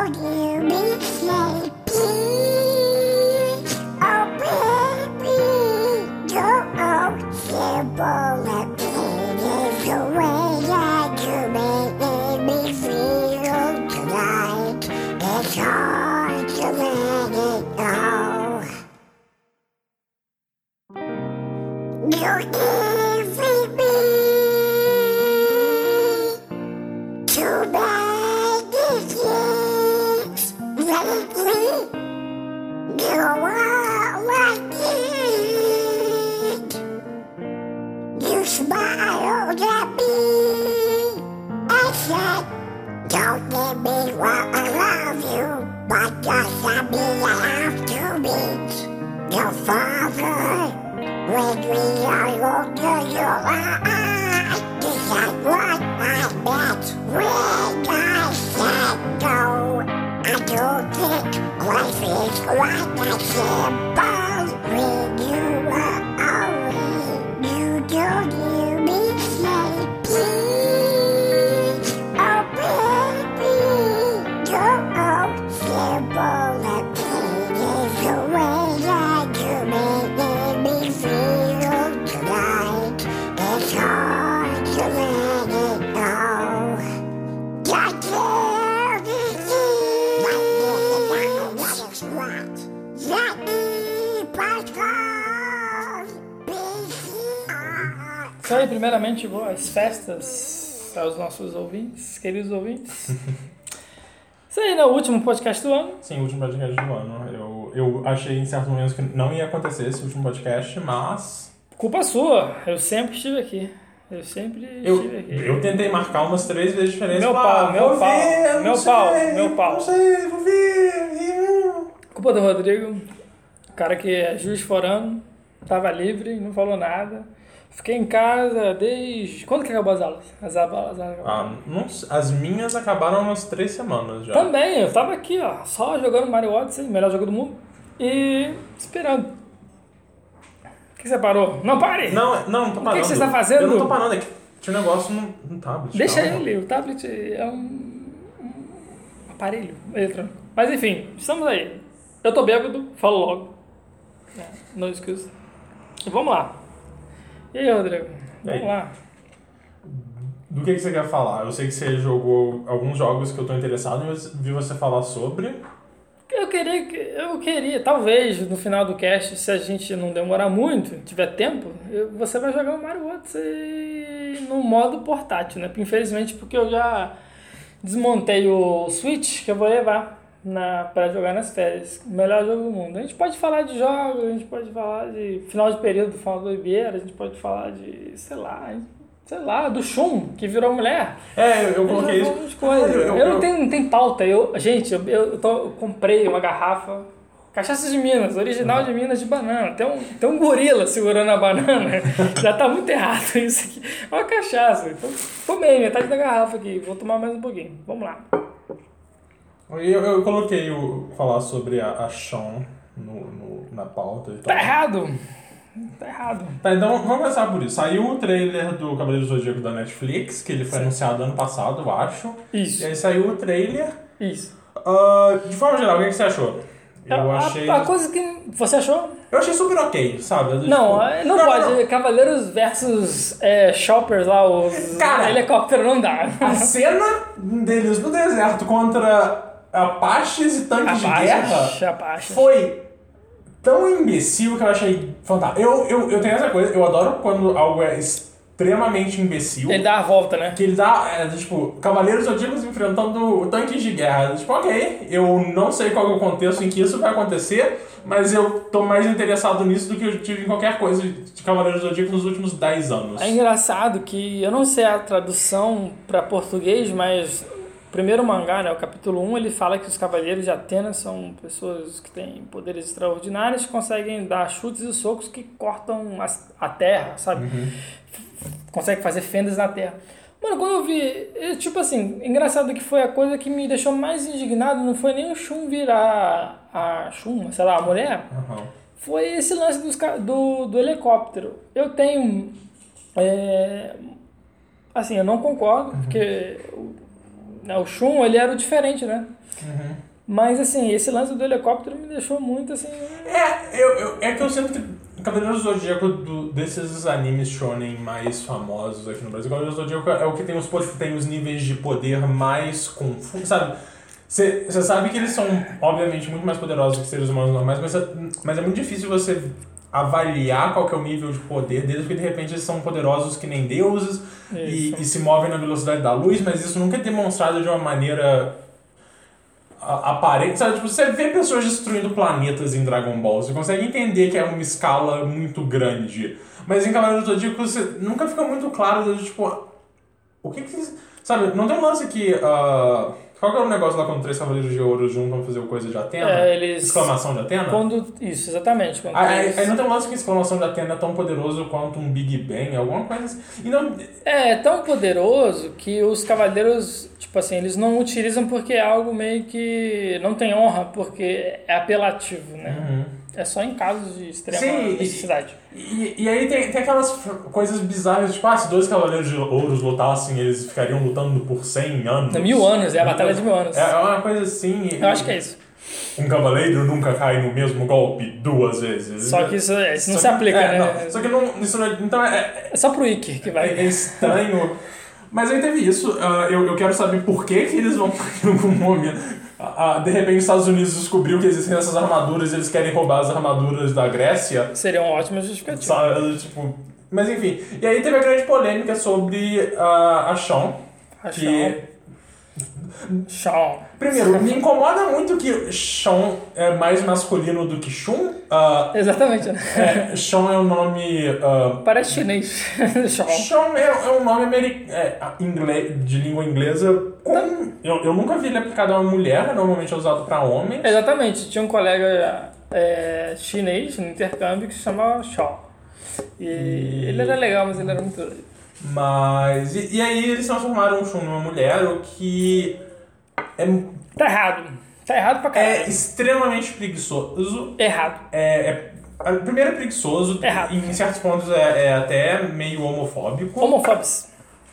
Fergie. Nossos ouvintes, queridos ouvintes. Isso aí, né? O último podcast do ano. Sim, o último podcast do ano. Eu, eu achei em certos momentos que não ia acontecer esse último podcast, mas. Culpa sua, eu sempre estive aqui. Eu sempre Eu, estive aqui. eu tentei marcar umas três vezes diferentes. Meu ah, pau, meu vou pau, ver, meu sei, pau, meu pau. Não sei, vou ver. Culpa do Rodrigo, o cara que é juiz forano, tava livre, não falou nada. Fiquei em casa desde. Quando que acabou as aulas? As aulas as aulas. Ah, não as minhas acabaram umas três semanas já. Também, eu tava aqui, ó, só jogando Mario Odyssey, melhor jogo do mundo, e esperando. Por que você parou? Não pare! Não, não, não tô que parando. que você está fazendo? Eu não tô parando, é que tinha um negócio no, no tablet. Deixa calma. ele, o tablet é um, um aparelho eletrônico. Mas enfim, estamos aí. Eu tô bêbado, falo logo. É, não excuse. E vamos lá. E aí, Rodrigo? Vamos lá. Do que, que você quer falar? Eu sei que você jogou alguns jogos que eu tô interessado em vi você falar sobre. Eu queria, que- eu queria, talvez no final do cast, se a gente não demorar muito, tiver tempo, você vai jogar o Mario Odyssey no modo portátil, né? Infelizmente, porque eu já desmontei o Switch que eu vou levar na, pra jogar nas férias. O melhor jogo do mundo. A gente pode falar de jogos, a gente pode falar de final de período, final do Ibeira, a gente pode falar de, sei lá, sei lá, do Shun, que virou mulher. É, eu, eu coloquei isso. Eu- Eu, eu- não tenho, não tenho pauta. Eu, gente, eu, eu, tô- eu comprei uma garrafa. Cachaça de Minas, original de Minas de banana. Tem um, tem um gorila segurando a banana. Já tá muito errado isso aqui. É uma cachaça. Então, tomei metade da garrafa aqui. Vou tomar mais um pouquinho. Vamos lá. Eu, eu coloquei o falar sobre a, a Sean no, no- na pauta e tal. Tá errado. Tá errado. Tá, então vamos começar por isso. Saiu o trailer do Cavaleiro do Zodíaco da Netflix, que ele foi anunciado ano passado, eu acho. E Isso. aí saiu o trailer. Isso. Ah, de forma geral, o que, que você achou? Eu a, achei. a coisa que você achou? Eu achei super ok, sabe? Do Não, tipo- é, não, pode. Cavaleiros versus é, shoppers lá, os Cara. helicóptero não dá. A cena deles no deserto contra Apaches e tanques de guerra Apache, Apache. foi tão imbecil que eu achei fantástico. Eu, eu, eu tenho essa coisa, eu adoro quando algo é extremamente imbecil. Ele dá a volta, né? Que ele dá, é, tipo, Cavaleiros Zodíacos enfrentando tanques de guerra. Tipo, ok, eu não sei qual é o contexto em que isso vai acontecer, mas eu tô mais interessado nisso do que eu tive em qualquer coisa de Cavaleiros Zodíacos nos últimos 10 anos. É engraçado que eu não sei a tradução para português, mas o primeiro mangá, né, o capítulo 1, ele fala que os cavaleiros de Atenas são pessoas que têm poderes extraordinários, que conseguem dar chutes e socos que cortam as- a terra, sabe? Consegue fazer fendas na terra. Mano, quando eu vi, tipo assim, engraçado que foi a coisa que me deixou mais indignado, não foi nem o Shun virar a Shun, sei lá, a mulher, Aham. foi esse lance dos do, do helicóptero. Eu tenho. é, assim, eu não concordo, porque o- o Shun, ele era o diferente, né? Uhum. Mas, assim, esse lance do helicóptero me deixou muito, assim... É, eu, eu- é que eu sinto que Cavaleiros do Zodíaco, do- desses animes shonen mais famosos aqui no Brasil, Cavaleiros do Zodíaco é o que tem os, tem os níveis de poder mais confusos, sabe? Você sabe que eles são, obviamente, muito mais poderosos que seres humanos normais, mas é, mas é muito difícil você avaliar qual que é o nível de poder deles, porque de repente eles são poderosos que nem deuses e, e se movem na velocidade da luz, mas isso nunca é demonstrado de uma maneira aparente. Sabe? Tipo, você vê pessoas destruindo planetas em Dragon Ball, você consegue entender que é uma escala muito grande. Mas em Cavaleiros do Zodíaco você nunca fica muito claro, tipo, o que que... Sabe, não tem um lance que... ah, qual que é o negócio lá quando três Cavaleiros de Ouro juntam fazer o coisa de Atena? É, eles... Exclamação de Atena? Quando... Isso, exatamente. Quando Aí, eles- aí não tem um lance que a exclamação de Atena é tão poderoso quanto um Big Bang, alguma coisa assim. E não, É tão poderoso que os cavaleiros, tipo assim, eles não utilizam porque é algo meio que não tem honra, porque é apelativo, né? Uhum. É só em casos de extrema Sim, necessidade. E, e aí tem, tem aquelas coisas bizarras, tipo, ah, se dois Cavaleiros de Ouros lutassem, eles ficariam lutando por 100 anos. Mil anos, é a batalha de mil anos. É uma coisa assim. Eu acho que é isso. Um cavaleiro nunca cai no mesmo golpe duas vezes. Só que isso, isso não Só se que- aplica, é, né? não, só que não. Isso não é- então é, É só pro Ike que é, vai. é estranho. Mas aí teve isso. ah, eu, eu quero saber por que, que eles vão momento. Ah, ah, de repente os Estados Unidos descobriu que existem essas armaduras e eles querem roubar as armaduras da Grécia. Seria um ótimo justificativo. Sabe, tipo, mas enfim, e aí teve a grande polêmica sobre ah, a Shawn. A Que, Shawn. Primeiro, me incomoda muito que Shawn é mais masculino do que Shun. Ah, Exatamente, é, é o nome. ah, Parece chinês. Shawn é, é um nome ameri- é, ingle- de língua inglesa. Com, eu, eu nunca vi ele aplicado a uma mulher, normalmente é usado pra homem. Exatamente. Tinha um colega é, chinês no intercâmbio que se chamava Shawn. E ele era legal, mas ele era muito doido. Mas. E, e aí eles transformaram o Shun numa mulher, o que. É, Tá errado. Tá errado pra é caralho. extremamente preguiçoso. Errado. É, é, primeiro é preguiçoso, Errado. em certos pontos é, é até meio homofóbico. Homofobes.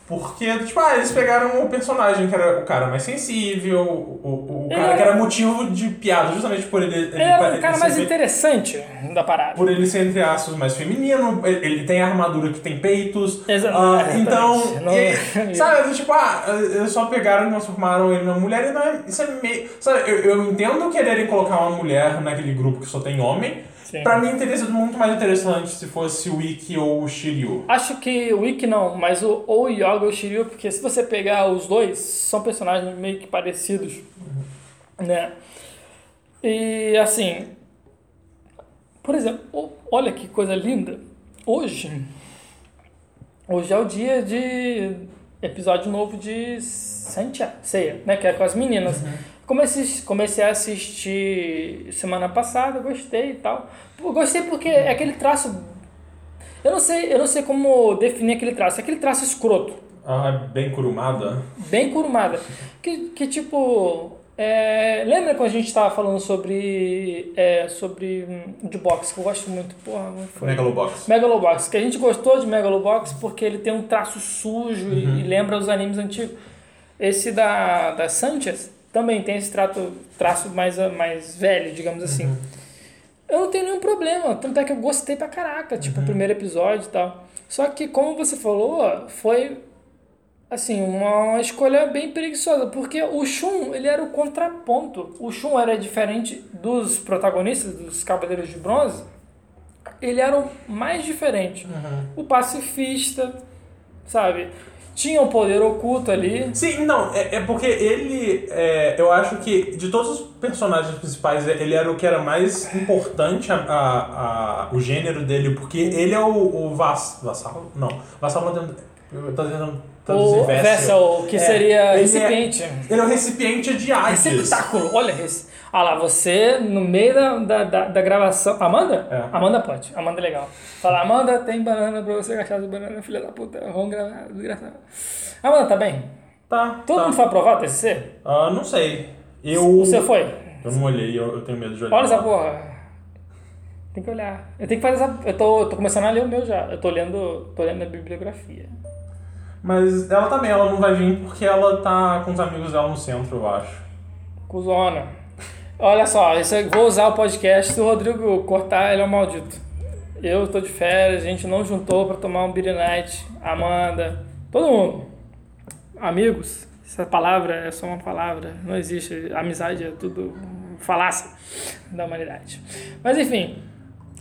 Porque, tipo, ah, eles pegaram o personagem que era o cara mais sensível, o, o, o cara que era- motivo de piada, justamente por ele. Ele pare- o cara mais fe- interessante da parada. Por ele ser, entre aspas, mais feminino, ele ele tem armadura que tem peitos. Exa- ah, exatamente. então, Não- e aí, sabe, tipo, ah, eles só pegaram e transformaram ele numa mulher e não é, isso é meio. Sabe, eu, eu entendo quererem colocar uma mulher naquele grupo que só tem homem. Pra mim teria sido muito mais interessante se fosse o Ikki ou o Shiryu. Acho que o Ikki não, mas o, ou o Yoga ou o Shiryu, porque se você pegar os dois, são personagens meio que parecidos, né? E assim, por exemplo, olha que coisa linda. Hoje, hoje é o dia de episódio novo de Santia, Ceia, né? Que é com as meninas. Comecei, comecei a assistir semana passada, gostei e tal. Gostei porque é aquele traço eu não sei, eu não sei como definir aquele traço. Aquele traço escroto, Ah, é bem curumada. bem curumada. Que, que tipo. é, lembra quando a gente tava falando sobre. É, sobre hum, jukebox, que eu gosto muito. Porra, como foi? Megalobox. Megalobox, que a gente gostou de Megalobox porque ele tem um traço sujo e- e lembra os animes antigos. Esse da, da Sanchez também tem esse trato, traço mais, mais velho, digamos assim. Eu não tenho nenhum problema, tanto é que eu gostei pra caraca, tipo, o primeiro episódio e tal. Só que, como você falou, foi, assim, uma escolha bem preguiçosa, porque o Shun, ele era o contraponto. O Shun era diferente dos protagonistas, dos Cavaleiros de Bronze, ele era o mais diferente. O pacifista, sabe? Tinha um poder oculto ali. Sim, não, é, é porque ele. é, eu acho que de todos os personagens principais, é, ele era o que era mais importante, a, a- a- o gênero dele, porque ele é o, o vass, vassalo? Não, vassalo não tem- Eu tô tentando traduzir Vessel, que É, seria ele é- recipiente. Ele é o recipiente de Hades. Receptáculo, olha esse. Ah lá, você no meio da, da, da, da gravação. Amanda? É. Amanda pode. Amanda é legal. Fala, Amanda, tem banana pra você gastar de banana, filha da puta. Vamos gravar, desgraçado. Amanda, tá bem? Tá, Todo tá. mundo foi aprovar o TCC? Ah, não sei. Eu. Você foi? Eu não olhei, eu, eu tenho medo de olhar. Olha essa porra. Tem que olhar. Eu tenho que fazer essa. Eu tô, tô começando a ler o meu já. Eu tô lendo, tô lendo a bibliografia. Mas ela também, ela não vai vir porque ela tá com os amigos dela no centro, eu acho. Cusona. Olha só, aí, vou usar o podcast. Se o Rodrigo cortar, ele é um maldito. Eu tô de férias, a gente não juntou pra tomar um beer night. Amanda, todo mundo. Amigos, essa palavra é só uma palavra, não existe. Amizade é tudo falácia da humanidade. Mas enfim,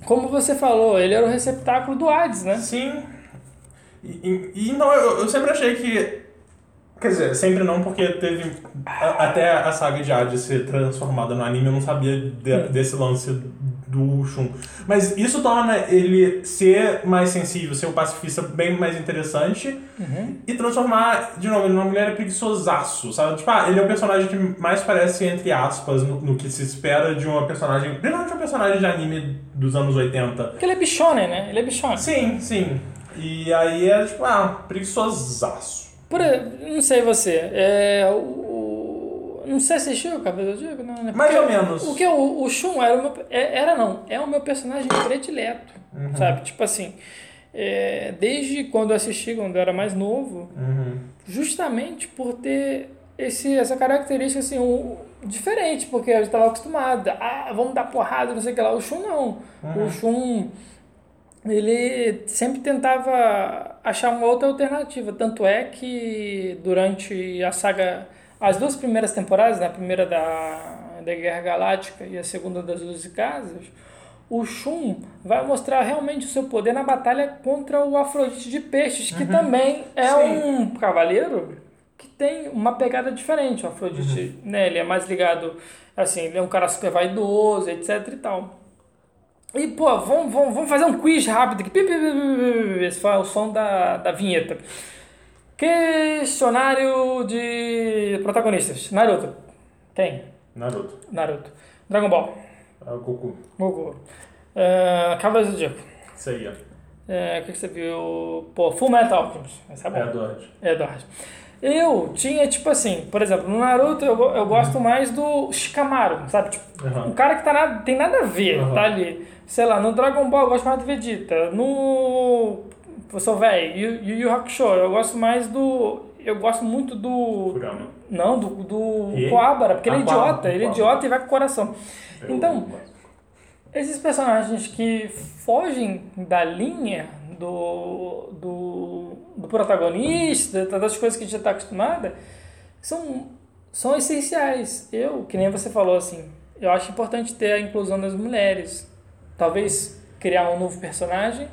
como você falou, ele era o receptáculo do Hades, né? Sim. E, e- e não, eu, eu sempre achei que. Quer dizer, sempre não, porque teve. a- até a saga de Hades ser transformada no anime, eu não sabia de- desse lance do Shun. Mas isso torna ele ser mais sensível, ser um pacifista bem mais interessante e transformar, de novo, ele numa mulher preguiçosaço, sabe? Tipo, ah, ele é o personagem que mais parece, entre aspas, no, no que se espera de uma personagem. Principalmente uma personagem de anime dos anos 80. Porque ele é bichonen, né? Ele é bichonen. Sim, sim. E aí é tipo, ah, preguiçosaço. Por, não sei você, é, o, não sei se assistiu o Cabelo do Diego, não, né? Mais ou menos. O que o, o Shun era o meu, é- era não, é o meu personagem predileto, Uhum. sabe? Tipo assim, é, desde quando eu assisti, quando eu era mais novo, Uhum. justamente por ter esse, essa característica assim, um, diferente, porque eu estava acostumado, ah, vamos dar porrada, não sei o que lá. O Shun não. O Shun, ele sempre tentava achar uma outra alternativa. Tanto é que durante a saga, as duas primeiras temporadas, né, a primeira da, da Guerra Galáctica e a segunda das Doze Casas, o Shun vai mostrar realmente o seu poder na batalha contra o Afrodite de Peixes, que também é Sim. um cavaleiro que tem uma pegada diferente. O Afrodite, né, ele é mais ligado, assim, ele é um cara super vaidoso, etc e tal. E, pô, vamos, vamos, vamos fazer um quiz rápido aqui. Esse foi o som da, da vinheta. Questionário de protagonistas. Naruto. Tem. Naruto. Naruto. Dragon Ball. É o Goku. Goku. Uh, Cavaleiros do Zodíaco. Isso aí, ó. É, O que, que você viu? Pô, Full Metal Alchemist. Essa é É bom. Edward. Eduardo. Eu tinha, tipo assim, por exemplo, no Naruto eu, eu gosto mais do Shikamaru, sabe? Tipo, Aham. um cara que tá nada, tem nada a ver, Aham. tá ali. Sei lá, no Dragon Ball eu gosto mais do Vegeta. No. Eu sou velho, Yu Yu Yu Hakusho, eu gosto mais do. Eu gosto muito do. Kurama. Não, do, do E? Coabara, porque ele é Ah, idiota, ele é idiota e vai com o coração. Eu- Então, esses personagens que fogem da linha do, do, do protagonista, das coisas que a gente já está acostumada, são, são essenciais. Eu, que nem você falou assim, eu acho importante ter a inclusão das mulheres. Talvez criar um novo personagem,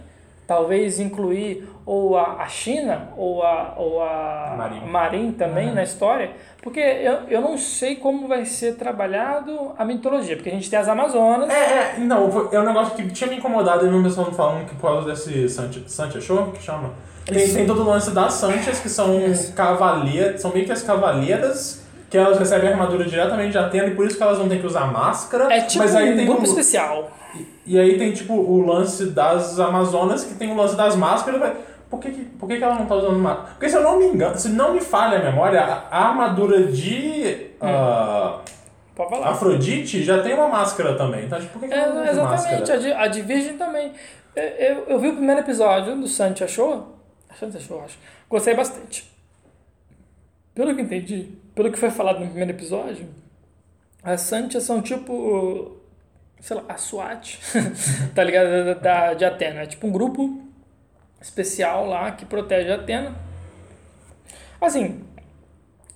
talvez incluir ou a, a China ou a, ou a Marin. Marin também na história, porque eu, eu não sei como vai ser trabalhado a mitologia, porque a gente tem as Amazonas. É, é, não, é um negócio que tinha me incomodado e meu pessoal falando que por causa desse Santia Show, que chama. Tem, tem todo o lance das Santias, que são cavaleiras, são meio que as cavaleiras, que elas recebem a armadura diretamente de Atena e por isso que elas não têm que usar máscara. É tipo mas aí um tem grupo especial. E aí tem tipo o lance das Amazonas, que tem o lance das máscaras. Por que, que, por que, que ela não tá usando máscara? Porque se eu não me engano, se não me falha a memória, a, armadura de ah, Pode falar. Afrodite já tem uma máscara também. Então, tipo, por que, que ela não É, usa exatamente, máscara? a de, a de Virgem também. Eu, eu, eu vi o primeiro episódio do Santia Show. Santia Show, acho. Gostei bastante. Pelo que entendi, pelo que foi falado no primeiro episódio, as Santias são tipo. Sei lá, a SWAT, tá ligado? Da, da- de Atena. É tipo um grupo especial lá que protege a Atena. Assim,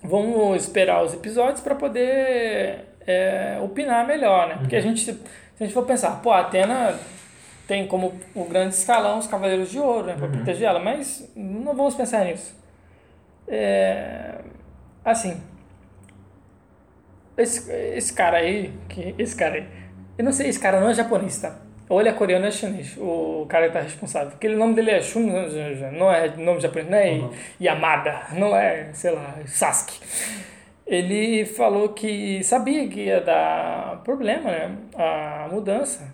vamos esperar os episódios para poder é, opinar melhor, né? Porque a gente, se a gente for pensar, pô, a Atena tem como o grande escalão os Cavaleiros de Ouro, né? Pra proteger ela, mas não vamos pensar nisso. É, assim, esse, esse cara aí, que, esse cara aí, eu não sei, esse cara não é japonês, tá? Ou ele é coreano ou é chinês, o cara que tá responsável. Porque o nome dele é Shun, não é nome japonês, não é Uhum. Yamada, não é, sei lá, Sasuke. Ele falou que sabia que ia dar problema, né? A mudança.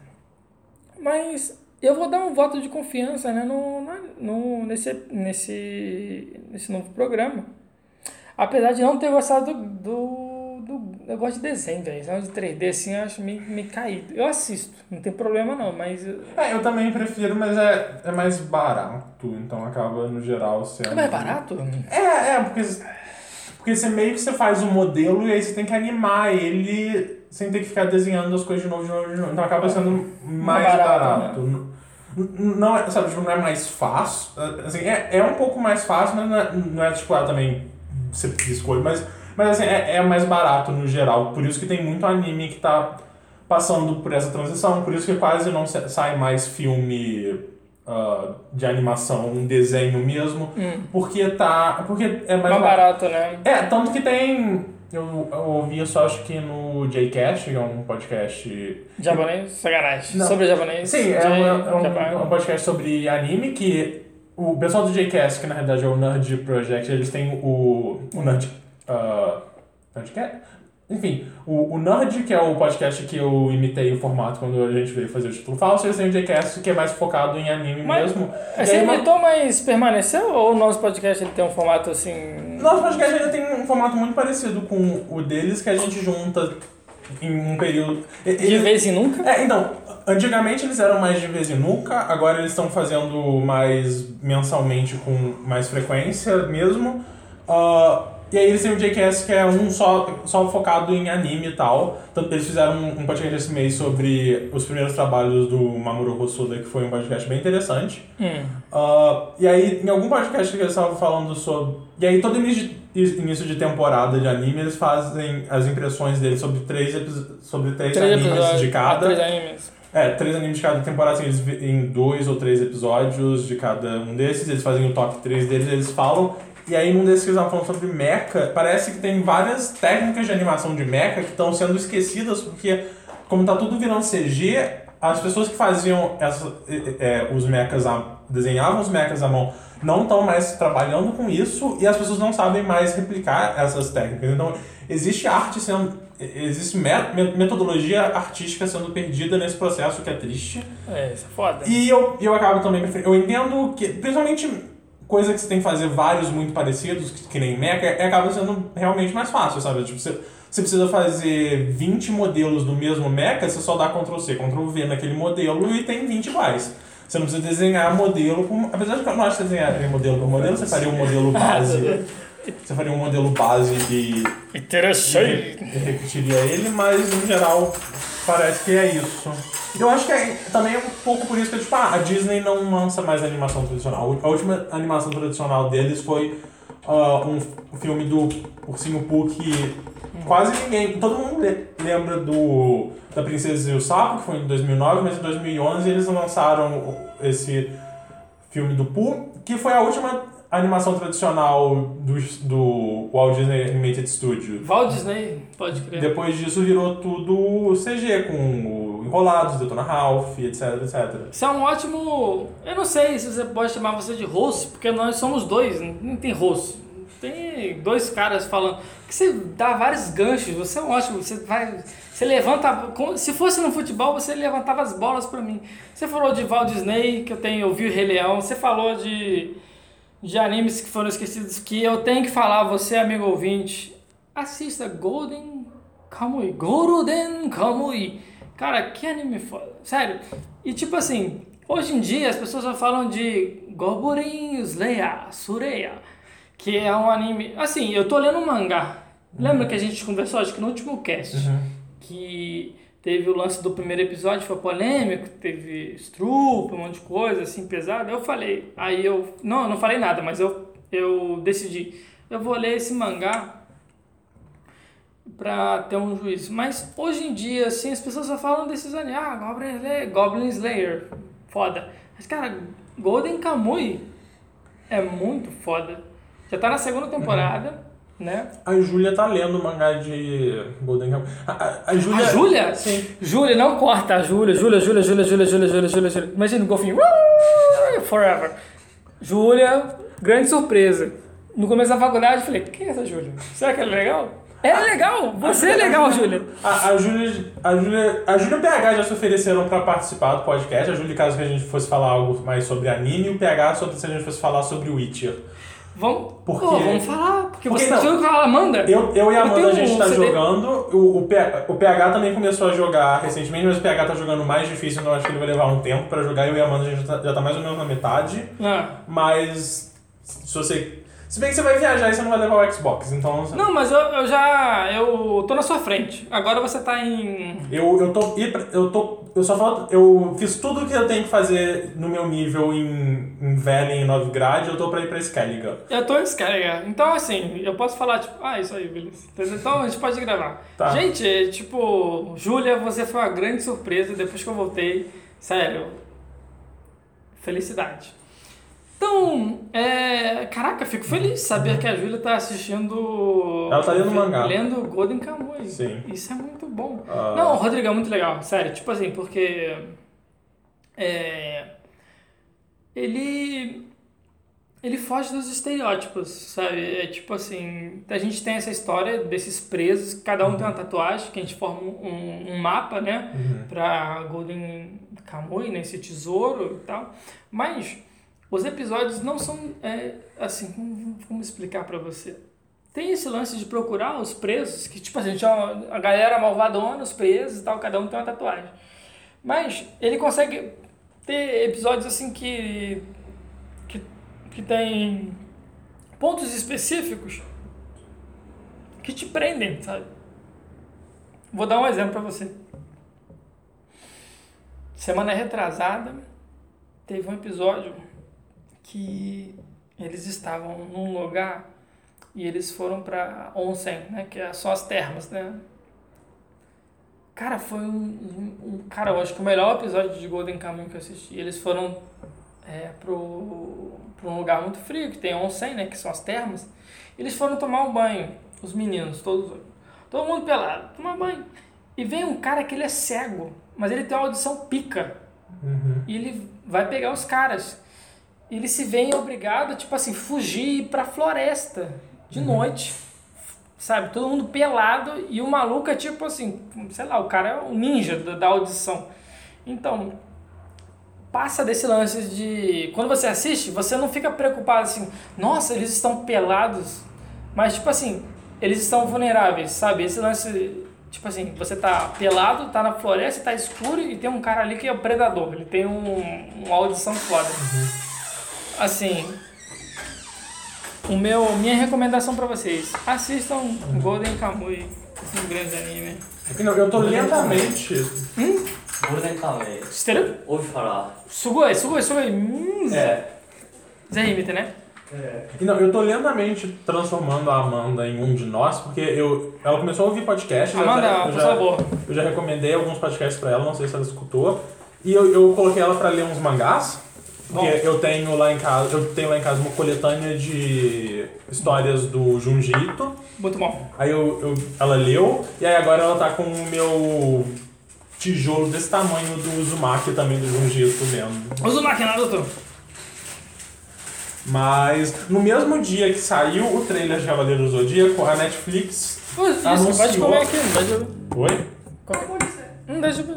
Mas eu vou dar um voto de confiança né, no, no, nesse, nesse, nesse novo programa. Apesar de não ter gostado do, do, do, Eu gosto de desenho, velho. De 3D assim eu acho meio, meio caído. Eu assisto, não tem problema não, mas. eu- É, eu também prefiro, mas é, é mais barato, então acaba no geral sendo. É mais barato? É, é, porque, porque você meio que você faz o modelo e aí você tem que animar ele sem ter que ficar desenhando as coisas de novo, de novo, de novo. Então acaba sendo mais barato, barato. N- n- Não é, sabe, tipo, não é mais fácil. Assim, é, é um pouco mais fácil, mas não é, não é tipo, ah, também você escolhe, mas, mas assim, é, é mais barato no geral. Por isso que tem muito anime que tá passando por essa transição, por isso que quase não sa- sai mais filme ah, de animação, um desenho mesmo, porque tá. Porque é mais, Mais barato, né? É, tanto que tem. Eu, eu ouvi só acho que no Jcast, que é um podcast. Japonês, sacanagem. Não. Sobre japonês. Sim, é, um, é um- um podcast sobre anime que o pessoal do Jcast, que na realidade é o Nerd Project, eles têm o. O Nerd. Uh, Nerdcast? Enfim, o, o Nerd, que é o podcast que eu imitei o formato quando a gente veio fazer o título falso, têm o Jcast, que é mais focado em anime Mas- mesmo. E Você imitou, mas permaneceu? Ou o nosso podcast ele tem um formato assim. Nosso podcast ainda tem um formato muito parecido com o deles, que a gente junta em um período. e- De vez em nunca? É, então, antigamente eles eram mais de vez em nunca, agora eles estão fazendo mais mensalmente com mais frequência mesmo. Ah, e aí eles têm o JCast que é um só, só focado em anime e tal. Tanto eles fizeram um, um podcast esse mês sobre os primeiros trabalhos do Mamoru Hosoda, que foi um podcast bem interessante. Hum. Ah, e aí, em algum podcast que eles estavam falando sobre. E aí, todo início de, início de temporada de anime, eles fazem as impressões deles sobre três, sobre três, Três animes episódios. de cada. Ah, três animes. É, três animes de cada temporada, assim, eles em dois ou três episódios de cada um desses, eles fazem o top 3 deles, eles falam. E aí, num desses que eles estavam falando sobre mecha, parece que tem várias técnicas de animação de mecha que estão sendo esquecidas, porque, como tá tudo virando CG, as pessoas que faziam essa, é, é, os mechas, a, desenhavam os mechas à mão, não estão mais trabalhando com isso e as pessoas não sabem mais replicar essas técnicas. Então, existe arte sendo. Existe me- me- metodologia artística sendo perdida nesse processo que é triste. É, isso é foda. E eu, eu acabo também. Eu entendo que, principalmente, coisa que você tem que fazer vários muito parecidos, que, que nem Mecha, é, acaba sendo realmente mais fácil, sabe? Tipo, você, você precisa fazer 20 modelos do mesmo Mecha, você só dá Ctrl C, Ctrl V naquele modelo e tem 20 iguais. Você não precisa desenhar modelo por. Apesar de que eu não acho que você desenharia modelo por modelo, você faria um modelo base. Você faria um modelo base e Interessante. e repetiria ele, mas no geral parece que é isso. Eu acho que é, também é um pouco por isso que tipo, ah, a Disney não lança mais animação tradicional. A última animação tradicional deles foi ah, um filme do Ursinho Pooh que quase ninguém, todo mundo le- lembra do da Princesa e o Sapo, que foi em 2009, mas em 2011 eles lançaram esse filme do Pooh, que foi a última animação tradicional do, do Walt Disney Animated Studio. Walt Disney, pode crer. Depois disso virou tudo CG, com o Enrolados, Detona Ralph, etc, etc. Isso é um ótimo. Eu não sei se você pode chamar você de host, porque nós somos dois, não tem host. Tem dois caras falando. Que você dá vários ganchos, você é um ótimo. Você vai. Você levanta. Se fosse no futebol, você levantava as bolas pra mim. Você falou de Walt Disney, que eu tenho ouvido Rei Leão. Você falou de. De animes que foram esquecidos, que eu tenho que falar, você, amigo ouvinte, assista Golden Kamui. Golden Kamui. Cara, que anime foda. Sério. E tipo assim, hoje em dia as pessoas só falam de Goblin Slayer, Sureya, que é um anime. Assim, eu tô lendo um mangá. Lembra que a gente conversou, acho que no último cast, que teve o lance do primeiro episódio, foi polêmico, teve strup, um monte de coisa assim pesada. Eu falei, aí eu. Não, eu não falei nada, mas eu, eu decidi. Eu vou ler esse mangá pra ter um juízo. Mas hoje em dia, assim, as pessoas só falam desses animes. Ah, Goblin Slayer, Goblin Slayer. Foda. Mas, cara, Golden Kamui é muito foda. Já tá na segunda temporada, né? A Júlia tá lendo o mangá de Golden Kamuy. A, Júlia... A Júlia? Sim. Júlia, não corta a Júlia. Júlia, Júlia, Júlia, Júlia, Júlia, Júlia, Júlia, Júlia. Imagina o golfinho. Forever. Júlia, grande surpresa. No começo da faculdade eu falei, quem é essa Júlia? Será que ela é legal? Ela é legal! Você é legal, Júlia! A, a Júlia. A Júlia. A Júlia e o PH já se ofereceram pra participar do podcast. A Júlia, caso que a gente fosse falar algo mais sobre anime, e o PH sobre se a gente fosse falar sobre Witcher. Vamos, Porque- Pô, vamos falar, porque, Porque você não. tá jogando com a Amanda. Eu, eu e a Amanda a gente um tá CD. jogando. O, o, P- o PH também começou a jogar recentemente, mas o PH tá jogando mais difícil, então acho que ele vai levar um tempo pra jogar. Eu e a Amanda a gente já tá, já tá mais ou menos na metade. Ah. Mas se você. Se bem que você vai viajar e você não vai levar o Xbox, então. Não, mas eu, eu já. Eu tô na sua frente. Agora você tá em. Eu, eu tô. Eu tô. Eu só falta. Eu fiz tudo o que eu tenho que fazer no meu nível em, em Velen e Novigrad, eu tô pra ir pra Skelliga. Eu tô em Skyrim. Então, assim, eu posso falar, tipo, ah, isso aí, beleza. Então a gente pode gravar. Tá. Gente, tipo, Júlia, você foi uma grande surpresa depois que eu voltei. Sério. Felicidade. Então, é. Caraca, fico feliz de saber que a Júlia tá assistindo. Ela tá lendo mangá. Lendo Golden Kamuy. Sim. Isso é muito bom. Ah. Não, Rodrigo, é muito legal. Sério, tipo assim, porque. É. Ele. Ele foge dos estereótipos, sabe? É tipo assim, a gente tem essa história desses presos, cada um tem uma tatuagem, que a gente forma um, um mapa, né? Pra Golden Kamuy, né? Esse tesouro e tal. Mas os episódios não são, é, assim, como, como explicar pra você? Tem esse lance de procurar os presos, que tipo assim, tinha a galera malvadona, os presos e tal, cada um tem uma tatuagem. Mas ele consegue ter episódios assim que, que, que tem pontos específicos que te prendem, sabe? Vou dar um exemplo pra você. Semana retrasada, teve um episódio que eles estavam num lugar e eles foram pra onsen, né? Que é só as termas, né? Cara, foi um, um- Cara, eu acho que o melhor episódio de Golden Kamuy que eu assisti. Eles foram é, pro, pro um lugar muito frio, que tem onsen, né? Que são as termas. Eles foram tomar um banho, os meninos, todos. Todo mundo pelado, tomar banho. E vem um cara que ele é cego, mas ele tem uma audição pica. E ele vai pegar os caras. Eles se veem obrigados, tipo assim, fugir ir pra floresta de noite. Sabe? Todo mundo pelado e o maluco é tipo assim, sei lá, o cara é um ninja da, audição. Então, passa desse lance de. Quando você assiste, você não fica preocupado assim, nossa, eles estão pelados. Mas, tipo assim, eles estão vulneráveis, sabe? Esse lance. Tipo assim, você tá pelado, tá na floresta, tá escuro e tem um cara ali que é o predador. Ele tem um, uma audição foda. Assim. O meu, minha recomendação pra vocês: assistam Golden Kamuy, esse grande anime. Não, eu tô lentamente. Golden Kamuy. 知ってる Ouvi falar. すごいすごいすごい。うん É. ぜひ見てね。 Não, eu tô lentamente transformando a Amanda em um de nós, porque eu, ela começou a ouvir podcast. eu já- Amanda é uma eu pessoa já, boa. eu já recomendei alguns podcasts pra ela, não sei se ela escutou. E eu, eu coloquei ela pra ler uns mangás. Porque Bom. eu tenho lá em casa, eu tenho lá em casa uma coletânea de histórias do Junji Ito. Muito bom. Aí eu, eu- ela leu, e aí agora ela tá com o meu tijolo desse tamanho do Uzumaki também do Junji Ito lendo. Uzumaki Naruto. Mas no mesmo dia que saiu o trailer de Cavaleiro do Zodíaco, a Netflix. Ui, Isso, Anunciou. pode comer aqui, não deixa Oi? Qualquer coisa. Não deixa eu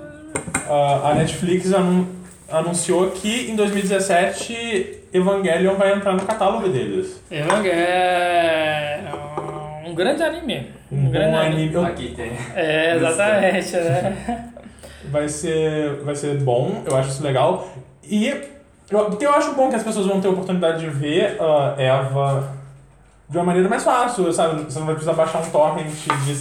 Ah, a Netflix anun- anunciou que em 2017 Evangelion vai entrar no catálogo deles. Evangelion é um grande anime. Um bom grande anime. Eu- Aqui tem. É, exatamente, né? vai, ser, vai ser bom, eu acho isso legal. E eu, eu acho bom que as pessoas vão ter a oportunidade de ver ah, Eva de uma maneira mais fácil, sabe? Você não vai precisar baixar um torrent de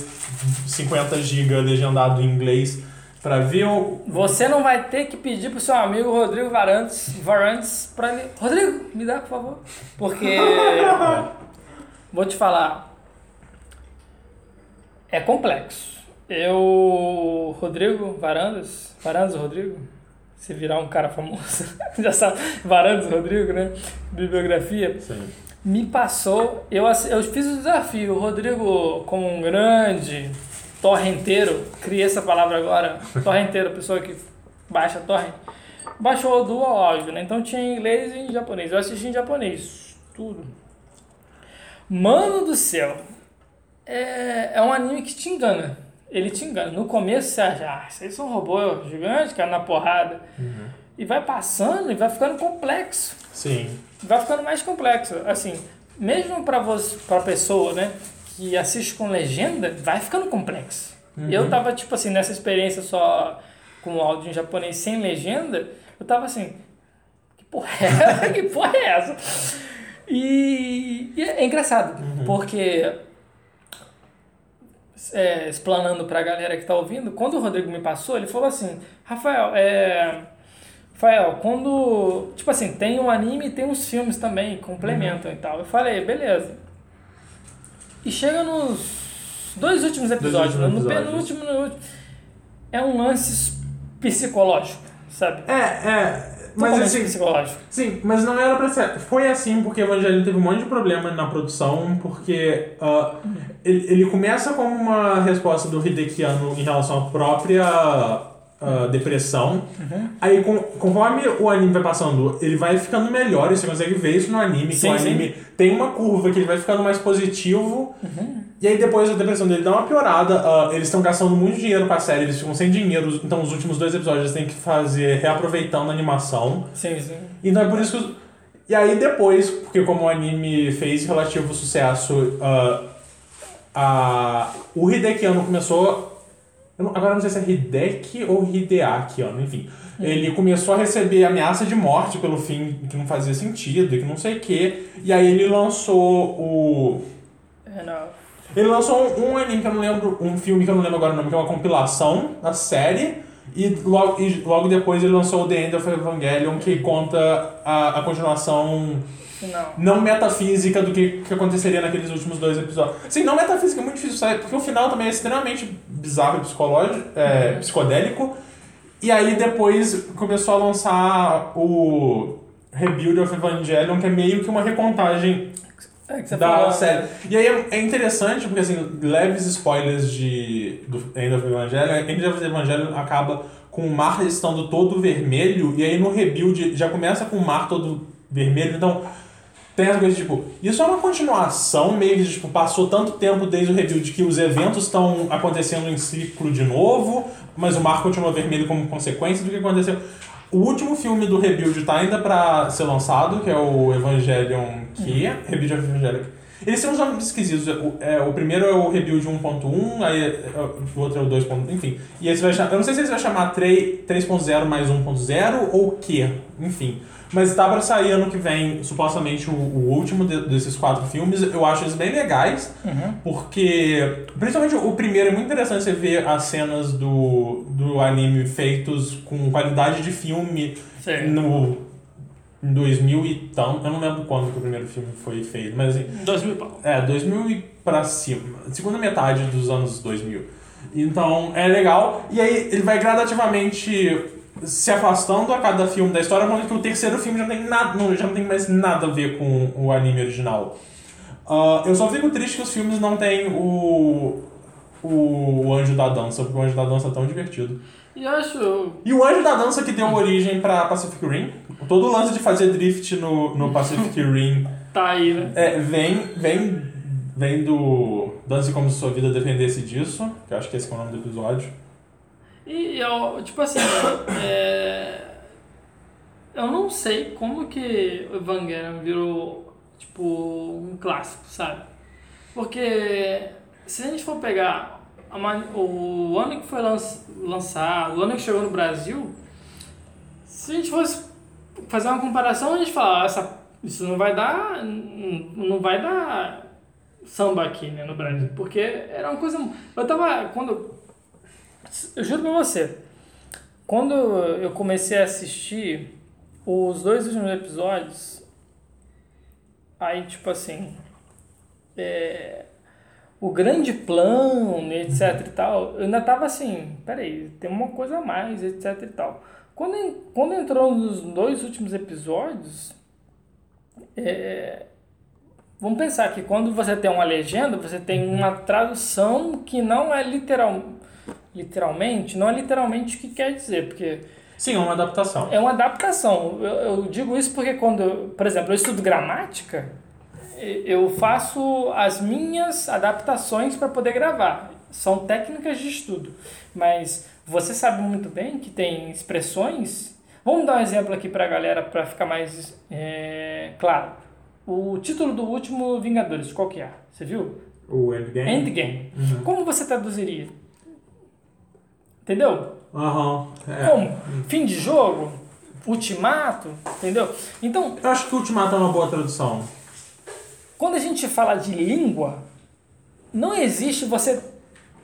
50 GB legendado em inglês pra ver o. Você não vai ter que pedir pro seu amigo Rodrigo Varantes, Varantes pra ele. Rodrigo, me dá, por favor. Porque. vou te falar. É complexo. Eu. Rodrigo Varandas. Varandas Rodrigo? Se virar um cara famoso. Já sabe. Varandas Rodrigo, né? Bibliografia. Sim. me passou, eu, eu fiz o desafio, o Rodrigo, como um grande torrenteiro, criei essa palavra agora, torrenteiro, pessoa que baixa torrent, baixou o dual áudio, né? Então tinha em inglês e em japonês, eu assisti em japonês, tudo. Mano do céu, é, é um anime que te engana, ele te engana. No começo você acha, ah, vocês são um robô gigante, cara, na porrada. E vai passando e vai ficando complexo Sim. vai ficando mais complexo. Assim, mesmo pra, você, pra pessoa, né, que assiste com legenda, vai ficando complexo. Eu tava, tipo assim, nessa experiência só com o áudio em japonês sem legenda, eu tava assim, que porra é essa? que porra é essa? E, e é engraçado, porque é, explanando pra galera que tá ouvindo, quando o Rodrigo me passou, ele falou assim, Rafael, é. Rafael, quando. Tipo assim, tem um anime e tem uns filmes também, complementam e tal. Eu falei, beleza. E chega nos dois últimos episódios, últimos né? no episódios. penúltimo, no último. É um lance psicológico, sabe? É, é. Mas assim, psicológico. Sim, mas não era pra ser. Foi assim porque Evangelho teve um monte de problema na produção, porque ah, ele, ele começa como uma resposta do Hideki Anno em relação à própria ah, depressão. Aí, com- conforme o anime vai passando, ele vai ficando melhor, e você consegue ver isso no anime, que Sim, o sim. anime tem uma curva que ele vai ficando mais positivo. E aí depois a depressão dele dá uma piorada, ah, eles estão gastando muito dinheiro com a série, eles ficam sem dinheiro, então os últimos dois episódios eles têm que fazer reaproveitando a animação. Sim, sim. Então é por isso que. E aí depois, porque como o anime fez relativo sucesso, ah, a, o Hideki Anno começou. Não- agora não sei se é Hideki ou Hideaki Anno, enfim. Ele começou a receber ameaça de morte pelo fim que não fazia sentido, que não sei o quê. E aí ele lançou o. Ele lançou um, um anime que eu não lembro, um filme que eu não lembro agora o nome, que é uma compilação da série. E logo, e logo depois ele lançou o The End of Evangelion, que conta a, a continuação Não. não metafísica do que, que aconteceria naqueles últimos dois episódios. Sim, não metafísica é muito difícil saber, porque o final também é extremamente bizarro e psicológico, é, psicodélico. E aí depois começou a lançar o Rebuild of Evangelion, que é meio que uma recontagem É da falou. série. E aí é, é interessante, porque assim, leves spoilers de, do End of Evangelion, End of Evangelion acaba com o mar estando todo vermelho, e aí no rebuild já começa com o mar todo vermelho, então tem as coisas tipo, isso é uma continuação, meio que tipo, passou tanto tempo desde o rebuild que os eventos estão acontecendo em ciclo de novo, mas o mar continua vermelho como consequência do que aconteceu. O último filme do Rebuild tá ainda pra ser lançado, que é o Evangelion que Rebuild of Evangelion. Eles têm uns nomes esquisitos. O, é, o primeiro é o Rebuild 1.1, aí é, o outro é o 2.1, enfim. E esse vai chamar, eu não sei se esse vai chamar 3 3.0 mais 1.0 ou o quê, enfim. Mas tá pra sair ano que vem, supostamente, o, o último de- desses quatro filmes. Eu acho eles bem legais, porque, principalmente o primeiro, é muito interessante você ver as cenas do, do anime feitos com qualidade de filme Sim. no em 2000 e tão. Eu não lembro quando que o primeiro filme foi feito, mas assim, 2000 pau. é, 2000 e pra cima. Segunda metade dos anos 2000. Então, é legal. E aí, ele vai gradativamente se afastando a cada filme da história, quando que o terceiro filme já não tem, nada, não, já não tem mais nada a ver com o anime original. Ah, eu só fico triste que os filmes não têm o, o Anjo da Dança, porque o Anjo da Dança é tão divertido. E acho. E o Anjo da Dança que deu origem pra Pacific Rim, todo o lance de fazer drift no, no Pacific Rim Tá aí, né? é, vem, vem, vem do Dance Como Se Sua Vida Dependesse Disso, que eu acho que esse é o nome do episódio. E eu, tipo assim, é... eu não sei como que o Evangelion virou, tipo, um clássico, sabe? Porque se a gente for pegar a man- o ano que foi lanç- lançado, o ano que chegou no Brasil, se a gente fosse fazer uma comparação, a gente fala, "Ah, essa, isso não vai dar, não vai dar samba aqui, né, no Brasil, porque era uma coisa, eu tava, quando eu juro pra você, quando eu comecei a assistir os dois últimos episódios, aí tipo assim, é, o grande plano, etc e tal, eu ainda tava assim, peraí, tem uma coisa a mais, etc e tal. Quando, quando entrou nos dois últimos episódios, é, vamos pensar que quando você tem uma legenda, você tem uma tradução que não é literal, literalmente, não é literalmente o que quer dizer, porque Sim, é uma adaptação. é uma adaptação. Eu, eu digo isso porque quando, eu- por exemplo, eu estudo gramática, eu faço as minhas adaptações para poder gravar. São técnicas de estudo. Mas você sabe muito bem que tem expressões. Vamos dar um exemplo aqui para a galera para ficar mais é, claro. o título do último Vingadores, qual que é? Você viu? O Endgame? Endgame. Uhum. Como você traduziria? Entendeu? Aham. é. Como? Fim de jogo? Ultimato? Entendeu? Então, Eu acho que o Ultimato é uma boa tradução. quando a gente fala de língua, não existe você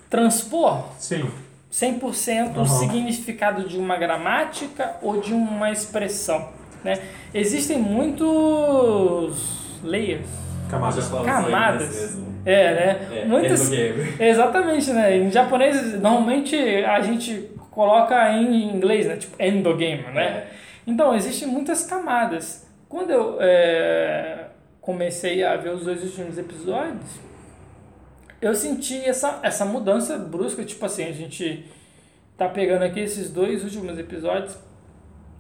transpor Sim. 100% o Aham. significado de uma gramática ou de uma expressão. Né? Existem muitos layers. Camadas. Camadas. É, né? É, Muitas. Exatamente, né? Em japonês, normalmente a gente coloca em inglês, né? Tipo, endogame, né? É. Então, existem muitas camadas. Quando eu é, comecei a ver os dois últimos episódios, eu senti essa, essa mudança brusca. Tipo assim, a gente tá pegando aqui esses dois últimos episódios.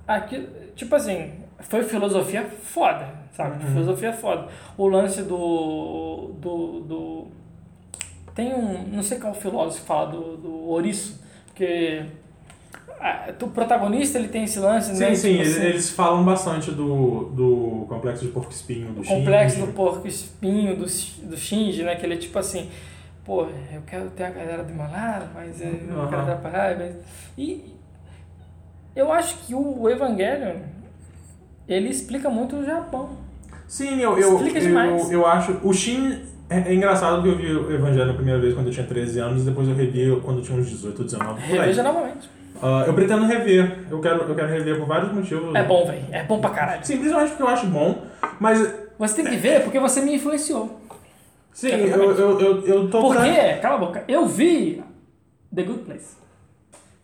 Aqui, tipo assim, foi filosofia foda, sabe? Filosofia foda. O lance do. do, do tem um. Não sei qual filósofo fala do, do ouriço, porque. ah, o protagonista ele tem esse lance, Sim, né? sim, tipo eles, assim, eles falam bastante do, do complexo de porco espinho, do o complexo do porco espinho do, do Shinji, né? Que ele é tipo assim, pô, eu quero ter a galera do lado, mas eu não quero Aham. atrapalhar. Mas... E eu acho que o Evangelion, ele explica muito o Japão. Sim, eu, eu, Explica demais. eu, eu acho. O Shin. É, é engraçado que eu vi o Evangelho a primeira vez quando eu tinha 13 anos e depois eu revi quando eu tinha uns 18 ou 19. por aí. Reveja novamente. Ah, eu pretendo rever. Eu quero, eu quero rever por vários motivos. É bom, velho. É bom pra caralho. Sim, principalmente porque eu acho bom. Mas, Você tem que ver porque você me influenciou. sim, eu, eu, eu, eu tô Por pra-? Cala a boca. Eu vi The Good Place.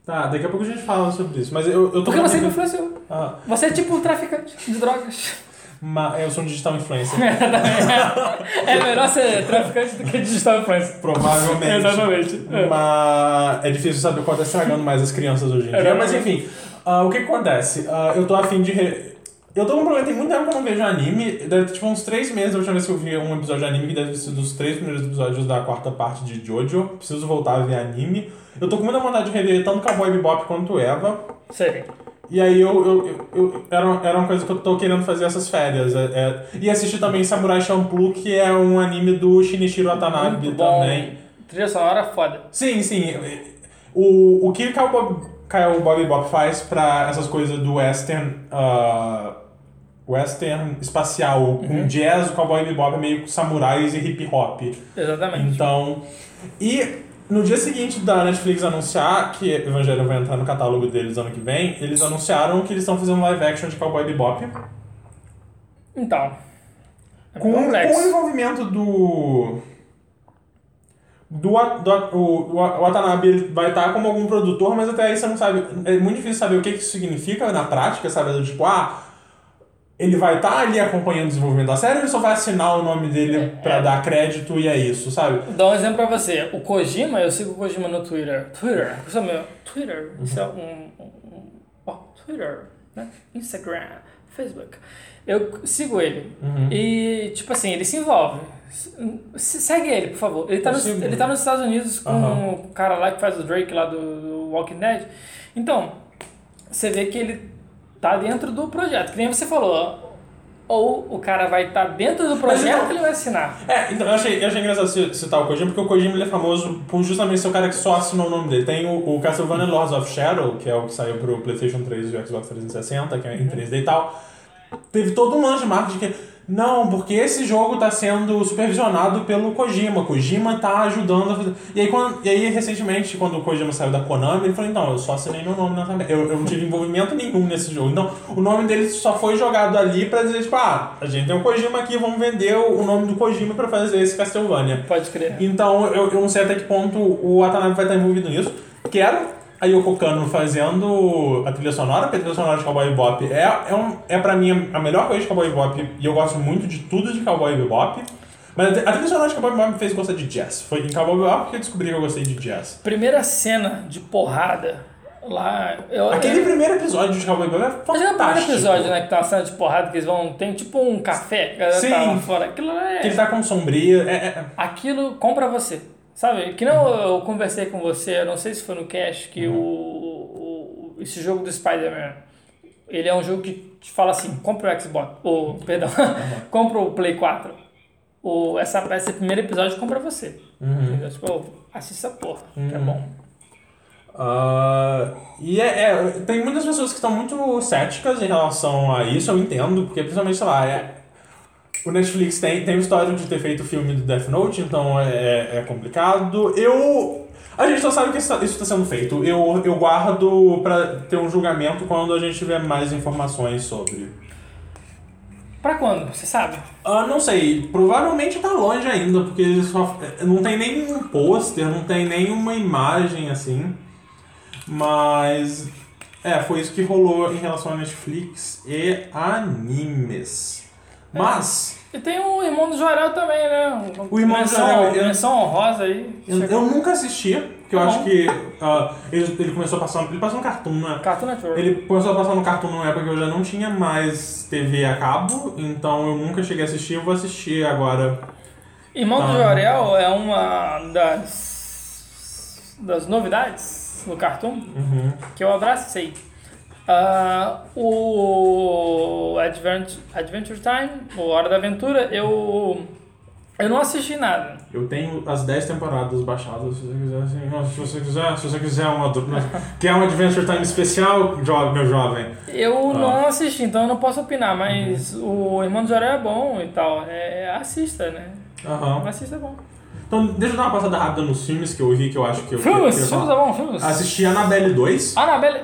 Tá, daqui a pouco a gente fala sobre isso. Mas eu, eu tô Porque você me rever- influenciou. Ah, Você é tipo um traficante de drogas. ma- eu sou um digital influencer. É melhor ser traficante do que digital influencer. Provavelmente. Exatamente. É. Mas é difícil saber qual tá estragando mais as crianças hoje em dia. Exatamente. Mas enfim, ah, o que, acontece? Ah, eu tô afim de. Re... Eu tô com um problema, tem muito tempo que eu não vejo anime. Deve ter tipo uns três meses a última vez que eu vi um episódio de anime, que deve ser dos três primeiros episódios da quarta parte de Jojo. Preciso voltar a ver anime. Eu tô com muita vontade de rever tanto Cowboy Bebop quanto Eva. Sei. E aí eu, eu, eu, eu- era, era uma coisa que eu tô querendo fazer essas férias. É, é- e assistir também Samurai Champloo, que é um anime do Shinichiro Watanabe também. Trilha sonora foda. Sim, sim. O, o que o Cowboy Cowboy Bebop faz pra essas coisas do western... ah, western espacial com jazz, o Cowboy Bebop é meio samurais e hip hop. Exatamente. Então, e no dia seguinte da Netflix anunciar que Evangelho vai entrar no catálogo deles ano que vem, eles anunciaram que eles estão fazendo live action de Cowboy Bebop Então. É com, com o envolvimento do do, do o, o Watanabe ele vai estar como algum produtor, mas até aí você não sabe, é muito difícil saber o que que isso significa na prática, sabe? Tipo, ah, ele vai estar ali acompanhando o desenvolvimento da série ele só vai assinar o nome dele pra é. dar crédito e é isso, sabe? Vou dar um exemplo pra você. O Kojima, eu sigo o Kojima no Twitter. Twitter. Isso é meu. Twitter. Isso é um. um, um ó, Twitter. Né? Instagram. Facebook. Eu sigo ele. Uhum. E, tipo assim, ele se envolve. Se- Segue ele, por favor. Ele tá, nos, ele tá nos Estados Unidos com Aham. o cara lá que faz o Drake lá do, do Walking Dead. Então, você vê que ele tá dentro do projeto. Que nem você falou. Ou o cara vai estar dentro do projeto então- que ele vai assinar. É, então eu achei, eu achei engraçado ci- citar o Kojima, porque o Kojima ele é famoso por justamente ser o cara que só assinou o nome dele. Tem o, o Castlevania Lords of Shadow, que é o que saiu pro PlayStation 3 e o Xbox 360, que é em 3D e tal. Teve todo um lance de marketing que. Não, porque esse jogo tá sendo supervisionado pelo Kojima. Kojima tá ajudando a fazer. E aí, quando, e aí recentemente, quando o Kojima saiu da Konami, ele falou: então, eu só assinei meu nome nessa merda. Eu, eu não tive envolvimento nenhum nesse jogo. Então, o nome dele só foi jogado ali pra dizer, tipo, ah, a gente tem o Kojima aqui, vamos vender o o nome do Kojima pra fazer esse Castlevania. Pode crer. Então, eu, eu não sei até que ponto o Watanabe vai estar envolvido nisso. Quero a Yoko Kano fazendo a trilha sonora, porque a trilha sonora de Cowboy Bebop é, é, um, é pra mim a melhor coisa de Cowboy Bebop, e eu gosto muito de tudo de Cowboy Bebop. Mas a tri- a trilha sonora de Cowboy Bebop me fez gostar de jazz. Foi em Cowboy Bebop que eu descobri que eu gostei de jazz. Primeira cena de porrada lá. Eu, Aquele eu, primeiro episódio de Cowboy Bebop é Acho que é o primeiro fantástico. episódio, né? Que tem uma cena de porrada que eles vão. Tem tipo um café que galera Sim. tá lá fora. Aquilo é. Que ele tá com sombria. É, é- Aquilo compra você. Sabe? Que não eu conversei com você, eu não sei se foi no cast, que o, o- esse jogo do Spider-Man. Ele é um jogo que te fala assim, compra o Xbox, ou, perdão, compra o Play 4. O, essa, esse primeiro episódio compra você. Entendeu? Tipo, assista porra, que é bom. Ah, e é, é, tem muitas pessoas que estão muito céticas em relação a isso, eu entendo, porque principalmente, sei lá, é, o Netflix tem, tem o histórico de ter feito o filme do Death Note, então é, é complicado. Eu. A gente só sabe que isso está sendo feito. Eu, eu guardo pra ter um julgamento quando a gente tiver mais informações sobre. Pra quando? Você sabe? Ah, não sei, provavelmente tá longe ainda, porque só, não tem nenhum pôster, não tem nenhuma imagem assim. Mas. É, foi isso que rolou em relação a Netflix e animes. Mas. E tem o Irmão do Jorel também, né? O Irmão do menção, Jorel, eu- Menção honrosa aí. Eu, eu nunca assisti, porque eu Não. acho que ah, ele, ele começou a passar. Ele passou no Cartoon, né? Cartoon Network. Ele começou a passar no Cartoon numa época que eu já não tinha mais TV a cabo, então eu nunca cheguei a assistir, eu vou assistir agora. Irmão do Tá. Jorel é uma das, das novidades do Cartoon Uhum. que eu abracei. Ah, o Advent, Adventure Time, o Hora da Aventura, eu, eu não assisti nada. Eu tenho as 10 temporadas baixadas, se você quiser, assim, se você quiser, se você quiser uma, do- quer um Adventure Time especial, meu jovem. Eu Ah. não assisti, então eu não posso opinar, mas o Irmão do Jorel é bom e tal. É, assista, né? Aham. Assista é bom. Então, deixa eu dar uma passada rápida nos filmes que eu vi, que eu acho que eu Filmes, que eu- filmes é bom, filmes. Assisti Annabelle 2, Annabelle.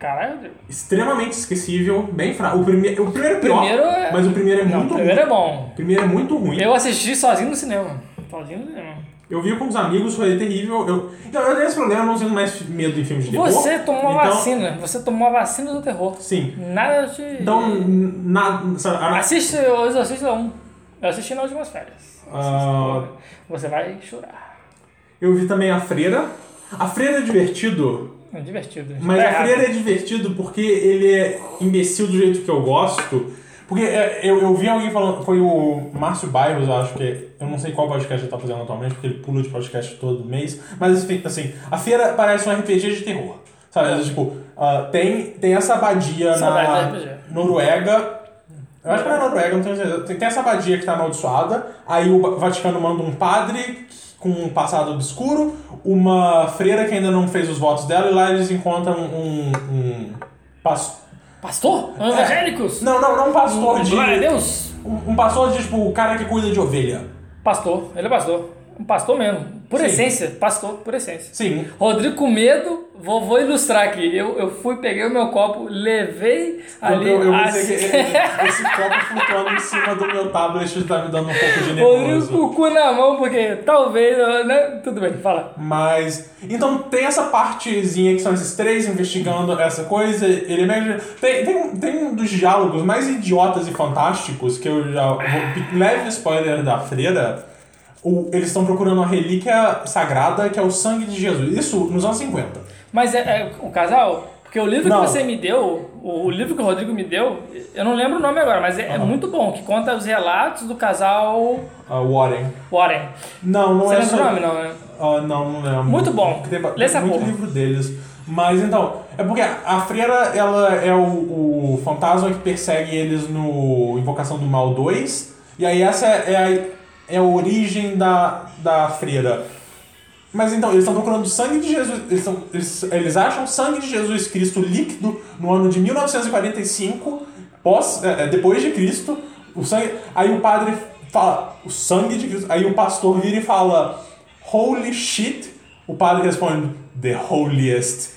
Caralho. extremamente esquecível, bem fraco. O, prime o primeiro é pior, Primeiro é- mas o primeiro é Não, o muito primeiro ruim. é bom. O primeiro é muito ruim. Eu assisti sozinho no cinema. Sozinho no cinema. Eu vi com os amigos, foi terrível. Eu, então, eu tenho esse problema, eu não sinto mais medo em filmes de terror. Você tomou a então, vacina. Você tomou a vacina do terror. Sim. Nada te. Então, na, sabe, a- Assiste o Exorcista 1. Eu assisti nas últimas férias. Ah. Você vai chorar. eu vi também A Freira. A Freira é divertido, É divertido. mas Tá A. Freira é divertido porque ele é imbecil do jeito que eu gosto. Porque é, eu, eu vi alguém falando, foi o Márcio Bairros, eu acho que, eu não sei qual podcast ele tá fazendo atualmente, porque ele pula de podcast todo mês, mas assim, a feira parece um RPG de terror, sabe? Tipo, ah, tem, tem essa abadia na RPG. Noruega, eu acho que é na Noruega, não tenho certeza, tem, tem essa abadia que tá amaldiçoada, aí o Vaticano manda um padre com um passado obscuro, uma freira que ainda não fez os votos dela, e lá eles encontram um, um pastor. Pastor? Evangélicos? Não, não, não um pastor de. Glória a Deus. Um, um pastor de, tipo, o cara que cuida de ovelha. Pastor. Ele é pastor. Um pastor mesmo. Por Sim. essência. Pastor, por essência. Sim. Rodrigo com medo, vou, vou ilustrar aqui. Eu, eu fui, peguei o meu copo, levei ali. eu, eu as- pensei que esse copo flutuando em cima do meu tablet tá me dando um pouco de Rodrigo nervoso. com o cu na mão, porque talvez. Né? Tudo bem, fala. Mas. Então tem essa partezinha que são esses três investigando essa coisa. Ele é meio. Tem, tem, um- tem um dos diálogos mais idiotas e fantásticos que eu já. Vou, leve spoiler da freira. O, eles estão procurando uma relíquia sagrada que é o sangue de Jesus. Isso nos anos 50. Mas é, é o casal? Porque o livro Não. que você me deu, o, o livro que o Rodrigo me deu, eu não lembro o nome agora, mas é, é Aham. muito bom, que conta os relatos do casal A Warren. Warren. Não, não Você é lembra só. o nome, não, né? Ah, não, não lembro. Muito bom. Tem, Lê essa muito porra. livro deles. Mas então, é porque a freira ela é o, o fantasma que persegue eles no Invocação do Mal 2. E aí essa é a, é a origem da, da freira. Mas então, eles estão procurando sangue de Jesus. Eles, tão- eles, eles acham sangue de Jesus Cristo líquido no ano de 1945, pós, é, é, depois de Cristo. O sangue, aí o padre fala, o sangue de Cristo. Aí o pastor vira e fala, Holy shit. O padre responde, The holiest.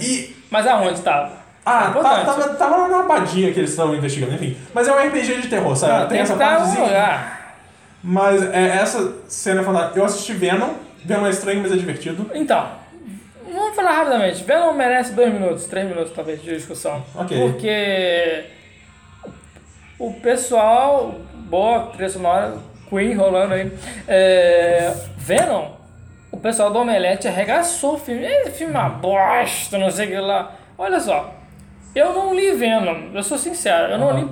e. Mas aonde tava? Ah, É tá- tava, tava na abadia que eles estão investigando, enfim. Mas é um RPG de terror, sabe? Ah, tem tem essa lugar. Mas é, essa cena é fantástica. Eu assisti Venom. Venom é estranho, mas é divertido. Então, vamos falar rapidamente. Venom merece dois minutos, três minutos talvez de discussão. Ok. Porque o pessoal, boa trilha sonora, Queen rolando aí. É, Venom, o pessoal do Omelete arregaçou o filme. Esse filme é uma bosta, não sei o que lá. Olha só, eu não li Venom, eu sou sincero, eu não li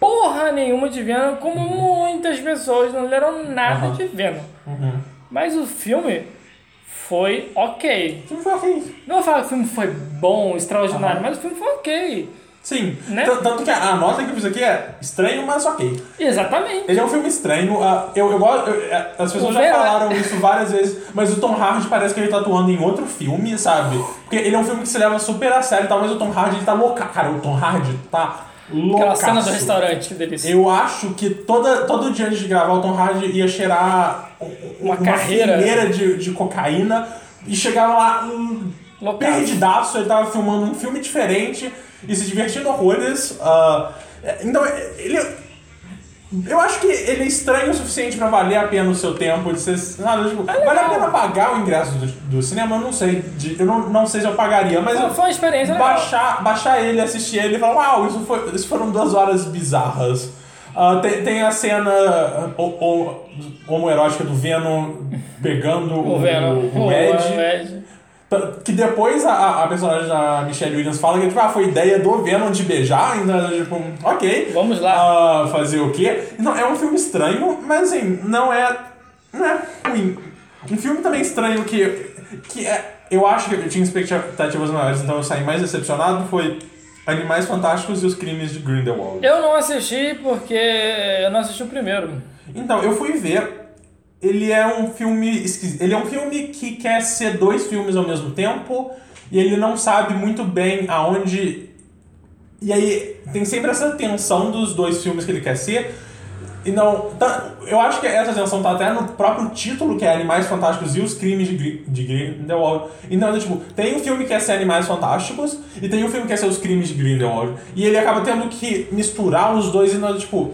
porra nenhuma de Venom, como muitas pessoas não leram nada Aham. de Venom. Uhum. Mas o filme foi ok. O filme foi ok. Não vou falar que o filme foi bom, extraordinário, mas o filme foi ok. Sim. Né? Tanto que a nota que eu fiz aqui é estranho, mas ok. Exatamente. Ele é um filme estranho. ah, eu, eu gosto. eu- é, as pessoas O já Vera- falaram isso várias vezes, mas o Tom Hardy parece que ele tá atuando em outro filme, sabe? Porque ele é um filme que se leva super a sério e tal, mas o Tom Hardy ele tá louca. Cara, o Tom Hardy tá louco. Aquela cena do restaurante, que delícia. Eu acho que toda, todo dia antes de gravar, o Tom Hardy ia cheirar um- Uma carreira. fileira de, de cocaína e chegava lá hum, Loucaço. perdidaço, ele tava filmando um filme diferente e se divertindo horrores. é, então, ele. Eu acho que ele é estranho o suficiente pra valer a pena o seu tempo de ser. Tipo, vale a pena pagar o ingresso do, do cinema? Eu não sei. de- eu não, não sei se eu pagaria, mas. Foi- eu- foi uma experiência legal. baixar, baixar ele, assistir ele e falar, uau, isso, foi, isso foram duas horas bizarras. Ah, tem, tem a cena o, o, homoerótica do Venom pegando o, O Venom. o, O Ed. Ed. Que depois a, a personagem da Michelle Williams fala que tipo, ah, foi ideia do Venom de beijar, ainda tipo, ok. Vamos lá. Ah, fazer o quê? Então, é um filme estranho, mas assim, não é. Não é ruim. Um filme também estranho que. que é, eu acho que eu tinha expectativas maiores, então eu saí mais decepcionado foi Animais Fantásticos e os Crimes de Grindelwald. Eu não assisti porque eu não assisti o primeiro. Então, eu fui ver. Ele é um filme. Ele é um filme que quer ser dois filmes ao mesmo tempo e ele não sabe muito bem aonde. E aí tem sempre essa tensão dos dois filmes que ele quer ser. E não, tá- eu acho que essa tensão tá até no próprio título, que é Animais Fantásticos e os Crimes de, de Grindelwald. Então, é tipo, tem um filme que quer ser Animais Fantásticos e tem um filme que quer ser os Crimes de Grindelwald. E ele acaba tendo que misturar os dois e não, tipo,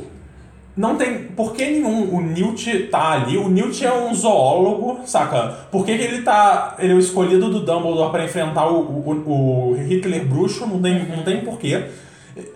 não tem porquê nenhum o Newt tá ali. O Newt é um zoólogo, saca? Por que, que ele tá. Ele é o escolhido do Dumbledore pra enfrentar o, o, o Hitler bruxo? Não tem, não tem porquê.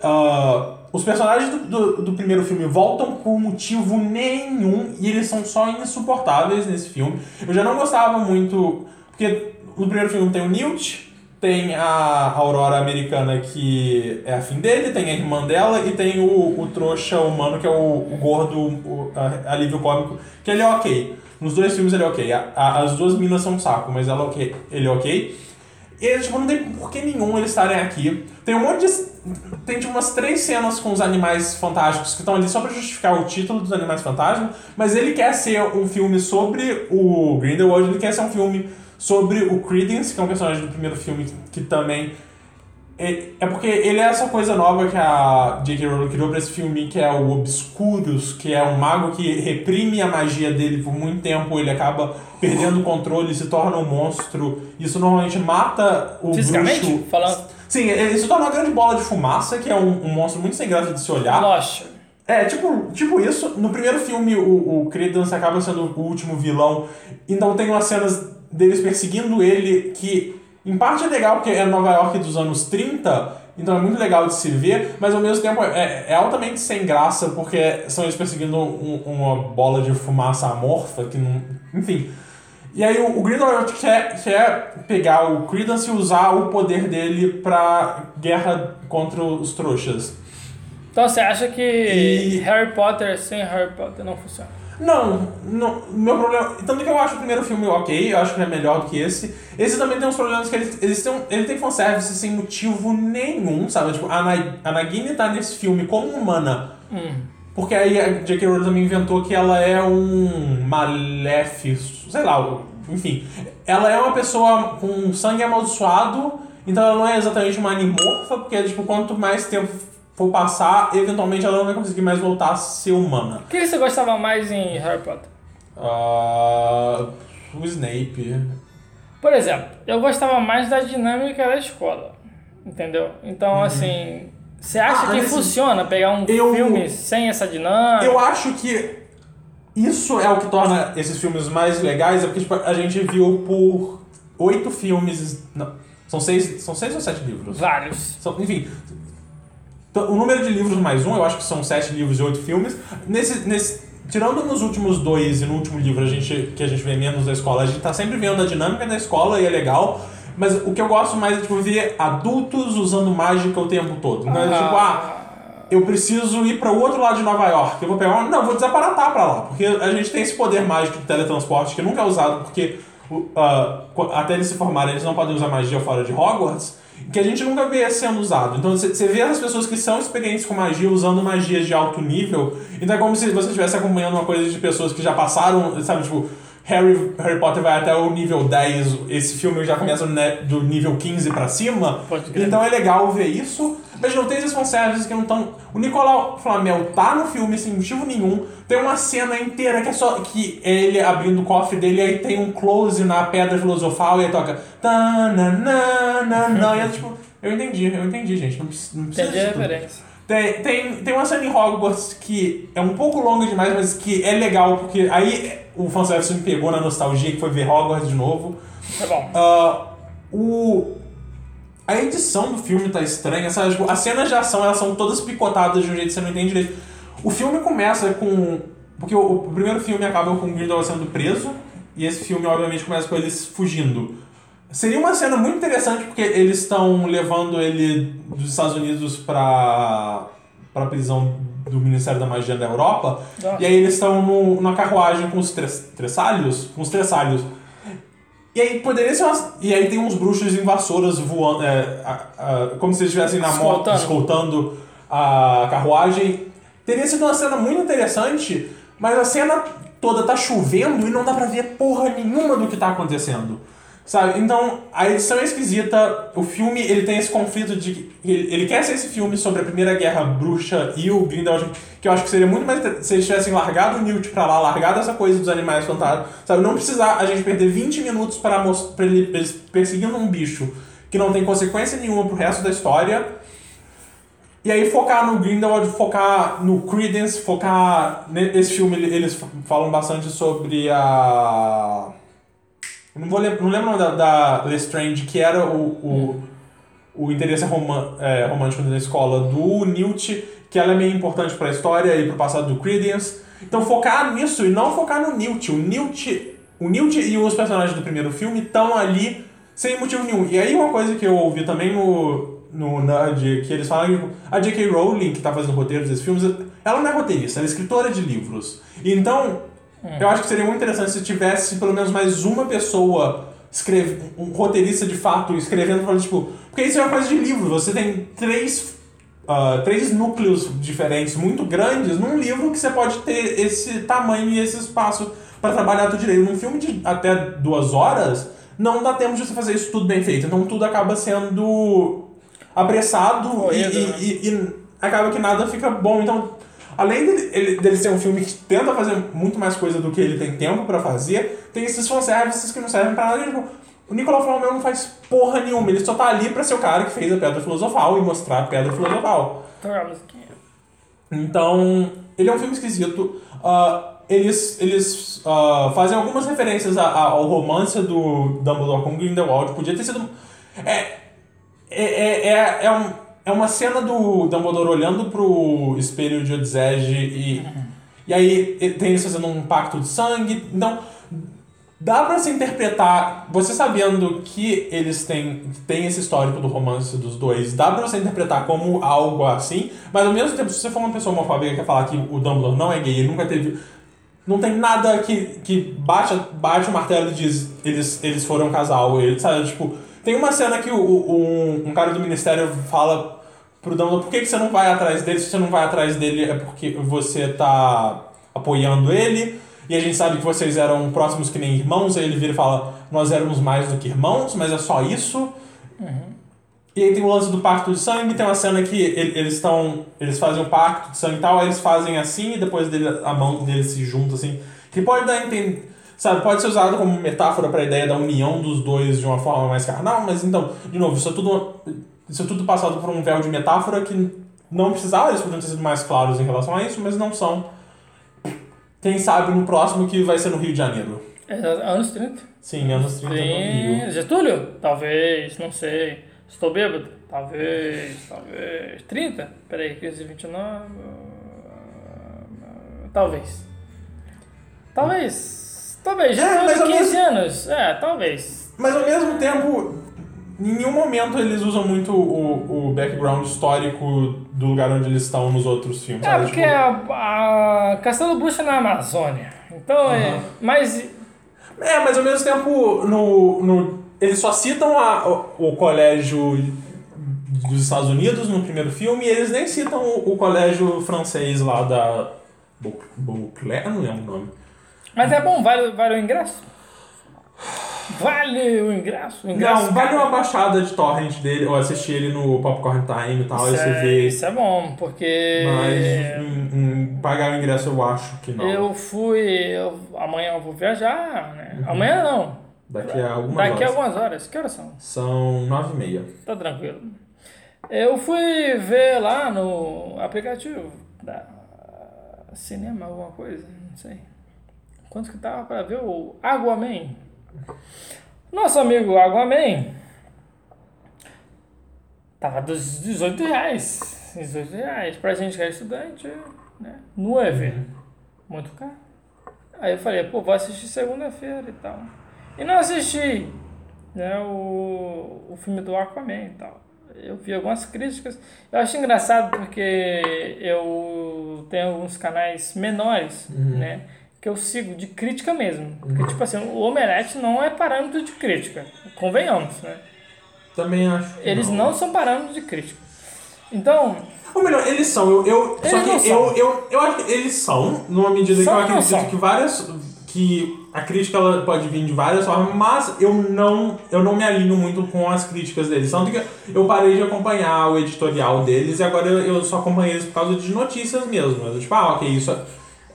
Ah, os personagens do, do, do primeiro filme voltam por motivo nenhum e eles são só insuportáveis nesse filme. Eu já não gostava muito. Porque no primeiro filme tem o Newt, tem a Aurora americana que é afim dele, tem a irmã dela e tem o, o trouxa humano que é o, o gordo, o a- alívio cômico, que ele é ok. Nos dois filmes ele é ok. A- a- as duas minas são um saco, mas ela é ele é ok. E tipo, não tem porquê nenhum eles estarem aqui. Tem um monte de. Tem tipo umas três cenas com os animais fantásticos que estão ali só pra justificar o título dos animais fantásticos, mas ele quer ser um filme sobre o Grindelwald, ele quer ser um filme sobre o Credence, que é um personagem do primeiro filme que, que também. É, é porque ele é essa coisa nova que a J.K. Rowling criou pra esse filme, que é o Obscurus, que é um mago que reprime a magia dele por muito tempo, ele acaba perdendo o controle, se torna um monstro. Isso normalmente mata o Fisicamente? bruxo. Falando. Sim, ele se torna uma grande bola de fumaça, que é um, um monstro muito sem graça de se olhar. Lost. É, tipo, tipo isso. No primeiro filme, o, o Credence acaba sendo o último vilão. Então tem umas cenas deles perseguindo ele que, em parte, é legal porque é Nova York dos anos 30. Então é muito legal de se ver, mas ao mesmo tempo é, é altamente sem graça porque são eles perseguindo um- uma bola de fumaça amorfa que não. Enfim. E aí o, o Grindelwald quer, quer pegar o Credence e usar o poder dele pra guerra contra os trouxas. Então você acha que E- Harry Potter sem Harry Potter não funciona? Não, não, meu problema. Tanto que eu acho o primeiro filme ok, eu acho que ele é melhor do que esse. Esse também tem uns problemas que ele, eles têm, ele tem fanservice sem motivo nenhum, sabe? Tipo, a, Na, a Nagini tá nesse filme como humana. Porque aí a J.K. Rowling também inventou que ela é um maléfico, sei lá, enfim. Ela é uma pessoa com sangue amaldiçoado, então ela não é exatamente uma animorfa, porque tipo, quanto mais tempo for passar, eventualmente ela não vai conseguir mais voltar a ser humana. O que você gostava mais em Harry Potter? Ah, o Snape. Por exemplo, eu gostava mais da dinâmica da escola. Entendeu? Então, assim. Você acha Uhum. Ah, que assim, funciona pegar um eu- filme sem essa dinâmica? Eu acho que isso é o que torna esses filmes mais legais, é porque tipo, a gente viu por oito filmes. Não, são seis, são seis ou sete livros? Vários. São- enfim. Então, O número de livros mais um, eu acho que são sete livros e oito filmes. Nesse, nesse, tirando nos últimos dois e no último livro a gente, que a gente vê menos da escola, a gente tá sempre vendo a dinâmica da escola e é legal. Mas o que eu gosto mais é tipo, ver adultos usando mágica o tempo todo. Não é tipo, ah, eu preciso ir para o outro lado de Nova York. Eu vou pegar uma... Não, vou desaparatar para lá. Porque a gente tem esse poder mágico de teletransporte que nunca é usado porque ah, qu- até eles se formarem, eles não podem usar magia fora de Hogwarts, que a gente nunca vê sendo usado. Então você vê as pessoas que são experientes com magia usando magias de alto nível, então é como se você estivesse acompanhando uma coisa de pessoas que já passaram, sabe, tipo. Harry, Harry Potter vai até o nível 10, esse filme já começa né, do nível 15 pra cima. Então é legal ver isso. Mas não tem esses fanservices que não estão. O Nicolau Flamel tá no filme sem motivo nenhum. Tem uma cena inteira que é só. que é ele abrindo o cofre dele e aí tem um close na pedra filosofal e aí toca. tananana, e é tipo. Eu entendi, eu entendi, gente. Não precisa, não precisa Entendi a referência. Tem, tem, tem uma cena em Hogwarts que é um pouco longa demais, mas que é legal, porque aí o fanservice me pegou na nostalgia, que foi ver Hogwarts de novo. Tá bom. Ah, o... A edição do filme tá estranha, sabe? Tipo, as cenas de ação, elas são todas picotadas de um jeito que você não entende direito. O filme começa com... Porque o, o primeiro filme acaba com o Grindelwald sendo preso, e esse filme, obviamente, começa com eles fugindo. Seria uma cena muito interessante, porque eles estão levando ele dos Estados Unidos pra, pra prisão do Ministério da Magia da Europa, Nossa. e aí eles estão na carruagem com os tres, tressalhos, com os tressalhos. E aí poderia ser uma, E aí tem uns bruxos em vassouras voando. é, a- a- como se eles estivessem na moto Escoltando. escoltando a carruagem. Teria sido uma cena muito interessante, mas a cena toda tá chovendo e não dá pra ver porra nenhuma do que tá acontecendo. Sabe? Então, a edição é esquisita. O filme, ele tem esse conflito de que ele, ele quer ser esse filme sobre a Primeira Guerra Bruxa e o Grindelwald, que eu acho que seria muito mais se eles tivessem largado o Newt pra lá, largado essa coisa dos animais fantásticos, sabe? Não precisar a gente perder 20 minutos para ele, perseguindo um bicho que não tem consequência nenhuma pro resto da história. E aí focar no Grindelwald, focar no Credence, focar nesse filme ele- eles falam bastante sobre a não, vou lem não lembro o nome da, da Lestrange, que era o, o, o interesse é, romântico da escola do Newt, que ela é meio importante pra história e pro passado do Credence. Então focar nisso e não focar no Newt. O Newt, o Newt e os personagens do primeiro filme estão ali sem motivo nenhum. E aí uma coisa que eu ouvi também no, no Nerd, que eles falam que tipo, a J.K. Rowling, que tá fazendo roteiros desses filmes, ela não é roteirista, ela é escritora de livros. Então, eu acho que seria muito interessante se tivesse pelo menos mais uma pessoa escreve, um roteirista de fato escrevendo falando, tipo, porque isso é uma coisa de livro, você tem três ah, três núcleos diferentes muito grandes num livro que você pode ter esse tamanho e esse espaço para trabalhar tudo direito. Num filme de até duas horas, não dá tempo de você fazer isso tudo bem feito. Então tudo acaba sendo apressado e, Corrido, e- né? e- e acaba que nada fica bom. Então, além dele, ele- dele ser um filme que tenta fazer muito mais coisa do que ele tem tempo pra fazer, tem esses fanservices que não servem pra nada. Tipo, o Nicolau Flamel não faz porra nenhuma, ele só tá ali pra ser o cara que fez a Pedra Filosofal e mostrar a Pedra Filosofal. A musiquinha. Então, ele é um filme esquisito. Ah, eles eles ah, fazem algumas referências a- a- ao romance do Dumbledore com Grindelwald. Podia ter sido... É, é, é, é, é, um, é uma cena do Dumbledore olhando pro espelho de Odzege e... E aí tem eles fazendo um pacto de sangue. Então, dá pra se interpretar, você sabendo que eles têm, têm esse histórico do romance dos dois, dá pra você interpretar como algo assim, mas ao mesmo tempo, se você for uma pessoa homofóbica que falar que o Dumbledore não é gay, ele nunca teve. Não tem nada que, que bate, bate o martelo e diz eles, eles foram um casal, ele, sabe? Tipo, tem uma cena que o, o- um, um cara do ministério fala pro Dumbledore, por que, que você não vai atrás dele? Se você não vai atrás dele é porque você tá apoiando ele. E a gente sabe que vocês eram próximos que nem irmãos. Aí ele vira e fala, nós éramos mais do que irmãos, mas é só isso. E aí tem o lance do pacto de sangue, tem uma cena que ele- eles estão. Eles fazem um pacto de sangue e tal, aí eles fazem assim e depois dele, a mão dele se junta assim. Que pode dar a entender. Sabe, pode ser usado como metáfora para a ideia da união dos dois de uma forma mais carnal, mas então, de novo, isso é tudo, isso é tudo passado por um véu de metáfora que não precisava, eles poderiam ter sido mais claros em relação a isso, mas não são. Quem sabe no próximo que vai ser no Rio de Janeiro. É, anos 30. Sim, anos 30 no Rio. Sim. Getúlio? Talvez, não sei. Estou bêbado? Talvez, talvez. 30? Peraí, 15, 29. Talvez. Talvez. Talvez. É, mas Getúlio, ao 15 mesmo- anos. É, talvez. Mas ao mesmo tempo, em nenhum momento eles usam muito o, o background histórico do lugar onde eles estão nos outros filmes. É, sabe? porque Tipo, a, a Castelo Bruxo é na Amazônia. Então é. Aham. Mas. É, mas ao mesmo tempo, no, no, eles só citam a- o, o colégio dos Estados Unidos no primeiro filme e eles nem citam o, o colégio francês lá da Beau- Beauclerc, não lembro o nome. Mas é bom, vale, vale o ingresso? Vale o ingresso? O ingresso Não, vale uma baixada de torrent dele, ou assistir ele no Popcorn Time e tal, Isso você é, vê. isso é bom, porque Mas em, em pagar o ingresso eu acho que não. eu fui. eu- amanhã eu vou viajar, né? Amanhã não. Daqui a algumas Daqui a horas. algumas horas. Que horas são? São nove e meia. Tá tranquilo. Eu fui ver lá no aplicativo da cinema, alguma coisa, não sei. Quanto que tava pra ver o Aquaman? Nosso amigo Aquaman tava dos 18 reais. 18 reais. Pra gente que é estudante, né? Nueve. Muito caro. Aí eu falei, pô, vou assistir segunda-feira e tal. E não assisti né, o, o filme do Aquaman e tal. Eu vi algumas críticas. Eu acho engraçado porque eu tenho alguns canais menores, né? Que eu sigo de crítica mesmo. Porque, tipo assim, o Omelete não é parâmetro de crítica. Convenhamos, né? Também acho. Eles não são parâmetros de crítica. Então, Ou melhor, eles são. Eu, eu, só Eles não que são. eu, eu, eu acho que eles são, numa medida São que eu não acredito são? que várias. que a crítica ela pode vir de várias formas, mas eu não, eu não me alinho muito com as críticas deles. Tanto que eu parei de acompanhar o editorial deles e agora eu, eu só acompanhei eles por causa de notícias mesmo. Eu, tipo, ah, ok, isso.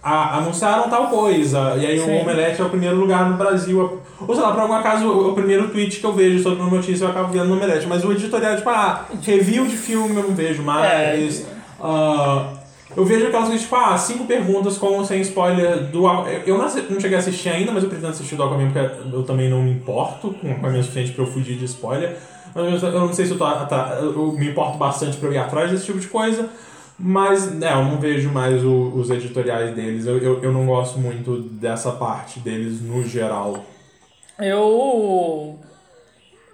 A- anunciaram tal coisa, e aí Sim. o Omelete é o primeiro lugar no Brasil. Ou sei lá, por algum acaso, o, o primeiro tweet que eu vejo sobre uma notícia eu acabo vendo no Omelete. Mas o editorial, tipo, ah, review de filme eu não vejo mais. Ah, eu vejo aquelas coisas, tipo, ah, cinco perguntas com ou sem spoiler do Eu não, cheguei a assistir ainda, mas eu pretendo assistir do Aquaman porque eu também não me importo com Aquaman o suficiente pra eu fugir de spoiler. Mas eu eu não sei se eu, tô, tá, eu me importo bastante pra eu ir atrás desse tipo de coisa. Mas, é, eu não vejo mais o- os editoriais deles. Eu, eu, eu não gosto muito dessa parte deles no geral. Eu.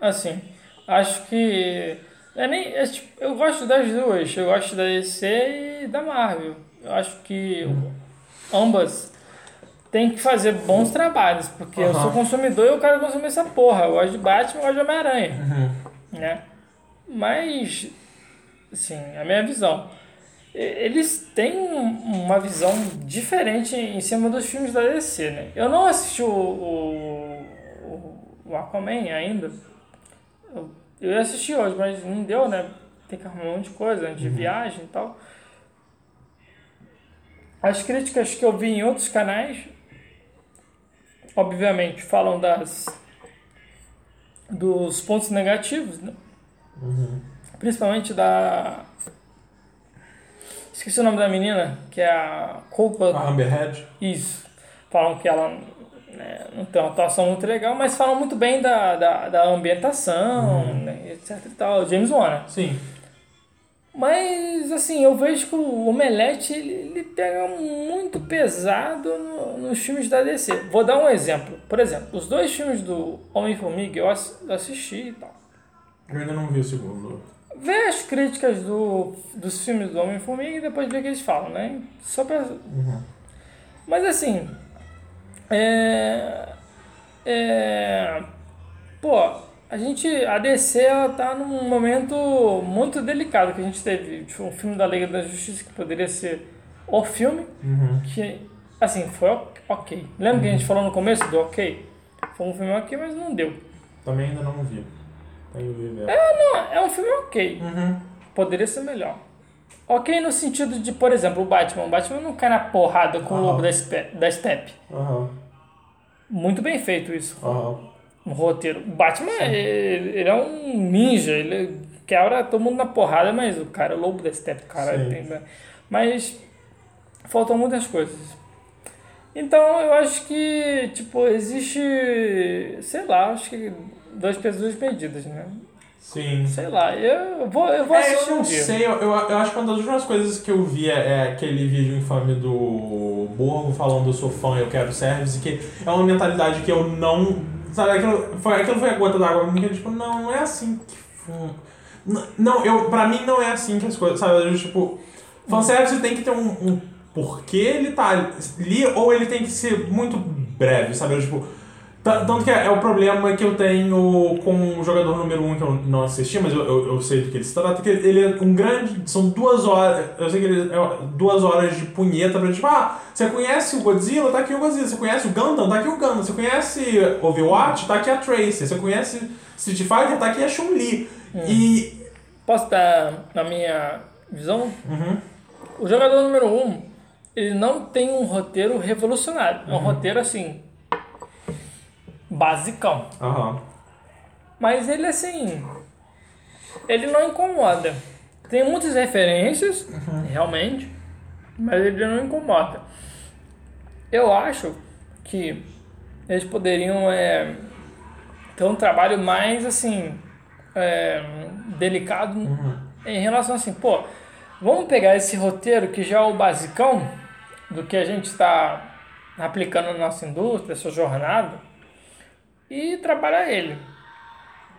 Assim, acho que. É nem, é tipo, eu gosto das duas. Eu gosto da DC e da Marvel. Eu acho que ambas têm que fazer bons trabalhos, porque eu Aham. sou consumidor e eu quero consumir essa porra. Eu gosto de Batman, eu gosto de Homem-Aranha. Né? Mas, assim, a minha visão. Eles têm um- uma visão diferente em cima dos filmes da DC, né? Eu não assisti o, o, o- Aquaman ainda. Eu, eu ia assistir hoje, mas não deu, né? Tem que arrumar um monte de coisa, né? de viagem e tal. As críticas que eu vi em outros canais, obviamente, falam das dos pontos negativos, né? Principalmente da. Esqueci o nome da menina, que é a culpa. A Amberhead? Isso. Falam que ela né, não tem uma atuação muito legal, mas falam muito bem da, da, da ambientação, né, etc e tal. James Wan. Sim. Mas, assim, eu vejo que o Omelete, ele, ele pega muito pesado no- nos filmes da DC. Vou dar um exemplo. Por exemplo, os dois filmes do Homem-Formiga eu ass- assisti e tal. Eu ainda não vi o segundo. Vê as críticas do, dos filmes do Homem-Formiga e depois vê o que eles falam, né? Só pra... Mas, assim, é... É... Pô, a gente, a DC, ela tá num momento muito delicado, que a gente teve tipo, um filme da Liga da Justiça que poderia ser o filme, que, assim, foi ok. Lembra que a gente falou no começo do ok? Foi um filme ok, mas não deu. Também ainda não vi. Ver. Não, é um filme ok. Uhum. Poderia ser melhor. Ok no sentido de, por exemplo, o Batman. O Batman não cai na porrada com o Aham. lobo da, Spe- da Steppe. Aham. Muito bem feito isso no roteiro. O Batman, ele, ele é um ninja. Ele quebra todo mundo na porrada, mas o cara é o lobo da Steppe. O cara tem, mas faltam muitas coisas. Então, eu acho que, tipo, existe, sei lá, acho que dois pesos, duas medidas, né? Sim. Sei lá, eu vou, eu vou É, assistir eu não um sei, eu, eu, eu acho que uma das últimas coisas que eu vi é, é aquele vídeo infame do Borgo falando eu sou fã, eu quero service, que é uma mentalidade que eu não. Sabe, aquilo foi, aquilo foi a gota d'água pra mim, que eu, tipo, não, não é assim que. fun- N- Não, eu, pra mim não é assim que as coisas, sabe? Eu, tipo, fanservice tem que ter um, um porquê ele tá ali, ou ele tem que ser muito breve, sabe? Eu, tipo, Tanto que é, é o problema que eu tenho com o jogador número 1 um, que eu não assisti, mas eu, eu, eu sei do que ele se trata, que ele é um grande. São duas horas. Eu sei que ele é duas horas de punheta pra tipo, ah, você conhece o Godzilla, tá aqui o Godzilla. Você conhece o Gundam, tá aqui o Gundam. Você conhece Overwatch, tá aqui a Tracer. Você conhece Street Fighter, tá aqui a Chun-Li. E. Posso dar na minha visão? Uhum. O jogador número um, ele não tem um roteiro revolucionário. É um roteiro assim. Basicão. Aham. Mas ele assim. Ele não incomoda. Tem muitas referências, realmente, mas ele não incomoda. Eu acho que eles poderiam é, ter um trabalho mais assim. é, delicado em relação assim, pô, vamos pegar esse roteiro que já é o basicão do que a gente está aplicando na nossa indústria, essa jornada, e trabalhar ele.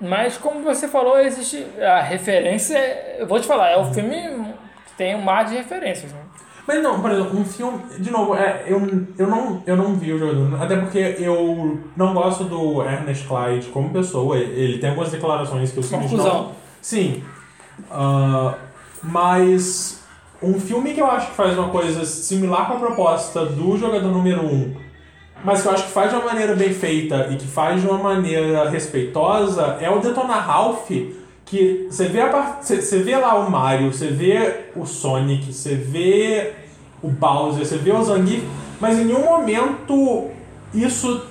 Mas como você falou, existe a referência. Eu vou te falar, é o filme que tem um mar de referências. Né? Mas não, por exemplo, um filme. De novo, é, eu, eu, não, eu não vi o jogador. Até porque eu não gosto do Ernest Clyde como pessoa. Ele tem algumas declarações que eu simplesmente não. Sim. Ah, mas um filme que eu acho que faz uma coisa similar com a proposta do jogador número 1, um, mas que eu acho que faz de uma maneira bem feita e que faz de uma maneira respeitosa, é o Detona Ralph, que você vê, a você vê lá o Mario, você vê o Sonic, você vê o Bowser, você vê o Zangief, mas em nenhum momento isso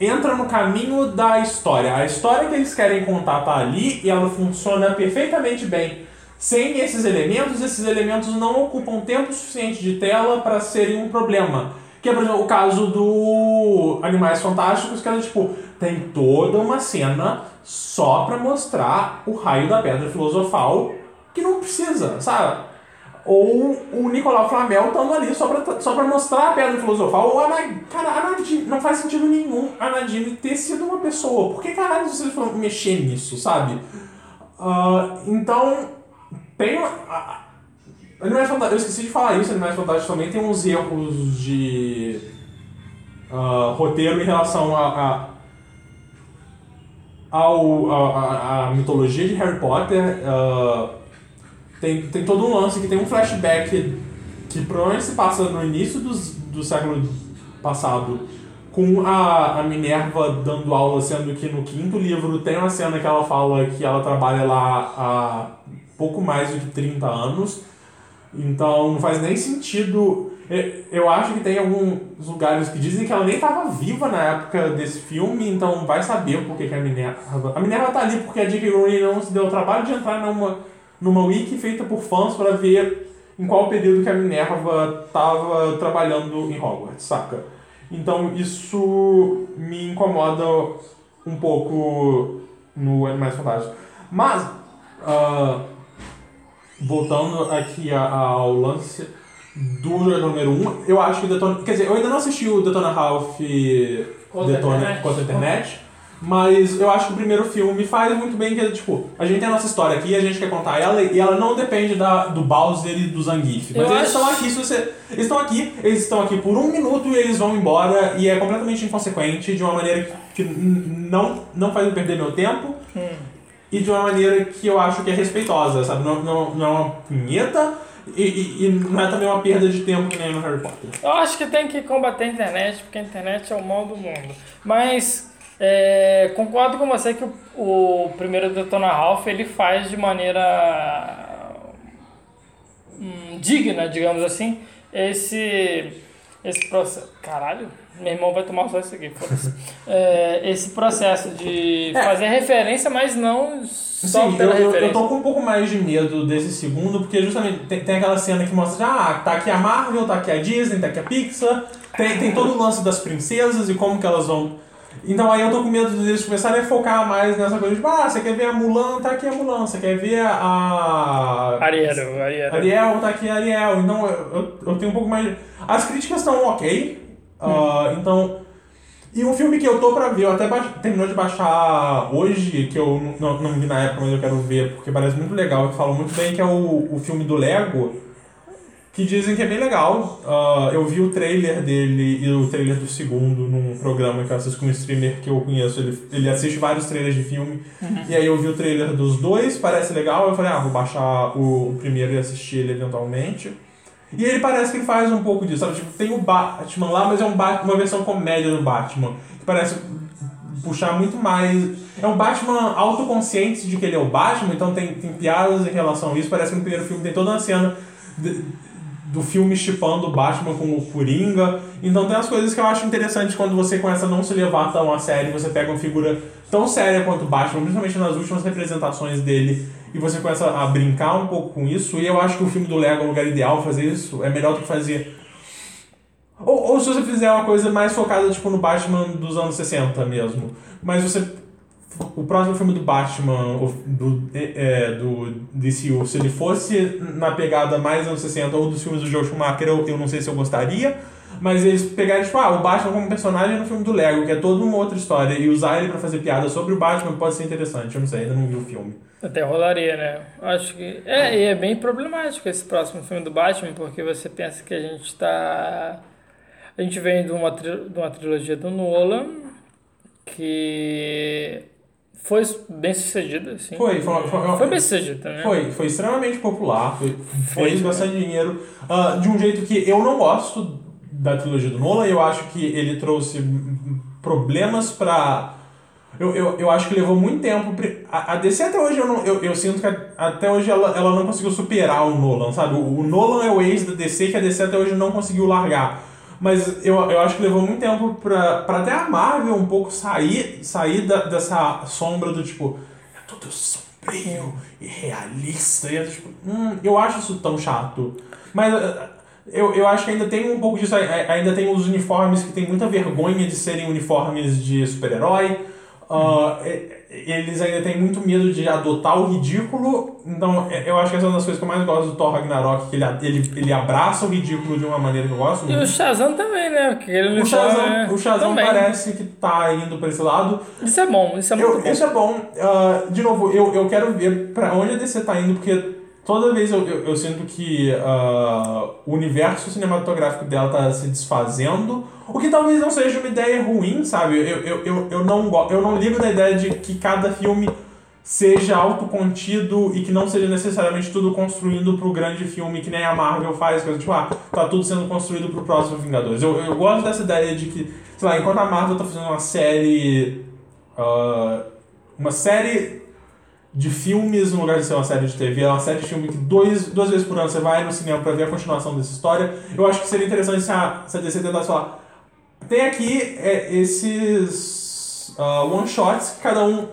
entra no caminho da história. A história que eles querem contar tá ali e ela funciona perfeitamente bem. Sem esses elementos, esses elementos não ocupam tempo suficiente de tela para serem um problema. Que é, por exemplo, o caso do Animais Fantásticos, que era tipo, tem toda uma cena só pra mostrar o raio da pedra filosofal que não precisa, sabe? Ou o Nicolau Flamel estando ali só pra, só pra mostrar a pedra filosofal. Ou a Nadine. Cara, a Nadine. Não faz sentido nenhum a Nadine ter sido uma pessoa. Por que caralho vocês foram mexer nisso, sabe? Ah, então, tem uma. Animais Fantásticos. Eu esqueci de falar isso. Animais Fantásticos também tem uns erros de. ah, roteiro em relação a. a ao, a, a- mitologia de Harry Potter. ah, tem, tem todo um lance que tem um flashback que provavelmente se passa no início dos, do século passado com a, a Minerva dando aula, sendo que no quinto livro tem uma cena que ela fala que ela trabalha lá há pouco mais do que 30 anos. Então não faz nem sentido. E- Eu acho que tem alguns lugares que dizem que ela nem estava viva na época desse filme, então vai saber por que, a Minerva. A Minerva tá ali porque a J.K. Rowling não se deu o trabalho de entrar numa, numa wiki feita por fãs para ver em qual período que a Minerva estava trabalhando em Hogwarts, saca? Então isso me incomoda um pouco no Animais Fantásticos. Mas, ah, voltando aqui ao lance do jogador número 1, um, eu acho que o Detona. Quer dizer, eu ainda não assisti o Detona Ralph Contra Detona internet. contra a internet. Mas eu acho que o primeiro filme faz muito bem que é, tipo, a gente tem a nossa história aqui, a gente quer contar ela e ela não depende da, do Bowser e do Zangief. Mas Eu eles acho- estão aqui, se você. Eles estão aqui, eles estão aqui por um minuto e eles vão embora e é completamente inconsequente, de uma maneira que, que não, não faz eu perder meu tempo e de uma maneira que eu acho que é respeitosa, sabe? Não, não, não é uma punheta e, e, e não é também uma perda de tempo que nem no Harry Potter. Eu acho que tem que combater a internet, porque a internet é o mal do mundo. Mas é, concordo com você que o, o primeiro Detona Ralph ele faz de maneira hum, digna, digamos assim, esse, esse processo. Caralho, meu irmão vai tomar só isso aqui. É, esse processo de É. fazer referência, mas não só Sim, eu, eu, tô com um pouco mais de medo desse segundo, porque justamente tem, tem aquela cena que mostra, ah, tá aqui a Marvel, tá aqui a Disney, tá aqui a Pixar, tem, tem todo o lance das princesas e como que elas vão... Então aí eu tô com medo deles começarem a focar mais nessa coisa de, ah, você quer ver a Mulan, tá aqui a Mulan, você quer ver a... Ariel, Ariel. Ariel, tá aqui a Ariel. Então eu, eu, eu tenho um pouco mais. de- As críticas estão ok. Ah, então. E um filme que eu tô pra ver, eu até terminou de baixar hoje, que eu não, não vi na época, mas eu quero ver, porque parece muito legal, que fala muito bem, que é o, o filme do Lego. que dizem que é bem legal. Ah, eu vi o trailer dele e o trailer do segundo num programa que eu assisto com um streamer que eu conheço. Ele, ele assiste vários trailers de filme. E aí eu vi o trailer dos dois, parece legal. Eu falei, ah, vou baixar o, o primeiro e assistir ele eventualmente. E ele parece que faz um pouco disso, sabe? Tipo, tem o Batman lá, mas é um uma versão comédia do Batman. Que parece puxar muito mais. É um Batman autoconsciente de que ele é o Batman, então tem, tem piadas em relação a isso. Parece que no primeiro filme tem toda uma cena do filme chipando Batman com o Coringa. Então tem as coisas que eu acho interessantes quando você começa a não se levar tão a sério, você pega uma figura tão séria quanto Batman, principalmente nas últimas representações dele, e você começa a brincar um pouco com isso. E eu acho que o filme do Lego é o lugar ideal fazer isso. É melhor do que fazer ou, ou se você fizer uma coisa mais focada tipo no Batman dos anos 60 mesmo. Mas você. O próximo filme do Batman, do, é, do DCU, se ele fosse na pegada mais anos 60 ou dos filmes do Joe Schumacher, eu, eu não sei se eu gostaria. Mas eles pegarem, tipo, ah, o Batman como personagem no filme do Lego, que é toda uma outra história, e usar ele pra fazer piada sobre o Batman pode ser interessante. Eu não sei, ainda não vi o filme. Até rolaria, né? Acho que. É, e é bem problemático esse próximo filme do Batman, porque você pensa que a gente tá. A gente vem de uma, tri- de uma trilogia do Nolan que foi bem sucedida, assim. Foi, foi, foi, Foi bem sucedida, né? Foi, foi extremamente popular, foi, Foi, fez né? bastante dinheiro, ah, de um jeito que eu não gosto da trilogia do Nolan, eu acho que ele trouxe problemas pra... Eu, eu, eu acho que levou muito tempo. A, a DC até hoje, eu, não, eu, eu sinto que a- até hoje ela, ela não conseguiu superar o Nolan, sabe? O, o Nolan é o ex da DC que a DC até hoje não conseguiu largar. Mas eu, eu acho que levou muito tempo pra, pra até a Marvel um pouco sair, sair da, dessa sombra do tipo, é tudo sombrio e realista. E é tipo, hum, eu acho isso tão chato. Mas eh, eu, eu acho que ainda tem um pouco disso. ai- ai- Ainda tem os uniformes que tem muita vergonha de serem uniformes de super-herói. Ah, e- eles ainda têm muito medo de adotar o ridículo. Então, eh, eu acho que essa é uma das coisas que eu mais gosto do Thor Ragnarok, que ele, ele, ele abraça o ridículo de uma maneira que eu gosto E muito. o Shazam também, né? Porque ele O uniforme, Shazam, né? o Shazam também. parece que tá indo pra esse lado. Isso é bom, isso é muito Eu, bom. isso é bom. Ah, de novo, eu, eu quero ver pra onde a DC tá indo, porque toda vez eu, eu, eu sinto que ah, o universo cinematográfico dela tá se desfazendo. O que talvez não seja uma ideia ruim, sabe? Eu, eu, eu, eu, não, eu não ligo da ideia de que cada filme seja autocontido e que não seja necessariamente tudo construindo pro grande filme que nem a Marvel faz, coisa tipo, ah, tá tudo sendo construído pro próximo Vingadores. Eu, eu gosto dessa ideia de que, sei lá, enquanto a Marvel tá fazendo uma série. ah, uma série de filmes no lugar de ser uma série de TV, é uma série de filme que dois, duas vezes por ano você vai no cinema pra ver a continuação dessa história. Eu acho que seria interessante se a, se a DC tentasse falar. Tem aqui é, esses ah, one-shots que cada um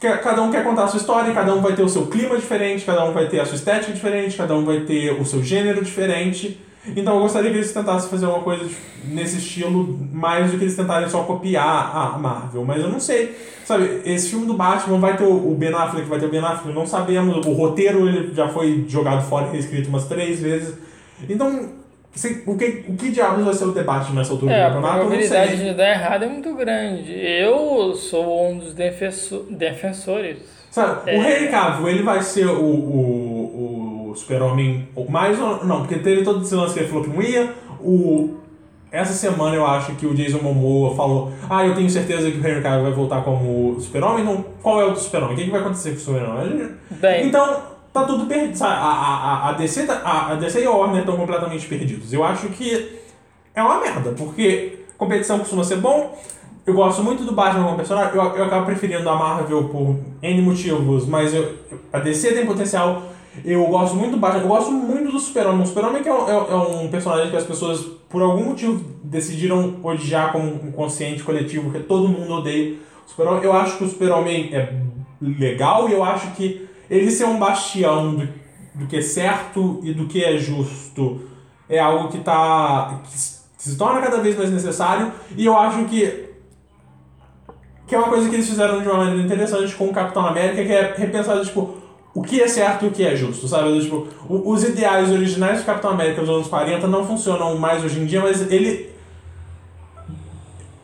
que cada um quer contar a sua história, cada um vai ter o seu clima diferente, cada um vai ter a sua estética diferente, cada um vai ter o seu gênero diferente. Então eu gostaria que eles tentassem fazer uma coisa nesse estilo mais do que eles tentarem só copiar a Marvel. Mas eu não sei. Sabe, esse filme do Batman vai ter o Ben Affleck, vai ter o Ben Affleck, não sabemos. O roteiro ele já foi jogado fora e reescrito umas três vezes. Então, sei- o que, o que diabos vai ser o debate nessa altura É, do a campeonato? Não probabilidade de dar errado é muito grande. Eu sou um dos defenso- defensores. Sabe, É. o Henry Cavill, ele vai ser o, o, o super-homem mais... ou- Não, porque teve todo esse lance que ele falou que não ia. O, essa semana eu acho que o Jason Momoa falou ah, eu tenho certeza que o Henry Cavill vai voltar como super-homem. Então, qual é o do super-homem? O que, que vai acontecer com o super-homem? Então, tá tudo perdido. Sabe? A, a, a, a, DC, tá- a, a DC e a Warner estão completamente perdidos. Eu acho que é uma merda, porque competição costuma ser bom. Eu gosto muito do Batman como personagem, eu, eu acabo preferindo a Marvel por N motivos, mas eu, a DC tem potencial. Eu gosto muito do Batman, eu gosto muito do Super-Homem. O Super-Homem é, um- é- é um personagem que as pessoas, por algum motivo, decidiram odiar como um consciente coletivo, que todo mundo odeia Super-Homem. Eu acho que o Super-Homem é legal e eu acho que ele ser um bastião do, do que é certo e do que é justo é algo que tá. que se torna cada vez mais necessário e eu acho que que é uma coisa que eles fizeram de uma maneira interessante com o Capitão América, que é repensar, tipo, o que é certo e o que é justo, sabe? Tipo, os ideais originais do Capitão América dos anos 40 não funcionam mais hoje em dia, mas ele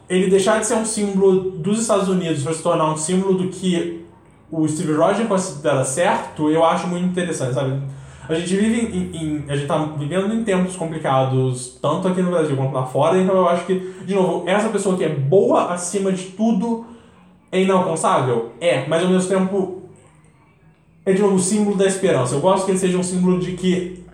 ele deixar de ser um símbolo dos Estados Unidos para se tornar um símbolo do que o Steve Rogers considera certo, eu acho muito interessante, sabe? A gente vive em, em- A gente tá vivendo em tempos complicados, tanto aqui no Brasil quanto lá fora, então eu acho que, de novo, essa pessoa que é boa acima de tudo é inalcançável? É, mas ao mesmo tempo é de novo o símbolo da esperança. Eu gosto que ele seja um símbolo de que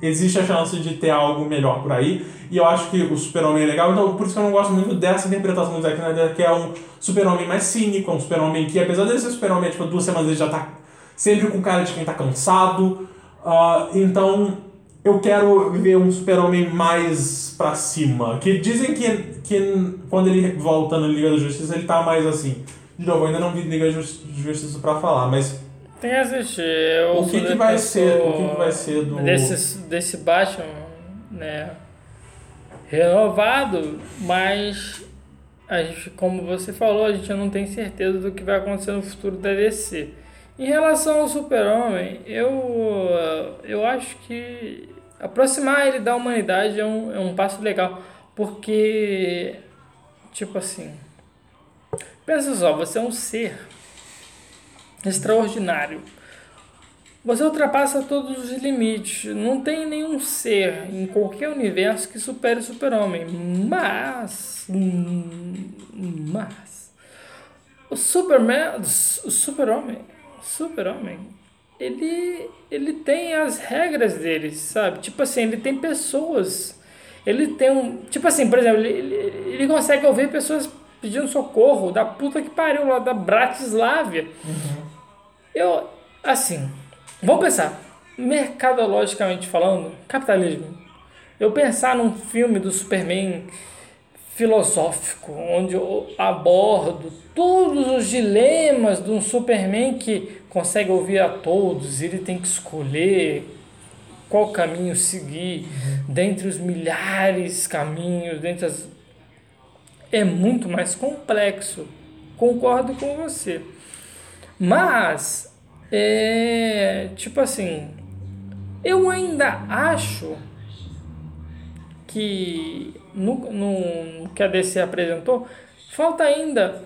existe a chance de ter algo melhor por aí. E eu acho que o super-homem é legal, então por isso que eu não gosto muito dessa interpretação do Zack Snyder, que é um super-homem mais cínico, um super-homem que, apesar de ser super-homem, tipo, duas semanas ele já tá sempre com cara de quem tá cansado. Ah, então eu quero ver um super-homem mais pra cima. Que dizem que, que quando ele volta na Liga da Justiça ele tá mais assim. De novo, eu ainda não vi Liga da Jus- Justiça pra falar, mas Tem que assistir. Eu o que, que vai ser, o que, que vai ser do Desse, desse Batman, né? Renovado, mas a gente, como você falou, a gente não tem certeza do que vai acontecer no futuro da DC. Em relação ao Super-Homem, eu, eu acho que aproximar ele da humanidade é um, é um passo legal, porque, tipo assim, pensa só, você é um ser extraordinário. Você ultrapassa todos os limites. Não tem nenhum ser em qualquer universo que supere o super-homem. Mas. Mas. O Superman. O super-homem. Super-homem. Ele, ele tem as regras dele, sabe? Tipo assim, ele tem pessoas. Ele tem um. Tipo assim, por exemplo, ele, ele, ele consegue ouvir pessoas pedindo socorro da puta que pariu lá da Bratislávia. Eu, assim, vamos pensar, mercadologicamente falando, capitalismo. Eu pensar num filme do Superman filosófico, onde eu abordo todos os dilemas de um Superman que consegue ouvir a todos, ele tem que escolher qual caminho seguir dentre os milhares de caminhos, dentre as... é muito mais complexo. Concordo com você. Mas, é, tipo assim, eu ainda acho que no, no que a DC apresentou, falta ainda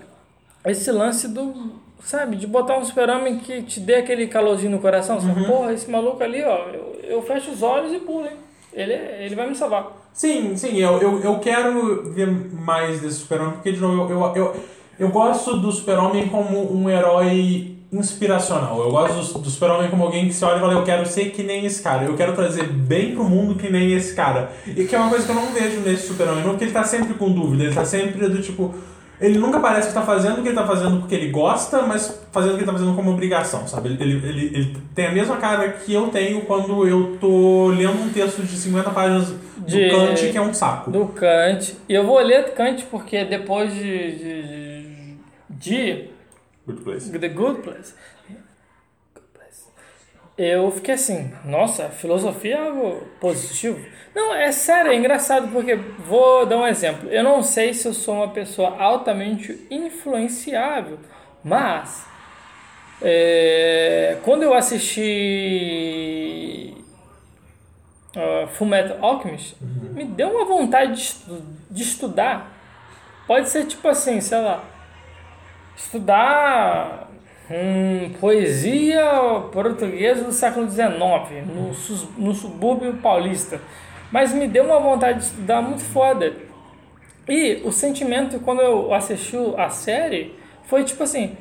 esse lance do, sabe, de botar um super-homem que te dê aquele calorzinho no coração. Sabe? Porra, esse maluco ali, ó, eu, eu fecho os olhos e pulo, hein? Ele, ele vai me salvar. Sim, sim, eu, eu, eu quero ver mais desse super-homem, porque, de novo, eu, eu, eu, eu gosto do super-homem como um herói inspiracional. Eu gosto do, super-homem como alguém que se olha e fala, eu quero ser que nem esse cara, eu quero trazer bem pro mundo que nem esse cara. E que é uma coisa que eu não vejo nesse super-homem, porque ele tá sempre com dúvida, ele tá sempre do tipo... Ele nunca parece que tá fazendo o que ele tá fazendo porque ele gosta, mas fazendo o que ele tá fazendo como obrigação, sabe? Ele, ele, ele, ele tem a mesma cara que eu tenho quando eu tô lendo um texto de 50 páginas do De- Kant, que é um saco. Do Kant. E eu vou ler Kant porque depois de, de, de Good place. The Good Place. Eu fiquei assim, nossa, filosofia é algo positivo. Não, é sério, é engraçado porque vou dar um exemplo. Eu não sei se eu sou uma pessoa altamente influenciável, mas é, quando eu assisti uh, Fullmetal Alchemist, me deu uma vontade de, estu- de estudar. Pode ser tipo assim, sei lá, estudar hum, poesia portuguesa do século XIX, no, no subúrbio paulista. Mas me deu uma vontade de estudar muito foda. E o sentimento quando eu assisti a série foi tipo assim,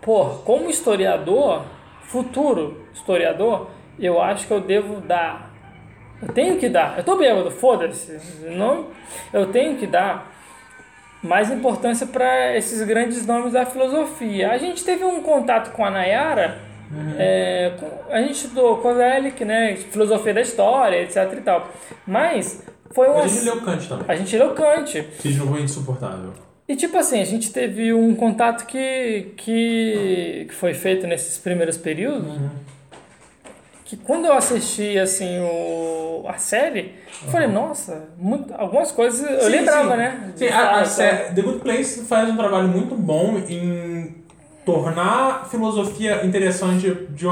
pô, como historiador, futuro historiador, eu acho que eu devo dar. Eu tenho que dar. Eu tô bêbado, foda-se. Não, eu tenho que dar mais importância para esses grandes nomes da filosofia. A gente teve um contato com a Nayara, é, com- a gente estudou Kozelic, né, filosofia da história, etc e tal. Mas foi uma... A gente leu Kant também, A gente leu Kant. que é insuportável. E tipo assim, a gente teve um contato que, que, que foi feito nesses primeiros períodos, que quando eu assisti assim o, a série, eu falei, nossa, muito- algumas coisas eu Sim, sim, sim. né? Sim, a, a falar, sé- The Good Place faz um trabalho muito bom em tornar a filosofia interessante de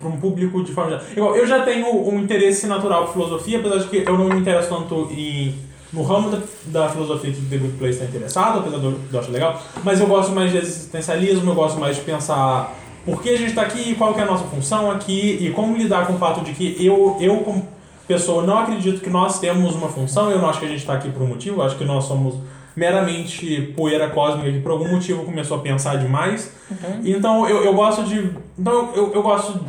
para um público de forma. Igual, eu já tenho um interesse natural por filosofia, apesar de que eu não me interesso tanto em, no ramo da, da filosofia que The Good Place está interessado, apesar de eu de eu achar legal, mas eu gosto mais de existencialismo, eu gosto mais de pensar por que a gente tá aqui, qual que é a nossa função aqui e como lidar com o fato de que eu, eu como pessoa, não acredito que nós temos uma função, eu não acho que a gente tá aqui por um motivo, acho que nós somos meramente poeira cósmica que por algum motivo começou a pensar demais. Então eu, eu gosto de. Então eu, eu gosto.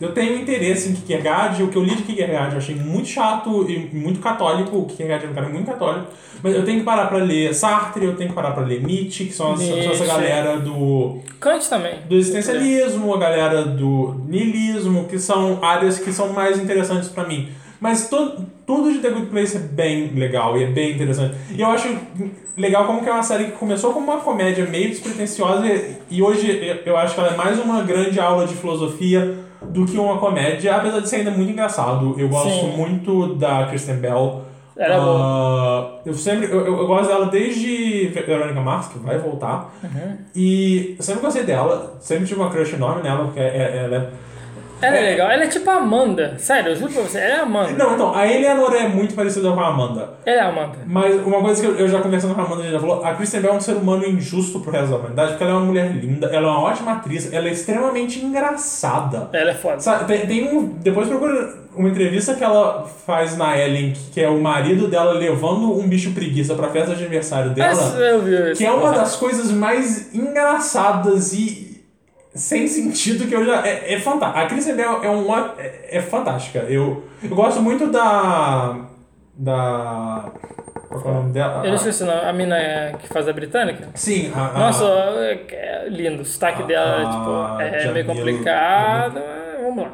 Eu tenho interesse em Kierkegaard, o que eu li de Kierkegaard eu achei muito chato e muito católico, o Kierkegaard é um cara muito católico, mas eu tenho que parar pra ler Sartre, eu tenho que parar pra ler Nietzsche, que são, as- são essa Nietzsche. galera do, Kant também. do existencialismo, a galera do niilismo, que são áreas que são mais interessantes pra mim. Mas to, tudo de The Good Place é bem legal e é bem interessante. E eu acho legal como que é uma série que começou como uma comédia meio despretensiosa e, e hoje eu acho que ela é mais uma grande aula de filosofia do que uma comédia, apesar de ser ainda muito engraçado. Eu gosto Sim. muito da Kristen Bell. Era Ah, Eu sempre eu, eu, gosto dela desde Verônica Mars, que vai voltar. Uhum. E eu sempre gostei dela, sempre tive uma crush enorme nela, porque é- é- ela é. É legal. Ela é tipo a Amanda. Sério, eu juro pra você. Ela é a Amanda. Não, então, a Eleanor é muito parecida com a Amanda. Ela é a Amanda. Mas uma coisa que eu, eu já conversando com a Amanda, a gente já falou, a Kristen Bell é um ser humano injusto pro resto da humanidade, porque ela é uma mulher linda, ela é uma ótima atriz, ela é extremamente engraçada. Ela é foda. Sabe, tem, tem um. Depois procura uma entrevista que ela faz na Ellen, que é o marido dela levando um bicho preguiça pra festa de aniversário dela. Essa eu vi. Que é uma das coisas mais engraçadas e sem sentido que eu já. É, é fantástico. A Kristen Bell é, uma, é, é fantástica. Eu, eu gosto muito da. Da. Qual é o nome dela? Eu não esqueci. A mina é- que faz a britânica? Sim, a. a- Nossa, é, é lindo. O sotaque Ah, dela ah, tipo, é Jamila. meio complicado. mas Vamos lá.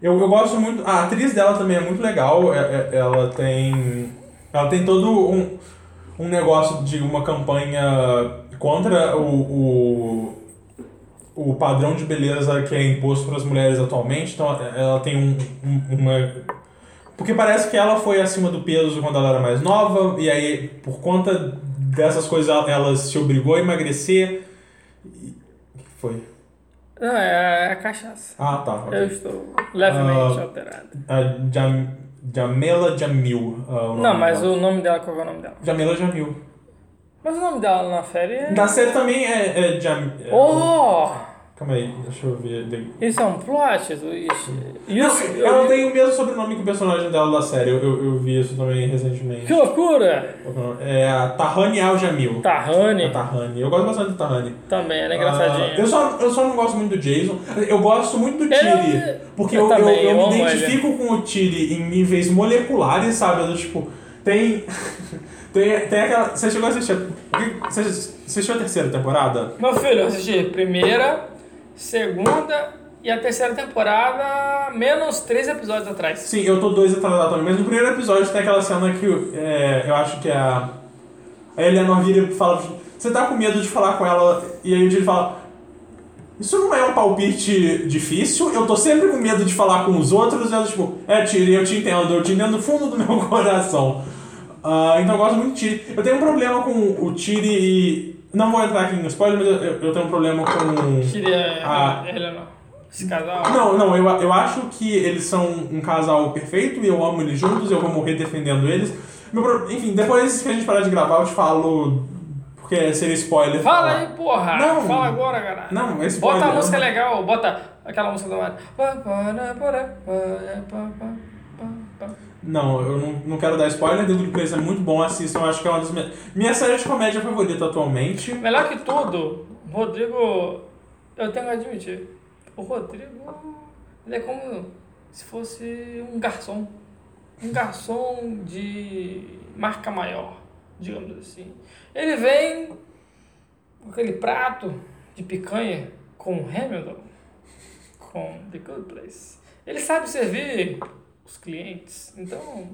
Eu, eu gosto muito. A atriz dela também é muito legal. é- é- Ela tem. Ela tem todo um, um negócio de uma campanha contra o, o, o padrão de beleza que é imposto para as mulheres atualmente. Então ela tem um, um- uma. Porque parece que ela foi acima do peso quando ela era mais nova, e aí, por conta dessas coisas, ela, se obrigou a emagrecer. E- O que foi? Não, é a cachaça. Ah, tá. ok. Eu estou levemente Ah, alterado. A Jam, Jamela Jamil. nome Não, mas dela. o nome dela, qual é o nome dela? Jamela Jamil. Mas o nome dela na série é. Na série também é, é Jam. é- Oh! Calma aí, deixa eu ver. Isso é um plot? Isso, isso, Ela tem o mesmo sobrenome que o personagem dela da série. Eu, eu, eu vi isso também recentemente. Que loucura! É a Tahani Al Jamil. Tahani A Tahani. Eu gosto bastante do Tahani. também, ela é Ah, engraçadinha. eu, só, eu só não gosto muito do Jason. Eu gosto muito do Eu- Tiri. Porque eu eu, eu, eu eu me identifico com o Tiri em níveis moleculares, sabe? Do, tipo, tem. Tem, tem aquela. Você chegou a assistir. Você você assistiu a terceira temporada? Meu filho, eu assisti primeira, segunda e a terceira temporada, menos três episódios atrás. Sim, eu tô dois atrasados também. Mas no primeiro episódio tem aquela cena que é, eu acho que é a. A Eleanor vira e fala. Você tá com medo de falar com ela? E aí o Tiri fala. Isso não é um palpite difícil, eu tô sempre com medo de falar com os outros, e ela, tipo, é, Tiri, eu te entendo, eu te entendo do fundo do meu coração. Ah, então eu gosto muito de Tiri. Eu tenho um problema com o Tiri e. Não vou entrar aqui no spoiler, mas eu, eu- tenho um problema com. Queria. Ah. Eleanor. Esse casal. Não, não, eu, eu acho que eles são um casal perfeito e eu amo eles juntos, eu vou morrer defendendo eles. Meu enfim, depois que a gente parar de gravar, eu te falo. Porque seria spoiler. Fala falar. aí, porra! Não. Fala agora, caralho. Não, é spoiler. Bota a música não- legal, bota aquela música do Mario. Não, eu não, não quero dar spoiler, The Good Place é muito bom, assistam, acho que é uma das minhas. Minha série de comédia favorita atualmente. Melhor que tudo, Rodrigo, eu tenho que admitir, o Rodrigo, ele é como se fosse um garçom. Um garçom de marca maior, digamos assim. Ele vem com aquele prato de picanha com Hamilton, com The Good Place. Ele sabe servir os clientes, então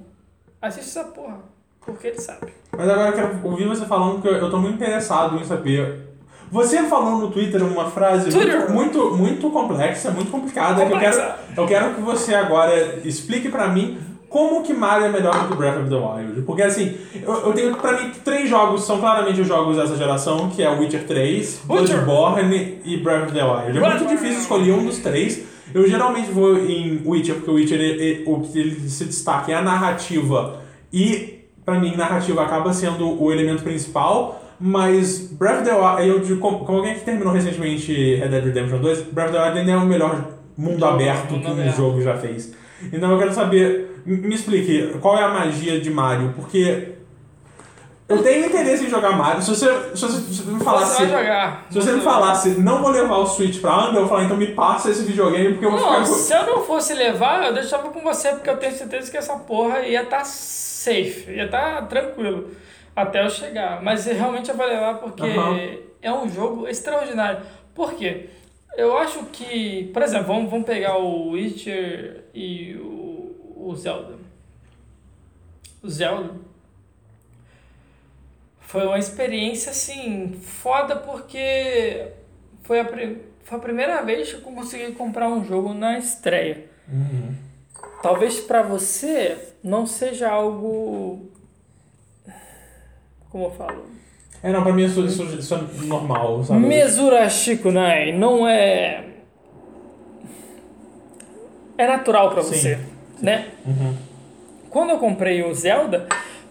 assiste essa porra, porque ele sabe. Mas agora eu quero ouvir você falando que eu, tô muito interessado em saber. Você falou no Twitter uma frase Twitter. muito, muito, muito complexa, muito complicada, que eu quero, Complexa. eu quero que você agora explique pra mim como que Mario é melhor do que Breath of the Wild. Porque assim, eu, eu tenho pra mim três jogos, são claramente os jogos dessa geração, que é Witcher 3, Witcher. Bloodborne e Breath of the Wild. É muito difícil escolher um dos três. Eu geralmente vou em Witcher, porque o Witcher, ele- ele- o que ele se destaca é a narrativa. E, pra mim, narrativa acaba sendo o elemento principal. Mas Breath of the Wild, eu digo, como, como alguém que terminou recentemente Red Dead Redemption 2, Breath of the Wild ainda é o melhor mundo aberto mundo que um aberto. jogo já fez. Então eu quero saber, me explique, qual é a magia de Mario? Porque eu tenho interesse em jogar Mario. Se você, se você, se você me falasse. Você vai jogar. Se você me falasse, não vou levar o Switch pra Anda, eu vou falar, então me passa esse videogame porque eu vou Não, ficar. se eu não fosse levar, eu deixava com você, porque eu tenho certeza que essa porra ia estar safe, ia estar tranquilo até eu chegar. Mas realmente eu vou levar porque Aham. é um jogo extraordinário. Por quê? Eu acho que, por exemplo, vamos, vamos pegar o Witcher e o, o Zelda. O Zelda foi uma experiência assim foda porque foi a, foi a primeira vez que eu consegui comprar um jogo na estreia. Talvez pra você não seja algo como eu falo, É, não, pra mim isso, isso, isso é normal, sabe? Mesura Shikunai não é. É natural pra Sim. você, né? Uhum. Quando eu comprei o Zelda,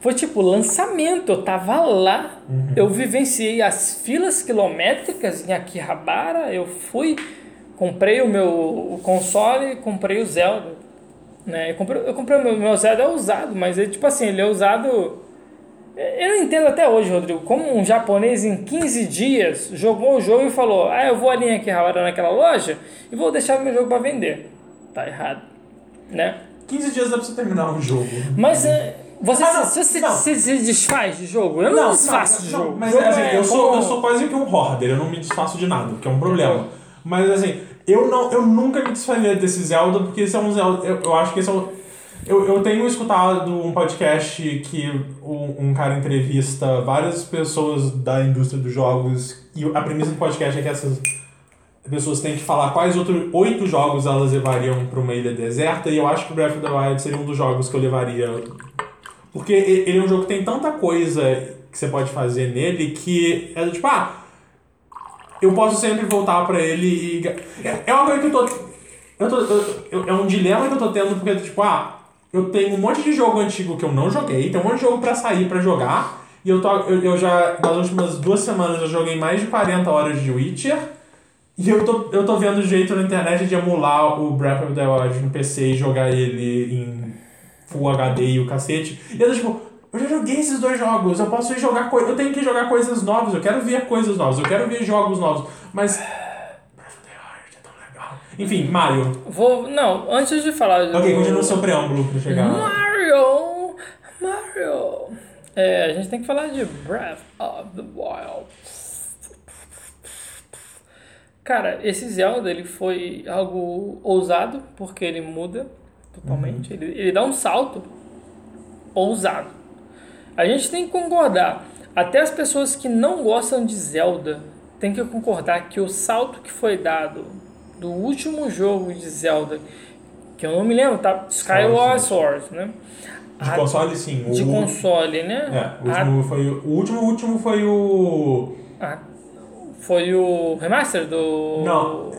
foi tipo lançamento, eu tava lá, Uhum. eu vivenciei as filas quilométricas em Akihabara, eu fui, comprei o meu o console, comprei o Zelda, né? Eu comprei, eu comprei o meu, meu Zelda é usado, mas ele tipo assim, ele é usado eu não entendo até hoje, Rodrigo, como um japonês em 15 dias jogou o jogo e falou: Ah, eu vou ali em Akihabara naquela loja e vou deixar meu jogo para vender. Tá errado, né? 15 dias dá pra você terminar um jogo. Mas é, você, Ah, não, se, você, não. você se desfaz de jogo? Eu não, desfaço de não, jogo. Mas Jogo assim, é eu, sou, eu sou quase que um hoarder, eu não me desfaço de nada, que é um problema. Mas assim, eu, não, eu nunca me desfaria desse Zelda, porque esse é um Zelda. Eu, eu acho que esse é um. Eu, eu tenho escutado um podcast que um, um cara entrevista várias pessoas da indústria dos jogos, e a premissa do podcast é que essas pessoas têm que falar quais outros oito jogos elas levariam para uma ilha deserta, e eu acho que Breath of the Wild seria um dos jogos que eu levaria porque ele é um jogo que tem tanta coisa que você pode fazer nele que é tipo, ah, eu posso sempre voltar pra ele e. É- É uma coisa que eu tô. Eu tô eu- é um dilema que eu tô tendo, porque, tipo, ah, eu tenho um monte de jogo antigo que eu não joguei, tem um monte de jogo pra sair pra jogar, e eu, tô, eu, eu já, nas últimas duas semanas, eu joguei mais de 40 horas de Witcher. E eu tô, eu tô vendo jeito na internet de emular o Breath of the Wild no PC e jogar ele em Full HD e o cacete. E eu tô tipo, eu já joguei esses dois jogos, eu posso ir jogar coisas. Eu tenho que jogar coisas novas, eu quero ver coisas novas, eu quero ver jogos novos. Mas. Breath of the Wild é tão legal. Enfim, Mario. Vou, não, antes de falar. Ok, continua o seu preâmbulo pra chegar. Mario! Mario! É, a gente tem que falar de Breath of the Wild. Cara, esse Zelda ele foi algo ousado, porque ele muda totalmente. Ele, ele dá um salto ousado. A gente tem que concordar. Até as pessoas que não gostam de Zelda têm que concordar que o salto que foi dado do último jogo de Zelda, que eu não me lembro, tá? Skyward Sword, né? De A- console, sim. O, de console, né? É, o último foi o. Último, último foi o. A- a- foi o remaster do. Não.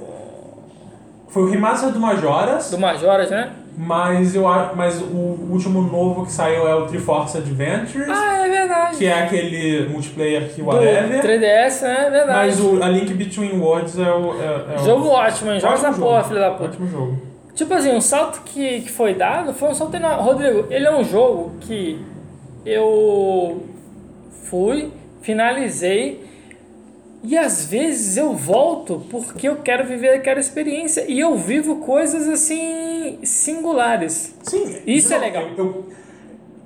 Foi o remaster do Majoras, Do Majoras, né? Mas eu acho. Mas o último novo que saiu é o Triforce Adventures, Ah, é verdade. que é aquele multiplayer que do whatever. 3DS, né? É verdade. Mas o, a Link Between Worlds é o. É, é o- Jogo ótimo, hein? Joga essa porra, filho da puta. Ótimo jogo. Tipo assim, o salto que, que foi dado foi um salto enorme. Rodrigo, ele é um jogo que eu fui, finalizei e às vezes eu volto porque eu quero viver aquela experiência e eu vivo coisas assim singulares. Sim. Isso é legal. Eu,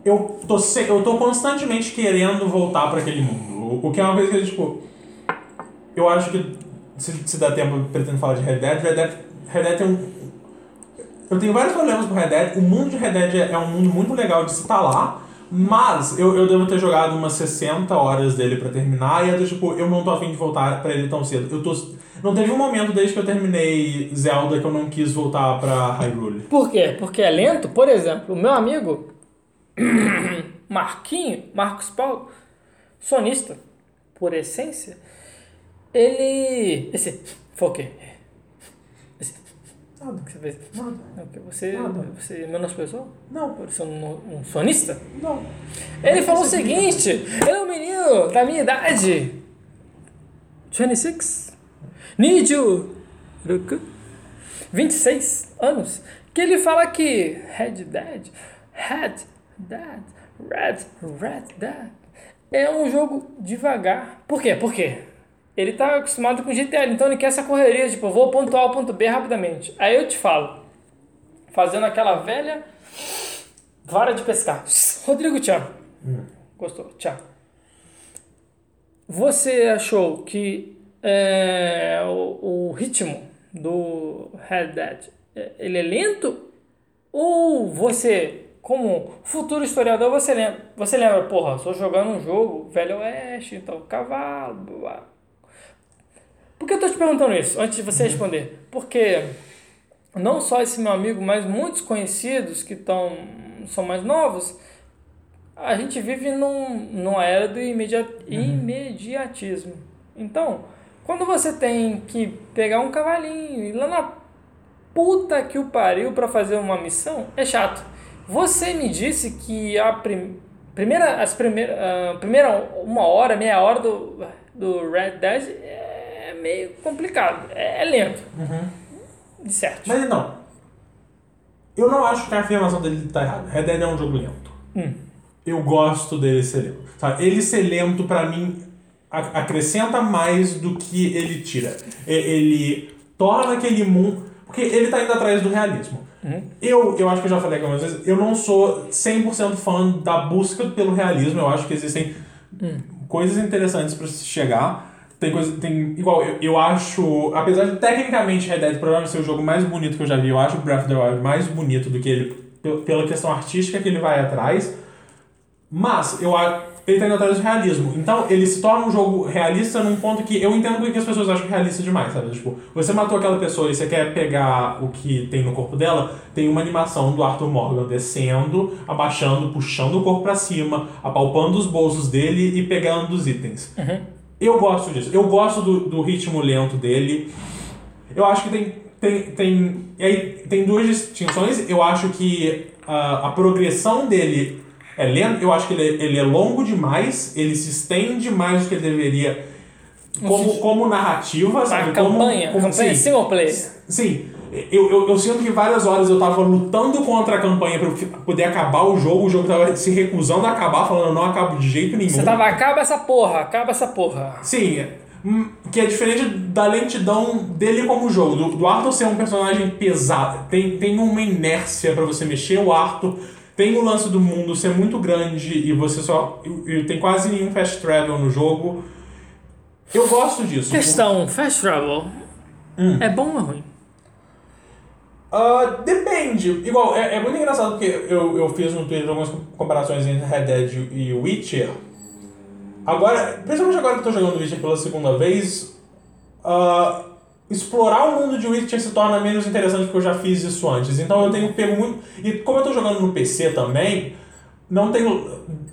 eu, tô, eu tô constantemente querendo voltar pra aquele mundo. O, o que é uma coisa que, tipo. Eu acho que. Se, se dá tempo, eu pretendo falar de Red Dead. Red Dead, Red Dead tem um. Eu tenho vários problemas com Red Dead. O mundo de Red Dead é, é um mundo muito legal de se estar lá. Mas eu, eu devo ter jogado umas 60 horas dele pra terminar. E eu tô, tipo, eu não tô afim de voltar pra ele tão cedo. Eu tô. Não teve um momento desde que eu terminei Zelda que eu não quis voltar pra Hyrule. Por quê? Porque é lento? Por exemplo, o meu amigo Marquinho, Marcos Paulo, sonista, por essência, ele. Esse. Foi o quê? Nada. que você fez? Nada. Não, Você, Nada. você menosprezou? Não. Por ser um, um sonista? Não. Ele falou o seguinte: ele é um menino da minha idade. 26. Need you. Ruku. 26 anos. Que ele fala que Red Dead, Red Dead, Red, Red Dead é um jogo devagar. Por quê? Por quê? Ele tá acostumado com GTL, então ele quer essa correria, tipo, vou ponto A ao ponto B rapidamente. Aí eu te falo, fazendo aquela velha vara de pescar. Rodrigo Tchau. Gostou? Tchau. Você achou que é, o, o ritmo do Red Dead é, ele é lento? Ou você, como futuro historiador, você lembra, você lembra, porra, estou jogando um jogo Velho Oeste, então cavalo, blá, blá. Por que eu tô te perguntando isso, antes de você responder? Porque não só esse meu amigo, mas muitos conhecidos que tão, são mais novos, a gente vive num, numa era do imedia, imediatismo. Então, quando você tem que pegar um cavalinho e ir lá na puta que o pariu para fazer uma missão, é chato. Você me disse que a prim, primeira, as primeira, a primeira uma hora, meia hora do, do Red Dead é meio complicado, é, é lento. De certo. Mas não. Eu não acho que a afirmação dele tá errada. Red Dead é um jogo lento. Hum. Eu gosto dele ser lento. Sabe? Ele ser lento, pra mim, acrescenta mais do que ele tira. Ele torna aquele mundo. Porque ele tá indo atrás do realismo. Eu, eu acho que eu já falei algumas vezes, eu não sou 100% fã da busca pelo realismo. Eu acho que existem coisas interessantes pra se chegar. Tem coisa. Tem. Igual, eu, eu acho. Apesar de tecnicamente Red Dead provavelmente ser o jogo mais bonito que eu já vi, eu acho Breath of the Wild mais bonito do que ele. pel- Pela questão artística que ele vai atrás. Mas eu acho. Ele tá indo atrás do realismo. Então, ele se torna um jogo realista num ponto que eu entendo porque as pessoas acham realista demais, sabe? Tipo, você matou aquela pessoa e você quer pegar o que tem no corpo dela, tem uma animação do Arthur Morgan descendo, abaixando, puxando o corpo pra cima, apalpando os bolsos dele e pegando os itens. Eu gosto disso. Eu gosto do, do ritmo lento dele. Eu acho que tem. Tem, tem, e aí, tem duas distinções. Eu acho que a, a progressão dele é lenta. Eu acho que ele, é- ele é longo demais. Ele se estende mais do que ele deveria. Como, como narrativa, A sabe? Como- campanha, como, campanha sim. single player. Sim, eu, eu, eu sinto que várias horas eu tava lutando contra a campanha pra poder acabar o jogo, o jogo tava se recusando a acabar, falando não acabo de jeito nenhum. Você tava, acaba essa porra, acaba essa porra. Sim, hum, que é diferente da lentidão dele como jogo, do, do Arthur ser um personagem pesado, tem, tem uma inércia pra você mexer o Arthur, tem o lance do mundo ser muito grande e você só. e- e tem quase nenhum fast travel no jogo. Eu gosto disso. Questão, fast travel. Hum. É bom ou é ruim? Ah, depende. Igual, é, é muito engraçado porque eu, eu fiz no Twitter algumas comparações entre Red Dead e Witcher. Agora, principalmente agora que eu tô jogando Witcher pela segunda vez, ah, explorar o mundo de Witcher se torna menos interessante porque eu já fiz isso antes. Então eu tenho pego muito. E como eu tô jogando no PC também, não tem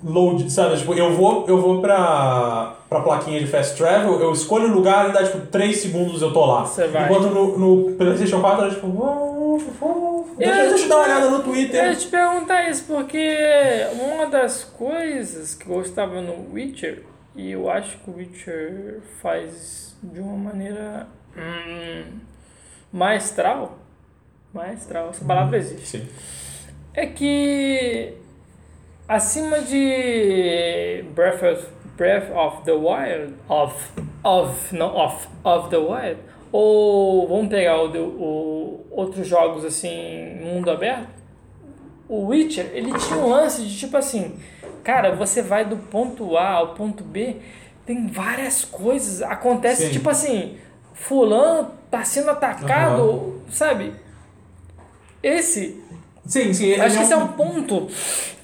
load, sabe? Tipo, eu vou, eu vou pra, pra plaquinha de fast travel, eu escolho o lugar e dá tipo 3 segundos eu tô lá. Você vai. Enquanto no, no PlayStation 4 era tipo. Deixa, Eu- deixa eu dar uma olhada no Eu Twitter. ia te perguntar isso porque uma das coisas que eu gostava no Witcher, e eu acho que o Witcher faz de uma maneira hum, maestral, maestral, essa palavra existe, Sim. é que acima de Breath of, Breath of the Wild, of, of, não of, of the Wild, ou vamos pegar o, o outros jogos assim, mundo aberto, o Witcher, ele tinha um lance de tipo assim, cara, você vai do ponto A ao ponto B, tem várias coisas, acontece Sim. tipo assim, fulano tá sendo atacado, sabe? Esse Sim, sim. Acho que é esse é um ponto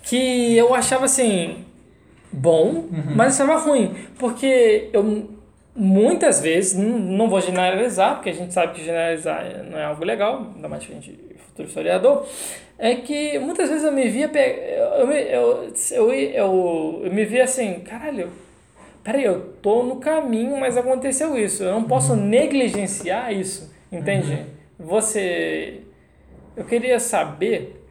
que eu achava assim bom, mas achava ruim, porque eu muitas vezes, não vou generalizar, porque a gente sabe que generalizar não é algo legal, ainda mais que a gente é futuro historiador, é que muitas vezes eu me via eu, me- eu, eu, eu, eu me via assim, caralho, peraí, eu tô no caminho, mas aconteceu isso, eu não posso negligenciar isso, entende? você. Eu queria saber.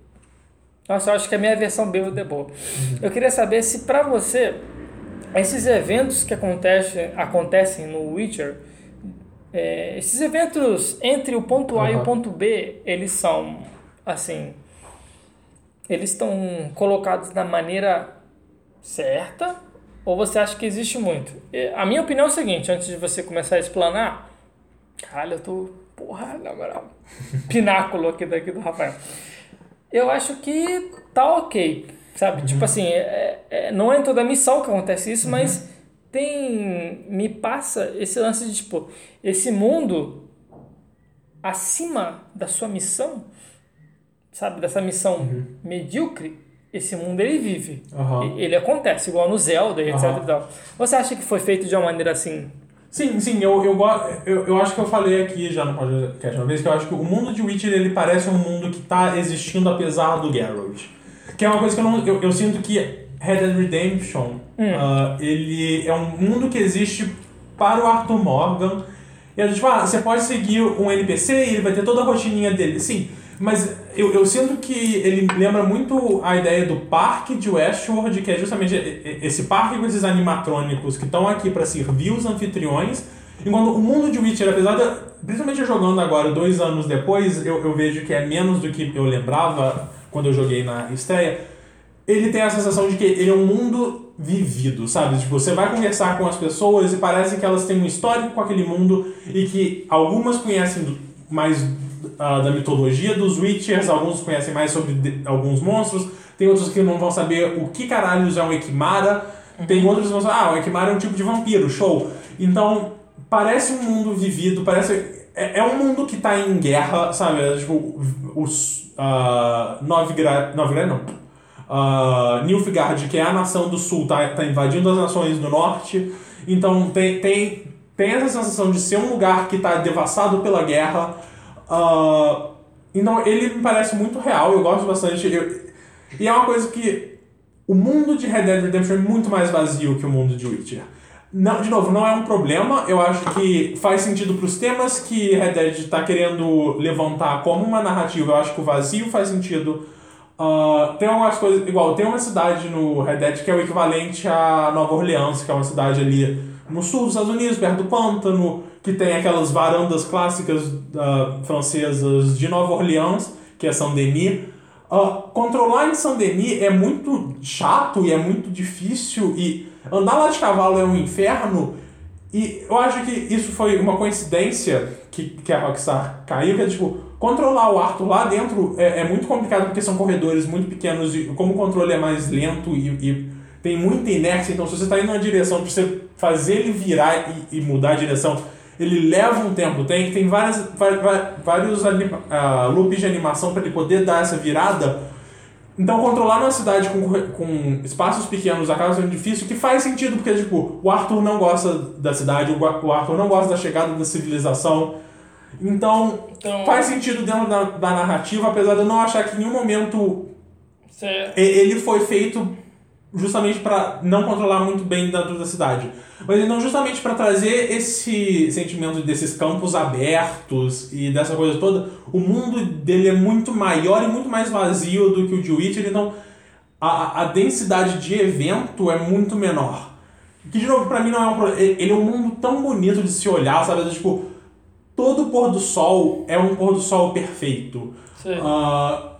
Nossa, eu acho que a minha versão bêbada é boa. Eu queria saber se pra você esses eventos que acontecem, acontecem no Witcher, é, esses eventos entre o ponto A e o ponto B, eles são assim. Eles estão colocados da maneira certa? Ou você acha que existe muito? A minha opinião é o seguinte, antes de você começar a explanar, caralho, eu tô, porra, na moral, pináculo aqui daqui do Rafael. Eu acho que tá ok, sabe? Tipo assim, é, é- não é em toda a missão que acontece isso, mas tem, me passa esse lance de, tipo, esse mundo acima da sua missão, sabe? Dessa missão medíocre, esse mundo ele vive. Ele acontece, igual no Zelda e etc e tal. Você acha que foi feito de uma maneira assim? Sim, sim, eu, eu, eu, eu acho que eu falei aqui já no podcast uma vez que eu acho que o mundo de Witcher ele parece um mundo que está existindo apesar do Geralt. Que é uma coisa que eu não. Eu, eu sinto que Red Dead Redemption ah, ele é um mundo que existe para o Arthur Morgan. E a gente fala, ah, você pode seguir um NPC e ele vai ter toda a rotininha dele. Sim, mas eu, eu sinto que ele lembra muito a ideia do parque de Westworld, que é justamente esse parque com esses animatrônicos que estão aqui para servir os anfitriões. Enquanto o mundo de Witcher, apesar de. Principalmente jogando agora, dois anos depois, eu, eu vejo que é menos do que eu lembrava quando eu joguei na estreia. Ele tem a sensação de que ele é um mundo vivido, sabe? Tipo, você vai conversar com as pessoas e parece que elas têm um histórico com aquele mundo e que algumas conhecem mais ah, da mitologia dos Witchers, alguns conhecem mais sobre alguns monstros, tem outros que não vão saber o que caralhos é um Ekimara, tem outros que vão saber, ah, o Ekimara é um tipo de vampiro, show. Então, parece um mundo vivido, parece. É, é um mundo que tá em guerra, sabe? É, Tipo, os. Uh, Novigrad. Novigrad não. Uh, Nilfgaard, que é a nação do sul, tá, tá invadindo as nações do norte. Então tem, tem, tem essa sensação de ser um lugar que tá devastado pela guerra. Uh, então ele me parece muito real, eu gosto bastante. Eu- e é uma coisa que o mundo de Red Dead Redemption é muito mais vazio que o mundo de Witcher. Não, de novo, não é um problema. Eu acho que faz sentido para os temas que Red Dead está querendo levantar como uma narrativa. Eu acho que o vazio faz sentido. Ah, tem algumas coisas. Igual, tem uma cidade no Red Dead que é o equivalente a Nova Orleans, que é uma cidade ali no sul dos Estados Unidos, perto do pântano, que tem aquelas varandas clássicas ah, francesas de Nova Orleans, que é Saint-Denis. Ah, controlar em Saint-Denis é muito chato e é muito difícil e andar lá de cavalo é um inferno e eu acho que isso foi uma coincidência que, que a Rockstar caiu, que é tipo, controlar o Arthur lá dentro é, é muito complicado porque são corredores muito pequenos e como o controle é mais lento e, e tem muita inércia, então se você está indo numa direção, pra você fazer ele virar e, e mudar a direção, ele leva um tempo, tem, tem várias, va- va- vários anima, ah, loops de animação para ele poder dar essa virada. Então, controlar uma cidade com, com espaços pequenos acaba sendo difícil, que faz sentido, porque, tipo, o Arthur não gosta da cidade, o Arthur não gosta da chegada da civilização. Então, Então- faz sentido dentro da, da narrativa, apesar de eu não achar que em nenhum momento e- ele foi feito justamente para não controlar muito bem dentro da cidade. Mas não justamente para trazer esse sentimento desses campos abertos e dessa coisa toda. O mundo dele é muito maior e muito mais vazio do que o de Witcher, então a, a densidade de evento é muito menor. Que, de novo, pra mim não é um problema. Ele é um mundo tão bonito de se olhar, sabe? Tipo, todo pôr do sol é um pôr do sol perfeito. Sim. Ah,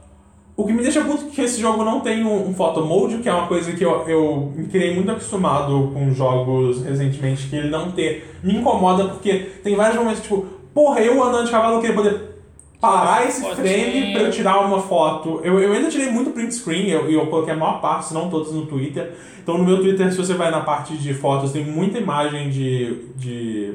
o que me deixa puto é que esse jogo não tem um, um photo mode, que é uma coisa que eu, eu me criei muito acostumado com jogos recentemente, que ele não ter. Me incomoda porque tem vários momentos tipo, porra, eu andando de cavalo eu queria poder parar esse Fotinho. frame pra eu tirar uma foto. Eu, eu ainda tirei muito print screen, eu, eu coloquei a maior parte, se não todas no Twitter. Então no meu Twitter, se você vai na parte de fotos, tem muita imagem de. de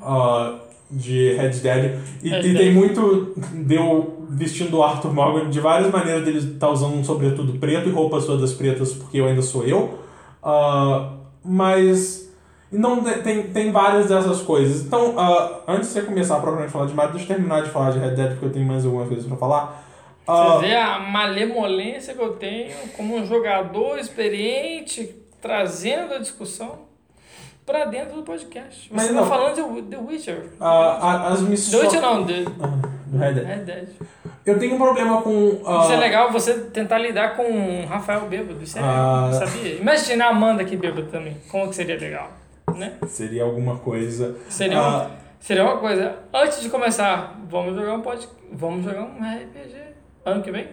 ah, de Red Dead. E, Red e Dead. tem muito deu vestindo o Arthur Morgan de várias maneiras dele estar usando um sobretudo preto e roupas todas pretas porque eu ainda sou eu. Ah, mas não te- tem, tem várias dessas coisas. Então, ah, antes de você começar propriamente a falar de Mario, deixa eu terminar de falar de Red Dead porque eu tenho mais algumas coisas pra falar. Ah, Você vê a malemolência que eu tenho como um jogador experiente trazendo a discussão pra dentro do podcast. Você Mas tá não. falando de The Witcher. ah, a- as The missões. Witcher não, de, Do Red Dead. Red Dead. Eu tenho um problema com. ah, Isso é legal você tentar lidar com um Rafael bêbado. Isso é, Ah. sabia? Imagina a Amanda aqui bêbada também. Como que seria legal? Né? Seria alguma coisa. Seria, Ah. uma, seria uma coisa. Antes de começar, vamos jogar um pod, Vamos jogar um RPG. Ano que vem?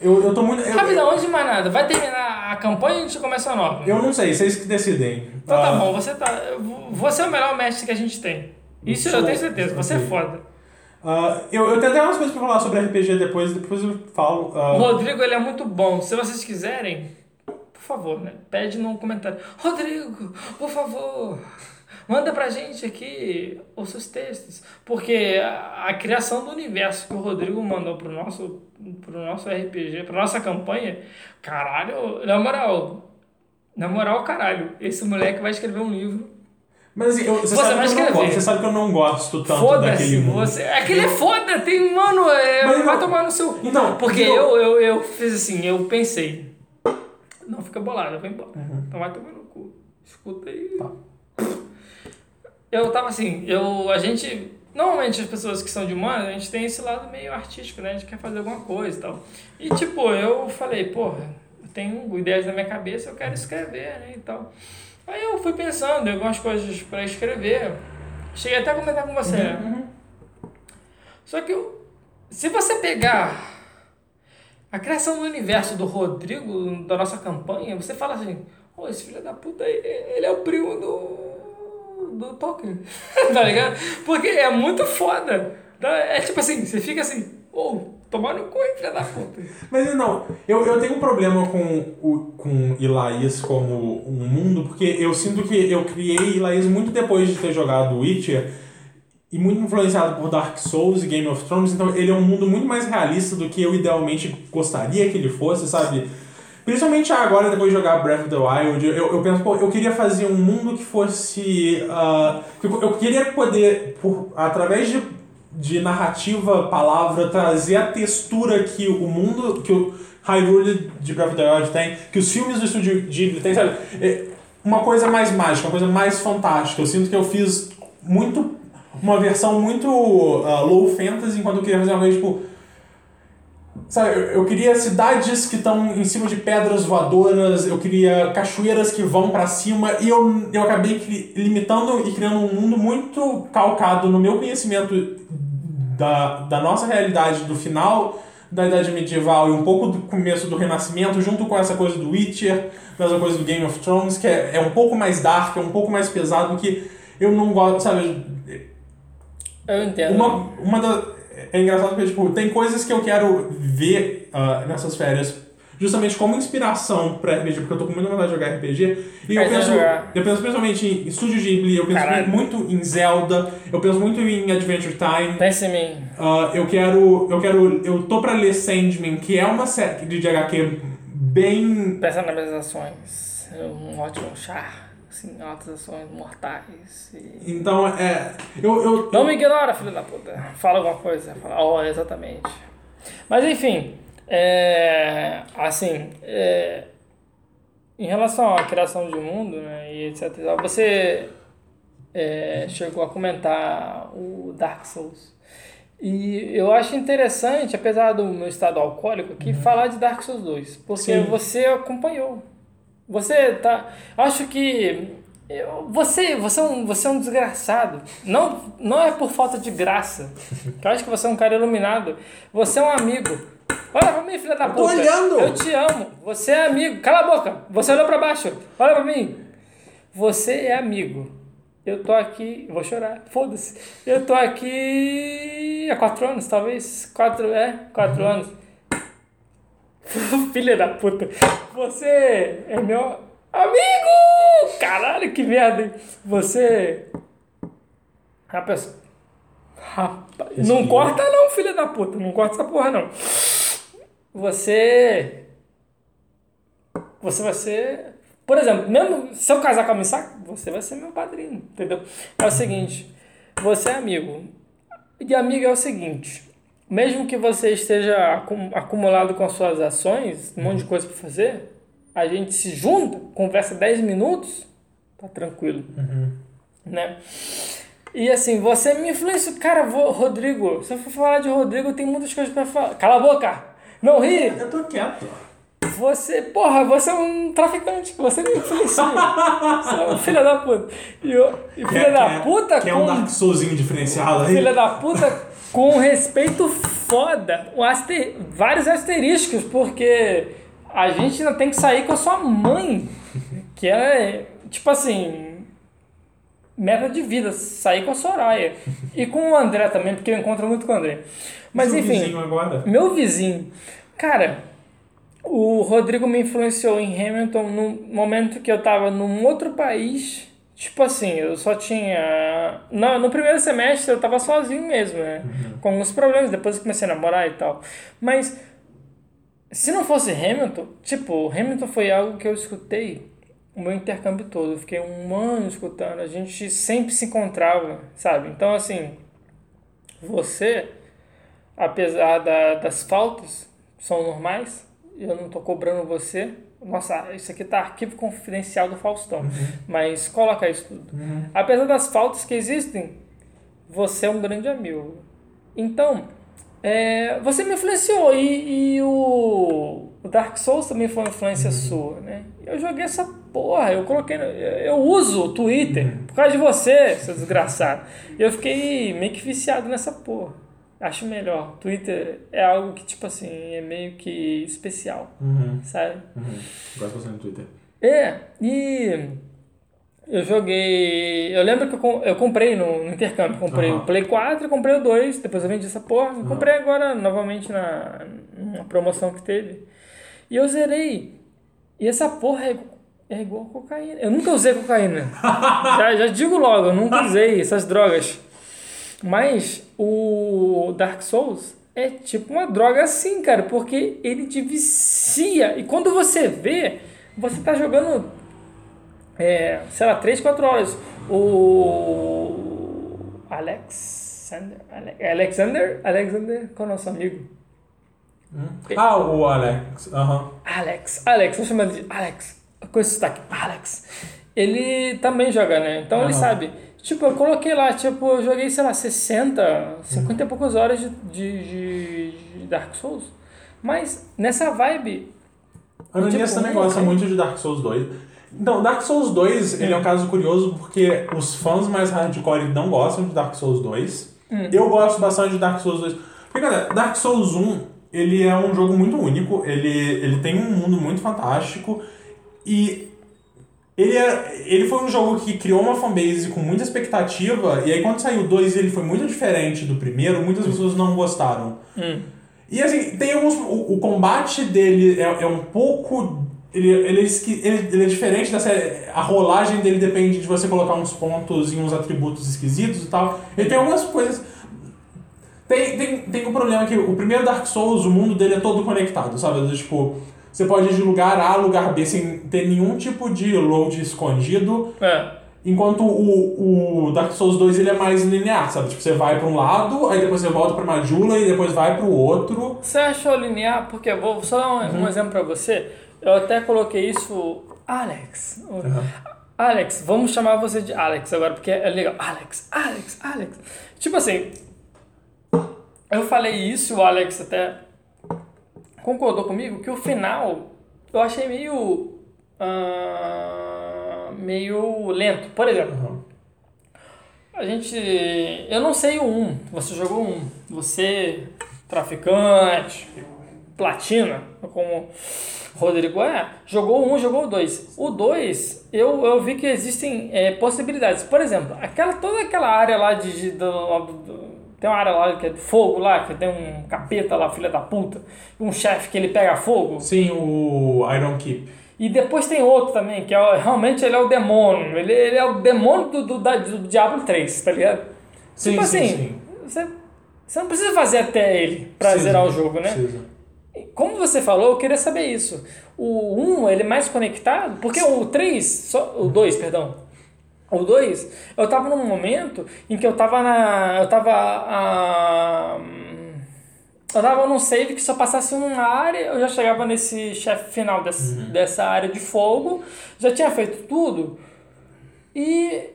Eu, eu tô muito. Eu, Rapidão, antes de mais nada, vai terminar a campanha e a gente começa a nova? eu não sei, vocês que decidem. Então tá Ah, bom, você tá. Você é o melhor mestre que a gente tem. Isso eu Sou. tenho certeza, você é foda. ah, eu, eu tenho até umas coisas pra falar sobre RPG depois, depois eu falo. O Rodrigo, ele é muito bom. Se vocês quiserem, por favor, né? Pede no comentário. Rodrigo, por favor, manda pra gente aqui os seus textos. Porque a, a criação do universo que o Rodrigo mandou pro nosso, pro nosso RPG, pra nossa campanha, caralho, na moral, na moral, caralho, esse moleque vai escrever um livro. Mas assim, eu, você, Você sabe vai que eu não escrever. gosto, você sabe que eu não gosto tanto daquele mundo. você. Aquele é foda, tem, mano, é, Mas vai não- tomar no seu. Então, Porque então- eu, eu, eu fiz assim, eu pensei. Não fica bolado, eu vou embora. Uhum. Então vai tomar no cu. Escuta aí. Tá. Eu tava assim, eu. A gente. Normalmente as pessoas que são de humanas, a gente tem esse lado meio artístico, né? A gente quer fazer alguma coisa e tal. E tipo, eu falei, porra, eu tenho ideias na minha cabeça, eu quero escrever, né? E tal. Aí eu fui pensando em algumas coisas pra escrever. Cheguei até a comentar com você, né? Uhum. Só que eu- se você pegar a criação do universo do Rodrigo, da nossa campanha, você fala assim, oh, esse filho da puta, aí, ele é o primo do, do Tolkien, tá ligado? Porque é muito foda. tá? É tipo assim, você fica assim, ô, tomar no cu, filho da puta. Mas não, eu, eu tenho um problema com, o, com Ilaís como um mundo, porque eu sinto que eu criei Ilaís muito depois de ter jogado Witcher e muito influenciado por Dark Souls e Game of Thrones, então ele é um mundo muito mais realista do que eu idealmente gostaria que ele fosse, sabe? Principalmente agora, depois de jogar Breath of the Wild, eu, eu penso, pô, eu queria fazer um mundo que fosse. ah, eu, queria poder, por, através de, de narrativa, palavra, trazer a textura que o mundo, que o Hyrule de Breath of the Wild tem, que os filmes do estúdio Ghibli tem, sabe? É uma coisa mais mágica, uma coisa mais fantástica. Eu sinto que eu fiz muito. Uma versão muito ah, low fantasy, enquanto eu queria fazer uma coisa tipo. Sabe, eu, eu queria cidades que estão em cima de pedras voadoras, eu queria cachoeiras que vão pra cima, e eu, eu acabei cri- limitando e criando um mundo muito calcado no meu conhecimento da, da nossa realidade do final da Idade Medieval e um pouco do começo do Renascimento, junto com essa coisa do Witcher, essa coisa do Game of Thrones, que é, é um pouco mais dark, é um pouco mais pesado, que eu não gosto, sabe? Eu entendo. Uma, uma da, é engraçado porque, tipo, tem coisas que eu quero ver ah, nessas férias justamente como inspiração pra RPG, porque eu tô com muita vontade de jogar RPG. E eu Mas vai penso, eu penso principalmente em Studio Ghibli, eu penso muito em Zelda, eu penso muito em Adventure Time. Pensa em mim. Ah, eu quero. Eu quero. Eu tô pra ler Sandman, que é uma série de HQ bem. Pensa nas minhas ações. Um ótimo char. Assim, altas ações mortais. E... Então, é. Eu, eu, Não me ignora, filho da puta. Fala alguma coisa. Fala, oh, exatamente. Mas enfim, é, assim, é, em relação à criação de mundo, né, e etc. Você é, chegou a comentar o Dark Souls. E eu acho interessante, apesar do meu estado alcoólico aqui, falar de Dark Souls 2. Porque Sim. você acompanhou. Você tá. Acho que. eu- você, você, é um, você é um desgraçado. Não, não é por falta de graça. Eu acho que você é um cara iluminado. Você é um amigo. Olha pra mim, filha da Eu tô puta. olhando. Eu te amo. Você é amigo. Cala a boca. Você olhou pra baixo. Olha pra mim. Você é amigo. Eu tô aqui. Vou chorar. Foda-se. Eu tô aqui há quatro anos, talvez. Quatro. É, quatro anos. Filha da puta. Você é meu amigo! Caralho, que merda, hein? Você. Rapaz. Rapaz. Não corta, não, filha da puta. Não corta essa porra, não. Você. Você vai ser. Por exemplo, mesmo se eu casar com a Misaki, você vai ser meu padrinho, entendeu? É o seguinte: você é amigo. E amigo é o seguinte: mesmo que você esteja acum- acumulado com as suas ações, um monte de coisa pra fazer, a gente se junta, conversa 10 minutos, tá tranquilo. Né? E assim, você me influenciou. Cara, vou, Rodrigo, se eu for falar de Rodrigo, tem muitas coisas pra falar. Cala a boca! Não ri! Eu tô quieto. Você, porra, você é um traficante, você me influencia. você é um filho da puta. E, eu, e filho da puta Que é com. um Dark Soulzinho diferenciado aí. Filha da puta com respeito foda. Um aster... Vários asteriscos, porque a gente ainda tem que sair com a sua mãe. Que é, tipo assim, meta de vida, sair com a Soraya. E com o André também, porque eu encontro muito com o André. Mas Seu enfim, vizinho agora. meu vizinho. Cara, o Rodrigo me influenciou em Hamilton no momento que eu tava num outro país. Tipo assim, eu só tinha. No, no primeiro semestre eu tava sozinho mesmo, né? Com alguns problemas, depois eu comecei a namorar e tal. Mas se não fosse Hamilton, tipo, Hamilton foi algo que eu escutei o meu intercâmbio todo. Eu fiquei um ano escutando, a gente sempre se encontrava, sabe? Então, assim, você, apesar da, das faltas, são normais, eu não tô cobrando você. Nossa, isso aqui tá arquivo confidencial do Faustão, mas coloca isso tudo. Apesar das faltas que existem, você é um grande amigo. Então, é, você me influenciou e, e o, o Dark Souls também foi uma influência sua, né? Eu joguei essa porra, eu coloquei, eu uso o Twitter por causa de você, seu desgraçado. E eu fiquei meio que viciado nessa porra. Acho melhor. Twitter é algo que, tipo assim, é meio que especial, Uhum. sabe? Uhum. Gosto bastante do Twitter. É, e eu joguei. Eu lembro que eu, eu comprei no, no intercâmbio. Comprei Aham. o Play 4 comprei o 2, depois eu vendi essa porra. e Comprei agora novamente na numa promoção que teve. E eu zerei. E essa porra é, é igual cocaína. Eu nunca usei cocaína. já, já digo logo, eu nunca usei essas drogas. Mas o Dark Souls é tipo uma droga assim, cara, porque ele te vicia. E quando você vê, você tá jogando, é, sei lá, 3, 4 horas. O Alexander, Ale- Alexander, Alexander, qual é o nosso amigo? Ah, o Alex. Aham. Alex, Alex, vou chamar ele de Alex, com esse sotaque, Alex. Ele também joga, né? Então ele Aham. sabe. Tipo, eu coloquei lá, tipo, eu joguei, sei lá, 60, 50 e poucas horas de, de, de- Dark Souls. Mas nessa vibe, A Ananias Tipo, também gosta muito de Dark Souls 2. Então, Dark Souls 2, ele é um caso curioso porque os fãs mais hardcore não gostam de Dark Souls 2. Eu gosto bastante de Dark Souls 2. Porque, cara, Dark Souls 1, ele é um jogo muito único, ele, ele tem um mundo muito fantástico e ele, é, ele foi um jogo que criou uma fanbase com muita expectativa e aí quando saiu o 2 ele foi muito diferente do primeiro, muitas pessoas não gostaram. E assim, tem alguns. O, o combate dele é, é um pouco. Ele, ele, é ele, ele é diferente da série. A rolagem dele depende de você colocar uns pontos e uns atributos esquisitos e tal. Ele tem algumas coisas. Tem, tem, tem um problema que o primeiro Dark Souls, o mundo dele é todo conectado, sabe? Tipo, você pode ir de lugar A a lugar B sem ter nenhum tipo de load escondido. é, Enquanto o, o Dark Souls 2 ele é mais linear, sabe? Tipo, você vai pra um lado, aí depois você volta pra Majula e depois vai pro outro. Você achou linear? Porque vou só dar um, um exemplo pra você. Eu até coloquei isso. Alex. Alex, vamos chamar você de Alex agora, porque é legal. Alex, Alex, Alex. Tipo assim. Eu falei isso, o Alex até concordou comigo, que o final eu achei meio. ah, meio lento. Por exemplo, a gente. Eu não sei o 1. Você jogou um. Você, traficante, platina, como Rodrigo é, jogou um, jogou o 2. O 2, eu, eu vi que existem é, possibilidades. Por exemplo, aquela, toda aquela área lá de. de- do- do- tem uma área lá que é de fogo lá, que tem um capeta lá, filha da puta, um chefe que ele pega fogo. Sim, o Iron Keep. E depois tem outro também, que é, realmente ele é o demônio. Ele, ele é o demônio do, do, da- do Diablo 3, tá ligado? Sim, tipo sim, assim, sim. Você, você não precisa fazer até ele pra Precisa, zerar o jogo, né? precisa. Como você falou, eu queria saber isso. O 1, ele é mais conectado? Porque o 3, só, o 2, perdão. O 2, eu tava num momento em que eu tava na. Eu tava. ah, eu tava num save que só passasse uma área, eu já chegava nesse chefe final desse, dessa área de fogo, já tinha feito tudo. E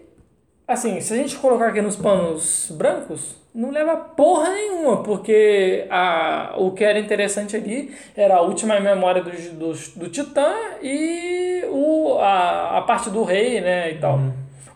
Assim, se a gente colocar aqui nos panos brancos, não leva porra nenhuma, porque a, o que era interessante ali era a última memória do, do, do Titã e o, a, a parte do rei, né, e tal.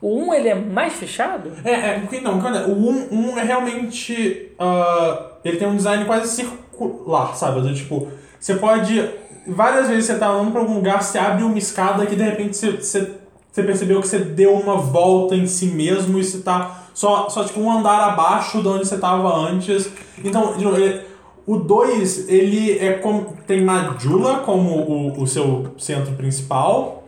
O 1, ele é mais fechado? É, é, porque não, cara, o 1, 1 é realmente. ah, ele tem um design quase circular, sabe? Do Tipo, você pode. Várias vezes você tá andando pra algum lugar, você abre uma escada que de repente você, você, você percebeu que você deu uma volta em si mesmo e você tá só, só tipo um andar abaixo de onde você tava antes. Então, de novo, ele- o 2, ele é como. Tem Majula como o, o seu centro principal.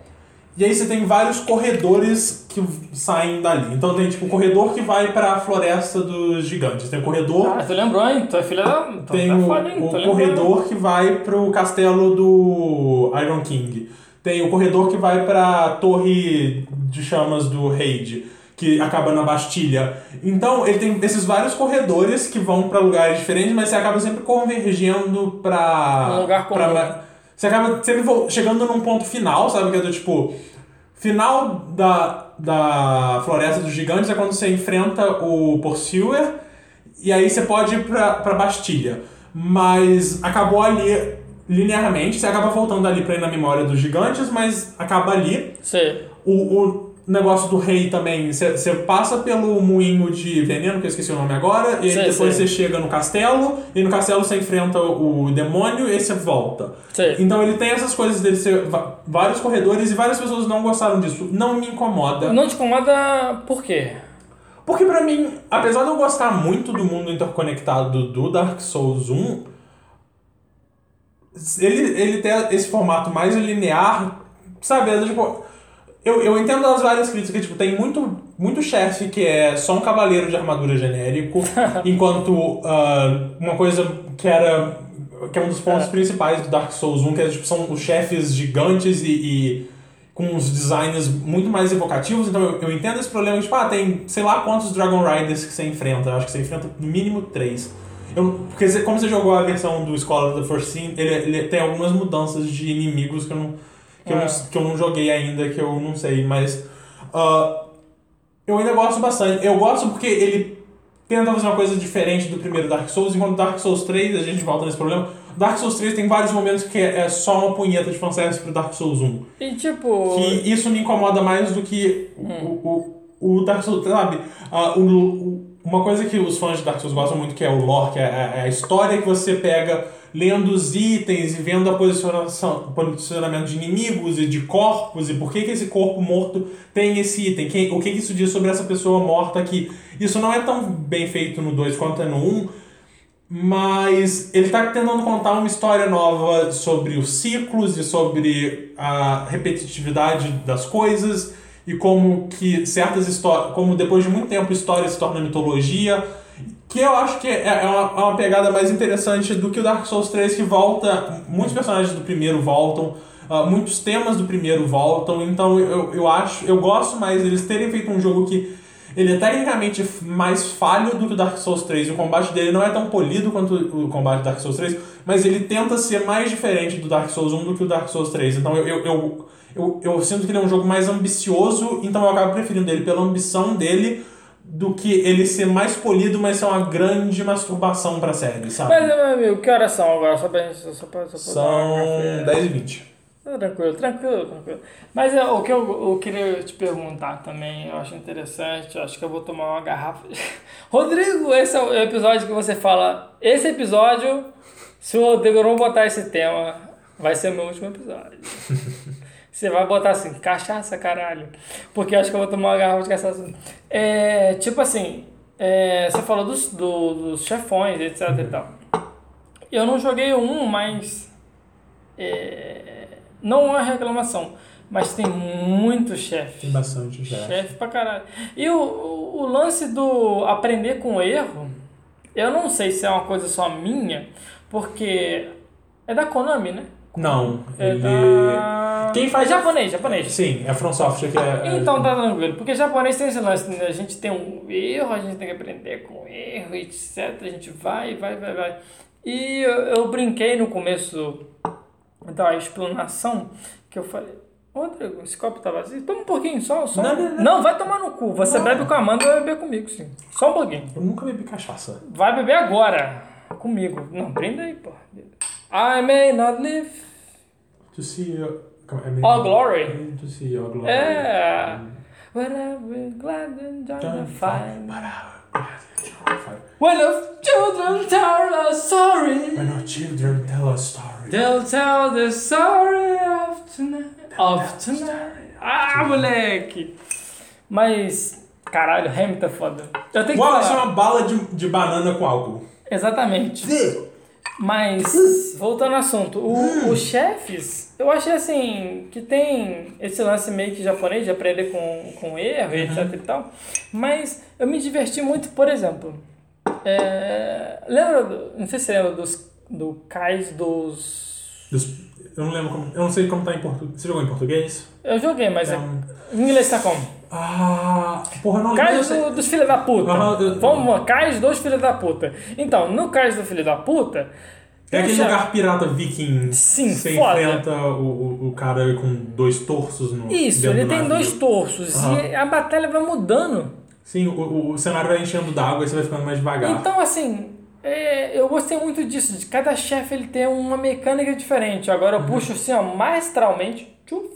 E aí você tem vários corredores que saem dali. Então tem tipo o corredor que vai pra floresta dos gigantes. Tem o corredor. Ah, tu lembrou, hein? Tu é filha da. tu tem tá o, foda, hein? o corredor que vai pro castelo do Iron King. Tem o corredor que vai pra torre de chamas do Raid, que acaba na Bastilha. Então ele tem esses vários corredores que vão pra lugares diferentes, mas você acaba sempre convergendo pra. Um lugar pra comum. ma- Você acaba sempre chegando num ponto final, sabe? Que é do tipo. Final da, da Floresta dos Gigantes é quando você enfrenta o Pursuer e aí você pode ir pra, pra Bastilha. Mas acabou ali linearmente, você acaba voltando ali pra ir na memória dos gigantes, mas acaba ali. Sei. O, o negócio do rei também, você passa pelo moinho de veneno, que eu esqueci o nome agora, e Sei, depois você chega no castelo, e no castelo você enfrenta o demônio e você volta. Sei. Então ele tem essas coisas dele ser vários corredores e várias pessoas não gostaram disso. Não me incomoda. Não te incomoda por quê? Porque pra mim, apesar de eu gostar muito do mundo interconectado do Dark Souls 1, ele, ele tem esse formato mais linear, sabe? Tipo, eu, eu entendo as várias críticas, tipo, tem muito, muito chefe que é só um cavaleiro de armadura genérico, enquanto ah, uma coisa que era que é um dos pontos principais do Dark Souls 1, que é, tipo, são os chefes gigantes e, e com uns designs muito mais evocativos, então eu, eu entendo esse problema, tipo, ah, tem sei lá quantos Dragon Riders que você enfrenta, eu acho que você enfrenta no mínimo três. Eu, porque você- como você jogou a versão do Scholar of the Foreseen, ele, ele tem algumas mudanças de inimigos que eu não, que eu É. não, que eu não joguei ainda, que eu não sei, mas ah, eu ainda gosto bastante. Eu gosto porque ele tenta fazer uma coisa diferente do primeiro Dark Souls, enquanto Dark Souls 3, a gente volta nesse problema, Dark Souls 3 tem vários momentos que é, é só uma punheta de fanservice pro Dark Souls 1. E tipo. Que isso me incomoda mais do que o, o, o, o Dark Souls, sabe? Ah, o, o- uma coisa que os fãs de Dark Souls gostam muito, que é o lore, que é a, é a história que você pega lendo os itens e vendo a posicionação, posicionamento de inimigos e de corpos e por que, que esse corpo morto tem esse item, quem, o que, que isso diz sobre essa pessoa morta aqui. Isso não é tão bem feito no 2 quanto é no 1, mas ele está tentando contar uma história nova sobre os ciclos e sobre a repetitividade das coisas e como que certas histórias, como depois de muito tempo história se torna mitologia, que eu acho que é é uma, é uma pegada mais interessante do que o Dark Souls 3 que volta, muitos personagens do primeiro voltam, ah, muitos temas do primeiro voltam, então eu, eu acho, eu gosto mais deles terem feito um jogo que ele é tecnicamente mais falho do que o Dark Souls 3. O combate dele não é tão polido quanto o combate do Dark Souls 3, mas ele tenta ser mais diferente do Dark Souls 1 do que o Dark Souls 3. Então eu, eu, eu, eu, eu sinto que ele é um jogo mais ambicioso, então eu acabo preferindo ele pela ambição dele do que ele ser mais polido, mas ser uma grande masturbação pra série, sabe? Mas, meu amigo, que horas são agora? Só pra gente. Só pra, só pra São café. 10 e 20. Ah, Tranquilo, tranquilo, tranquilo. Mas é, o que eu, eu queria te perguntar também, eu acho interessante, eu acho que eu vou tomar uma garrafa. Rodrigo, esse é o episódio que você fala. Esse episódio, se o Rodrigo não botar esse tema, vai ser meu último episódio. Você vai botar assim, cachaça, caralho. Porque eu acho que eu vou tomar uma garrafa de cachaça. É, tipo assim, é, você falou dos, do- dos chefões, etc e tal. Eu não joguei um, mas. é, não é uma reclamação, mas tem muito chefe. Tem bastante já. Chefe pra caralho. E o, o, o lance do aprender com erro, eu não sei se é uma coisa só minha, porque é da Konami, né? Não, É ele. Quem faz É japonês, japonês. Sim, é From Software que é. é- Então tá tranquilo, porque japonês tem esse lance, né? a gente tem um erro, a gente tem que aprender com erro, etc. A gente vai, vai, vai, vai. E eu, eu brinquei no começo da explanação que eu falei, Rodrigo, esse copo tá vazio? Toma um pouquinho, só. só. Não, não, não. vai tomar no cu. Você bebe com a Amanda, vai beber comigo, sim. Só um pouquinho. Eu nunca bebi cachaça. Vai beber agora. Comigo. Não, brinda aí, pô. I may not live. To see your... é meio- All glory. To see your glory. É. When I will glad and Don't fight. But I- Fine. When the children tell a story, When our children tell a story. they'll tell the story of tonight. Of tonight. Ah, moleque! Mas, caralho, Hamilton é foda. Eu tenho que Wallace é falar. uma bala de, de banana com álcool. Exatamente. Mas, voltando ao assunto, o, os chefes, eu achei assim, que tem esse lance meio que japonês de aprender com, com erro, e etc e tal. Mas eu me diverti muito, por exemplo. é, lembra, não sei se você lembra dos, do cais dos. Dos- Eu não lembro como. Eu não sei como tá em português. Você jogou em português? Eu joguei, mas É um- em inglês tá como? Ah. Porra, não Cais do- dos filhos da puta. Aham, eu- Vamos cais dos filhos da puta. Então, no cais do filho da puta. É aquele chefe- lugar pirata viking. Sim, Você foda. enfrenta o, o, cara com dois torsos no. Isso, ele tem navio. dois torsos Aham. e a batalha vai mudando. Sim, o, o, o cenário vai enchendo d'água e você vai ficando mais devagar. Então, assim, é, eu gostei muito disso, de cada chefe ele tem uma mecânica diferente. Agora Uhum. eu puxo assim, ó, maestralmente, tchuf,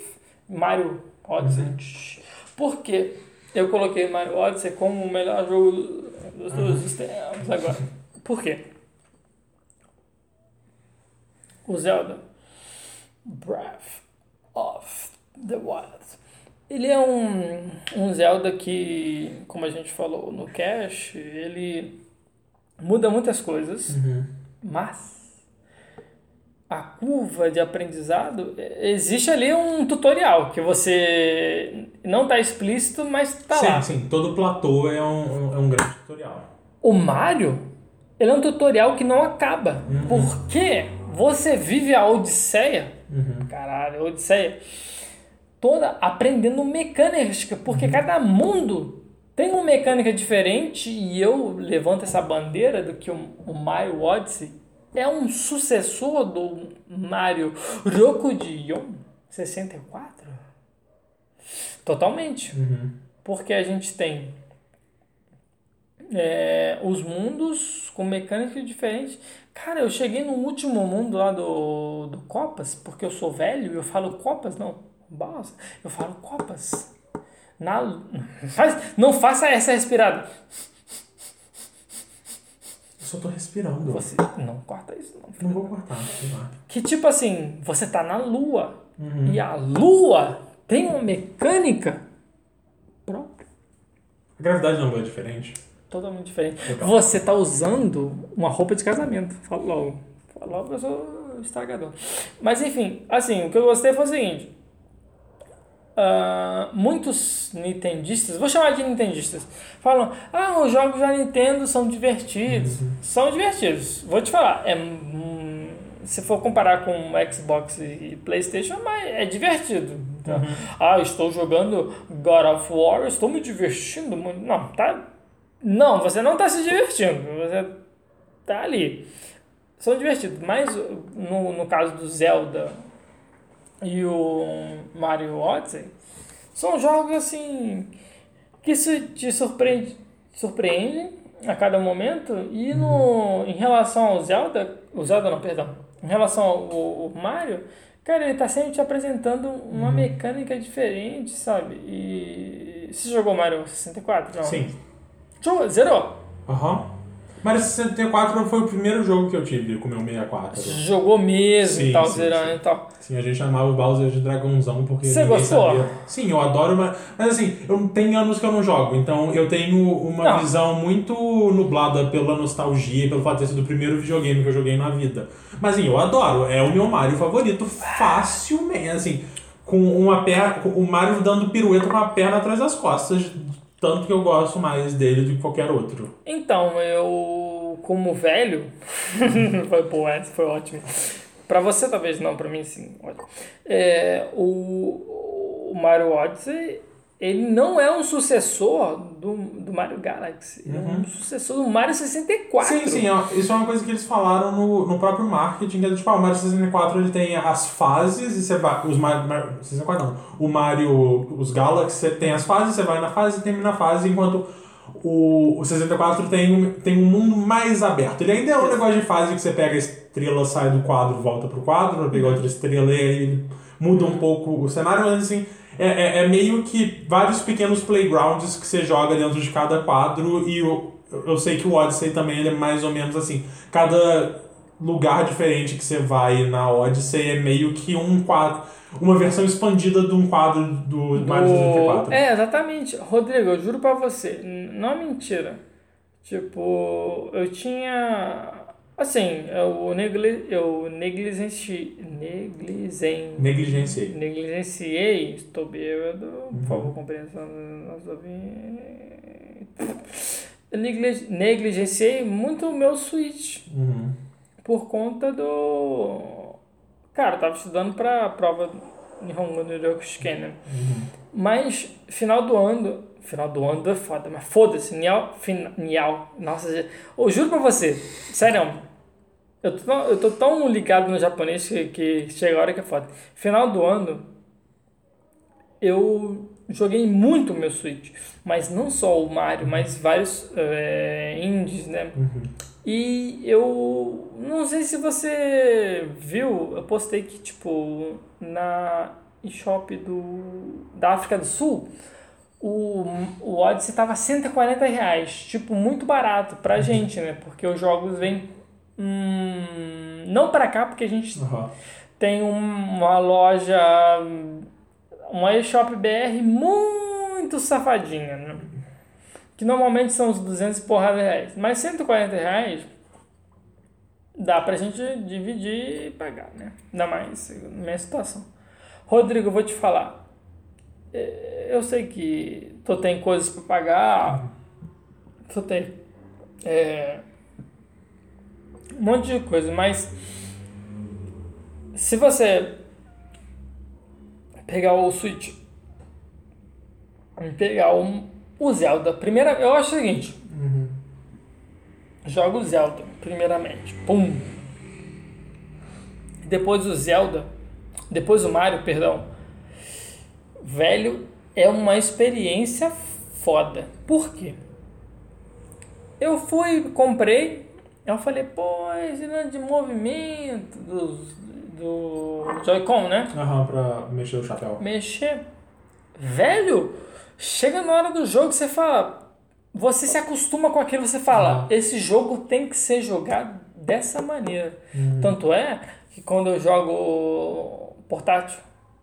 Mario Odyssey. Uhum. Por quê? Eu coloquei Mario Odyssey como o melhor jogo dos Uhum. dois sistemas agora. Por quê? O Zelda Breath of the Wild. Ele é um, um Zelda que, como a gente falou no Cash, ele muda muitas coisas, Uhum. mas a curva de aprendizado, eh, existe ali um tutorial que você não está explícito, mas está sim, lá. sim, todo platô é um, é um grande tutorial. O Mario, ele é um tutorial que não acaba, Uhum. porque você vive a Odisseia, Uhum. caralho, Odisseia, toda aprendendo mecânica, porque Uhum. cada mundo tem uma mecânica diferente e eu levanto essa bandeira do que o, o Mario Odyssey é um sucessor do Mario Rokudion 64? Totalmente. Uhum. Porque a gente tem é, os mundos com mecânicas diferentes. Cara, eu cheguei no último mundo lá do, do Copas, porque eu sou velho e eu falo Copas, não. Bosta, eu falo Copas. Na, não faça essa respirada. Eu só tô respirando. Você não corta isso, não. Não vou cortar, lá. Que tipo assim, você tá na lua. Uhum. E a lua tem uma mecânica própria. A gravidade não é diferente. Totalmente diferente. Legal. Você tá usando uma roupa de casamento. Fala logo. Fala logo, eu sou estragador. Mas enfim, assim, o que eu gostei foi o seguinte. ah, muitos nintendistas, vou chamar de nintendistas, falam: Ah, os jogos da Nintendo são divertidos. São divertidos. Vou te falar, é, hum, se for comparar com Xbox e PlayStation, mas é divertido. Tá? Ah, estou jogando God of War, estou me divertindo muito. Não, tá. Não, você não está se divertindo. Você tá ali. São divertidos. Mas no, no caso do Zelda e o Mario Odyssey, são jogos assim que se te surpreende, surpreendem a cada momento. E no, em relação ao Zelda, o Zelda não, perdão, em relação ao, ao Mario, cara, ele tá sempre te apresentando uma mecânica diferente, sabe? E você jogou Mario 64? Não. Sim. Zerou. Aham. Mario 64 foi o primeiro jogo que eu tive com o meu 64. Jogou mesmo Sim, e tal, sim, zerando sim. e tal. Sim, a gente chamava o Bowser de dragãozão porque Você gostou? sabia. Sim, eu adoro, mas, mas assim, eu tenho anos que eu não jogo, então eu tenho uma Não. visão muito nublada pela nostalgia e pelo fato de ter sido o primeiro videogame que eu joguei na vida. Mas assim, eu adoro, é o meu Mario favorito facilmente, assim, com uma perna, o Mario dando pirueta com a perna atrás das costas, tanto que eu gosto mais dele do que qualquer outro. Então, eu, como velho, foi, pô, essa foi ótimo. Pra você talvez não, pra mim sim. É, o, o Mario Odyssey ele não é um sucessor do, do Mario Galaxy. É um sucessor do Mario 64. Sim, sim, ó, isso é uma coisa que eles falaram no, no próprio marketing, que é tipo, ah, o Mario 64 ele tem as fases e você vai. Os Mario, Mario 64 não. O Mario, os Galaxy, você tem as fases, você vai na fase e termina a fase, enquanto o, o 64 tem, um- tem um mundo mais aberto. Ele ainda é um negócio de fase que você pega a estrela, sai do quadro, volta pro quadro, vai pegar outra estrela e aí muda um pouco o cenário, mas assim. É, é, é meio que vários pequenos playgrounds que você joga dentro de cada quadro e o, eu sei que o Odyssey também ele é mais ou menos assim. Cada lugar diferente que você vai na Odyssey é meio que um quadro, uma versão expandida de um quadro do Mario 64. É, exatamente. Rodrigo, eu juro pra você, não é mentira. Tipo, eu tinha. Assim, eu, negli, eu negligenci, negligen, Negligenciei. negligenciei, estou bêbado, por favor, compreensão ouvintes. Eu negli- negligenciei muito o meu Switch Uhum. por conta do. Cara, eu tava estudando pra prova Nihongo no Ryokushiken, Mas, final do ano. Final do ano é foda, mas foda-se, Nial. Fin, nial. Nossa, eu juro pra você, sério. Eu tô, tão- eu tô tão ligado no japonês que, que chega a hora que é foda. Final do ano, eu joguei muito o meu Switch. Mas não só o Mario, mas vários é, indies, né? E eu não sei se você viu, eu postei que, tipo, na eShop do, da África do Sul, o, o Odyssey tava 140 reais. Tipo, muito barato pra gente, né? Porque os jogos vêm. Hum, não pra cá, porque a gente Aham. tem um- uma loja, uma eShop BR muito safadinha, né? Que normalmente são os 200 e porrada reais. Mas 140 reais dá pra gente dividir e pagar, né? Ainda mais na minha situação. Rodrigo, eu vou te falar. É, Eu sei que tu tem coisas pra pagar, tu tem é, um monte de coisa, mas se você pegar o Switch pegar o Zelda, primeira, eu acho o seguinte, joga o Zelda, primeiramente, pum. Depois o Zelda, depois o Mario, perdão. Velho, é uma experiência foda. Por quê? Eu fui, comprei, eu falei, pô, esse negócio de movimento dos, do Joy-Con, né? Aham, pra mexer o chapéu. Mexer. Velho, chega na hora do jogo você fala. Você se acostuma com aquilo, você fala, Uhum. esse jogo tem que ser jogado dessa maneira. Tanto é que quando eu jogo portátil,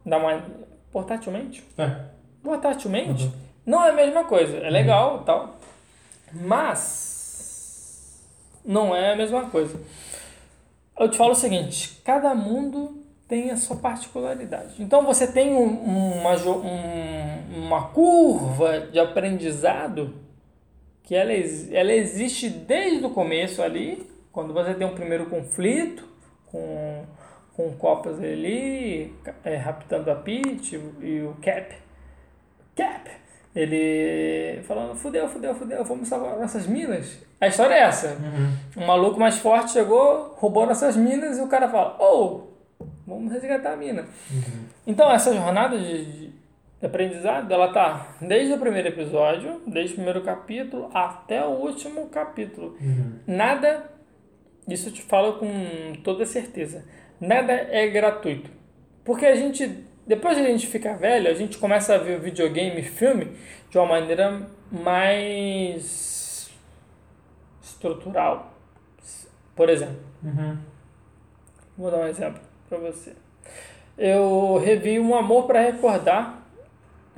da man... portátilmente, É. portátilmente, não é a mesma coisa. É legal e tal. Mas não é a mesma coisa. Eu te falo o seguinte, cada mundo tem a sua particularidade. Então você tem um- uma, um- uma curva de aprendizado que ela, ela existe desde o começo ali, quando você tem um primeiro conflito com, com o Copas ali, é, raptando a Peach e o Cap. Cap! Ele falando, fudeu, fudeu, fudeu, vamos salvar nossas minas. A história é essa. Um maluco mais forte chegou, roubou nossas minas e o cara fala, oh, vamos resgatar a mina. Então essa jornada de, de aprendizado, ela tá desde o primeiro episódio, desde o primeiro capítulo até o último capítulo. Nada, isso eu te falo com toda certeza, nada é gratuito. Porque a gente, depois de a gente ficar velho, a gente começa a ver o videogame e filme de uma maneira mais estrutural. Por exemplo, Uhum. Vou dar um exemplo pra você. Eu revi Um Amor para Recordar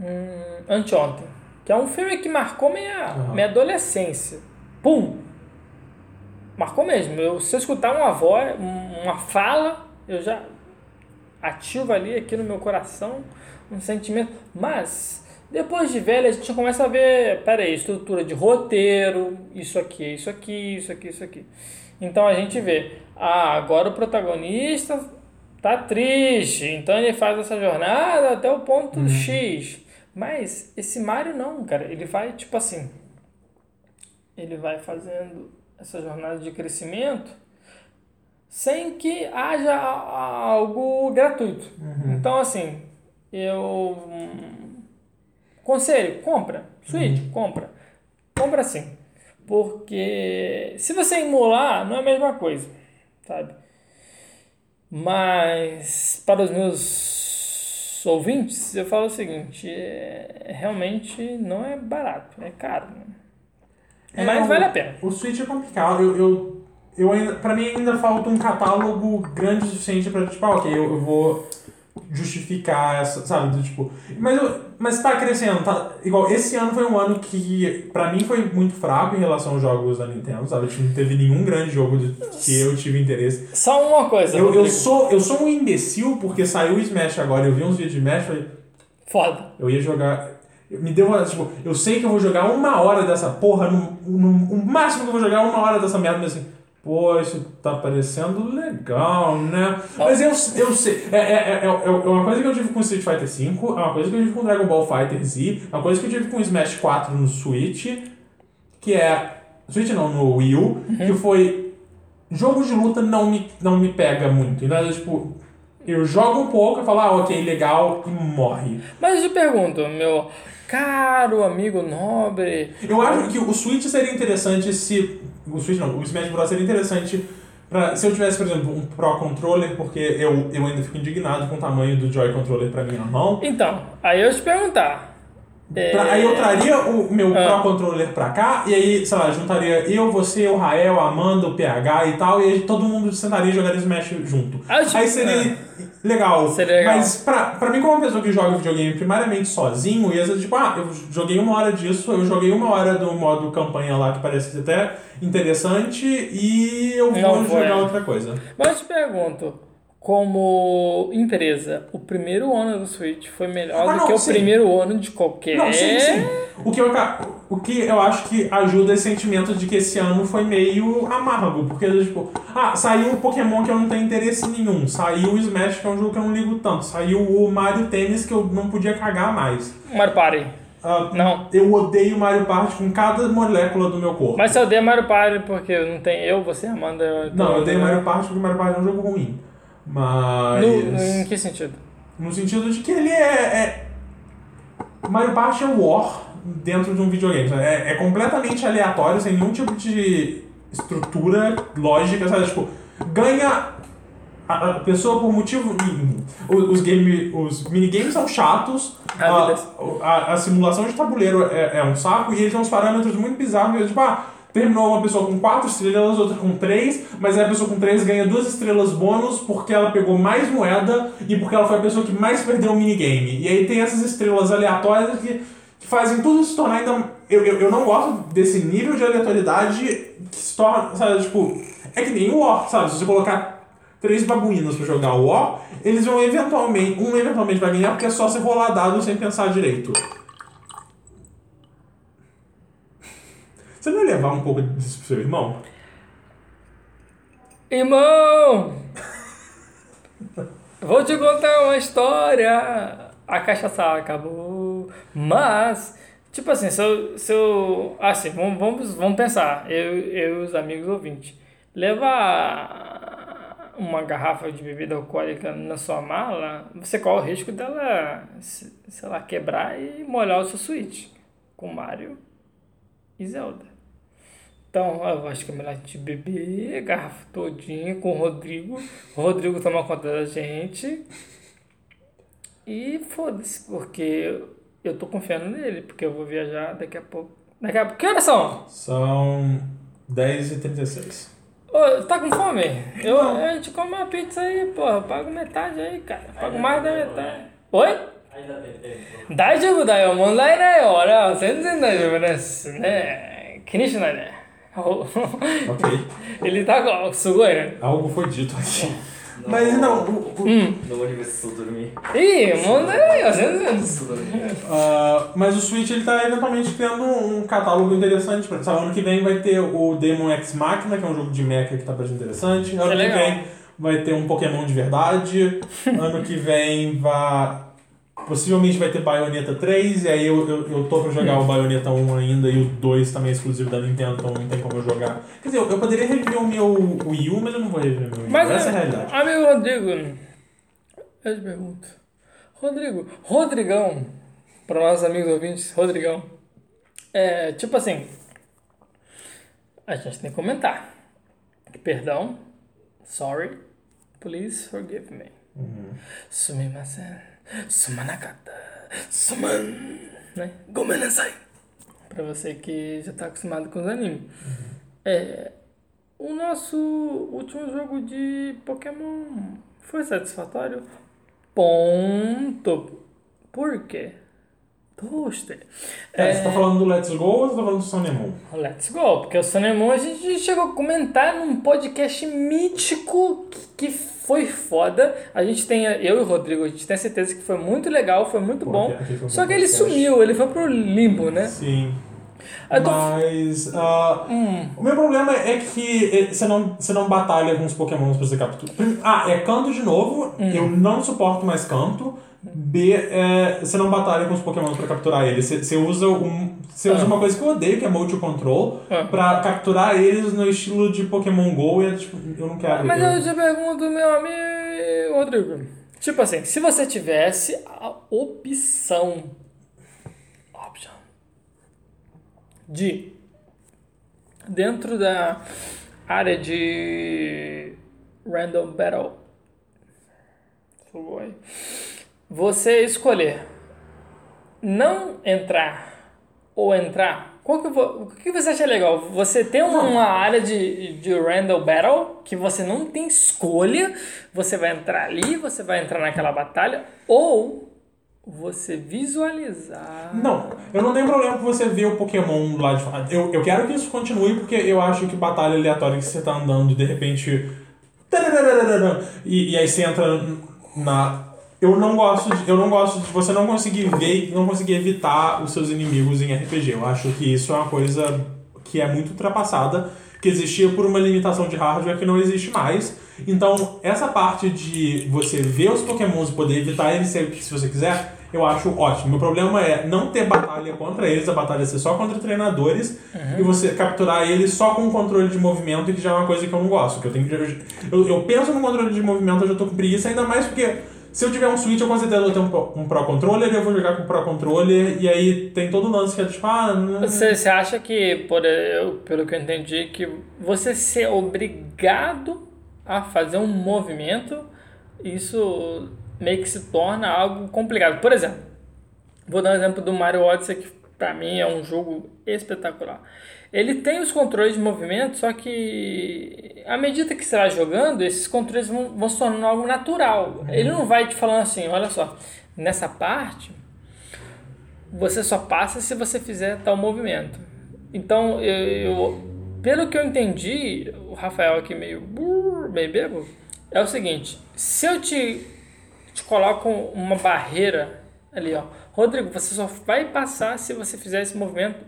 hum, anteontem, que é um filme que marcou minha, Aham. minha adolescência. Pum! Marcou mesmo. Eu, se eu escutar uma voz, um- uma fala, eu já ativo ali aqui no meu coração um sentimento. Mas depois de velho a gente começa a ver, peraí, estrutura de roteiro, isso aqui, isso aqui, isso aqui, isso aqui. Então a gente vê, ah, agora o protagonista tá triste, então ele faz essa jornada até o ponto X. Mas esse Mario não, cara. Ele vai, tipo assim. Ele vai fazendo essa jornada de crescimento sem que haja algo gratuito. Então, assim, eu. hum, Conselho, compra. Switch, compra. Compra sim. Porque se você emular, não é a mesma coisa, sabe? Mas para os meus ouvintes, eu falo o seguinte: é, realmente não é barato, é caro. né? É, Mas vale a pena. O Switch é complicado. Eu, eu, eu ainda, pra mim ainda falta um catálogo grande o suficiente pra, tipo, ah, ok, eu, eu vou justificar essa, sabe, do tipo... Mas, eu, mas tá crescendo, tá... Igual, esse ano foi um ano que, pra mim, foi muito fraco em relação aos jogos da Nintendo, sabe? Tipo, Não teve nenhum grande jogo de- que eu tive interesse. Só uma coisa. Eu, eu, sou, eu sou um imbecil porque saiu o Smash agora, eu vi uns vídeos de Smash, falei, Foda. eu ia jogar. Me deu uma. Tipo, eu sei que eu vou jogar uma hora dessa porra. No, no, o máximo que eu vou jogar é uma hora dessa merda, mas assim. Pô, isso tá parecendo legal, né? Mas eu, eu sei. É, é, é, é, é uma coisa que eu tive com Street Fighter V, é uma coisa que eu tive com Dragon Ball Fighter Z, é uma coisa que eu tive com Smash 4 no Switch, que é. Switch não, no Wii U, que foi. Jogo de luta não me, não me pega muito. Então, é, tipo, eu jogo um pouco e falo, ah, ok, legal, e morre. Mas eu te pergunto, meu caro amigo nobre. Eu acho que o Switch seria interessante se. O Switch não, o Smash Bros. seria interessante pra, se eu tivesse, por exemplo, um Pro Controller, porque eu, eu ainda fico indignado com o tamanho do Joy Controller pra minha mão. Então, aí eu te perguntar. É, aí eu traria o meu Ah. Pro Controller pra cá, e aí, sei lá, juntaria eu, você, o Rael, a Amanda, o PH e tal, e aí todo mundo sentaria e jogaria Smash junto. Ah, te- Aí seria legal. Seria legal. Mas pra, pra mim, como uma pessoa que joga videogame primariamente sozinho, ia ser tipo, ah, eu joguei uma hora disso, eu joguei uma hora do modo campanha lá que parece até interessante, e eu vou Não jogar outra coisa. Mas eu te pergunto, como empresa, o primeiro ano do Switch foi melhor Ah, do não, que o sim. primeiro ano de qualquer. Não, sim, sim. O que, eu, o que eu acho que ajuda esse sentimento de que esse ano foi meio amargo. Porque, tipo, ah, saiu um Pokémon que eu não tenho interesse nenhum. Saiu o Smash, que é um jogo que eu não ligo tanto. Saiu o Mario Tennis, que eu não podia cagar mais. Mario Party. Ah, Não. eu odeio Mario Party com cada molécula do meu corpo. Mas você odeia Mario Party porque não tem eu, você, Amanda. eu- não, eu odeio né? Mario Party porque Mario Party é um jogo ruim. Mas. No, em que sentido? No sentido de que ele é. é... Mario Party é War dentro de um videogame. É, é completamente aleatório, sem nenhum tipo de estrutura lógica, sabe? Tipo, ganha a, pessoa por motivo. Os, game, os minigames são chatos, A a, a, a simulação de tabuleiro é, é um saco e eles têm uns parâmetros muito bizarros. que, Tipo, ah, terminou uma pessoa com 4 estrelas, outra com 3, mas aí a pessoa com 3 ganha duas estrelas bônus porque ela pegou mais moeda e porque ela foi a pessoa que mais perdeu o minigame. E aí tem essas estrelas aleatórias que, que fazem tudo se tornar ainda. Eu, eu, eu não gosto desse nível de aleatoriedade que se torna, sabe, tipo. É que nem o War, sabe? Se você colocar três babuínos pra jogar o War, eles vão eventualmente. Um eventualmente vai ganhar porque é só você rolar dado sem pensar direito. Você vai levar um pouco disso pro seu irmão? Irmão! Vou te contar uma história. A cachaça acabou. Mas, tipo assim, se eu. Se eu assim, vamos, vamos, vamos pensar. Eu, eu e os amigos ouvintes. Levar uma garrafa de bebida alcoólica na sua mala, você corre o risco dela, se- sei lá, quebrar e molhar o seu Switch. Com Mario e Zelda. Então, eu acho que é melhor a gente beber a garrafa todinha com o Rodrigo. O Rodrigo toma conta da gente. E foda-se, porque eu tô confiando nele, porque eu vou viajar daqui a pouco. Daqui a pouco. Que horas são? São 10h36. Ô, tá com fome? Eu, a gente come uma pizza aí, porra. Eu pago metade aí, cara. Eu pago mais da metade. Oi? Ainda tem tempo. 大丈夫だよ、問題ないよ。俺は全然大丈夫ですね。気にしないで。お ok. Ele tá sugoeira. Algo foi dito aqui. No... Mas não, o, o... Hum. Ih, manda aí, ó. Uh, mas o Switch ele tá eventualmente tendo um catálogo interessante. Pra, exemplo, ano que vem vai ter o Demon X Machina, que é um jogo de mecha que tá bastante interessante. Ano é que legal. vem vai ter um Pokémon de verdade. ano que vem vai possivelmente vai ter Bayonetta 3, e aí eu, eu, eu tô pra jogar o Bayonetta 1 ainda, e o 2 também é exclusivo da Nintendo, então não tem como eu jogar. Quer dizer, eu, eu poderia reviver o meu Wii U, mas eu não vou reviver o meu Wii U. Mas, Essa é a é, realidade. amigo Rodrigo, eu te pergunto. Rodrigo, Rodrigão, para nossos amigos ouvintes, Rodrigão, é tipo assim, a gente tem que comentar. Perdão, sorry, please forgive me. Sumimasen, sumanakata, suman, né? Gomenasai. Pra você que já tá acostumado com os animes. É, o nosso último jogo de Pokémon foi satisfatório? Ponto. Por quê? Toaster. É, Você tá falando do Let's Go ou você tá falando do Moon? Let's go, porque o Moon a gente chegou a comentar num podcast mítico que, que foi foda. A gente tem, eu e o Rodrigo, a gente tem certeza que foi muito legal, foi muito Pô, bom. foi Só que ele podcast. sumiu, ele foi pro limbo, né? Sim. Tô- Mas. ah, Hum. O meu problema é que eh, você não, você não batalha com os pokémons pra você capturar. Ah, é canto de novo. Hum. Eu não suporto mais canto. B, é, você não batalha com os pokémons pra capturar eles. Você, você usa, um, você usa Ah. uma coisa que eu odeio, que é multi control, Ah. pra capturar eles no estilo de Pokémon GO. E é, tipo, eu não quero. Mas eu- eu te pergunto, meu amigo Rodrigo. Tipo assim, se você tivesse a opção. Option. De. Dentro da área de. Random Battle. Foi. Você escolher não entrar ou entrar. Qual que, o que você acha legal? Você tem uma área de, de Random Battle que você não tem escolha, você vai entrar ali, você vai entrar naquela batalha, ou você visualizar. Não, eu não tenho problema com você ver o Pokémon lá de fora. Eu, eu quero que isso continue, porque eu acho que batalha aleatória que você tá andando e de repente. E, e aí você entra na. Eu não gosto de, eu não gosto de você não conseguir ver e não conseguir evitar os seus inimigos em RPG. Eu acho que isso é uma coisa que é muito ultrapassada, que existia por uma limitação de hardware que não existe mais. Então, essa parte de você ver os pokémons e poder evitar eles se, você quiser, eu acho ótimo. Meu problema é não ter batalha contra eles, a batalha ser só contra treinadores e você capturar eles só com controle de movimento, que já é uma coisa que eu não gosto. Que eu, tenho que, eu, eu penso no controle de movimento, eu já tô com preguiça, ainda mais porque se eu tiver um Switch, eu com certeza vou ter um, Pro- um Pro Controller, eu vou jogar com o Pro Controller, e aí tem todo o lance que é tipo, ah, não- Você, você acha que, por, eu, pelo que eu entendi, que você ser obrigado a fazer um movimento, isso meio que se torna algo complicado. Por exemplo, vou dar um exemplo do Mario Odyssey, que pra mim é um jogo espetacular. Ele tem os controles de movimento, só que à medida que você vai jogando, esses controles vão, vão se tornando algo natural. Ele não vai te falando assim, olha só, nessa parte você só passa se você fizer tal movimento. Então, eu, eu- pelo que eu entendi, o Rafael aqui meio, meio bebo, é o seguinte, se eu te, te coloco uma barreira ali, ó, Rodrigo, você só vai passar se você fizer esse movimento,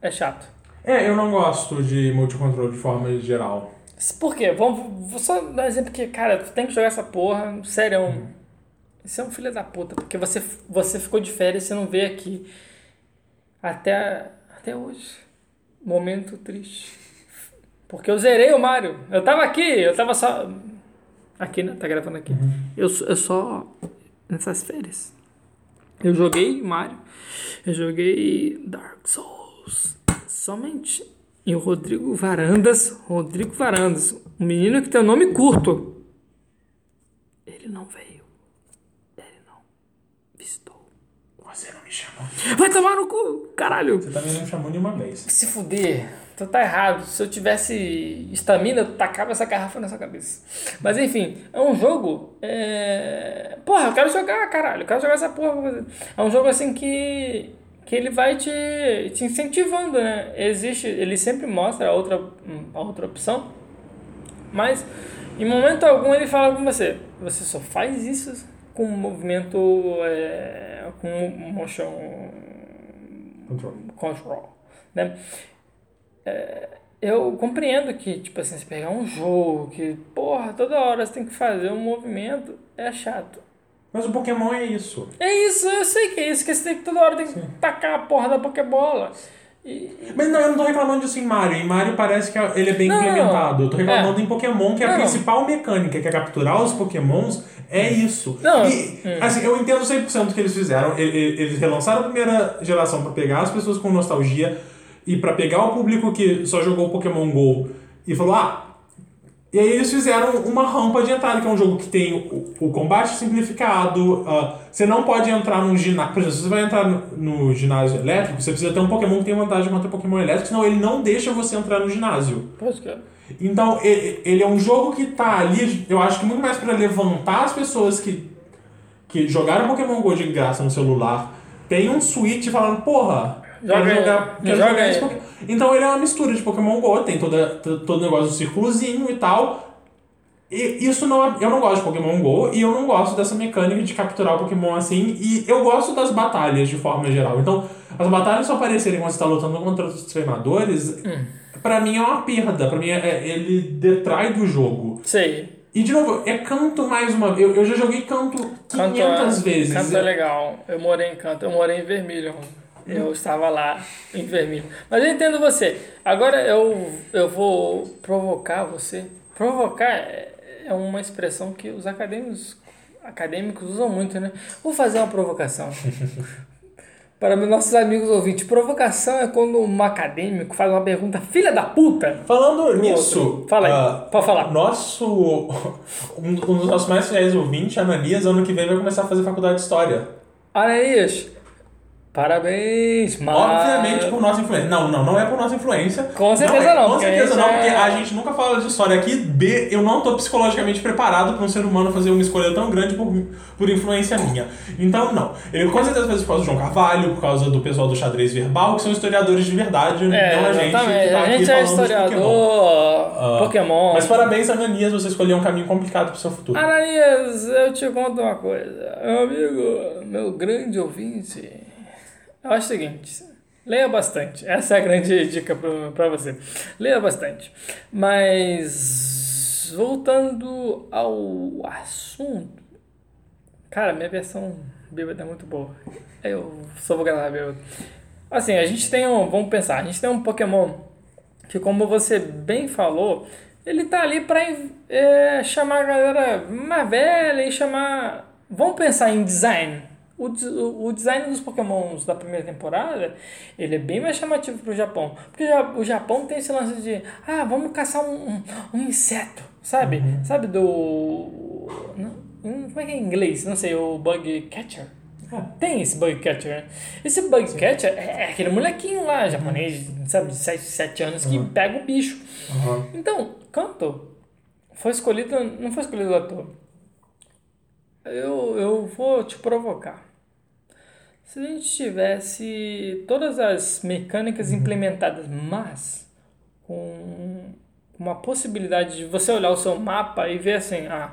é chato. É, eu não gosto de multicontrole de forma geral. Por quê? Vamos, vou só dar um exemplo que, cara, tu tem que jogar essa porra, sério. Você é um filho da puta, porque você, você ficou de férias e você não veio aqui até, até hoje. Momento triste. Porque eu zerei o Mario. Eu tava aqui, eu tava só. Aqui, né? Tá gravando aqui. Eu, só- eu só. Nessas férias. Eu joguei Mario. Eu joguei Dark Souls. Somente. E o Rodrigo Varandas. Rodrigo Varandas. Um menino que tem o nome curto. Ele não veio. Ele não visitou. Você não me chamou. Vai tomar no cu, caralho. Você também não me chamou nenhuma vez. Se fuder, tu tá errado. Se eu tivesse estamina, eu tacava essa garrafa na sua cabeça. Mas enfim, é um jogo. É... Porra, eu quero jogar, caralho. Eu quero jogar essa porra. É um jogo assim que. Que ele vai te, te incentivando, né? Existe. Ele sempre mostra a outra, a outra opção. Mas em momento algum ele fala com você. Você só faz isso com movimento. É, com motion Controle. control, né? É, eu compreendo que, tipo assim, você pegar um jogo que, porra, toda hora você tem que fazer um movimento, é chato. Mas o Pokémon é isso. É isso, eu sei que é isso, que você tem que toda hora tem que tacar a porra da Pokébola. E, Mas não, eu não tô reclamando disso em Mario. Em Mario parece que ele é bem Não, implementado. Eu tô reclamando é. em Pokémon, que a Não. principal mecânica, que é capturar os Pokémons, é isso. Não, E, hum. assim, eu entendo 100% do que eles fizeram. Eles relançaram a primeira geração pra pegar as pessoas com nostalgia e pra pegar o público que só jogou Pokémon GO e falou, ah... E aí eles fizeram uma rampa de entrada, que é um jogo que tem o, o combate simplificado. ah, você não pode entrar num ginásio. Por exemplo, se você vai entrar no, no ginásio elétrico, você precisa ter um Pokémon que tem vantagem contra Pokémon elétrico, senão ele não deixa você entrar no ginásio. pode que Então, e- ele é um jogo que tá ali, eu acho que muito mais pra levantar as pessoas que, que jogaram Pokémon GO de graça no celular. Tem um Switch falando, porra, Joga quero aí, jogar, Pokémon. Então ele é uma mistura de Pokémon GO, tem toda, to- todo o negócio do círculozinho e tal. E isso não é- eu não gosto de Pokémon GO e eu não gosto dessa mecânica de capturar o Pokémon assim. E eu gosto das batalhas de forma geral. Então, as batalhas só aparecerem quando você está lutando contra outros treinadores, pra mim é uma perda. Pra mim é, é- ele detrai do jogo. Sei. E de novo, é canto mais uma vez. Eu, eu já joguei canto 500 Canto é, vezes. Canto é legal. Eu morei em Canto, eu morei em Vermilho. Eu estava lá em Vermilho. Mas eu entendo você. Agora eu, eu vou provocar você. Provocar é é uma expressão que os acadêmicos, acadêmicos usam muito, né? Vou fazer uma provocação. Para nossos amigos ouvintes, provocação é quando um acadêmico faz uma pergunta filha da puta. Falando nisso, outro. Fala aí, ah, pode falar. Nosso, um, um dos nossos mais fiéis ouvintes, Ananias, ano que vem vai começar a fazer faculdade de História. Ananias, parabéns, mas... Obviamente por nossa influência. Não, não, não é por nossa influência. Com certeza é, não, Com certeza não, é- porque a gente nunca fala de história aqui. B, eu não tô psicologicamente preparado para um ser humano fazer uma escolha tão grande por, por influência minha. Então, não. Ele com certeza fez por causa do João Carvalho, por causa do pessoal do xadrez verbal, que são historiadores de verdade, É, não a gente. tá a gente é de Pokémon. historiador, Ah, Pokémon. Mas parabéns, Ananias, você escolheu um caminho complicado pro seu futuro. Ananias, eu te conto uma coisa. Meu amigo, meu grande ouvinte, eu acho o seguinte, leia bastante. Essa é a grande dica pra você. Leia bastante. Mas, voltando ao assunto, cara, minha versão bêbada é muito boa. Eu só vou gravar bêbado. Assim, a gente tem um, vamos pensar, a gente tem um Pokémon que como você bem falou, ele tá ali pra é, chamar a galera mais velha e chamar. Vamos pensar em design. O, o o design dos Pokémons da primeira temporada, ele é bem mais chamativo pro Japão. Porque já- o Japão tem esse lance de, ah, vamos caçar um, um, um inseto, sabe? Sabe do... não, como é que é em inglês? Não sei, o Bug Catcher. Tem esse bug catcher, né? Esse bug catcher é é aquele molequinho lá, japonês, sabe, de 7, 7 anos, que pega o bicho. Aham. Então, Kanto foi escolhido, não foi escolhido à toa. Eu, eu vou te provocar. Se a gente tivesse todas as mecânicas implementadas, mas com uma possibilidade de você olhar o seu mapa e ver assim, ah,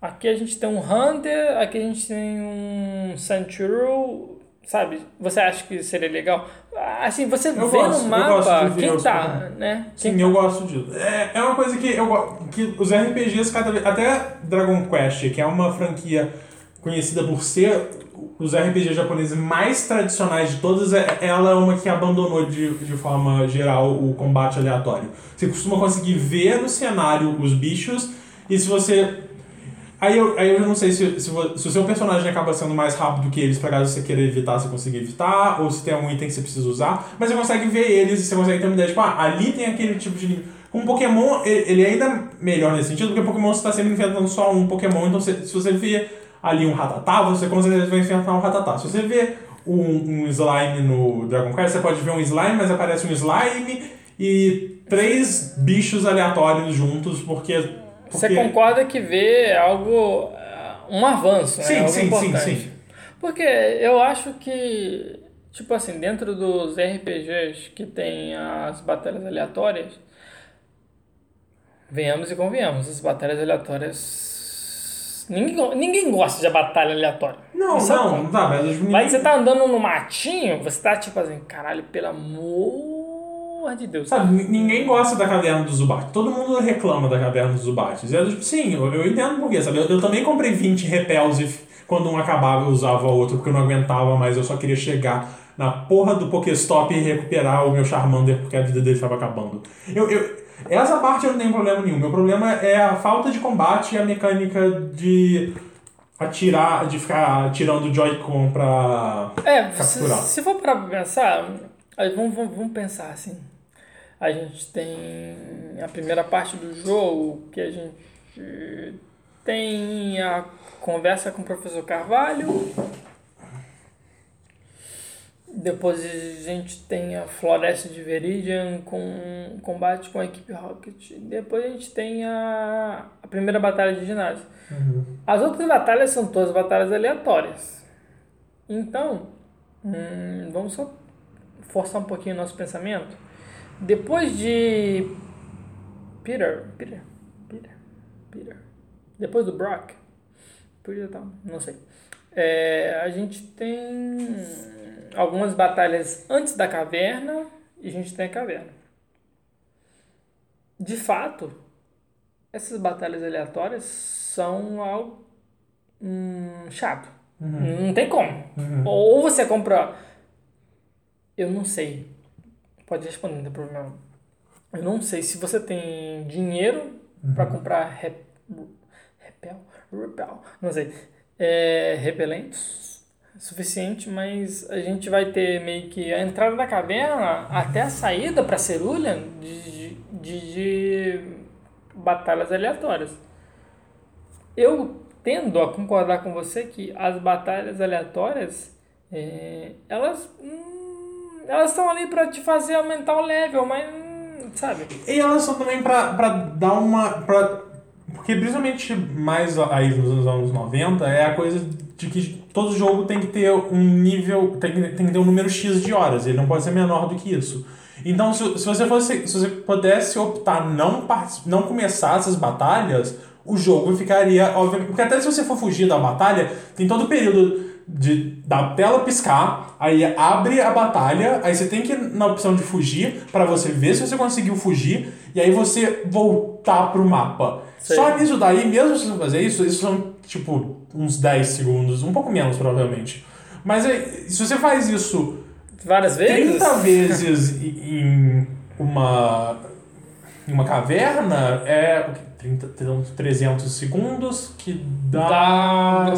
aqui a gente tem um Hunter, aqui a gente tem um Centurion, sabe? Você acha que seria legal? Assim, você Eu vê gosto, no mapa quem tá, né? Quem Sim, eu gosto disso. É, é uma coisa que eu que os RPGs cada vez. Até Dragon Quest, que é uma franquia conhecida por ser os RPGs japoneses mais tradicionais de todas, é- ela é uma que abandonou de, de forma geral o combate aleatório. Você costuma conseguir ver no cenário os bichos, e se você. Aí eu, aí eu não sei se, se, se o seu personagem acaba sendo mais rápido que eles, pra caso você queira evitar, você conseguir evitar, ou se tem algum item que você precisa usar, mas você consegue ver eles e você consegue ter uma ideia, tipo, ah, ali tem aquele tipo de. Com Pokémon, ele, é ainda melhor nesse sentido, porque Pokémon você está sempre enfrentando só um Pokémon, então se, se você vê ali um Ratatá, você com certeza vai enfrentar um Ratatá. Se você vê um, um Slime no Dragon Quest, você pode ver um Slime, mas aparece um Slime e três bichos aleatórios juntos, porque... Você porque- concorda que vê é algo, um avanço, né? Sim, algo sim, sim, importante. sim. Porque eu acho que, tipo assim, dentro dos RPGs que tem as batalhas aleatórias, venhamos e convenhamos, as batalhas aleatórias. Ninguém, ninguém gosta de batalha aleatória. Não, não, bom. não tá, mas os Mas você tá andando no matinho, você tá tipo assim, caralho, pelo amor de Deus. Sabe, ninguém gosta da caverna do Zubat. Todo mundo reclama da caverna dos Zubates. E é do tipo, sim, eu, eu entendo por quê, sabe? Eu, eu também comprei 20 repels e quando um acabava eu usava o outro porque eu não aguentava mais, eu só queria chegar na porra do Pokéstop e recuperar o meu Charmander porque a vida dele estava acabando. Eu, eu, essa parte eu não tenho problema nenhum. Meu problema é a falta de combate e a mecânica de atirar, de ficar atirando o Joy-Con pra É, se, capturar. se for para pensar, vamos, vamos, vamos pensar assim. A gente tem a primeira parte do jogo que a gente tem a conversa com o professor Carvalho. Depois a gente tem a Floresta de Veridian com combate com a equipe Rocket. Depois a gente tem a, a primeira batalha de ginásio. As outras batalhas são todas batalhas aleatórias. Então, hum, vamos só forçar um pouquinho o nosso pensamento. Depois de Peter, Peter, Peter, Peter, depois do Brock, Peter tal, não sei. É, a gente tem algumas batalhas antes da caverna e a gente tem a caverna. De fato, essas batalhas aleatórias são algo hum, chato. Não tem como. Ou você compra. Eu não sei. Pode responder, não tem problema. Eu não sei se você tem dinheiro pra comprar rep... repel, repel, não sei, é, repelentes suficiente, mas a gente vai ter meio que a entrada da caverna até a saída pra Cerulean de, de, de batalhas aleatórias. Eu tendo a concordar com você que as batalhas aleatórias é, elas hum, elas estão ali pra te fazer aumentar o level, mas sabe? E elas são também pra dar uma. Pra, porque principalmente mais aí nos anos 90 é a coisa de que todo jogo tem que ter um nível. Tem, que- tem que ter um número X de horas, ele não pode ser menor do que isso. Então, se, se você fosse. Se você pudesse optar não, não começar essas batalhas, o jogo ficaria, obviamente. Porque até se você for fugir da batalha, tem todo o período de da tela piscar, aí abre a batalha, aí você tem que ir na opção de fugir pra você ver se você conseguiu fugir e aí você voltar pro mapa. Sei. Só nisso daí, mesmo se você fazer isso, isso são tipo uns 10 segundos, um pouco menos provavelmente. Mas aí, se você faz isso Várias vezes? 30 vezes em uma em uma caverna é o quê? 30, 300 segundos que dá Dá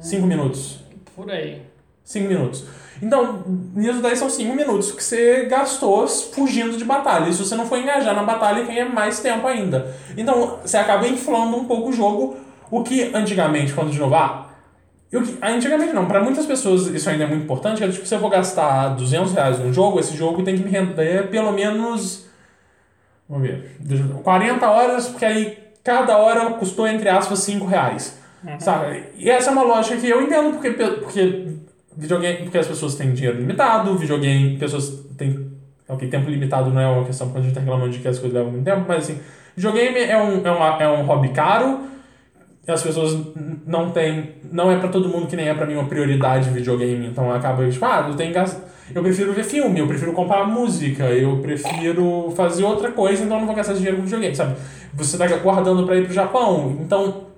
5 minutos. por aí. 5 minutos. Então, nisso daí são 5 minutos que você gastou fugindo de batalha. E se você não for engajar na batalha, ganha mais tempo ainda. Então, você acaba inflando um pouco o jogo, o que antigamente, quando de novo, ah, eu, antigamente não, para muitas pessoas isso ainda é muito importante, é tipo, se eu vou gastar 200 reais num jogo, esse jogo tem que me render pelo menos, vamos ver, deixa eu ver, 40 horas, porque aí cada hora custou, entre aspas, 5 reais. Sabe? E essa é uma lógica que eu entendo, porque, porque videogame, porque as pessoas têm dinheiro limitado, videogame, pessoas têm. Ok, tempo limitado não é uma questão quando a gente tá reclamando de que as coisas levam muito tempo, mas assim, videogame é um, é um, é um hobby caro, as pessoas não têm. Não é pra todo mundo que nem é pra mim uma prioridade videogame, então acaba tipo, ah, eu tenho Eu prefiro ver filme, eu prefiro comprar música, eu prefiro fazer outra coisa, então eu não vou gastar dinheiro com videogame, sabe? Você tá guardando pra ir pro Japão, então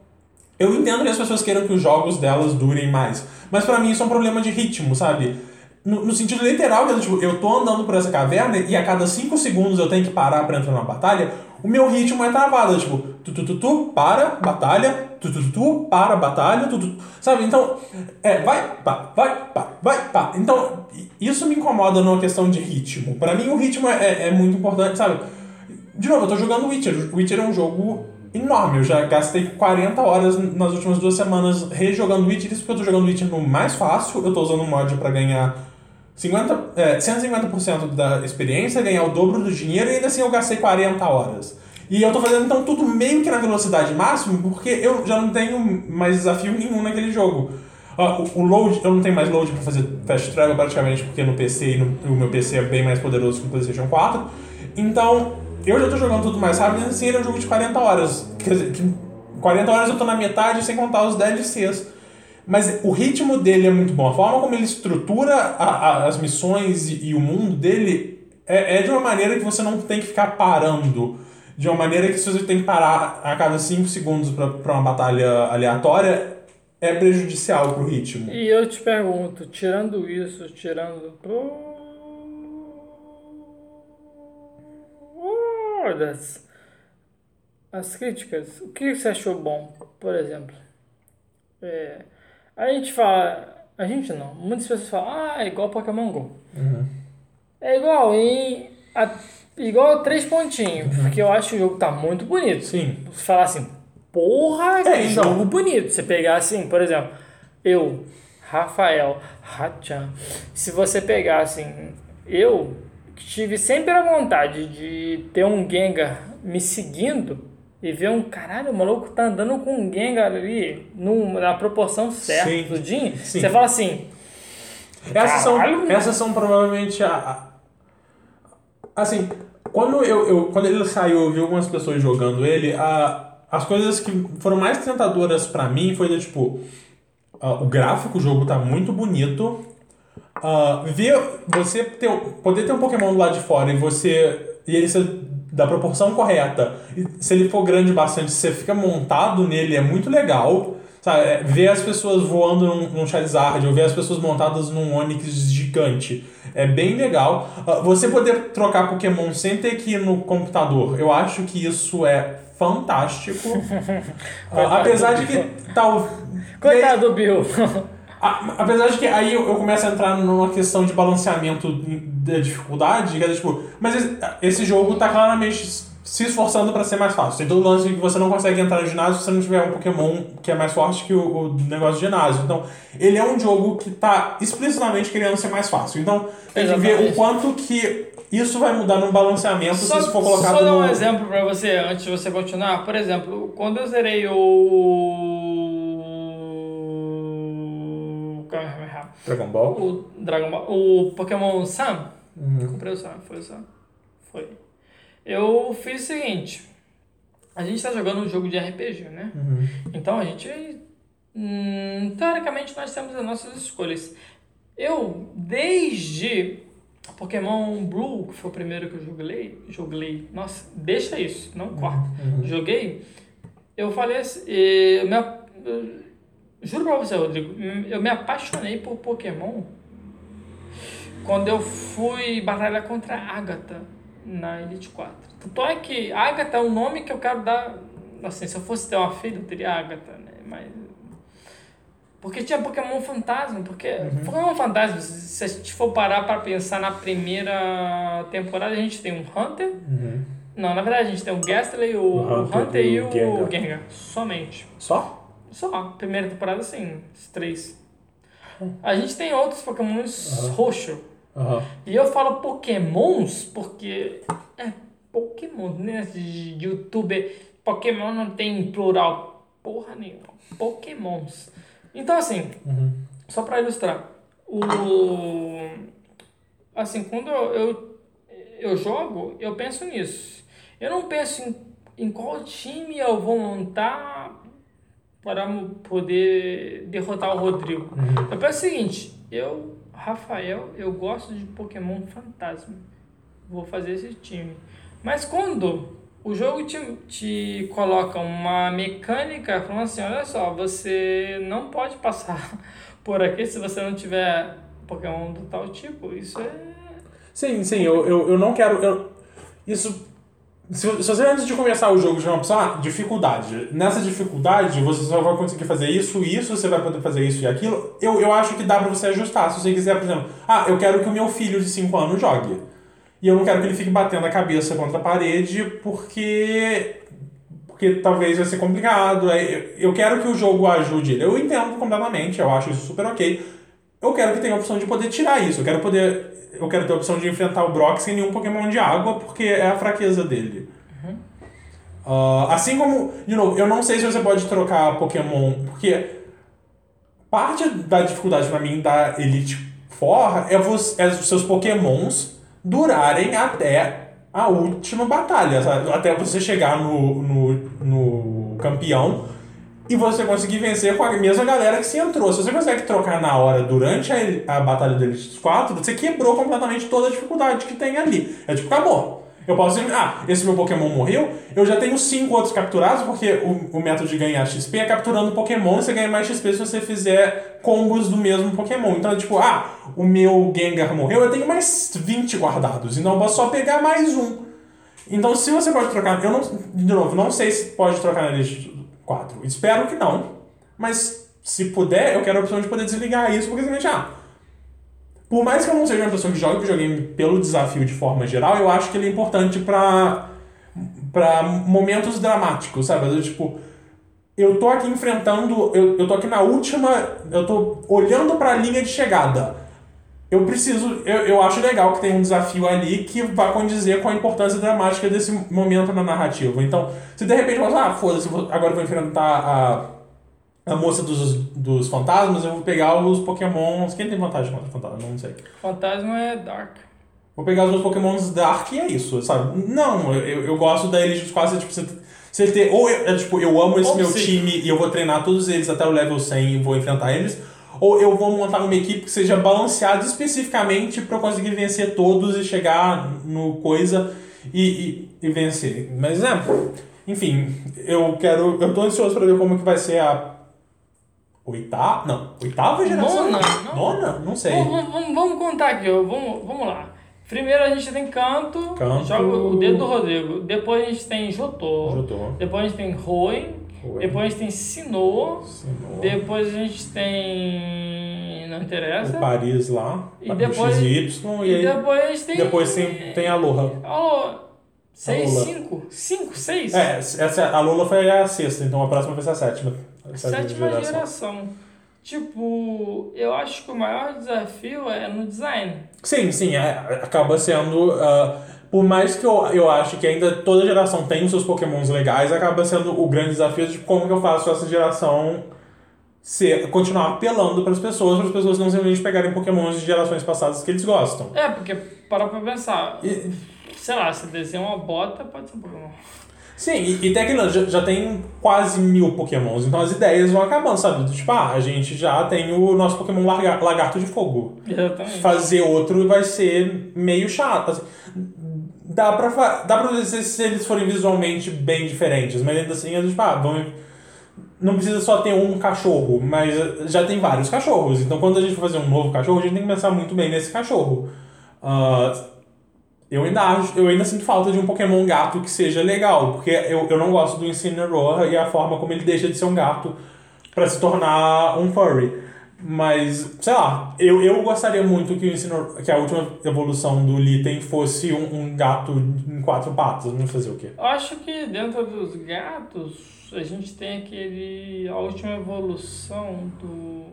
eu entendo que as pessoas queiram que os jogos delas durem mais. Mas pra mim isso é um problema de ritmo, sabe? No, no sentido literal, tipo, eu tô andando por essa caverna e a cada 5 segundos eu tenho que parar pra entrar numa batalha, o meu ritmo é travado. Tipo, tu, tu, tu, tu, para, batalha, tu, tu, tu, tu, para, batalha, tu, tu, sabe? Então, é, vai, pá, vai, pá, vai, pá. Então, isso me incomoda numa questão de ritmo. Pra mim o ritmo é, é, é muito importante, sabe? De novo, eu tô jogando Witcher. Witcher é um jogo enorme. Eu já gastei 40 horas nas últimas duas semanas rejogando Witcher. Isso porque eu tô jogando Witcher no mais fácil. Eu tô usando um mod pra ganhar 50, é, 150% da experiência, ganhar o dobro do dinheiro e ainda assim eu gastei 40 horas. E eu tô fazendo então tudo meio que na velocidade máxima porque eu já não tenho mais desafio nenhum naquele jogo. Ó, o, o load, eu não tenho mais load pra fazer fast travel praticamente porque no PC no, o meu PC é bem mais poderoso que o PlayStation 4. Então, eu já tô jogando tudo mais rápido, e assim ele é um jogo de 40 horas. Quer dizer, que 40 horas eu tô na metade sem contar os DLCs. Mas o ritmo dele é muito bom. A forma como ele estrutura a- a- as missões e, e o mundo dele é, é de uma maneira que você não tem que ficar parando. De uma maneira que se você tem que parar a cada 5 segundos pra uma batalha aleatória, é prejudicial pro ritmo. E eu te pergunto, tirando isso, tirando todas as críticas, o que você achou bom, por exemplo? É, a gente fala, a gente não, muitas pessoas falam, ah, é igual Pokémon GO. É igual em a- igual três pontinhos, porque eu acho que o jogo tá muito bonito. Sim. Você falar assim, porra, que É, jogo bonito. Você pegar assim, por exemplo, eu, Rafael, Hachan, se você pegar assim, eu tive sempre a vontade de ter um Gengar me seguindo e ver um caralho, o maluco tá andando com um Gengar ali num- na proporção certa, Sim. tudinho. Sim. Você fala assim, Essas são, essas são provavelmente a. a- Assim, quando, eu, eu- quando ele saiu, eu vi algumas pessoas jogando ele, a, as coisas que foram mais tentadoras pra mim foi do tipo. ah, o gráfico do jogo tá muito bonito. ah, ver você ter, poder ter um Pokémon do lado de fora e você. E ele ser da proporção correta. E se ele for grande bastante, você fica montado nele, é muito legal. Sabe, é, ver as pessoas voando num, num Charizard, ou ver as pessoas montadas num Onix gigante. É bem legal. Ah, você poder trocar Pokémon sem ter que ir no computador, eu acho que isso é fantástico. Ah, Coitado apesar de que tal. coitado do Bill. A- Apesar de que aí eu, eu começo a entrar numa questão de balanceamento da dificuldade, que é tipo, mas esse, esse jogo tá claramente se esforçando pra ser mais fácil. Tem todo o lance de que você não consegue entrar no ginásio se você não tiver um Pokémon que é mais forte que o, o negócio de ginásio. Então, ele é um jogo que tá explicitamente querendo ser mais fácil. Então, tem que ver o quanto que isso vai mudar no balanceamento se isso for colocado só dar um no... exemplo pra você antes de você continuar. Por exemplo, quando eu zerei o. Kamehameha, Dragon Ball. O Dragon Ball. O Pokémon Sun. Uhum. Comprei o Sun, foi o Sun. Foi. Eu fiz o seguinte. A gente tá jogando um jogo de RPG, né? Uhum. Então a gente. hum, teoricamente nós temos as nossas escolhas. Eu, desde Pokémon Blue, que foi o primeiro que eu joguei, joguei. Nossa, deixa isso, não corta. Joguei. Eu falei assim. eh, me, ap- eu- juro pra você, Rodrigo, eu me apaixonei por Pokémon quando eu fui batalhar contra a Agatha na Elite 4. Tanto é que Agatha é um nome que eu quero dar. Assim, se eu fosse ter uma filha, eu teria Agatha, né? Mas. Porque tinha Pokémon Fantasma, porque Pokémon Fantasma, se a gente for parar para pensar na primeira temporada, a gente tem um Hunter. Não, na verdade a gente tem o Gastly, o, O o Hunter Hunter, e o o Gengar. Gengar. Somente. Só? Só, primeira temporada sim, os três. A gente tem outros Pokémons roxo. Aham. E eu falo Pokémons porque é Pokémon, né? Youtuber. Pokémon não tem plural. Porra nenhuma. Pokémons. Então assim, só pra ilustrar. O. Assim, quando eu, eu, eu jogo, eu penso nisso. Eu não penso em, em qual time eu vou montar para poder derrotar o Rodrigo. Eu penso o seguinte, eu, Rafael, eu gosto de Pokémon Fantasma. Vou fazer esse time. Mas quando o jogo te, te coloca uma mecânica falando assim, olha só, você não pode passar por aqui se você não tiver Pokémon do tal tipo. Isso é. Sim, sim, eu, eu, eu não quero. Eu, isso. Se, se você antes de começar o jogo já uma ah, dificuldade. Nessa dificuldade, você só vai conseguir fazer isso, isso, você vai poder fazer isso e aquilo. Eu, eu acho que dá pra você ajustar. Se você quiser, por exemplo, ah, eu quero que o meu filho de 5 anos jogue. E eu não quero que ele fique batendo a cabeça contra a parede porque. Porque talvez vai ser complicado. Eu quero que o jogo ajude ele. Eu entendo completamente, eu acho isso super ok. Eu quero que tenha a opção de poder tirar isso. Eu quero poder. Eu quero ter a opção de enfrentar o Brock sem nenhum Pokémon de água, porque é a fraqueza dele. Ah, assim como. De novo, eu não sei se você pode trocar Pokémon, porque parte da dificuldade pra mim da Elite Four é, você, é os seus Pokémons durarem até a última batalha, sabe? Até você chegar no, no, no campeão e você conseguir vencer com a mesma galera que se entrou. Se você consegue trocar na hora durante a, a batalha Elite 4, você quebrou completamente toda a dificuldade que tem ali. É tipo, acabou. Eu posso dizer, ah, esse meu Pokémon morreu, eu já tenho cinco outros capturados, porque o, o método de ganhar XP é capturando Pokémon e você ganha mais XP se você fizer combos do mesmo Pokémon. Então é tipo, ah, o meu Gengar morreu, eu tenho mais 20 guardados, então eu posso só pegar mais um. Então se você pode trocar, eu não, de novo, não sei se pode trocar na Elite 4. Espero que não, mas se puder, eu quero a opção de poder desligar isso, porque simplesmente, ah, por mais que eu não seja uma pessoa que joga videogame pelo desafio de forma geral, eu acho que ele é importante pra, pra momentos dramáticos, sabe? Eu, tipo, eu tô aqui enfrentando, eu, eu tô aqui na última, eu tô olhando pra linha de chegada. Eu preciso, eu, eu acho legal que tem um desafio ali que vai condizer com a importância dramática desse momento na narrativa. Então, se de repente você, ah, foda-se, agora eu vou enfrentar a, a moça dos, dos fantasmas, eu vou pegar os pokémons. Quem tem vantagem contra fantasma? Não sei. Fantasma é Dark. Vou pegar os meus pokémons Dark e é isso, sabe? Não, eu, eu gosto da Elite quase, tipo, você, você ter. Ou eu, é, tipo, eu amo esse Ou meu sim. time e eu vou treinar todos eles até o level 100 e vou enfrentar eles. Ou eu vou montar uma equipe que seja balanceada especificamente pra eu conseguir vencer todos e chegar no coisa e, e, e vencer. Mas é. Enfim, eu quero. Eu tô ansioso pra ver como que vai ser a. Oitava? Não, oitava geração? Nona, não. Nona? Não sei. Vamos, vamos- vamos- vamos contar aqui, ó. Vamos, vamos lá. Primeiro a gente tem Canto, Canto. joga o dedo do Rodrigo. Depois a gente tem Jotô. Jotô. Depois a gente tem Roen. Roen. Depois a gente tem. Sinnoh. Depois a gente tem. Não interessa. o Paris lá, E depois- XY, e, E aí depois a gente tem. depois tem, tem a Aloha. Alô, seis, Alola. cinco? Cinco, seis? É, essa, a Lola foi a sexta, então a próxima vai ser a sétima. A Sétima geração. Tipo, eu acho que o maior desafio é no design. Sim, sim, é, acaba sendo. ah, por mais que eu, eu acho que ainda toda geração tem os seus pokémons legais, acaba sendo o grande desafio de como que eu faço essa geração ser, continuar apelando para as pessoas, para as pessoas não simplesmente pegarem pokémons de gerações passadas que eles gostam. É, porque para pra pensar. E- Sei lá, se desenha uma bota, pode ser um Pokémon. Sim, e, e tem já, já tem quase mil pokémons, então as ideias vão acabando, sabe? Tipo, ah, a gente já tem o nosso pokémon larga- lagarto de fogo. Exatamente. Fazer outro vai ser meio chato. assim. Dá pra, dá pra dizer se eles forem visualmente bem diferentes, mas ainda assim, é tipo, ah, vamos... Não precisa só ter um cachorro, mas já tem vários cachorros. Então quando a gente for fazer um novo cachorro, a gente tem que pensar muito bem nesse cachorro. Ah, eu ainda acho, eu ainda sinto falta de um Pokémon gato que seja legal, porque eu, eu não gosto do Incineroar e a forma como ele deixa de ser um gato pra se tornar um furry. Mas, sei lá, eu, eu gostaria muito que, o Incineroar, que a última evolução do Litten fosse um, um gato em quatro patas, não fazer o quê? Eu acho que dentro dos gatos, a gente tem aquele. a última evolução do.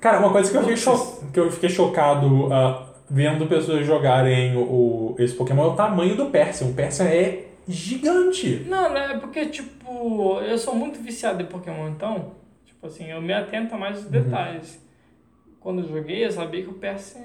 Cara, uma coisa que eu fiquei, cho que eu fiquei chocado ah, vendo pessoas jogarem o, o- esse Pokémon é o tamanho do Persia. O Persia é gigante. Não, né? É porque, tipo, eu sou muito viciado em Pokémon, então, tipo assim, eu me atento a mais os detalhes. Quando eu joguei, eu sabia que o Percy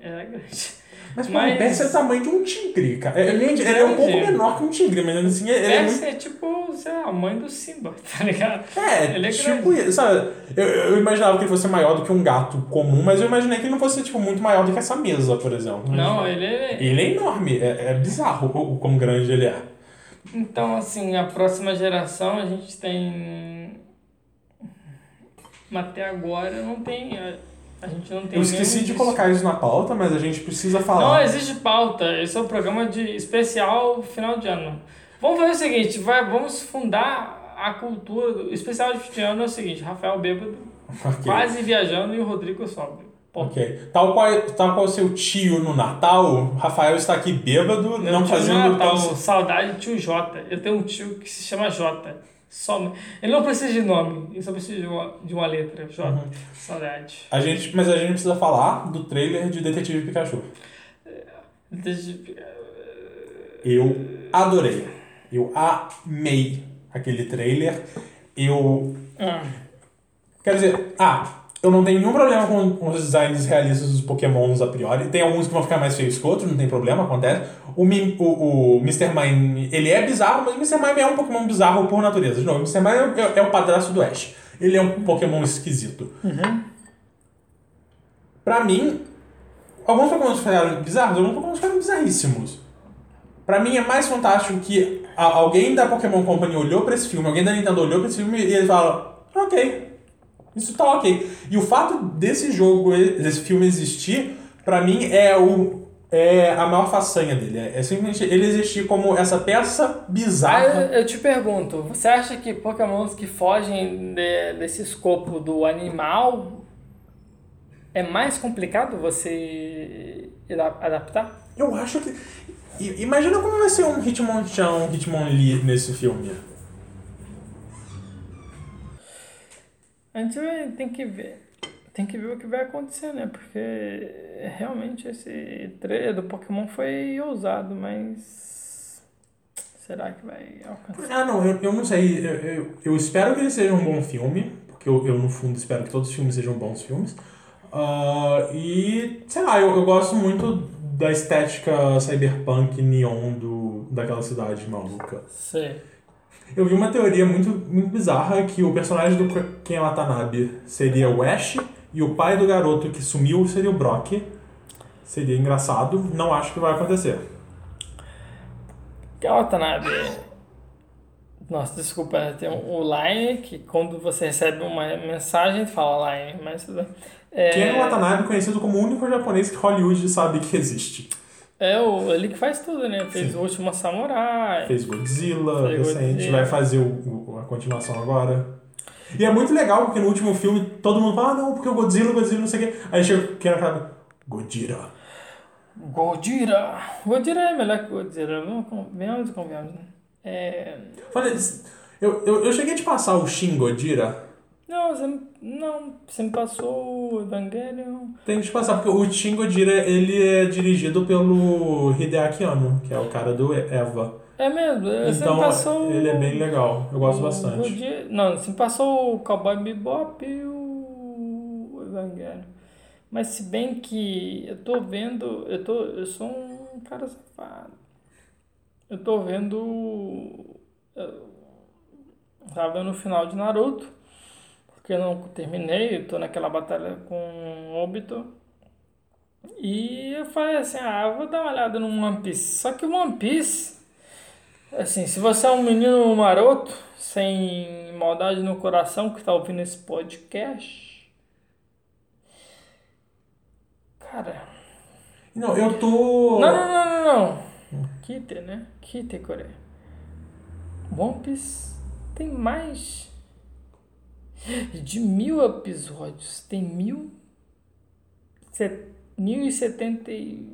era grande. Mas, Mas- o Persia é o tamanho de um tigre, cara. Ele, Ele é ele é um pouco grande. menor que um tigre, mas assim, ele é muito é tipo, sei lá, a mãe do Simba, tá ligado? É, Ele é tipo isso, sabe? Eu, eu imaginava que ele fosse maior do que um gato comum, mas eu imaginei que ele não fosse, tipo, muito maior do que essa mesa, por exemplo. Mas, Não, ele é. Ele é enorme, é, é bizarro o quão grande ele é. Então, assim, a próxima geração a gente tem. Mas até agora não tem. A, gente não tem. Eu esqueci de colocar isso na pauta, mas a gente precisa Não falar. existe pauta, esse é o programa de especial final de ano. Vamos fazer o seguinte, vai, vamos fundar a cultura o especial de fim de ano é o seguinte, Rafael bêbado, Ok. quase viajando e o Rodrigo sóbrio. Ok. Tal qual, tal qual seu tio no Natal, Rafael está aqui bêbado, Meu não fazendo. Natal, saudade de tio Jota. Eu tenho um tio que se chama Jota. Só, ele não precisa de nome, ele só precisa de uma, de uma letra. Jota. Uhum. Saudade. A gente, mas a gente precisa falar do trailer de Detetive Pikachu. Deixa- Eu adorei. Eu amei aquele trailer. Eu Ah, Quer dizer, ah, eu não tenho nenhum problema com, com os designs realistas dos Pokémons a priori. Tem alguns que vão ficar mais feios que outros, não tem problema, acontece. O, Mim- o, o Mr. Mime, ele é bizarro, mas o Mr. Mime é um Pokémon bizarro por natureza. De novo, o Mr. Mime é, é o padrasto do Ash. Ele é um Pokémon esquisito. Pra mim, alguns Pokémon ficaram bizarros, alguns Pokémon ficaram bizarríssimos. Pra mim é mais fantástico que alguém da Pokémon Company olhou pra esse filme, alguém da Nintendo olhou pra esse filme e ele fala, ok, isso tá ok. E o fato desse jogo, desse filme existir, pra mim é o é a maior façanha dele. É, é simplesmente ele existir como essa peça bizarra. eu, eu te pergunto, você acha que Pokémons que fogem de- desse escopo do animal é mais complicado você ada- adaptar? Eu acho que. Imagina como vai ser um Hitmonchan, um Hitmonlee nesse filme. A gente vai, tem que ver. Tem que ver o que vai acontecer, né? Porque realmente esse trailer do Pokémon foi ousado, mas. Será que vai alcançar? Ah, não, eu, eu não sei. Eu, eu, eu espero que ele seja um bom filme, porque eu, eu, no fundo, espero que todos os filmes sejam bons filmes. Ah, e, sei lá, eu, eu gosto muito da estética cyberpunk neon do, daquela cidade maluca. Sei. Eu vi uma teoria muito, muito bizarra que o personagem do Ken Watanabe seria o Ash e o pai do garoto que sumiu seria o Brock. Seria engraçado, não acho que vai acontecer. Watanabe. Nossa, desculpa, né? tem o Line, que quando você recebe uma mensagem, fala Line, mas tudo bem. É, Ken Watanabe, conhecido como o único japonês que Hollywood sabe que existe. É o, ele que faz tudo, né? Fez Sim. o último Samurai. Fez Godzilla Fez recente, Godzilla. vai fazer o, o- a continuação agora. E é muito legal porque no último filme todo mundo fala, ah não, porque o Godzilla, Godzilla, não sei o quê. Aí chega Ken Watanabe, Godira. Godira. Godira é melhor que Godzilla, vamos venhamos e convenhamos, né? É... Olha, eu, eu, eu cheguei a te passar o Shin Godira. Não, você, me- não, me passou o Evangelion. Tem que passar, porque o Shin Godira, ele é dirigido pelo Hideaki Anno, que é o cara do Eva. É mesmo, me Então, passou... ele é bem legal. Eu gosto o bastante. Godira- Não, me passou o Cowboy Bebop e o Evangelion. Mas se bem que eu tô vendo, eu tô, eu sou um cara safado. Eu tô vendo, eu tava vendo o final de Naruto, porque eu não terminei, eu tô naquela batalha com Obito. E eu falei assim, ah, vou dar uma olhada no One Piece. Só que o One Piece, assim, se você é um menino maroto, sem maldade no coração, que tá ouvindo esse podcast, cara, Não, eu tô. não, não, não, não, não. Kite, né? Kite, Coreia. One Piece tem mais de mil episódios. Tem mil. set- Mil e setenta e.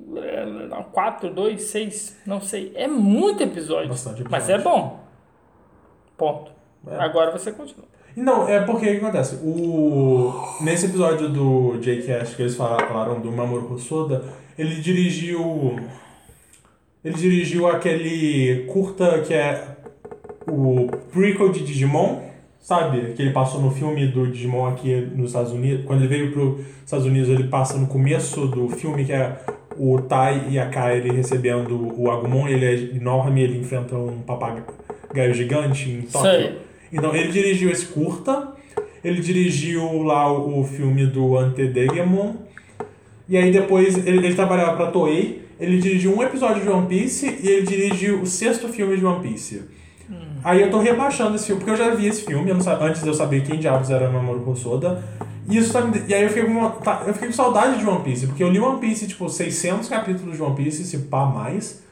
Quatro, dois, seis, não sei. É muito episódio. Bastante Mas episódio. é bom. Ponto. É. Agora você continua. Não, é porque o que acontece? O... Nesse episódio do J-Cast que eles falaram do Mamoru Hosoda, ele dirigiu. Ele dirigiu aquele curta que é o prequel de Digimon, sabe? Que ele passou no filme do Digimon aqui nos Estados Unidos. Quando ele veio para os Estados Unidos, ele passa no começo do filme, que é o Tai e a Kairi recebendo o Agumon. Ele é enorme, ele enfrenta um papagaio gigante em Tóquio. Sei. Então, ele dirigiu esse curta, ele dirigiu lá o, filme do Antedegemon, e aí depois ele, ele trabalhava pra Toei, ele dirigiu um episódio de One Piece e ele dirigiu o sexto filme de One Piece. Aí eu tô rebaixando esse filme, porque eu já vi esse filme, eu não sabia, antes de eu saber quem diabos era Mamoru Hosoda. E, isso tá me- e aí eu fiquei, com uma- tá- eu fiquei com saudade de One Piece, porque eu li One Piece, tipo, 600 capítulos de One Piece, se pá mais.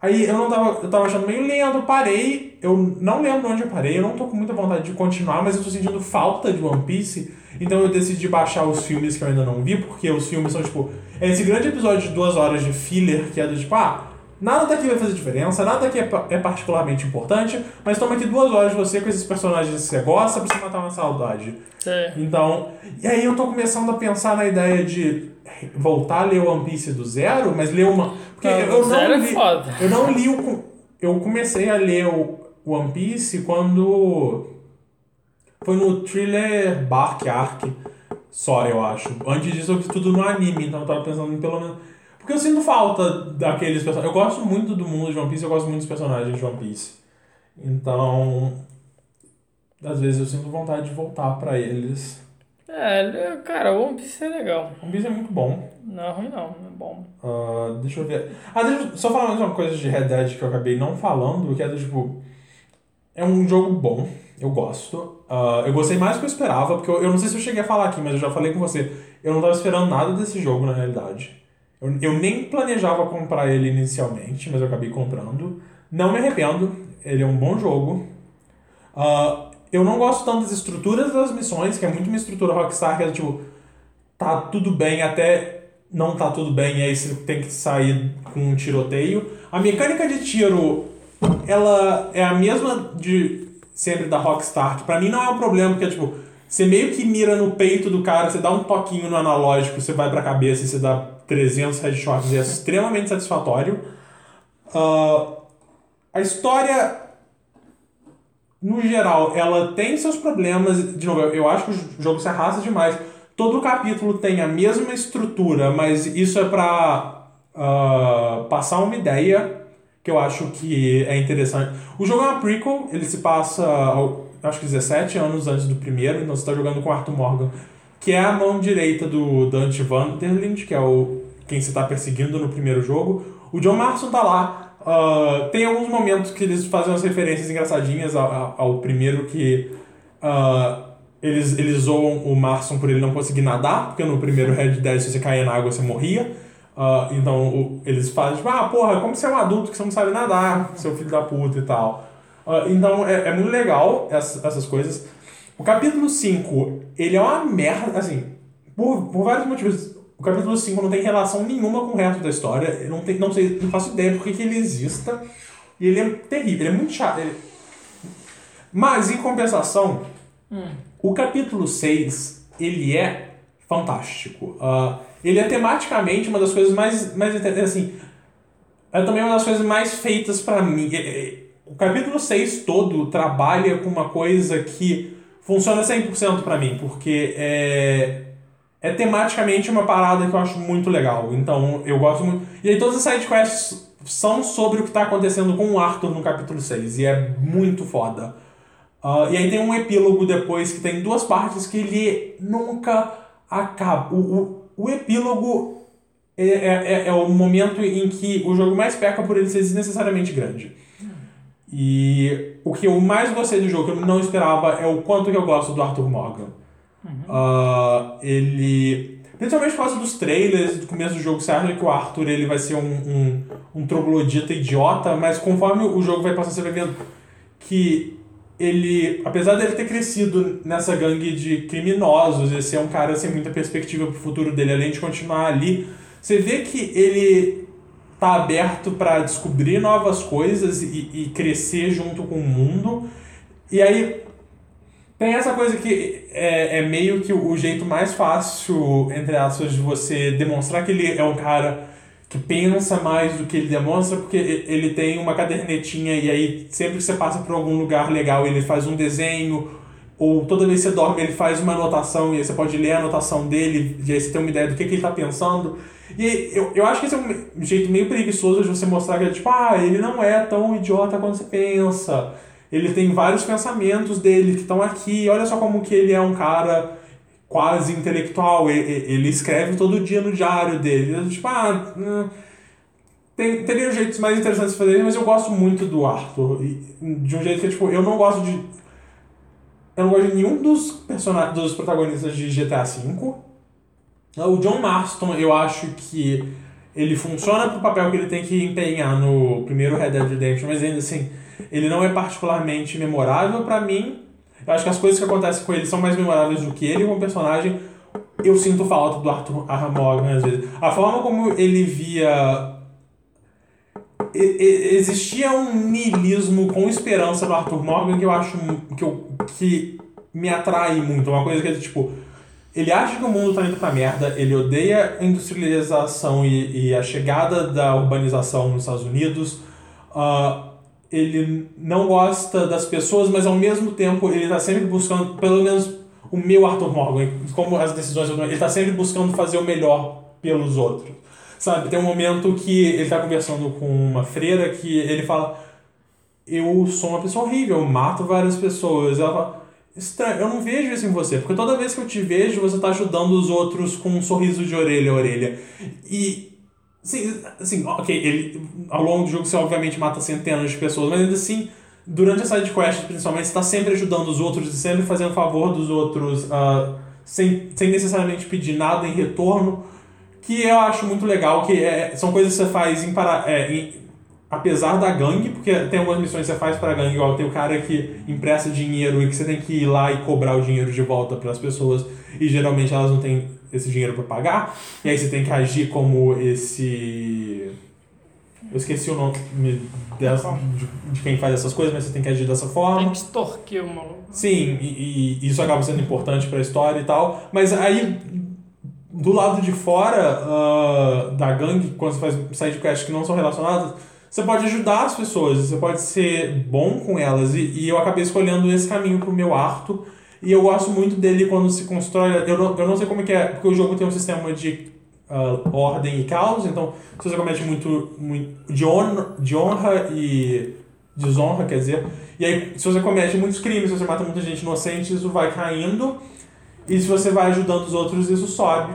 Aí eu não tava, eu tava achando meio lento, parei, eu não lembro onde eu parei, eu não tô com muita vontade de continuar, mas eu tô sentindo falta de One Piece, então eu decidi baixar os filmes que eu ainda não vi, porque os filmes são tipo, é esse grande episódio de duas horas de filler, que é do tipo, ah, nada daqui vai fazer diferença, nada daqui é, é particularmente importante, mas toma aqui duas horas de você com esses personagens que você gosta pra você matar uma saudade. Sei. Então, e aí eu tô começando a pensar na ideia de voltar a ler One Piece do zero, mas ler uma. Porque Não, eu zero não é li. foda. Eu não li o. Eu comecei a ler o One Piece quando. Foi no thriller Bark Arc só, eu acho. Antes disso eu vi tudo no anime, então eu tava pensando em pelo menos. Porque eu sinto falta daqueles personagens. Eu gosto muito do mundo de One Piece, eu gosto muito dos personagens de One Piece. Então. Às vezes eu sinto vontade de voltar pra eles. É, cara, o One Piece é legal. One Piece é muito bom. Não é ruim não, é bom. Ah, deixa eu ver. Ah, deixa eu só falar mais uma coisa de Red Dead que eu acabei não falando, que é do tipo. É um jogo bom, eu gosto. Ah, eu gostei mais do que eu esperava, porque eu, eu não sei se eu cheguei a falar aqui, mas eu já falei com você. Eu não tava esperando nada desse jogo na realidade. Eu, eu nem planejava comprar ele inicialmente, mas eu acabei comprando. Não me arrependo, ele é um bom jogo. Ah, eu não gosto tanto das estruturas das missões, que é muito uma estrutura Rockstar, que é tipo, tá tudo bem até não tá tudo bem e aí você tem que sair com um tiroteio. A mecânica de tiro, ela é a mesma de sempre da Rockstar, que pra mim não é um problema, porque tipo, você meio que mira no peito do cara, você dá um toquinho no analógico, você vai pra cabeça e você dá 300 headshots e é extremamente satisfatório. Ah, a história no geral, ela tem seus problemas. De novo, eu- acho que o jogo se arrasta demais. Todo capítulo tem a mesma estrutura, mas isso é pra ah, passar uma ideia que eu acho que é interessante. O jogo é uma prequel, ele se passa, acho que 17 anos antes do primeiro, então você está jogando com Arthur Morgan, que é a mão direita do Dante Vanderlind, que é o quem você está perseguindo no primeiro jogo. O John Marston tá lá. ah, tem alguns momentos que eles fazem umas referências engraçadinhas ao, ao- primeiro que ah, eles, eles zoam o Marston por ele não conseguir nadar, porque no primeiro Red Dead se você caía na água você morria. Ah, então o- eles fazem tipo, ah, porra, como você é um adulto que você não sabe nadar, seu filho da puta e tal. Ah, então é, é muito legal essas, essas coisas. O capítulo 5, ele é uma merda, assim, por, por vários motivos. O capítulo 5 não tem relação nenhuma com o resto da história. Eu não, tem, não, sei, não faço ideia por que ele exista. E ele é terrível, ele é muito chato. ele- Mas, em compensação, o capítulo 6, ele é fantástico. Ah, ele é tematicamente uma das coisas mais, mais assim, é também uma das coisas mais feitas pra mim. É, é, O capítulo 6 todo trabalha com uma coisa que funciona 100% pra mim, porque é, é tematicamente uma parada que eu acho muito legal. Então, eu gosto muito. E aí, todas as sidequests são sobre o que tá acontecendo com o Arthur no capítulo 6, e é muito foda. Ah, e aí tem um epílogo depois que tem duas partes que ele nunca acaba. O, o, o epílogo é, é, é- é o momento em que o jogo mais peca por ele ser desnecessariamente grande. E o que eu mais gostei do jogo, que eu não esperava, é o quanto que eu gosto do Arthur Morgan. Ah, ele. Principalmente por causa dos trailers, do começo do jogo, você acha que o Arthur ele vai ser um, um, um troglodita idiota, mas conforme o jogo vai passando, você vai vendo que ele, apesar dele ter crescido nessa gangue de criminosos, e ser um cara sem muita perspectiva pro futuro dele, além de continuar ali, você vê que ele tá aberto para descobrir novas coisas e, e crescer junto com o mundo. E aí tem essa coisa que é, é meio que o jeito mais fácil, entre aspas, de você demonstrar que ele é um cara que pensa mais do que ele demonstra, porque ele tem uma cadernetinha e aí sempre que você passa por algum lugar legal ele faz um desenho, ou toda vez que você dorme ele faz uma anotação e aí você pode ler a anotação dele e aí você tem uma ideia do que, que ele está pensando. E eu, eu acho que esse é um jeito meio preguiçoso de você mostrar que, tipo, ah, ele não é tão idiota quanto você pensa. Ele tem vários pensamentos dele que estão aqui. Olha só como que ele é um cara quase intelectual. E- e- Ele escreve todo dia no diário dele. Tipo, ah, hum, tem, teria jeitos mais interessantes de fazer mas eu gosto muito do Arthur. De um jeito que, tipo, eu não gosto de. Eu não gosto de nenhum dos personagens, dos protagonistas de GTA V. O John Marston, eu acho que ele funciona pro papel que ele tem que empenhar no primeiro Red Dead Redemption, mas ainda assim, ele não é particularmente memorável pra mim. Eu acho que as coisas que acontecem com ele são mais memoráveis do que ele como personagem. Eu sinto falta do Arthur. Morgan às vezes. A forma como ele via. Existia um niilismo com esperança no Arthur Morgan que eu acho que, eu, que me atrai muito. Uma coisa que é tipo. Ele acha que o mundo tá indo pra merda, ele odeia a industrialização e, e a chegada da urbanização nos Estados Unidos. Ah, ele não gosta das pessoas, mas ao mesmo tempo ele tá sempre buscando, pelo menos o meu Arthur Morgan, como as decisões do ele tá sempre buscando fazer o melhor pelos outros. Sabe, tem um momento que ele tá conversando com uma freira que ele fala: Eu sou uma pessoa horrível, eu mato várias pessoas. Ela fala, estranho, eu não vejo isso em você, porque toda vez que eu te vejo, você tá ajudando os outros com um sorriso de orelha a orelha. E, assim, assim ok, ele, ao longo do jogo você obviamente mata centenas de pessoas, mas ainda assim, durante a side quest, principalmente, você tá sempre ajudando os outros e sempre fazendo favor dos outros, ah, sem, sem necessariamente pedir nada em retorno, que eu acho muito legal, que é, são coisas que você faz em, para, é, em- apesar da gangue, porque tem algumas missões que você faz pra gangue, igual tem o cara que empresta dinheiro e que você tem que ir lá e cobrar o dinheiro de volta para as pessoas, e geralmente elas não têm esse dinheiro para pagar, e aí você tem que agir como esse. Eu esqueci o nome dessa, de, de quem faz essas coisas, mas você tem que agir dessa forma. Tem que extorquir o maluco. Sim, e, e isso acaba sendo importante pra história e tal. Mas aí, do lado de fora ah, da gangue, quando você faz sidequests que não são relacionadas, você pode ajudar as pessoas, você pode ser bom com elas. E, e eu acabei escolhendo esse caminho pro meu Arto. E eu gosto muito dele quando se constrói. Eu não, eu não sei como é que é, porque o jogo tem um sistema de ah, ordem e caos, então se você comete muito, muito de, honra, de honra e desonra, quer dizer, e aí se você comete muitos crimes, se você mata muita gente inocente, isso vai caindo, e se você vai ajudando os outros, isso sobe.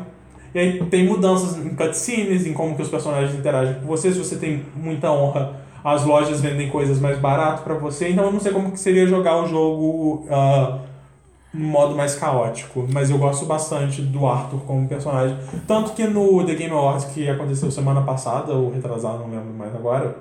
E aí tem mudanças em cutscenes, em como que os personagens interagem com você, se você tem muita honra, as lojas vendem coisas mais barato pra você, então eu não sei como que seria jogar o jogo ah, no modo mais caótico, mas eu gosto bastante do Arthur como personagem. Tanto que no The Game Awards que aconteceu semana passada, ou retrasado, não lembro mais agora,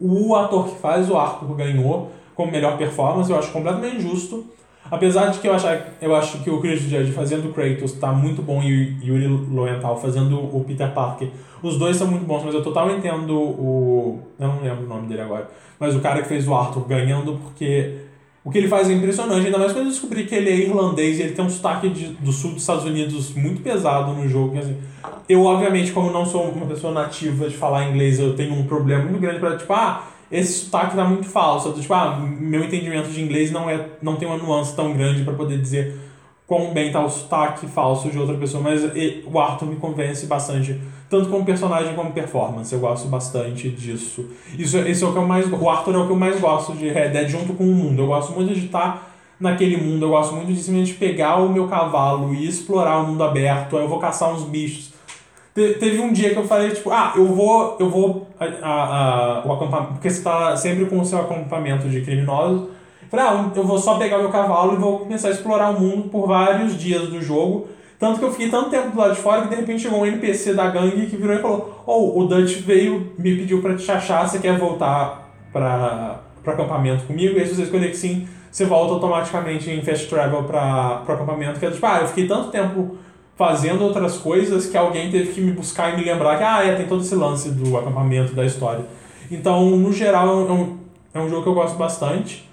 o ator que faz o Arthur ganhou como melhor performance, eu acho completamente injusto. Apesar de que eu, achar, eu acho que o Chris Judge fazendo o Kratos tá muito bom e o Yuri Lowenthal fazendo o Peter Parker. Os dois são muito bons, mas eu total entendo o... Eu não lembro o nome dele agora. Mas o cara que fez o Arthur ganhando porque o que ele faz é impressionante. Ainda mais quando eu descobri que ele é irlandês e ele tem um sotaque de- do sul dos Estados Unidos muito pesado no jogo. Assim, eu, obviamente, como não sou uma pessoa nativa de falar inglês, eu tenho um problema muito grande pra, tipo, ah, esse sotaque tá muito falso. Tipo, ah, meu entendimento de inglês não, é, não tem uma nuance tão grande pra poder dizer quão bem tá o sotaque falso de outra pessoa, mas e- o Arthur me convence bastante, tanto como personagem como performance. Eu gosto bastante disso. Isso, esse é o que eu mais O Arthur é o que eu mais gosto de Red Dead junto com o mundo. Eu gosto muito de estar naquele mundo, eu gosto muito de simplesmente pegar o meu cavalo e explorar o mundo aberto, aí eu vou caçar uns bichos. Te- Teve um dia que eu falei, tipo, ah, eu vou. Eu vou. A, a- a- o acampamento. Porque você tá sempre com o seu acampamento de criminosos. Falei, ah, eu vou só pegar meu cavalo e vou começar a explorar o mundo por vários dias do jogo. Tanto que eu fiquei tanto tempo do lado de fora que de repente chegou um NPC da gangue que virou e falou: Oh, o Dutch veio, me pediu pra te achar, você quer voltar pra, pro acampamento comigo? E aí, se você escolher que sim, você volta automaticamente em fast travel pra, pro acampamento. Que é tipo, ah, eu fiquei tanto tempo fazendo outras coisas que alguém teve que me buscar e me lembrar que, ah, é, tem todo esse lance do acampamento, da história. Então, no geral, é um, é um jogo que eu gosto bastante.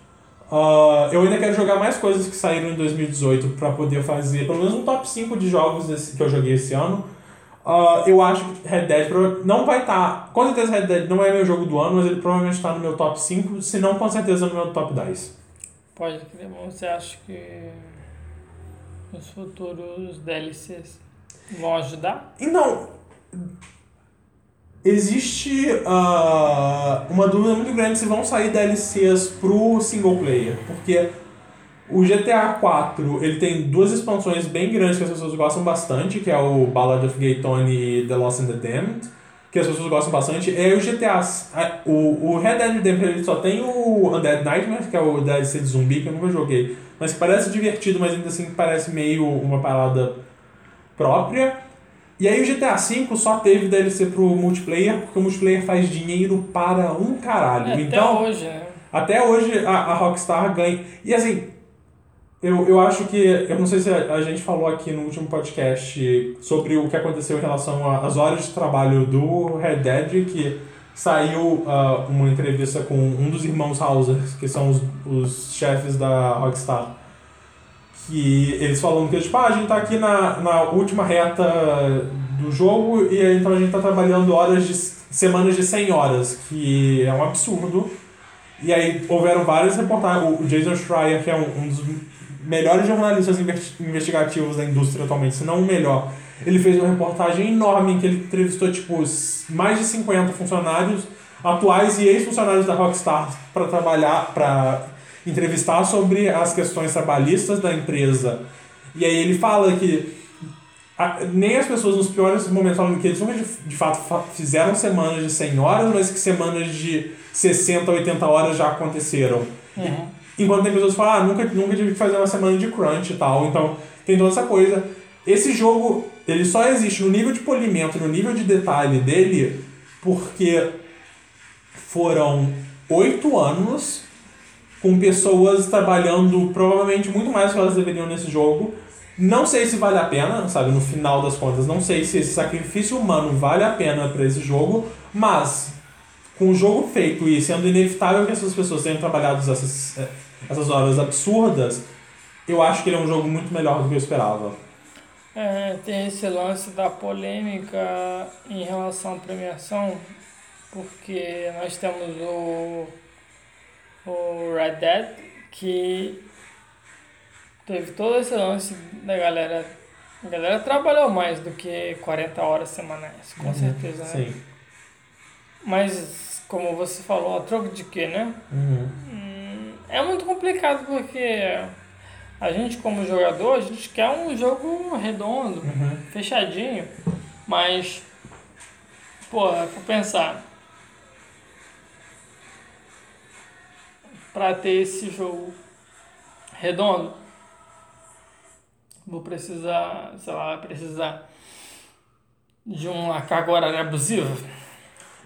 Ah, eu ainda quero jogar mais coisas que saíram em 2018 pra poder fazer pelo menos um top 5 de jogos desse- que eu joguei esse ano. Ah, eu acho que Red Dead não vai estar. com certeza Red Dead não é meu jogo do ano, mas ele provavelmente está no meu top 5, se não com certeza no meu top 10. Pode crer, você acha que os futuros DLCs vão ajudar? Então, existe ah, uma dúvida muito grande se vão sair DLCs pro single player, porque o GTA 4 ele tem duas expansões bem grandes que as pessoas gostam bastante, que é o Ballad of Gay Tony e The Lost and the Damned, que as pessoas gostam bastante. É o GTA, o, o Red Dead Redemption ele só tem o Undead Nightmare, que é o DLC de zumbi que eu nunca joguei, mas que parece divertido, mas ainda assim parece meio uma parada própria. E aí o GTA V só teve DLC pro multiplayer, porque o multiplayer faz dinheiro para um caralho. É, então, até hoje, né? até hoje a, a Rockstar ganha. E assim, eu, eu acho que. Eu não sei se a, a gente falou aqui no último podcast sobre o que aconteceu em relação às horas de trabalho do Red Dead, que saiu ah, uma entrevista com um dos irmãos Hauser, que são os, os chefes da Rockstar. Que eles falam que tipo, ah, a gente tá aqui na, na última reta do jogo e então a gente tá trabalhando horas de semanas de 100 horas, que é um absurdo. E aí houveram várias reportagens. O Jason Schreier, que é um, um dos melhores jornalistas investi- investigativos da indústria atualmente, se não o melhor, ele fez uma reportagem enorme em que ele entrevistou tipo mais de 50 funcionários atuais e ex-funcionários da Rockstar para trabalhar, para entrevistar sobre as questões trabalhistas da empresa. E aí ele fala que a- nem as pessoas nos piores momentos falam que eles nunca de, de fato fa- fizeram semanas de 100 horas, mas que semanas de 60, 80 horas já aconteceram. Enquanto tem pessoas que falam, ah, nunca, nunca tive que fazer uma semana de crunch e tal. Então, tem toda essa coisa. Esse jogo, ele só existe no nível de polimento, no nível de detalhe dele, porque foram oito anos com pessoas trabalhando provavelmente muito mais do que elas deveriam nesse jogo. Não sei se vale a pena, sabe, no final das contas, não sei se esse sacrifício humano vale a pena para esse jogo, mas com o jogo feito e sendo inevitável que essas pessoas tenham trabalhado essas, eh, essas horas absurdas, eu acho que ele é um jogo muito melhor do que eu esperava. É, tem esse lance da polêmica em relação à premiação, porque nós temos o, o Red Dead, que teve todo esse lance da galera. A galera trabalhou mais do que 40 horas semanais, com certeza, né? Sim. Mas, como você falou, a troco de quê, né? Uhum. Hum, É muito complicado porque a gente, como jogador, a gente quer um jogo redondo, Uhum. fechadinho, mas, pô, vou pensar. Pra ter esse jogo redondo, vou precisar, sei lá, precisar de uma carga horária abusiva.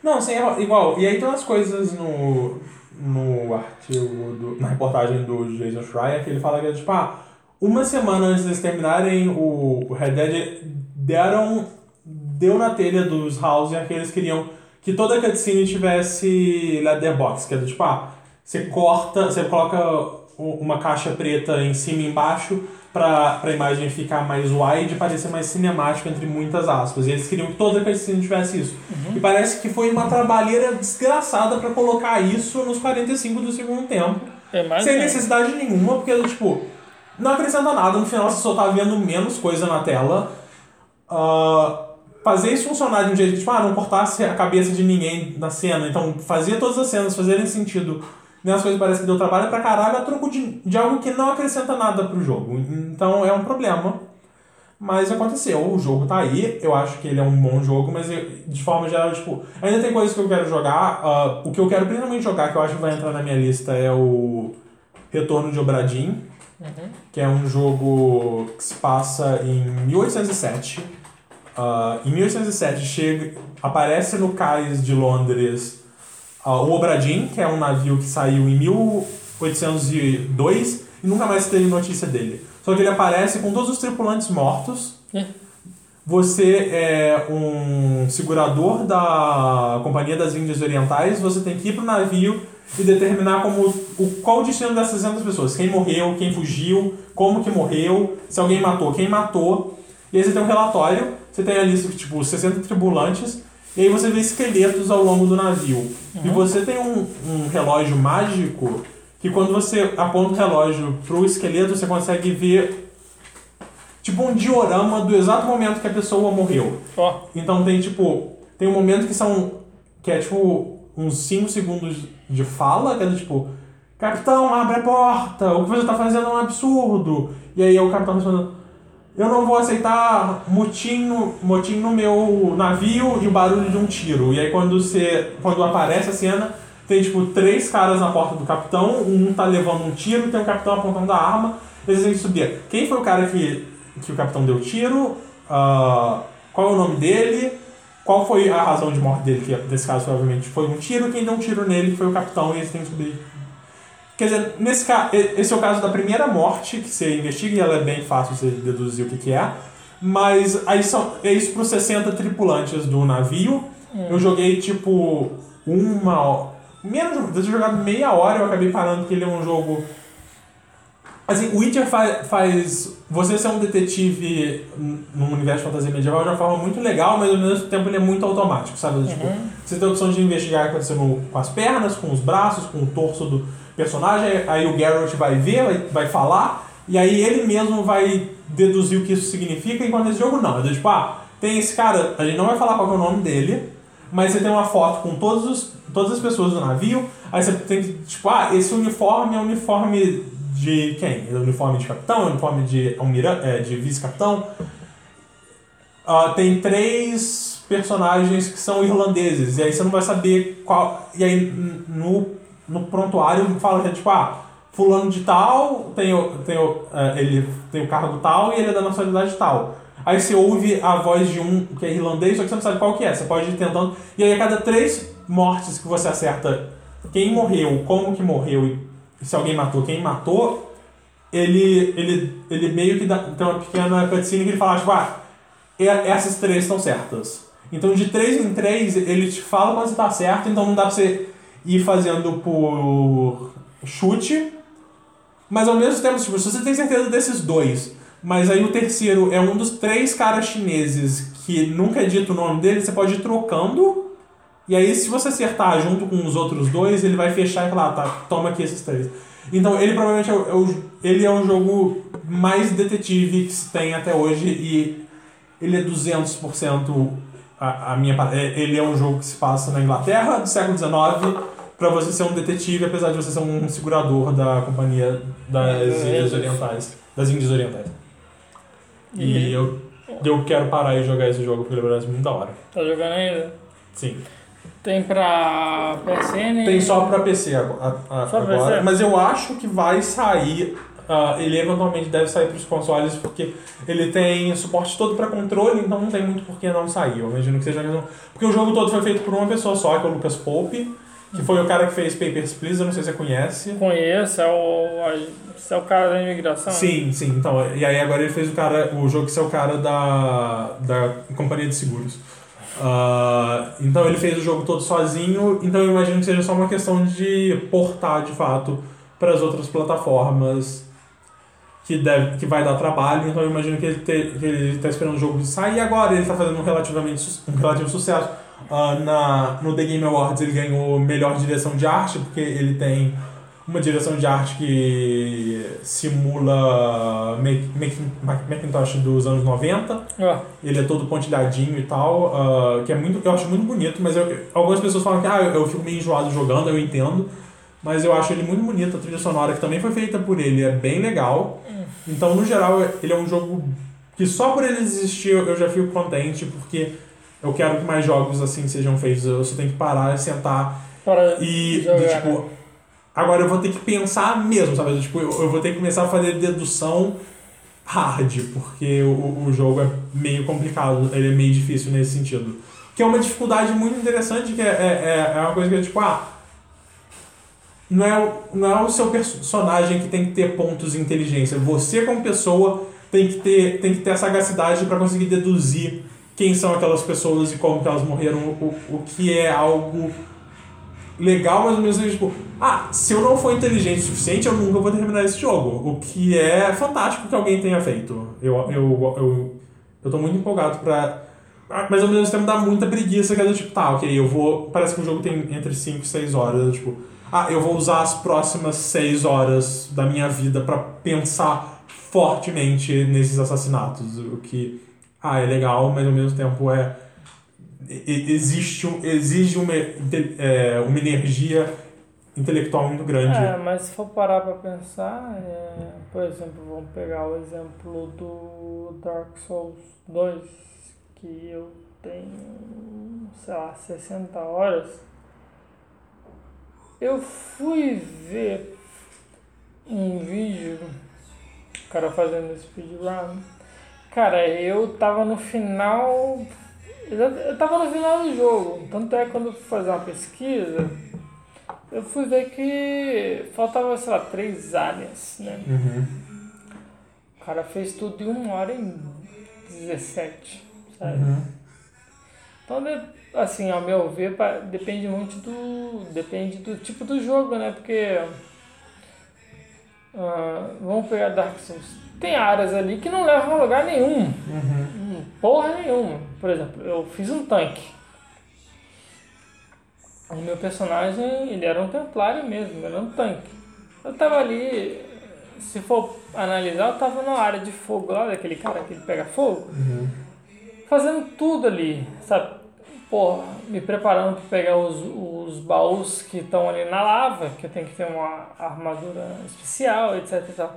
Não, sim, igual. E aí tem umas coisas no, no artigo, do, na reportagem do Jason Schreier, que ele fala que é tipo, ah, uma semana antes deles terminarem o, Red Dead, deram, deu na telha dos Hauser que eles queriam que toda cutscene tivesse letterbox, que é do tipo, ah, você corta, você coloca uma caixa preta em cima e embaixo pra, pra imagem ficar mais wide e parecer mais cinemático, entre muitas aspas. E eles queriam que toda cutscene tivesse isso. E parece que foi uma trabalheira desgraçada pra colocar isso nos 45 do segundo tempo. É sem menos. necessidade nenhuma, porque, tipo, não acrescenta nada. No final você só tá vendo menos coisa na tela. Ah, fazer isso funcionar de um jeito que, tipo, ah, não cortasse a cabeça de ninguém na cena. Então, fazia todas as cenas fazerem sentido. E as coisas parece que deu trabalho pra caralho a troco de, de algo que não acrescenta nada pro jogo. Então, é um problema. Mas aconteceu, o jogo tá aí, eu acho que ele é um bom jogo, mas eu- de forma geral, tipo, ainda tem coisas que eu quero jogar. ah, o que eu quero principalmente jogar, que eu acho que vai entrar na minha lista, é o Retorno de Obradim, que é um jogo que se passa em 1807. Ah, em 1807 chega, aparece no cais de Londres o Obradim, que é um navio que saiu em 1802 e nunca mais teve notícia dele. Só que ele aparece com todos os tripulantes mortos. É. Você é um segurador da Companhia das Índias Orientais, você tem que ir pro navio e determinar como, o, qual o destino dessas 600 pessoas. Quem morreu, quem fugiu, como que morreu, se alguém matou, quem matou. E aí você tem um relatório, você tem a lista de tipo 60 tripulantes, e aí você vê esqueletos ao longo do navio. E você tem um, um relógio mágico que quando você aponta o relógio pro esqueleto, você consegue ver tipo um diorama do exato momento que a pessoa morreu. Ó, Então tem tipo, tem um momento que são que é tipo uns 5 segundos de fala, que é tipo, capitão, abre a porta, o que você tá fazendo é um absurdo. E aí o capitão respondendo, eu não vou aceitar motim no, motim no meu navio e o barulho de um tiro. E aí quando você quando aparece a cena, tem tipo três caras na porta do capitão, um tá levando um tiro, tem um capitão apontando a arma, eles têm que subir. Quem foi o cara que, que o capitão deu tiro? Ah, qual é o nome dele? Qual foi a razão de morte dele? Que nesse caso provavelmente foi um tiro, quem deu um tiro nele foi o capitão e eles têm que subir. Quer dizer, nesse ca... esse é o caso da primeira morte que você investiga e ela é bem fácil você deduzir o que, que é. Mas aí são, é isso para os 60 tripulantes do navio. Eu joguei tipo uma hora. Menos, de ter jogado meia hora eu acabei parando porque ele é um jogo. Assim, o Witcher faz, faz você ser um detetive num universo de fantasia medieval de uma forma muito legal, mas ao mesmo tempo ele é muito automático, sabe? Tipo, você tem a opção de investigar o que aconteceu no- com as pernas, com os braços, com o torso do personagem, aí o Geralt vai ver, vai, falar, e aí ele mesmo vai deduzir o que isso significa, enquanto nesse jogo não. É tipo, ah, tem esse cara, a gente não vai falar qual é o nome dele, mas você tem uma foto com todos os, todas as pessoas do navio, Aí você tem que, tipo, ah, esse uniforme é uniforme de quem? É uniforme de capitão, é uniforme de, é, de vice-capitão. Ah, tem três personagens que são irlandeses, e aí você não vai saber qual. E aí no, no prontuário fala que é tipo, ah, fulano de tal tem o, tem, o, é, ele tem o cargo tal e ele é da nacionalidade tal. Aí você ouve a voz de um que é irlandês, só que você não sabe qual que é. Você pode ir tentando. E aí a cada três mortes que você acerta quem morreu, como que morreu e se alguém matou, quem matou, ele, ele, ele meio que dá, tem uma pequena cutscene que ele fala, tipo, ah, essas três estão certas. Então de três em três ele te fala quando você tá certo, então não dá pra você ir fazendo por chute. Mas ao mesmo tempo, tipo, se você tem certeza desses dois, mas aí o terceiro é um dos três caras chineses que nunca é dito o nome dele, você pode ir trocando. E aí, se você acertar junto com os outros dois, ele vai fechar e falar, ah, tá, toma aqui esses três. Então, ele provavelmente é o, é ele é o jogo mais detetive que se tem até hoje e ele é 200% a, a minha... é- Ele é um jogo que se passa na Inglaterra do século XIX pra você ser um detetive, apesar de você ser um segurador da companhia das É, Ilhas é. Orientais. Das Índias Orientais. E E- eu, eu quero parar e jogar esse jogo porque ele parece muito da hora. Tá jogando ainda? Sim. Tem pra PSN? Tem só pra PC ago- a- a- Só pra agora, PC? mas eu acho que vai sair. ah, ele eventualmente deve sair pros consoles porque ele tem suporte todo pra controle, então não tem muito por que não sair. Eu imagino que seja. Porque o jogo todo foi feito por uma pessoa só, que é o Lucas Pope, que foi o cara que fez Papers, Please, eu não sei se você conhece. Conheço, é o, é o cara da imigração? Sim, sim. Então, e aí agora ele fez o cara, o jogo que é o cara da, da companhia de seguros. Ah, então ele fez o jogo todo sozinho, então eu imagino que seja só uma questão de portar de fato para as outras plataformas que, deve, que vai dar trabalho, então eu imagino que ele, te, que ele tá esperando o jogo sair agora, ele tá fazendo um, relativamente, um relativo sucesso. Ah, na, no The Game Awards ele ganhou melhor direção de arte, porque ele tem uma direção de arte que simula Mac- Mac- Macintosh dos anos 90. Ó, Ele é todo pontilhadinho e tal, ah, que é muito, eu acho muito bonito, mas eu- algumas pessoas falam que ah, eu, fico meio enjoado jogando, eu entendo. Mas eu acho ele muito bonito, a trilha sonora que também foi feita por ele é bem legal. Então, no geral, ele é um jogo que só por ele existir eu já fico contente, porque eu quero que mais jogos assim sejam feitos. Eu só tenho que parar e sentar para e, jogar, do, tipo, né? agora eu vou ter que pensar mesmo, sabe? Tipo, eu, eu vou ter que começar a fazer dedução hard, porque o, o jogo é meio complicado, ele é meio difícil nesse sentido. Que é uma dificuldade muito interessante, que é, é, é uma coisa que é tipo, ah, não é, o- não é o seu personagem que tem que ter pontos de inteligência. Você, como pessoa, tem que ter, tem que ter a sagacidade para conseguir deduzir quem são aquelas pessoas e como elas morreram, o, o que é algo legal, mas ao mesmo tempo, tipo, ah, se eu não for inteligente o suficiente, eu nunca vou terminar esse jogo. O que é fantástico que alguém tenha feito. Eu, eu, eu, eu tô muito empolgado pra. Mas ao mesmo tempo dá muita preguiça, que é do tipo, tá, ok, eu vou. Parece que o jogo tem entre 5 e 6 horas, tipo, ah, eu vou usar as próximas 6 horas da minha vida pra pensar fortemente nesses assassinatos. O que, ah, é legal, mas ao mesmo tempo é existe exige uma, é, uma energia intelectual muito grande. É, mas se for parar pra pensar, é, por exemplo, vamos pegar o exemplo do Dark Souls 2, que eu tenho, sei lá, 60 horas. Eu fui ver um vídeo, o cara fazendo speedrun. Cara, eu tava no final. Eu tava no final do jogo. Tanto é que quando eu fui fazer uma pesquisa, eu fui ver que faltava, sei lá, três áreas, né? Uhum. O cara fez tudo em uma hora e 17, sabe? Uhum. Então, assim, ao meu ver, depende muito do. Depende do tipo do jogo, né? Porque. ah, vamos pegar Dark Souls. Tem áreas ali que não levam a lugar nenhum. Uhum. Hum, Porra nenhuma. Por exemplo, eu fiz um tanque. O meu personagem, ele era um templário mesmo, era um tanque. Eu tava ali, se for analisar, eu tava na área de fogo lá, daquele cara que ele pega fogo, Uhum. fazendo tudo ali, sabe? Porra, me preparando para pegar os, os os baús que estão ali na lava, que eu tenho que ter uma armadura especial, etc e tal.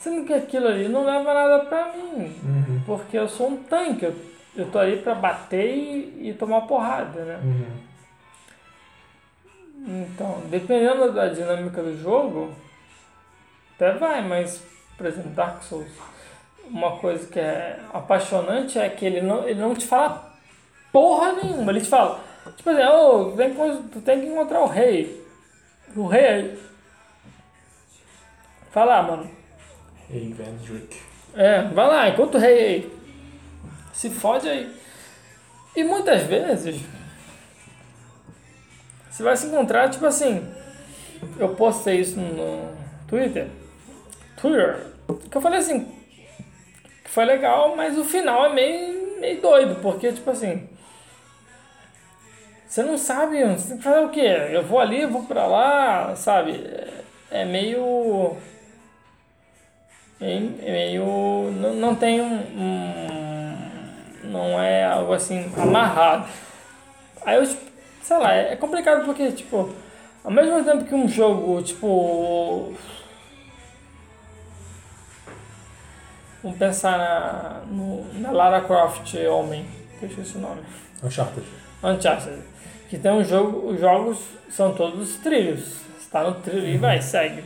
Sendo que aquilo ali não leva nada pra mim, Uhum. porque eu sou um tanque, eu, eu tô ali pra bater e, e tomar porrada, né? Uhum. Então, dependendo da dinâmica do jogo, até vai, mas, por exemplo, Dark Souls, uma coisa que é apaixonante é que ele não, ele não te fala porra nenhuma, ele te fala, tipo assim, oh, com- tu tem que encontrar o rei. O rei aí. Fala, ah, mano. Ei, Vendrick. É, vai lá, encontra o rei. Se fode aí. E muitas vezes você vai se encontrar, tipo assim. Eu postei isso no Twitter. Twitter. Que eu falei assim. Que foi legal, mas o final é meio, meio doido, porque, tipo assim. Você não sabe, você tem que fazer o quê? Eu vou ali, vou pra lá, sabe? É- É meio. É meio. Não, não tem um, um- Não é algo assim amarrado. Aí eu, tipo, sei lá, é complicado porque, tipo, ao mesmo tempo que um jogo, tipo. Vamos pensar na, no, na Lara Croft Homem, que eu esqueci o nome. Uncharted. Uncharted. Que tem um jogo, os jogos são todos trilhos. Está no trilho e vai, segue.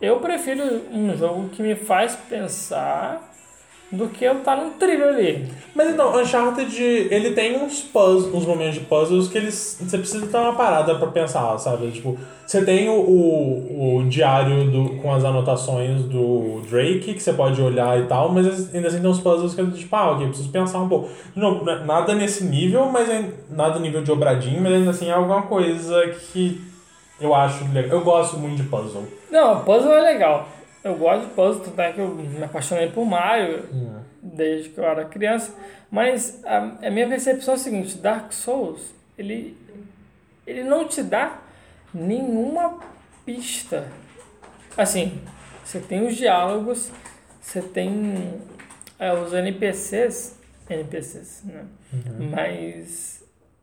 Eu prefiro um jogo que me faz pensar do que eu estar num trilho ali. Mas então, Uncharted, ele tem uns puzzles, uns momentos de puzzles que eles. Você precisa ter uma parada pra pensar, sabe? Tipo, você tem o, o, o diário do, com as anotações do Drake, que você pode olhar e tal, mas ainda assim tem uns puzzles que é tipo, ah, ok, preciso pensar um pouco. Não, não é nada nesse nível, mas é, nada nível de obradinho, mas ainda assim é alguma coisa que eu acho legal. Eu gosto muito de puzzle. Não, puzzle é legal. Eu gosto de puzzle, tanto é que eu me apaixonei por Mario desde que eu era criança. Mas a, a minha percepção é a seguinte, Dark Souls, ele, ele não te dá nenhuma pista. Assim, você tem os diálogos, você tem é, os NPCs, NPCs, né? Mas,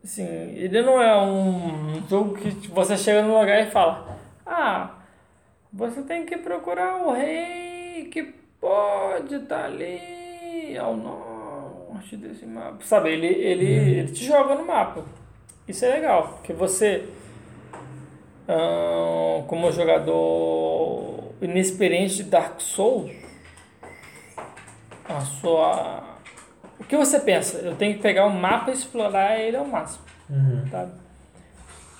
assim, ele não é um jogo que tipo, você chega no lugar e fala, ah, você tem que procurar o rei que pode estar ali ao norte desse mapa. Sabe, ele, ele, ele te joga no mapa. Isso é legal, porque você, ahn, como jogador inexperiente de Dark Souls, a sua. O que você pensa? Eu tenho que pegar o mapa e explorar ele ao máximo. Tá?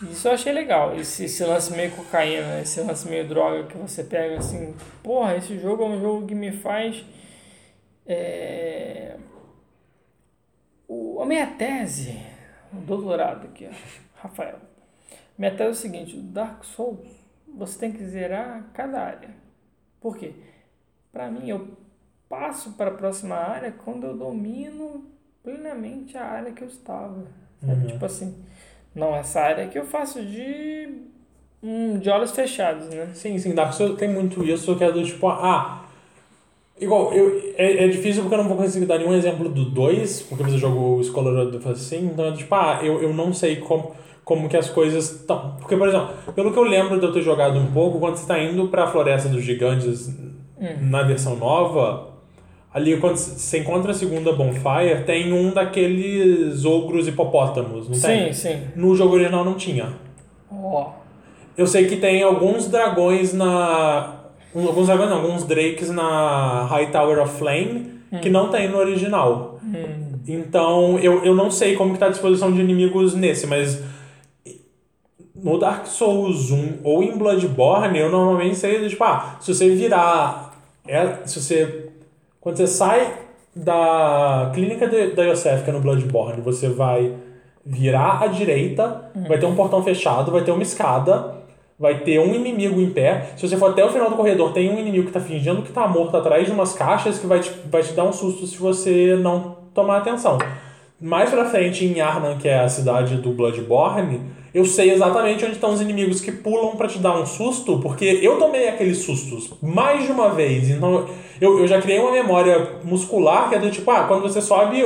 Isso eu achei legal. Esse, esse lance meio cocaína, esse lance meio droga que você pega assim. Porra, esse jogo é um jogo que me faz. É... O, a minha tese, o doutorado aqui, ó, Rafael. Minha tese é o seguinte: o Dark Souls, você tem que zerar cada área. Por quê? Pra mim, eu passo para a próxima área quando eu domino plenamente a área que eu estava. Sabe? Tipo assim, não, essa área que eu faço de, hum, de olhos fechados, né? Sim, sim, Dark Souls tem muito isso, que é do tipo, ah. Igual, eu, é, é difícil porque eu não vou conseguir dar nenhum exemplo do 2, porque você jogou o of assim, então é tipo, ah, eu, eu não sei como, como que as coisas estão. Porque, por exemplo, pelo que eu lembro de eu ter jogado um pouco, quando você está indo pra Floresta dos Gigantes na versão nova, ali quando você encontra a segunda Bonfire, tem um daqueles ogros hipopótamos, não Sim, tem? sim. No jogo original não tinha. Ó. Eu sei que tem alguns dragões na. Alguns dragões não, alguns drakes na High Tower of Flame que não tem no original. Então eu, eu não sei como que tá a disposição de inimigos nesse, mas no Dark Souls 1 ou em Bloodborne, eu normalmente sei, tipo, ah, se você virar. É, se você. Quando você sai da clínica de, da Yosef, que é no Bloodborne, você vai virar à direita, vai ter um portão fechado, vai ter uma escada, vai ter um inimigo em pé. Se você for até o final do corredor, tem um inimigo que tá fingindo que tá morto atrás de umas caixas que vai te, vai te dar um susto se você não tomar atenção. Mais pra frente, em Arnan, que é a cidade do Bloodborne, eu sei exatamente onde estão os inimigos que pulam pra te dar um susto, porque eu tomei aqueles sustos mais de uma vez. Então eu, eu já criei uma memória muscular que é do tipo, ah, quando você sobe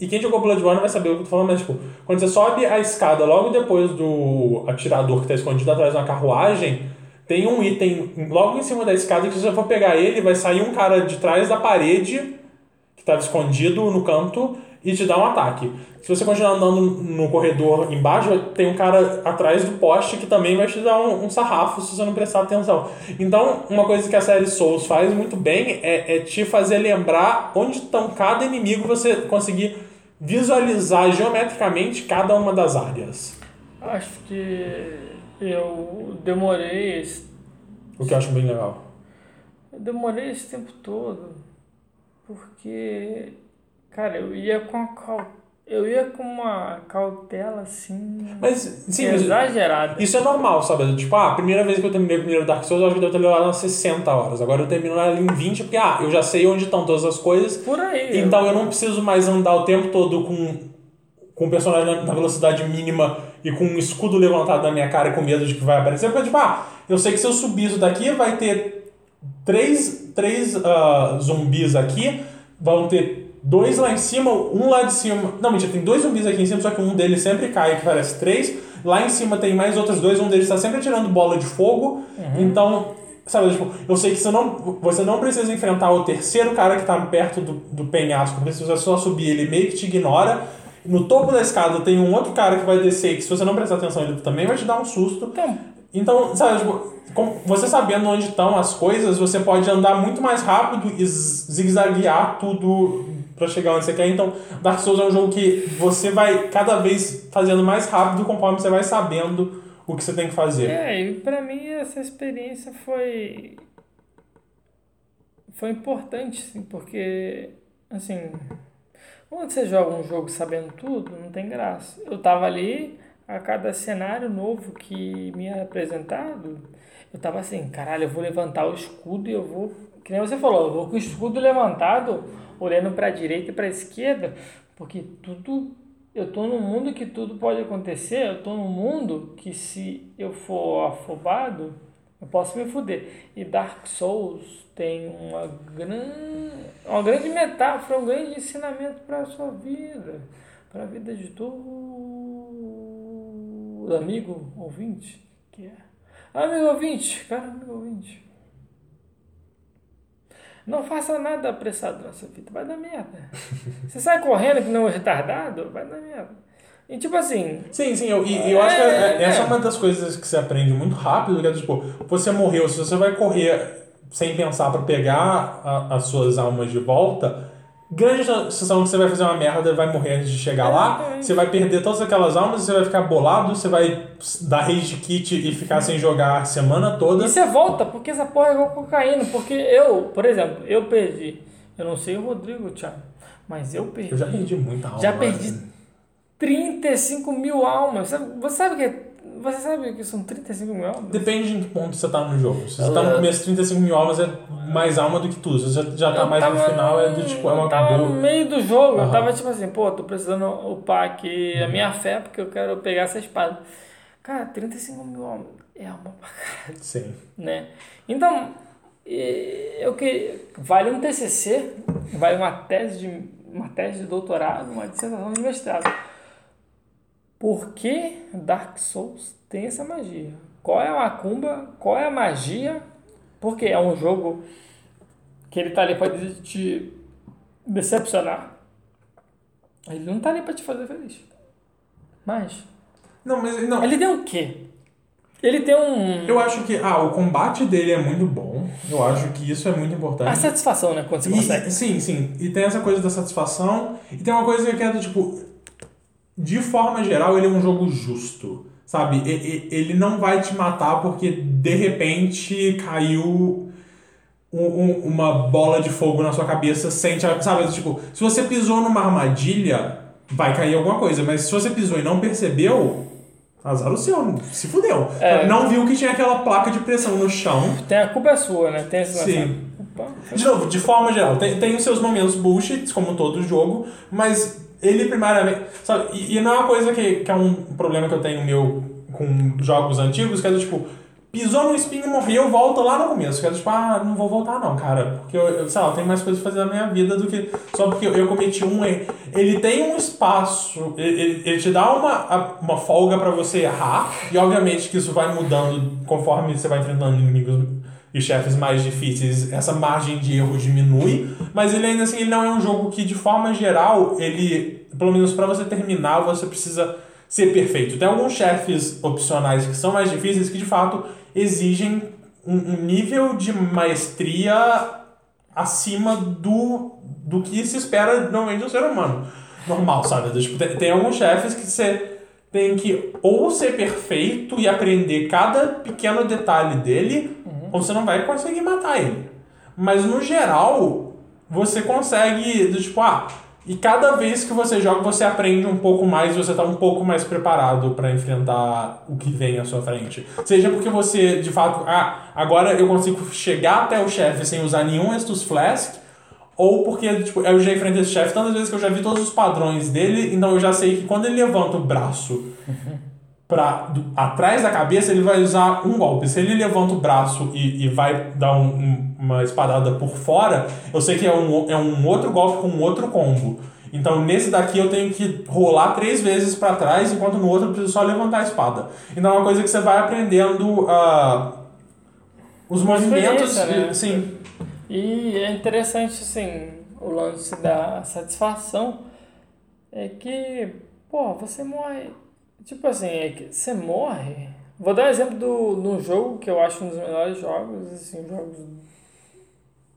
E quem jogou Bloodborne vai saber o que eu tô falando, mas tipo, quando você sobe a escada logo depois do atirador que tá escondido atrás de uma carruagem, tem um item logo em cima da escada que se você for pegar ele, vai sair um cara de trás da parede que estava escondido no canto e te dá um ataque. Se você continuar andando no corredor embaixo, tem um cara atrás do poste que também vai te dar um, um sarrafo se você não prestar atenção. Então, uma coisa que a série Souls faz muito bem é, é te fazer lembrar onde estão cada inimigo, você conseguir visualizar geometricamente cada uma das áreas. Acho que eu demorei esse, O que eu acho bem legal. eu demorei esse tempo todo porque, cara, eu ia com a eu ia com uma cautela assim Mas, sim, exagerada. isso é normal, sabe? Tipo, ah, a primeira vez que eu terminei o primeiro Dark Souls, eu acho que eu devo ter levado umas 60 horas. Agora eu termino ela em 20, porque, ah, eu já sei onde estão todas as coisas. Por aí. Então eu não preciso mais andar o tempo todo com, com o personagem na- velocidade mínima e com um escudo levantado na minha cara e com medo de que vai aparecer. Porque, tipo, ah, eu sei que se eu subir isso daqui, vai ter três, três ah, zumbis aqui, vão ter dois lá em cima, um lá de cima. Não, mentira, tem dois zumbis aqui em cima, só que um deles sempre cai, que parece três. Lá em cima tem mais outros dois, um deles está sempre tirando bola de fogo. Então, sabe, tipo, eu sei que você não, você não precisa enfrentar o terceiro cara que tá perto do, do penhasco, você só subir, ele meio que te ignora. No topo da escada tem um outro cara que vai descer, que se você não prestar atenção, ele também vai te dar um susto. Então, Então, sabe, tipo, você sabendo onde estão as coisas, você pode andar muito mais rápido e zigue-zaguear tudo pra chegar onde você quer. Então, Dark Souls é um jogo que você vai cada vez fazendo mais rápido conforme você vai sabendo o que você tem que fazer. É, e pra mim essa experiência foi. Foi importante, sim, porque, assim. Quando você joga um jogo sabendo tudo, não tem graça. Eu tava ali, a cada cenário novo que me era apresentado, eu tava assim, caralho, eu vou levantar o escudo e eu vou. Que nem você falou, eu vou com o escudo levantado, olhando pra direita e pra esquerda, porque tudo eu tô num mundo que tudo pode acontecer, eu tô num mundo que se eu for afobado, eu posso me fuder. E Dark Souls tem uma grande, uma grande metáfora, um grande ensinamento para a sua vida, para a vida de todo amigo ouvinte, que é. Amigo ouvinte, cara, amigo ouvinte. Não faça nada apressado na sua vida, vai dar merda. Você sai correndo que não é retardado, vai dar merda. E tipo assim, Sim, sim, eu, e eu acho que é- É, essa é é. uma das coisas que você aprende muito rápido, que é tipo, você morreu, se você vai correr sem pensar pra pegar a- as suas almas de volta, grande sensação que você vai fazer uma merda e vai morrer antes de chegar lá, Exatamente. você vai perder todas aquelas almas, você vai ficar bolado, você vai dar rage kit e ficar sem jogar a semana toda. E você volta, porque essa porra é igual cocaína. Porque eu, por exemplo, eu perdi. Eu não sei o Rodrigo, Thiago, mas eu perdi. Eu já perdi muita alma. Já perdi 35 mil almas. Você sabe o que é- Você sabe que são 35 mil almas? Depende de que ponto você tá no jogo. Se você tá Eu- no começo, 35 mil almas é mais alma do que tudo. Se você já tá Eu mais no final, é do tipo, é uma Eu tava boa. no meio do jogo, eu Aham. tava tipo assim, pô, tô precisando upar aqui a minha fé porque eu quero pegar essa espada. Cara, 35 mil almas é alma pra caralho. Sim. né? Então, eu que vale um TCC, vale uma tese de uma tese de doutorado, uma dissertação de mestrado. Por que Dark Souls tem essa magia? Qual é a macumba? Qual é a magia? Porque é um jogo que ele tá ali para te decepcionar. Ele não tá ali para te fazer feliz. Mas Não, mas não. ele tem o quê? Ele tem um Eu acho que ah, o combate dele é muito bom. Eu acho que isso é muito importante. a satisfação, né, quando você E- consegue. sim, sim. E tem essa coisa da satisfação. E tem uma coisa que é do tipo. De forma geral, ele é um jogo justo. Sabe? Ele não vai te matar porque de repente caiu um- um- uma bola de fogo na sua cabeça sem te. Sabe? Tipo, se você pisou numa armadilha, vai cair alguma coisa. Mas se você pisou e não percebeu, azar o seu. Se fudeu. É. Não viu que tinha aquela placa de pressão no chão. Tem a culpa é sua, né? Tem esse Sim. Opa, De novo, de forma geral, tem, tem os seus momentos bullshit, como todo jogo, mas ele primariamente. Sabe, e, e não é uma coisa que, que é um problema que eu tenho meu com jogos antigos, que é do tipo. pisou no espinho e morreu, volta lá no começo. Que é tipo, ah, não vou voltar não, cara. Porque eu, eu sei lá, eu tenho mais coisas pra fazer na minha vida do que só porque eu, cometi um erro. Ele tem um espaço, ele, ele- te dá uma, uma folga pra você errar, e obviamente que isso vai mudando conforme você vai enfrentando inimigos e chefes mais difíceis, essa margem de erro diminui, mas ele ainda assim ele não é um jogo que de forma geral, ele, pelo menos pra você terminar, você precisa ser perfeito. Tem alguns chefes opcionais que são mais difíceis que de fato exigem um, um nível de maestria acima do, do que se espera normalmente um ser humano normal, sabe? Tipo, tem, tem alguns chefes que você tem que ou ser perfeito e aprender cada pequeno detalhe dele, ou você não vai conseguir matar ele. Mas no geral, você consegue, tipo, ah, e cada vez que você joga, você aprende um pouco mais, você tá um pouco mais preparado para enfrentar o que vem à sua frente. Seja porque você, de fato, ah, agora eu consigo chegar até o chefe sem usar nenhum Estus Flask, ou porque, tipo, eu já enfrentei esse chefe tantas vezes que eu já vi todos os padrões dele, então eu já sei que quando ele levanta o braço pra, do- atrás da cabeça, ele vai usar um golpe. Se ele levanta o braço e, e vai dar um- um- uma espadada por fora, eu sei que é um, é um outro golpe com um outro combo. Então nesse daqui eu tenho que rolar três vezes pra trás, enquanto no outro eu preciso só levantar a espada. Então é uma coisa que você vai aprendendo ah, os movimentos. né? Sim. E é interessante, assim, o lance da satisfação é que, pô, você morre. Tipo assim, é que você morre. Vou dar um exemplo do, um jogo que eu acho um dos melhores jogos, assim, jogos.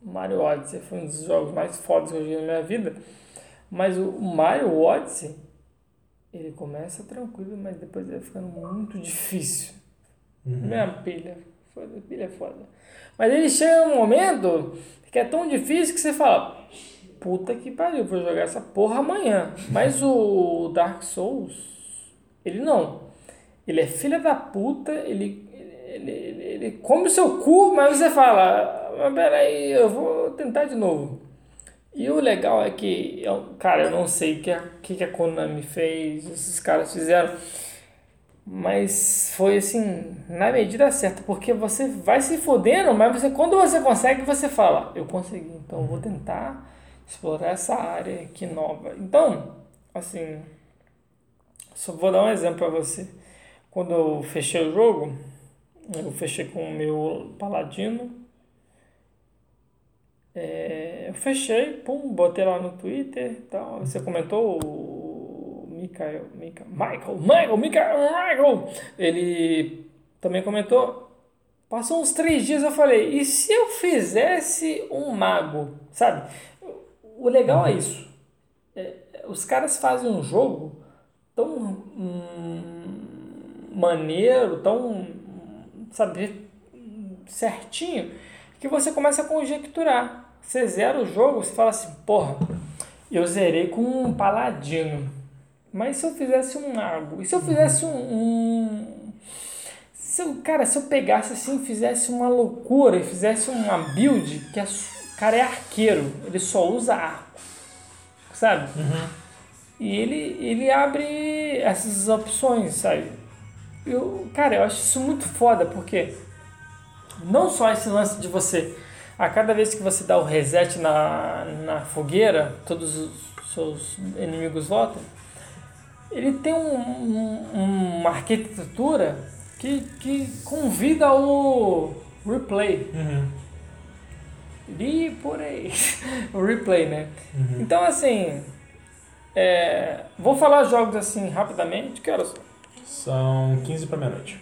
Mario Odyssey foi um dos jogos mais fodas que eu joguei na minha vida. Mas o Mario Odyssey, ele começa tranquilo, mas depois vai ficando muito difícil. Minha pilha, foda, pilha é foda. Mas ele chega num momento que é tão difícil que você fala, puta que pariu, vou jogar essa porra amanhã. Mas o Dark Souls, ele não. Ele é filha da puta, ele, ele, ele, ele come o seu cu, mas você fala, mas peraí, eu vou tentar de novo. E o legal é que, eu, cara, eu não sei o que, a- que que a Konami fez, esses caras fizeram, mas foi assim, na medida certa, porque você vai se fodendo, mas você, quando você consegue, você fala, eu consegui, então eu vou tentar explorar essa área aqui nova. Então, assim, só vou dar um exemplo para você. Quando eu fechei o jogo, eu fechei com o meu paladino. É, eu fechei, pum, botei lá no Twitter e tal. Você comentou o Michael, Michael, Michael, Michael, Michael, Michael. Ele também comentou. Passou uns três dias eu falei, e se eu fizesse um mago, sabe? O legal é isso. É, os caras fazem um jogo tão hum, maneiro, tão, sabe, certinho, que você começa a conjecturar. Você zera o jogo, você fala assim, porra, eu zerei com um paladino. Mas se eu fizesse um mago? E se eu fizesse um. um- se eu, cara, se eu pegasse assim, fizesse uma loucura e fizesse uma build que o cara é arqueiro, ele só usa arco, sabe? E ele, ele abre essas opções, sabe? Eu, cara, eu acho isso muito foda, porque não só esse lance de você, a cada vez que você dá o reset na, na fogueira, todos os seus inimigos voltam, ele tem um, um- uma arquitetura que, que convida ao replay. E por aí. o replay, né? Então, assim, é, vou falar jogos assim rapidamente, que horas? São 15 pra meia-noite.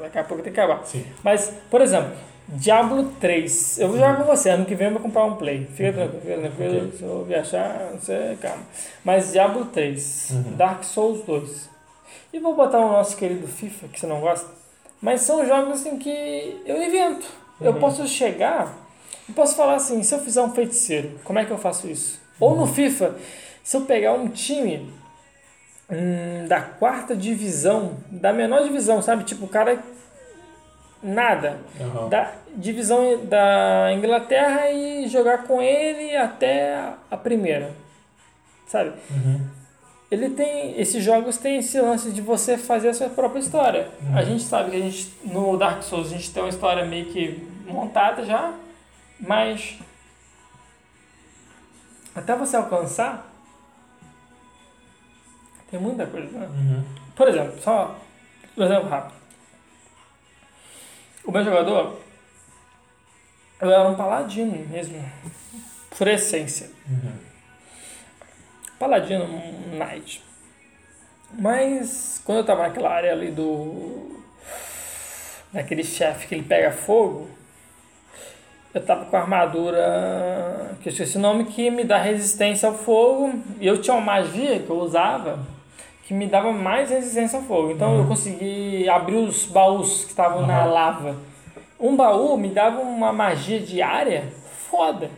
Daqui a pouco tem que acabar. Sim. Mas, por exemplo, Diablo 3. Eu vou jogar com você, ano que vem eu vou comprar um Play. Fica tranquilo, fica tranquilo. Se eu viajar, você calma. Mas Diablo 3, Dark Souls 2. E vou botar o nosso querido FIFA, que você não gosta. Mas são jogos assim que eu invento. Eu posso chegar e posso falar assim, se eu fizer um feiticeiro, como é que eu faço isso? Ou no FIFA, se eu pegar um time hum, da quarta divisão, da menor divisão, sabe? Tipo, o cara nada. Aham. Da divisão da Inglaterra e jogar com ele até a primeira. Sabe? ele tem. Esses jogos têm esse lance de você fazer a sua própria história. A gente sabe que a gente. No Dark Souls a gente tem uma história meio que montada já, mas. Até você alcançar. Tem muita coisa, né? Uhum. Por exemplo, só um exemplo rápido. O meu jogador, eu era um paladino mesmo, por essência. Paladino, um knight. Mas quando eu tava naquela área ali do. daquele chefe que ele pega fogo, eu tava com a armadura, que eu esqueci o nome, que me dá resistência ao fogo. E eu tinha uma magia que eu usava que me dava mais resistência ao fogo. Então eu consegui abrir os baús que estavam na Uhum. lava. Um baú me dava uma magia diária foda.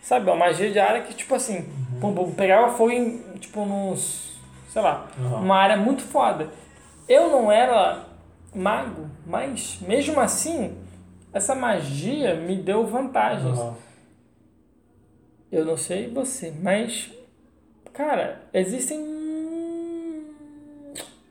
Sabe, uma magia diária que, tipo assim, pum, pum, pegava fogo em, tipo, nos. sei lá, Uhum. uma área muito foda. Eu não era mago, mas mesmo assim, essa magia me deu vantagens. Uhum. Eu não sei você, mas cara, existem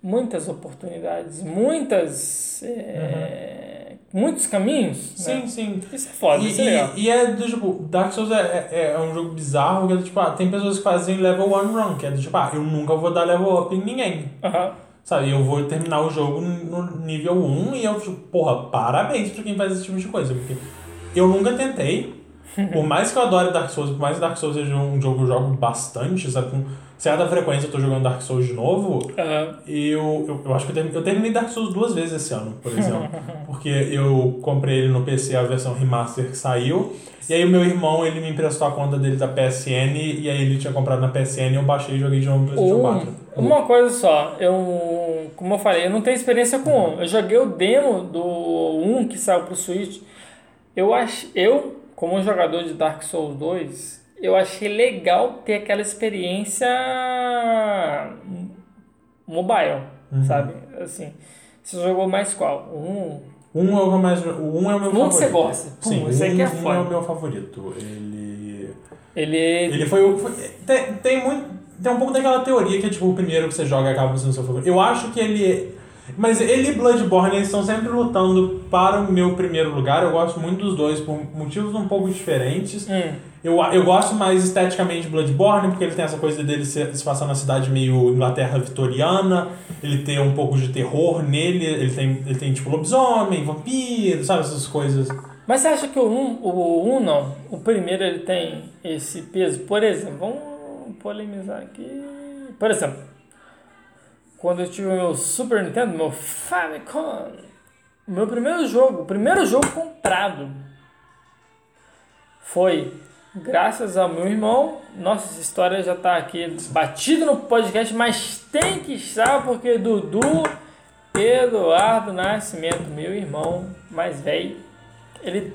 muitas oportunidades, muitas é, muitos caminhos. Sim, né? sim. Isso é foda, E, isso é legal. e, e é do tipo, Dark Souls é, é, é um jogo bizarro que é do tipo, ah, tem pessoas que fazem level 1 run, que é do tipo, ah, eu nunca vou dar level up em ninguém. Aham. Sabe, eu vou terminar o jogo no nível 1 e eu, tipo, porra, parabéns pra quem faz esse tipo de coisa, porque eu nunca tentei. Por mais que eu adore Dark Souls, por mais que Dark Souls seja um jogo que eu jogo bastante, sabe, com certa frequência eu tô jogando Dark Souls de novo, Aham. eu, eu, eu acho que eu terminei, eu terminei Dark Souls duas vezes esse ano, por exemplo. porque eu comprei ele no PC, a versão remaster que saiu. E aí o meu irmão, ele me emprestou a conta dele da PSN. E aí ele tinha comprado na PSN, eu baixei e joguei de novo no PlayStation 4. Um, uma coisa só, eu, como eu falei, eu não tenho experiência com um. Eu joguei o demo do 1 que saiu pro Switch. Eu acho, eu, como um jogador de Dark Souls 2, eu achei legal ter aquela experiência mobile, sabe? Assim, você jogou mais qual? Um, Um é o mais. Um é o meu Um favorito. você gosta. Pum, Sim, esse um, aqui é um é o meu favorito. Ele. ele, Ele foi o. foi- tem, tem muito. Tem um pouco daquela teoria que é tipo o primeiro que você joga acaba sendo seu favorito. Eu acho que ele. Mas ele e Bloodborne eles estão sempre lutando para o meu primeiro lugar. Eu gosto muito dos dois por motivos um pouco diferentes. hum, Eu, eu gosto mais esteticamente de Bloodborne, porque ele tem essa coisa dele se, se passar na cidade meio Inglaterra vitoriana, ele tem um pouco de terror nele, ele tem, ele tem tipo lobisomem, vampiro, sabe, essas coisas. Mas você acha que o 1, o 1 não, o primeiro ele tem esse peso? Por exemplo, vamos polemizar aqui. Por exemplo, quando eu tive o meu Super Nintendo, meu Famicom, meu primeiro jogo, o primeiro jogo comprado foi graças ao meu irmão. Nossa, essa história já tá aqui batida no podcast, mas tem que estar porque Dudu Eduardo Nascimento, meu irmão mais velho, ele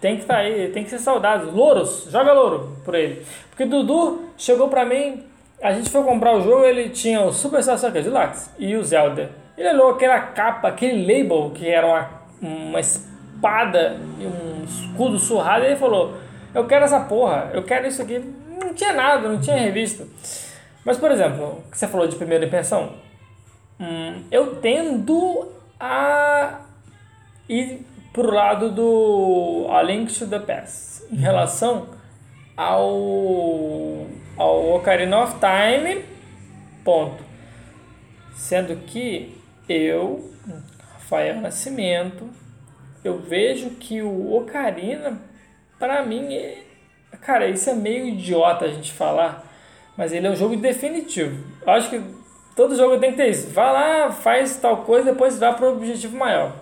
tem que estar aí, ele tem que ser saudado. Louros, joga louro por ele. Porque Dudu chegou pra mim, a gente foi comprar o jogo, ele tinha o Super Star Soccer Deluxe e o Zelda. Ele olhou aquela capa, aquele label que era uma, uma espada e um escudo surrado e ele falou: Eu quero essa porra, eu quero isso aqui. Não tinha nada, não tinha revista. Mas, por exemplo, que você falou de primeira impressão, hum, eu tendo a ir pro lado do A Link to the Past em relação ao, ao Ocarina of Time, ponto. Sendo que eu, Rafael Nascimento, eu vejo que o Ocarina, pra mim, é... cara, isso é meio idiota a gente falar, mas ele é um jogo definitivo. Eu acho que todo jogo tem que ter isso. Vai lá, faz tal coisa, depois vai pro objetivo maior.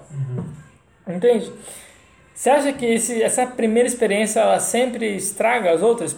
Entende? Você acha que esse, essa primeira experiência ela sempre estraga as outras?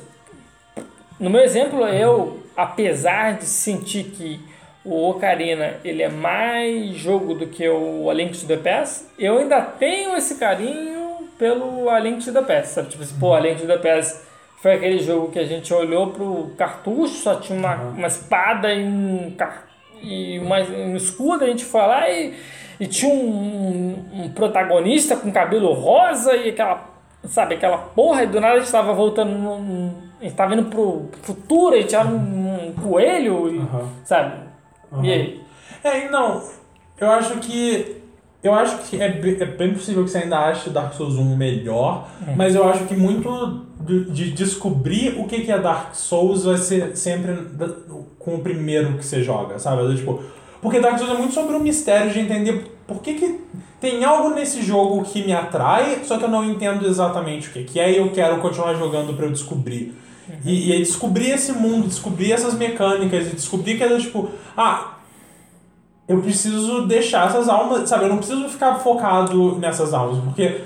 No meu exemplo, eu, apesar de sentir que o Ocarina ele é mais jogo do que o A Link to the Past, eu ainda tenho esse carinho pelo A Link to the Past, sabe? Tipo assim, pô, A Link to the Past foi aquele jogo que a gente olhou pro cartucho, só tinha uma, uma espada e um, car- e uma, um escudo, a gente foi lá e, e tinha um, um protagonista com cabelo rosa e aquela, sabe, aquela porra, e do nada a gente tava voltando, num- gente tava indo pro futuro, gente era um, um coelho, e- Aham. sabe? Aham. E aí? É, não. Eu acho que. Eu acho que é, é bem possível que você ainda ache Dark Souls 1 melhor, mas eu acho que muito do- de descobrir o que que é Dark Souls vai ser sempre com o primeiro que você joga, sabe? Tipo, porque Dark Souls é muito sobre o mistério de entender por que que tem algo nesse jogo que me atrai, só que eu não entendo exatamente o que que é e eu quero continuar jogando pra eu descobrir. E, e aí descobrir esse mundo, descobrir essas mecânicas e descobrir que é do tipo, ah, eu preciso deixar essas almas, sabe? Eu não preciso ficar focado nessas almas, porque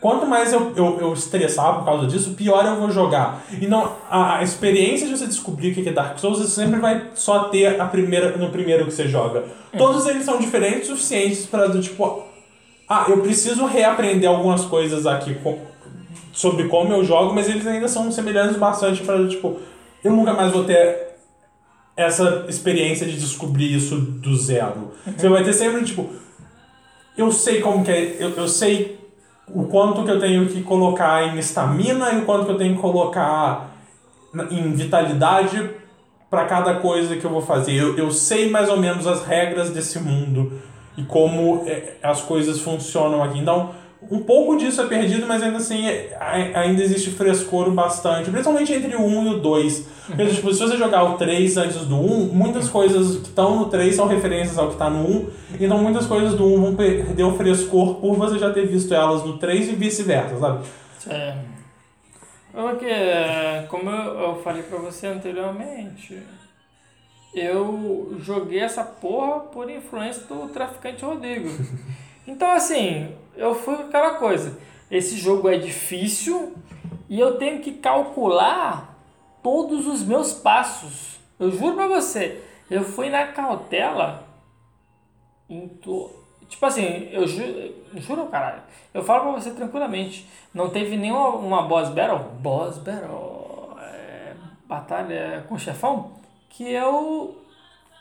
quanto mais eu, eu, eu estressar por causa disso, pior eu vou jogar. E não, a, a experiência de você descobrir o que é Dark Souls, você sempre vai só ter a primeira, no primeiro que você joga. Todos eles são diferentes o suficientes para tipo, ah, eu preciso reaprender algumas coisas aqui co- sobre como eu jogo, mas eles ainda são semelhantes bastante para tipo, eu nunca mais vou ter essa experiência de descobrir isso do zero. Você vai ter sempre, tipo, eu sei como que é, eu, eu sei o quanto que eu tenho que colocar em estamina e o quanto que eu tenho que colocar em vitalidade para cada coisa que eu vou fazer. Eu, eu sei mais ou menos as regras desse mundo e como é, as coisas funcionam aqui. Então, um pouco disso é perdido, mas ainda assim é- ainda existe frescor bastante, principalmente entre o 1 e o 2. Porque, tipo, se você jogar o 3 antes do 1, muitas coisas que estão no 3 são referências ao que está no 1, então muitas coisas do 1 vão perder o frescor por você já ter visto elas no 3 e vice-versa, sabe? É. Porque, como eu, eu falei pra você anteriormente, eu joguei essa porra por influência do traficante Rodrigo. Então, assim, eu fui aquela coisa. Esse jogo é difícil e eu tenho que calcular todos os meus passos. Eu juro pra você, eu fui na cautela em to- Tipo assim, eu ju... juro, caralho. Eu falo pra você tranquilamente. Não teve nenhuma uma boss battle. Boss battle. é, batalha com chefão. Que eu.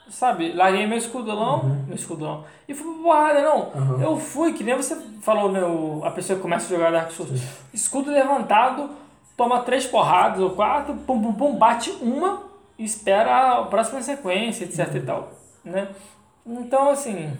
Sabe, larguei meu escudolão. Meu escudolão. E fui pra porrada, não. Eu fui, que nem você falou, meu, a pessoa que começa a jogar Dark Souls. Escudo levantado, toma três porradas ou quatro, pum pum pum, bate uma e espera a próxima sequência, etc e tal. Né? Então, assim.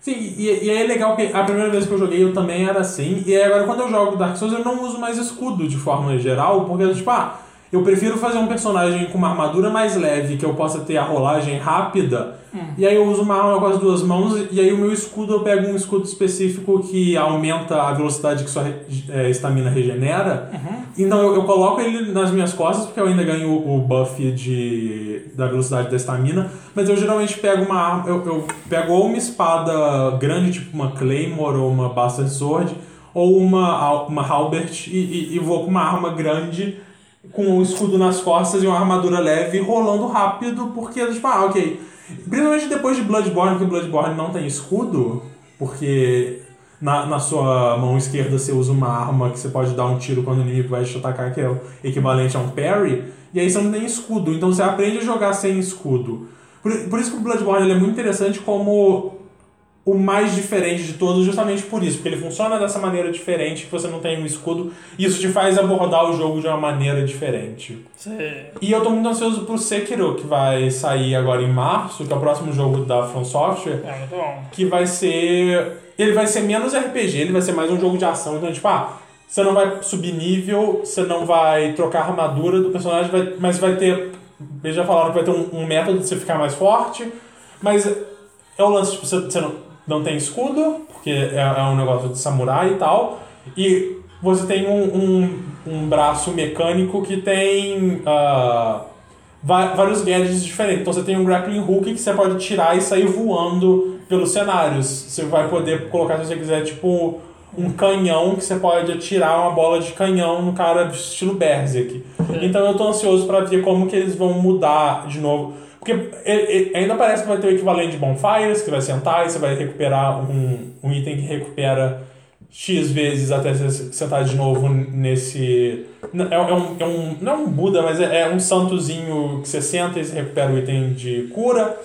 Sim, e, e é legal que a primeira vez que eu joguei eu também era assim, e agora quando eu jogo Dark Souls eu não uso mais escudo de forma geral, porque tipo, ah, eu prefiro fazer um personagem com uma armadura mais leve, que eu possa ter a rolagem rápida, e aí eu uso uma arma com as duas mãos, e aí o meu escudo eu pego um escudo específico que aumenta a velocidade que sua re- eh, estamina regenera, então eu, eu coloco ele nas minhas costas, porque eu ainda ganho o o buff de, da velocidade da estamina, mas eu geralmente pego uma arma, eu, eu pego ou uma espada grande, tipo uma Claymore ou uma Bastard Sword, ou uma, uma Halbert e, e, e vou com uma arma grande com um escudo nas costas e uma armadura leve rolando rápido, porque tipo, ah, ok. Principalmente depois de Bloodborne, porque Bloodborne não tem escudo, porque na, na sua mão esquerda você usa uma arma que você pode dar um tiro quando o inimigo vai te atacar, que é o equivalente a um parry, e aí você não tem escudo, então você aprende a jogar sem escudo. Por, por isso que o Bloodborne é muito interessante como o mais diferente de todos, justamente por isso, porque ele funciona dessa maneira diferente, que você não tem um escudo, e isso te faz abordar o jogo de uma maneira diferente. Você... E eu tô muito ansioso pro Sekiro, que vai sair agora em março, que é o próximo jogo da From Software, É muito bom. que vai ser. Ele vai ser menos RPG, ele vai ser mais um jogo de ação. Então, tipo, ah, você não vai subir nível, você não vai trocar a armadura do personagem, vai- mas vai ter. Eles já falaram que vai ter um, um método de você ficar mais forte, mas é o lance, tipo, você, você não, não tem escudo, porque é, é um negócio de samurai e tal, e você tem um, um, um braço mecânico que tem. va- vários gadgets diferentes. Então você tem um grappling hook que você pode tirar e sair voando pelos cenários. Você vai poder colocar, se você quiser, tipo um canhão que você pode atirar uma bola de canhão no cara estilo Berserk. Então eu tô ansioso pra ver como que eles vão mudar de novo. Porque e- e- ainda parece que vai ter o equivalente de Bonfires, que vai sentar e você vai recuperar um, um item que recupera X vezes até você sentar de novo nesse. É, é um, é um, não é um Buda, mas é, é um santozinho que você senta e você recupera o item de cura.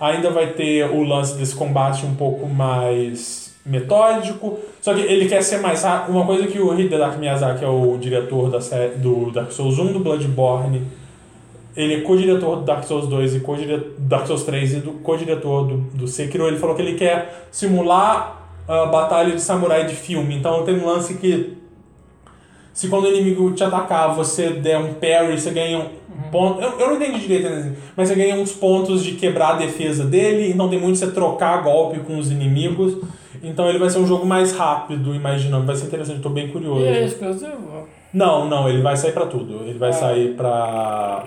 Ainda vai ter o lance desse combate um pouco mais metódico. Só que ele quer ser mais rápido. Uma coisa que o Hideaki Miyazaki, é o diretor da série, do Dark Souls 1, do Bloodborne, ele é co-diretor do Dark Souls 2 e co-dire- Dark Souls 3 e do co-diretor do, do Sekiro. Ele falou que ele quer simular a batalha de samurai de filme. Então tem um lance que se quando o inimigo te atacar você der um parry, você ganha um ponto. Eu, eu não entendi direito, né, mas você ganha uns pontos de quebrar a defesa dele. Então tem muito você trocar golpe com os inimigos. Então ele vai ser um jogo mais rápido dinâmico. Vai ser interessante, eu tô bem curioso. E é exclusivo? Não, não, ele vai sair pra tudo. Ele vai Ah. sair pra.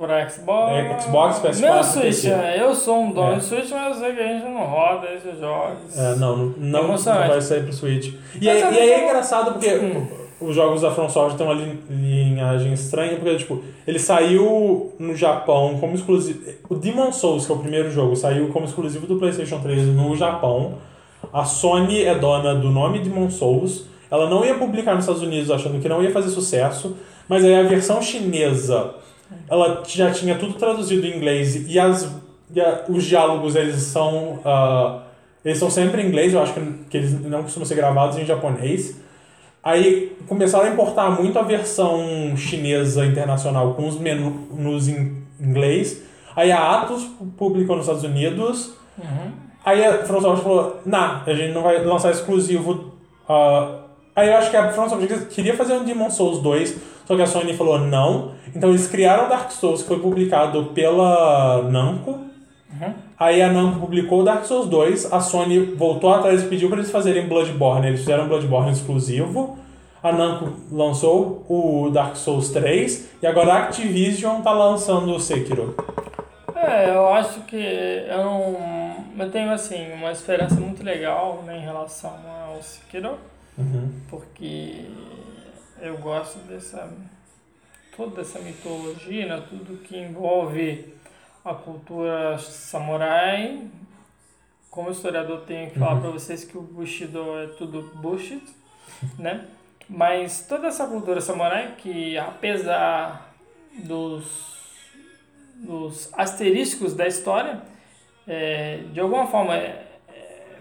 Pra Xbox. É, Xbox, PS4, Meu Switch, é, eu sou um dono É. de Switch, mas eu sei que a gente não roda esses jogos. É, não, não, não, Emocionante. vai sair pro Switch. E, aí, e aí é engraçado porque Hum. os jogos da From Software têm uma lin- linhagem estranha, porque, tipo, ele saiu no Japão como exclusivo. O Demon Souls, que é o primeiro jogo, saiu como exclusivo do PlayStation 3 no Japão. A Sony é dona do nome Demon Souls. Ela não ia publicar nos Estados Unidos achando que não ia fazer sucesso, mas aí a versão chinesa ela já tinha tudo traduzido em inglês e, as, e a- os diálogos eles são ah, eles são sempre em inglês eu acho que, que eles não costumam ser gravados em japonês aí começaram a importar muito a versão chinesa internacional com os menus em inglês aí a Atos publicou nos Estados Unidos Uhum. Aí a From Software falou, nah, a gente não vai lançar exclusivo. ah." aí eu acho que a From Software queria fazer um Demon Souls 2, só que a Sony falou não. Então eles criaram Dark Souls, que foi publicado pela Namco. Uhum. Aí a Namco publicou o Dark Souls 2, a Sony voltou atrás e pediu para eles fazerem Bloodborne. Eles fizeram Bloodborne exclusivo. A Namco lançou o Dark Souls 3 e agora a Activision tá lançando o Sekiro. É, eu acho que eu não. Eu tenho assim uma esperança muito legal né, em relação ao Sekiro, Uhum. porque eu gosto dessa. toda essa mitologia, né, tudo que envolve a cultura samurai. Como historiador tenho que falar Uhum. para vocês que o Bushido é tudo bullshit, né? Mas toda essa cultura samurai que apesar dos dos asterísticos da história, é, de alguma forma é, é,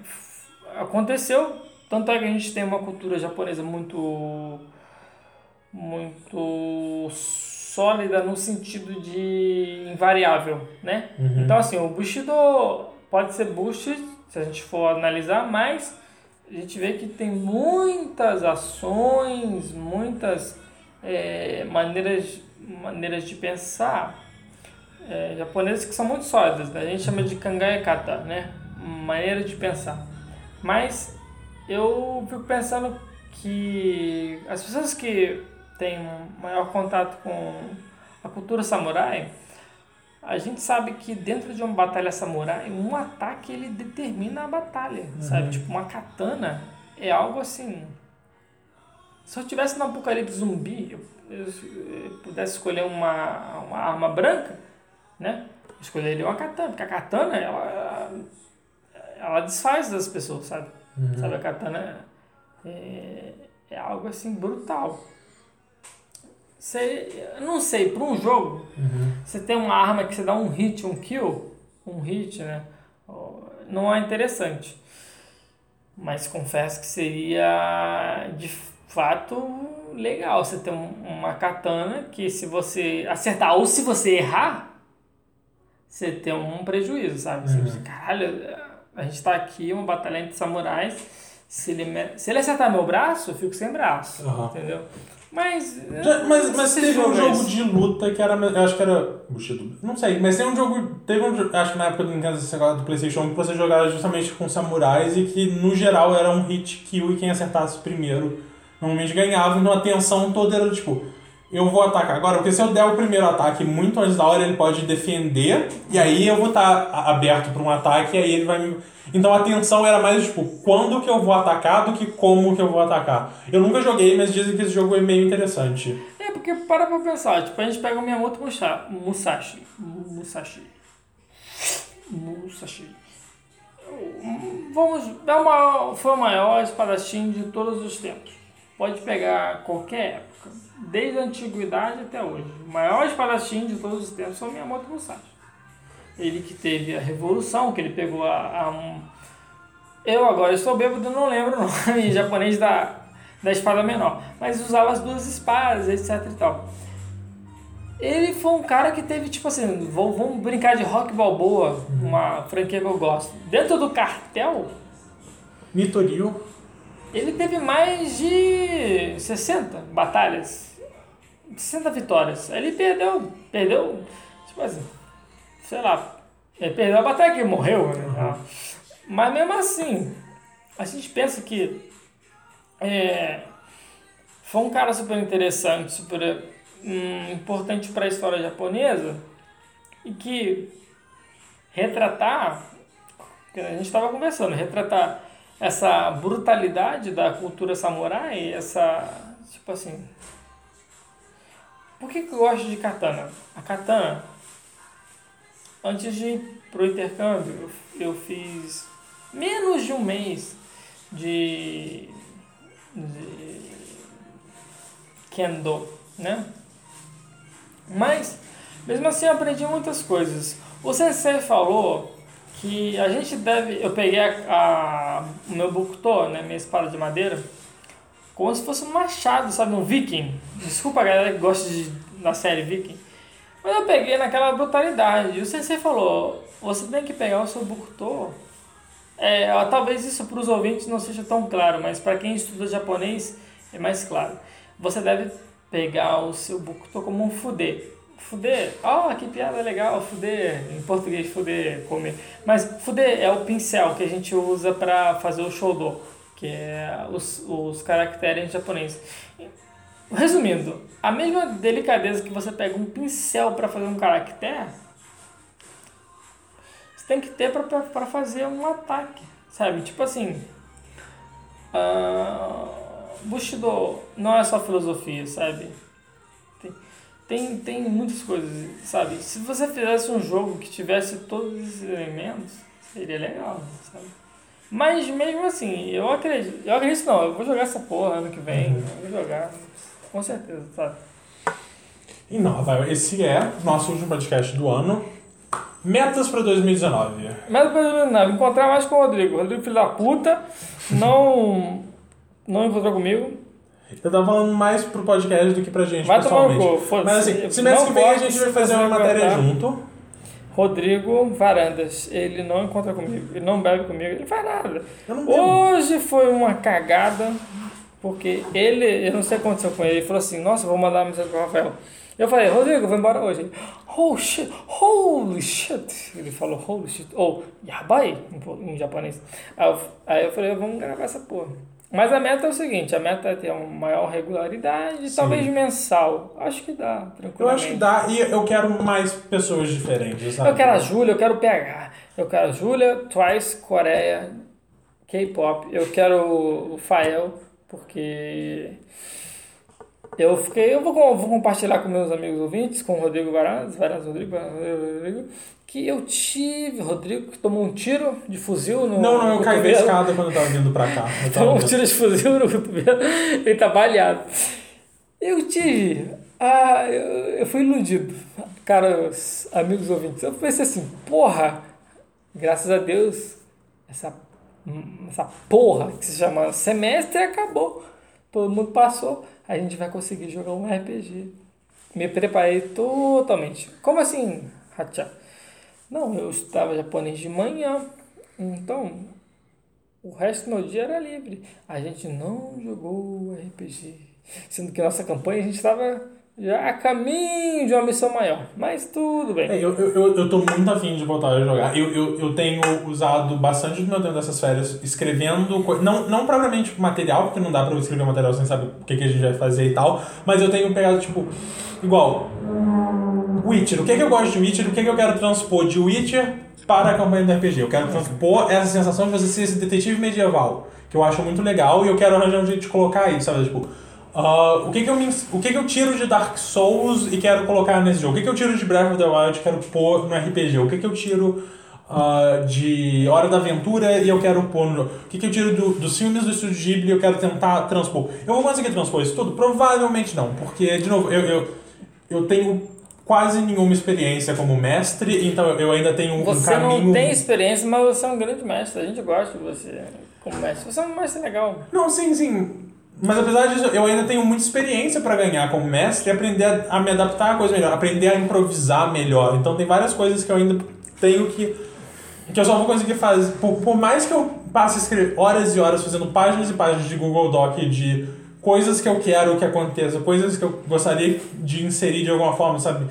aconteceu. Tanto é que a gente tem uma cultura japonesa muito muito sólida no sentido de invariável, né? Uhum. Então assim, o Bushido pode ser bullshit se a gente for analisar, mas a gente vê que tem muitas ações, muitas é, maneiras, maneiras de pensar é, japonesas que são muito sólidas. né? A gente chama de kangai kata, né? Maneira de pensar. Mas eu fico pensando que as pessoas que têm um maior contato com a cultura samurai, a gente sabe que dentro de uma batalha samurai, um ataque ele determina a batalha, sabe? Tipo, uma katana é algo assim. Se eu tivesse no apocalipse zumbi, eu, eu- eu pudesse escolher uma, uma arma branca, né? Eu escolheria uma katana, porque a katana ela, ela desfaz das pessoas, sabe? Sabe, a katana é, é algo assim brutal. Você, não sei, para um jogo, você tem uma arma que você dá um hit, um kill, um hit, né? Não é interessante. Mas confesso que seria de fato legal você ter um- uma katana que se você acertar ou se você errar, você tem um prejuízo, sabe? Você, você, Caralho, a gente tá aqui, uma batalha entre samurais. Se ele, me- se ele acertar meu braço, eu fico sem braço. Aham. Entendeu? Mas. Já- mas, mas teve um jogo de luta que era. Eu acho que era. Não sei, mas tem um jogo. Teve um Acho que na época do Nintendo 64 do PlayStation 1 que você jogava justamente com samurais e que no geral era um hit kill e quem acertasse primeiro normalmente ganhava. Então a tensão toda era tipo. Eu vou atacar agora, porque se eu der o primeiro ataque muito antes da hora, ele pode defender, e aí eu vou estar aberto para um ataque, e aí ele vai me. Então a tensão era mais tipo, quando que eu vou atacar do que como que eu vou atacar. Eu nunca joguei, mas dizem que esse jogo é meio interessante. É, porque para pra pensar, tipo, a gente pega o Miyamoto Musa- Musashi. Musashi. Musashi. Vamos dar uma. Foi o maior espadachim de todos os tempos. Pode pegar qualquer época, desde a antiguidade até hoje. O maior espadachim de todos os tempos foi o Miyamoto Musashi. Ele que teve a revolução, que ele pegou a. a um... Eu agora estou bêbado, não lembro o nome em japonês da, da espada menor. Mas usava as duas espadas, etc e tal. Ele foi um cara que teve, tipo assim, vamos brincar de rock balboa, uma franquia que eu gosto. Dentro do cartel, Mitorio. ele teve mais de 60 batalhas. 60 vitórias. Ele perdeu, perdeu, tipo assim, sei lá, ele perdeu a batalha que morreu, né? Mas mesmo assim, a gente pensa que é, foi um cara super interessante, super hum, importante para a história japonesa e que retratar, a gente estava conversando, retratar essa brutalidade da cultura samurai, essa, tipo assim, por que, que eu gosto de katana? A katana, antes de ir pro intercâmbio, eu, fiz menos de um mês de, de kendo, né? Mas, mesmo assim, eu aprendi muitas coisas. O sensei falou que a gente deve... Eu peguei a, a- o meu bukto, né, minha espada de madeira, como se fosse um machado, sabe? Um viking. Desculpa a galera que gosta de, da série viking. Mas eu peguei naquela brutalidade. E o sensei falou, você tem que pegar o seu bukto... É, talvez isso para os ouvintes não seja tão claro, mas para quem estuda japonês é mais claro. Você deve pegar o seu bukto como um fude. Fude, ó, que piada legal, fude, em português fude, comer. Mas fude é o pincel que a gente usa para fazer o shodo, que é os, os caracteres japonês. Resumindo, a mesma delicadeza que você pega um pincel para fazer um caractere, você tem que ter para fazer um ataque, sabe? Tipo assim, ah, Bushido não é só filosofia, sabe? Tem, tem, tem muitas coisas, sabe? Se você fizesse um jogo que tivesse todos esses elementos, seria legal, sabe? Mas mesmo assim, eu acredito, eu acredito não, eu vou jogar essa porra ano que vem, eu vou jogar, com certeza, sabe? E não, Rafael, esse é nosso último podcast do ano. Metas para 2019. Mas depois não, encontrar mais com o Rodrigo. Rodrigo, filho da puta, não, não encontrou comigo. Eu tava falando mais pro podcast do que pra gente, Vai tomar no pessoalmente. cu, foda-se. Mas assim, semestre que vem a gente vai fazer uma matéria junto. Rodrigo Varandas, ele não encontra comigo, ele não bebe comigo, ele faz nada. Hoje foi uma cagada, porque ele, eu não sei o que aconteceu com ele, ele falou assim, nossa, vou mandar uma mensagem pro Rafael. Eu falei, Rodrigo, vou embora hoje. Ele, oh shit, holy shit. Ele falou, holy shit, ou yabai, em, po- em japonês. Aí eu, aí eu falei, vamos gravar essa porra. Mas a meta é o seguinte, a meta é ter uma maior regularidade, talvez mensal. Acho que dá, tranquilamente. Eu acho que dá e eu quero mais pessoas diferentes, sabe? Eu quero a Júlia, eu quero o PH. Eu quero a Júlia, Twice, Coreia, K-pop. Eu quero o Fael, porque eu fiquei. Eu vou, vou compartilhar com meus amigos ouvintes, com o Rodrigo Varandas, Varandas Rodrigo, Rodrigo, que eu tive, Rodrigo, que tomou um tiro de fuzil no. Não, não, eu caí da cotovelo. escada quando eu tava vindo pra cá. Tomou um tiro de fuzil no cotovelo, ele tá baleado. Eu tive. Ah, eu, eu fui iludido. Caros amigos ouvintes, eu pensei assim, porra, graças a Deus, essa, essa porra que se chama semestre acabou. Todo mundo passou, a gente vai conseguir jogar um RPG. Me preparei totalmente. Como assim, Hacha? Não, eu estudava japonês de manhã, então o resto do meu dia era livre. A gente não jogou RPG. Sendo que nossa campanha a gente estava já a caminho de uma missão maior. Mas tudo bem. É, eu, eu, eu, tô muito afim de voltar a jogar. Eu, eu, eu tenho usado bastante do meu tempo dessas férias escrevendo, co- não, não propriamente material, porque não dá pra eu escrever material sem saber o que, que a gente vai fazer e tal, mas eu tenho pegado, tipo, igual, Witcher. O que, que eu gosto de Witcher? O que, que eu quero transpor de Witcher para a campanha do RPG? Eu quero transpor essa sensação de você ser esse detetive medieval, que eu acho muito legal, e eu quero arranjar um jeito de colocar aí, sabe? Tipo, ah, o, que que eu me, o que que eu tiro de Dark Souls e quero colocar nesse jogo? O que que eu tiro de Breath of the Wild e quero pôr no RPG? O que que eu tiro ah, de Hora da Aventura e eu quero pôr no jogo? O que que eu tiro do- dos filmes do Estúdio Ghibli e eu quero tentar transpor? Eu vou conseguir transpor isso tudo? Provavelmente não, porque, de novo, eu, eu, eu tenho quase nenhuma experiência como mestre, então eu ainda tenho um Você caminho... não tem experiência, mas você é um grande mestre. A gente gosta de você como mestre. Você é um mestre legal. Não, sim, sim. Mas apesar disso, eu ainda tenho muita experiência pra ganhar como mestre e aprender a, a me adaptar a coisa melhor, aprender a improvisar melhor. Então tem várias coisas que eu ainda tenho que. que eu só vou conseguir fazer. Por, por mais que eu passe horas e horas fazendo páginas e páginas de Google Doc de coisas que eu quero que aconteça, coisas que eu gostaria de inserir de alguma forma, sabe?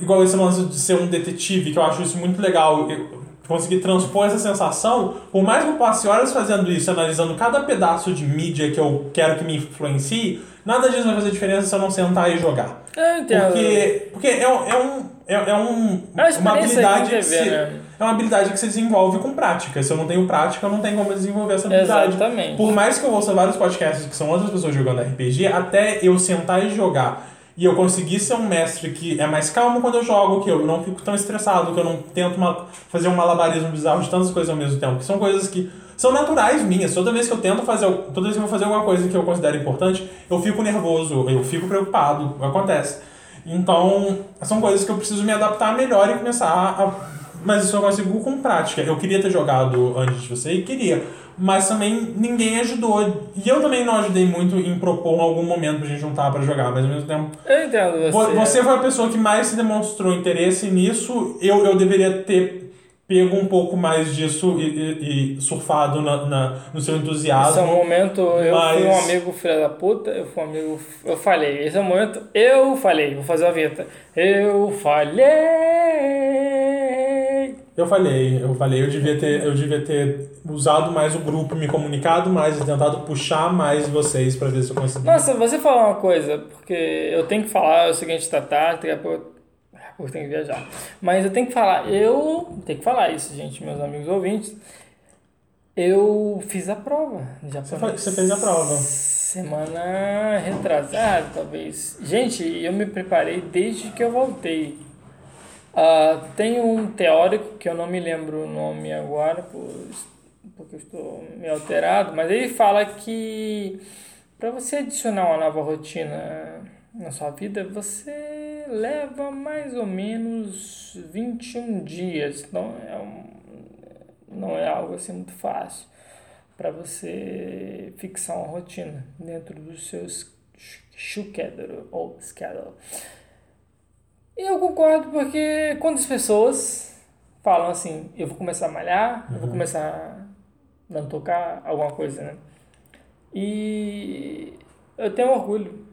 Igual esse lance de ser um detetive, que eu acho isso muito legal. Eu conseguir transpor essa sensação, por mais que eu passe horas fazendo isso, analisando cada pedaço de mídia que eu quero que me influencie, nada disso vai fazer diferença se eu não sentar e jogar. Entendo. Porque, porque é, um- é um. É, é um, É uma habilidade de que se, né? é uma habilidade que se desenvolve com prática. Se eu não tenho prática, eu não tenho como desenvolver essa habilidade. Exatamente. Por mais que eu ouça vários podcasts que são outras pessoas jogando RPG, até eu sentar e jogar e eu conseguir ser um mestre que é mais calmo quando eu jogo, que eu não fico tão estressado, que eu não tento uma- fazer um malabarismo bizarro de tantas coisas ao mesmo tempo, que são coisas que são naturais minhas. Toda vez que eu tento fazer, toda vez que eu vou fazer alguma coisa que eu considero importante, eu fico nervoso, eu fico preocupado, acontece. Então, são coisas que eu preciso me adaptar melhor e começar a. Mas isso eu consigo com prática. Eu queria ter jogado antes de você e queria. Mas também ninguém ajudou. E eu também não ajudei muito em propor algum momento pra gente juntar pra jogar, mas ao mesmo tempo. Eu entendo Vo- você. Você foi a pessoa que mais se demonstrou interesse nisso. Eu, eu deveria ter pego um pouco mais disso e, e- e surfado na, na- no seu Esse é o entusiasmo. momento, eu fui um mas- amigo filho da puta, eu fui um amigo, eu falei. Esse é o momento, eu falei, vou fazer uma vinheta. Eu falei. Eu falei, eu falei, eu devia ter, eu devia ter usado mais o grupo, me comunicado mais e tentado puxar mais vocês pra ver se eu conseguia. Nossa, você falou uma coisa, porque eu tenho que falar é o seguinte, tá tarde, daqui a pouco eu tenho que viajar. Mas eu tenho que falar, eu tenho que falar isso, gente, meus amigos ouvintes. Eu fiz a prova de Você, você fez a prova. Semana retrasada, talvez. Gente, eu me preparei desde que eu voltei. Ah, tem um teórico que eu não me lembro o nome agora, por- porque estou meio alterado, mas ele fala que para você adicionar uma nova rotina na sua vida, você leva mais ou menos 21 dias. Não é, um, não é algo assim muito fácil para você fixar uma rotina dentro dos seus schedule ou schedule. E eu concordo porque quando as pessoas falam assim, eu vou começar a malhar, eu vou começar a não tocar alguma coisa, né? E eu tenho orgulho.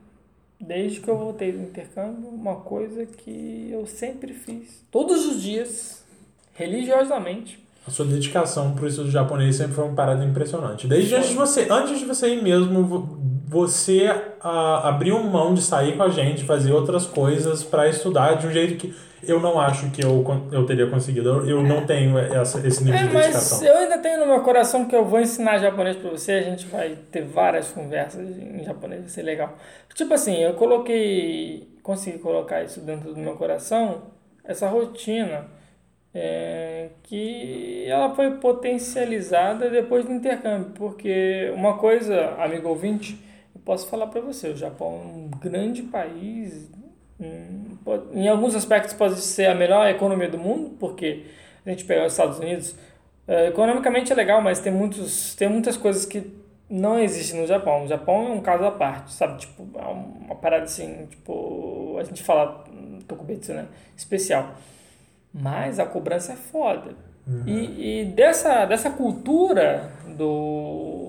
Desde que eu voltei do intercâmbio, uma coisa que eu sempre fiz, todos os dias, religiosamente, A sua dedicação pro estudo japonês sempre foi uma parada impressionante. Desde antes de você, antes de você ir mesmo, você ah, abriu mão de sair com a gente, fazer outras coisas pra estudar de um jeito que eu não acho que eu, eu teria conseguido. Eu, eu não tenho essa, esse nível É, de mas dedicação. eu ainda tenho no meu coração que eu vou ensinar japonês pra você, a gente vai ter várias conversas em japonês, vai ser legal. Tipo assim, eu coloquei, consegui colocar isso dentro do meu coração, essa rotina, é, que ela foi potencializada depois do intercâmbio, porque uma coisa, amigo ouvinte, posso falar pra você, o Japão é um grande país, hum, em alguns aspectos pode ser a melhor economia do mundo, porque a gente pegar os Estados Unidos, é, economicamente é legal, mas tem, muitos, tem muitas coisas que não existem no Japão. O Japão é um caso à parte, sabe? Tipo, é uma parada assim, tipo, a gente fala tokubetsu, né? Especial. Mas a cobrança é foda. E, e dessa, dessa cultura do,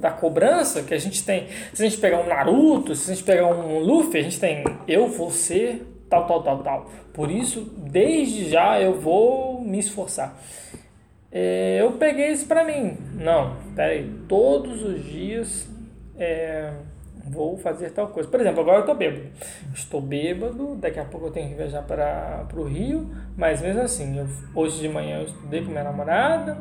da cobrança que a gente tem, se a gente pegar um Naruto, se a gente pegar um Luffy, a gente tem eu ser tal, tal, tal, tal. Por isso, desde já eu vou me esforçar. É, eu peguei isso pra mim. Não, peraí, todos os dias é, vou fazer tal coisa. Por exemplo, agora eu tô bêbado. Estou bêbado, daqui a pouco eu tenho que viajar para o Rio, mas mesmo assim, eu- hoje de manhã eu estudei com minha namorada,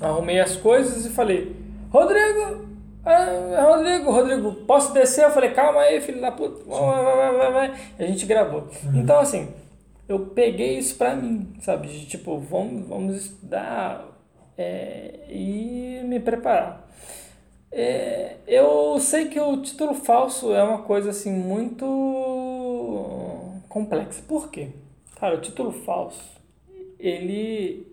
arrumei as coisas e falei, Rodrigo, ah, Rodrigo, Rodrigo, posso descer? Eu falei, calma aí, filho da puta, vai, vai, vai, vai, a gente gravou. Então, assim, eu peguei isso pra mim, sabe? De, tipo, vamos, vamos estudar é, e me preparar. É, eu sei que o título falso é uma coisa assim muito complexa. Por quê? Cara, o título falso, ele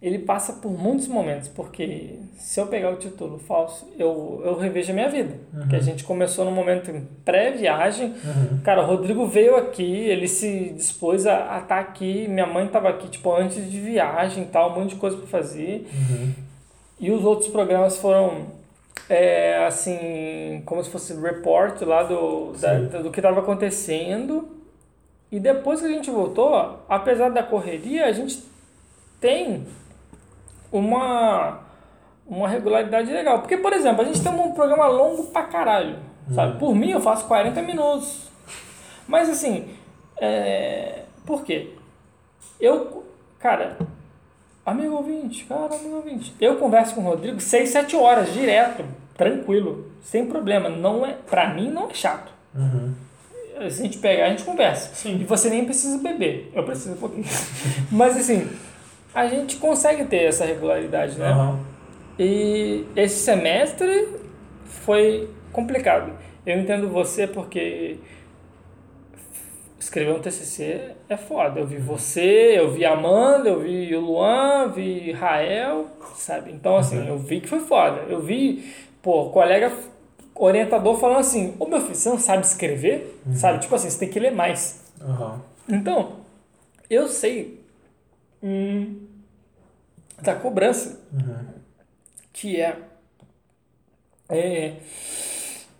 ele passa por muitos momentos, porque se eu pegar o título falso, eu, eu revejo a minha vida. Porque a gente começou num momento pré-viagem. Cara, o Rodrigo veio aqui, ele se dispôs a estar aqui, minha mãe estava aqui, tipo, antes de viagem e tal, um monte de coisa para fazer. E os outros programas foram, é, assim, como se fosse report lá do, da- do que estava acontecendo. E depois que a gente voltou, apesar da correria, a gente tem uma, uma regularidade legal. Porque, por exemplo, a gente tem um programa longo pra caralho. Sabe? Por mim, eu faço 40 minutos. Mas assim, é... por quê? Eu, cara, amigo ouvinte, cara, amigo ouvinte, eu converso com o Rodrigo 6, 7 horas direto, tranquilo, sem problema. Não é, pra mim não é chato. Se a gente pegar, a gente conversa. Sim. E você nem precisa beber. Eu preciso um pouquinho. Mas assim, a gente consegue ter essa regularidade, né? Aham. E esse semestre foi complicado. Eu entendo você porque escrever um TCC é foda. Eu vi você, eu vi Amanda, eu vi o Luan, vi Rael, sabe? Então, assim, eu vi que foi foda. Eu vi, pô, colega orientador falando assim: Ô meu filho, você não sabe escrever? Sabe? Tipo assim, você tem que ler mais. Aham. Então, eu sei hum, da cobrança que é, é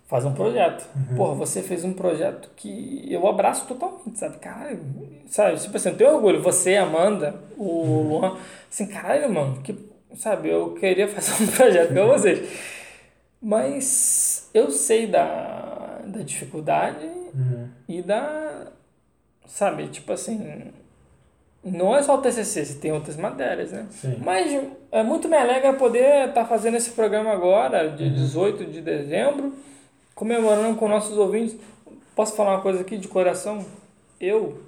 fazer um projeto. Porra, você fez um projeto que eu abraço totalmente, sabe? Caralho, sabe? Tipo assim, eu tenho orgulho. Você, Amanda, o Luan, assim, caralho, mano, que, sabe? Eu queria fazer um projeto com vocês. Mas eu sei da, da dificuldade e da. Sabe, tipo assim. Não é só o TCC, você tem outras matérias, né? Sim. Mas é muito me alegra poder estar fazendo esse programa agora, dia 18 de dezembro, comemorando com nossos ouvintes. Posso falar uma coisa aqui de coração? Eu,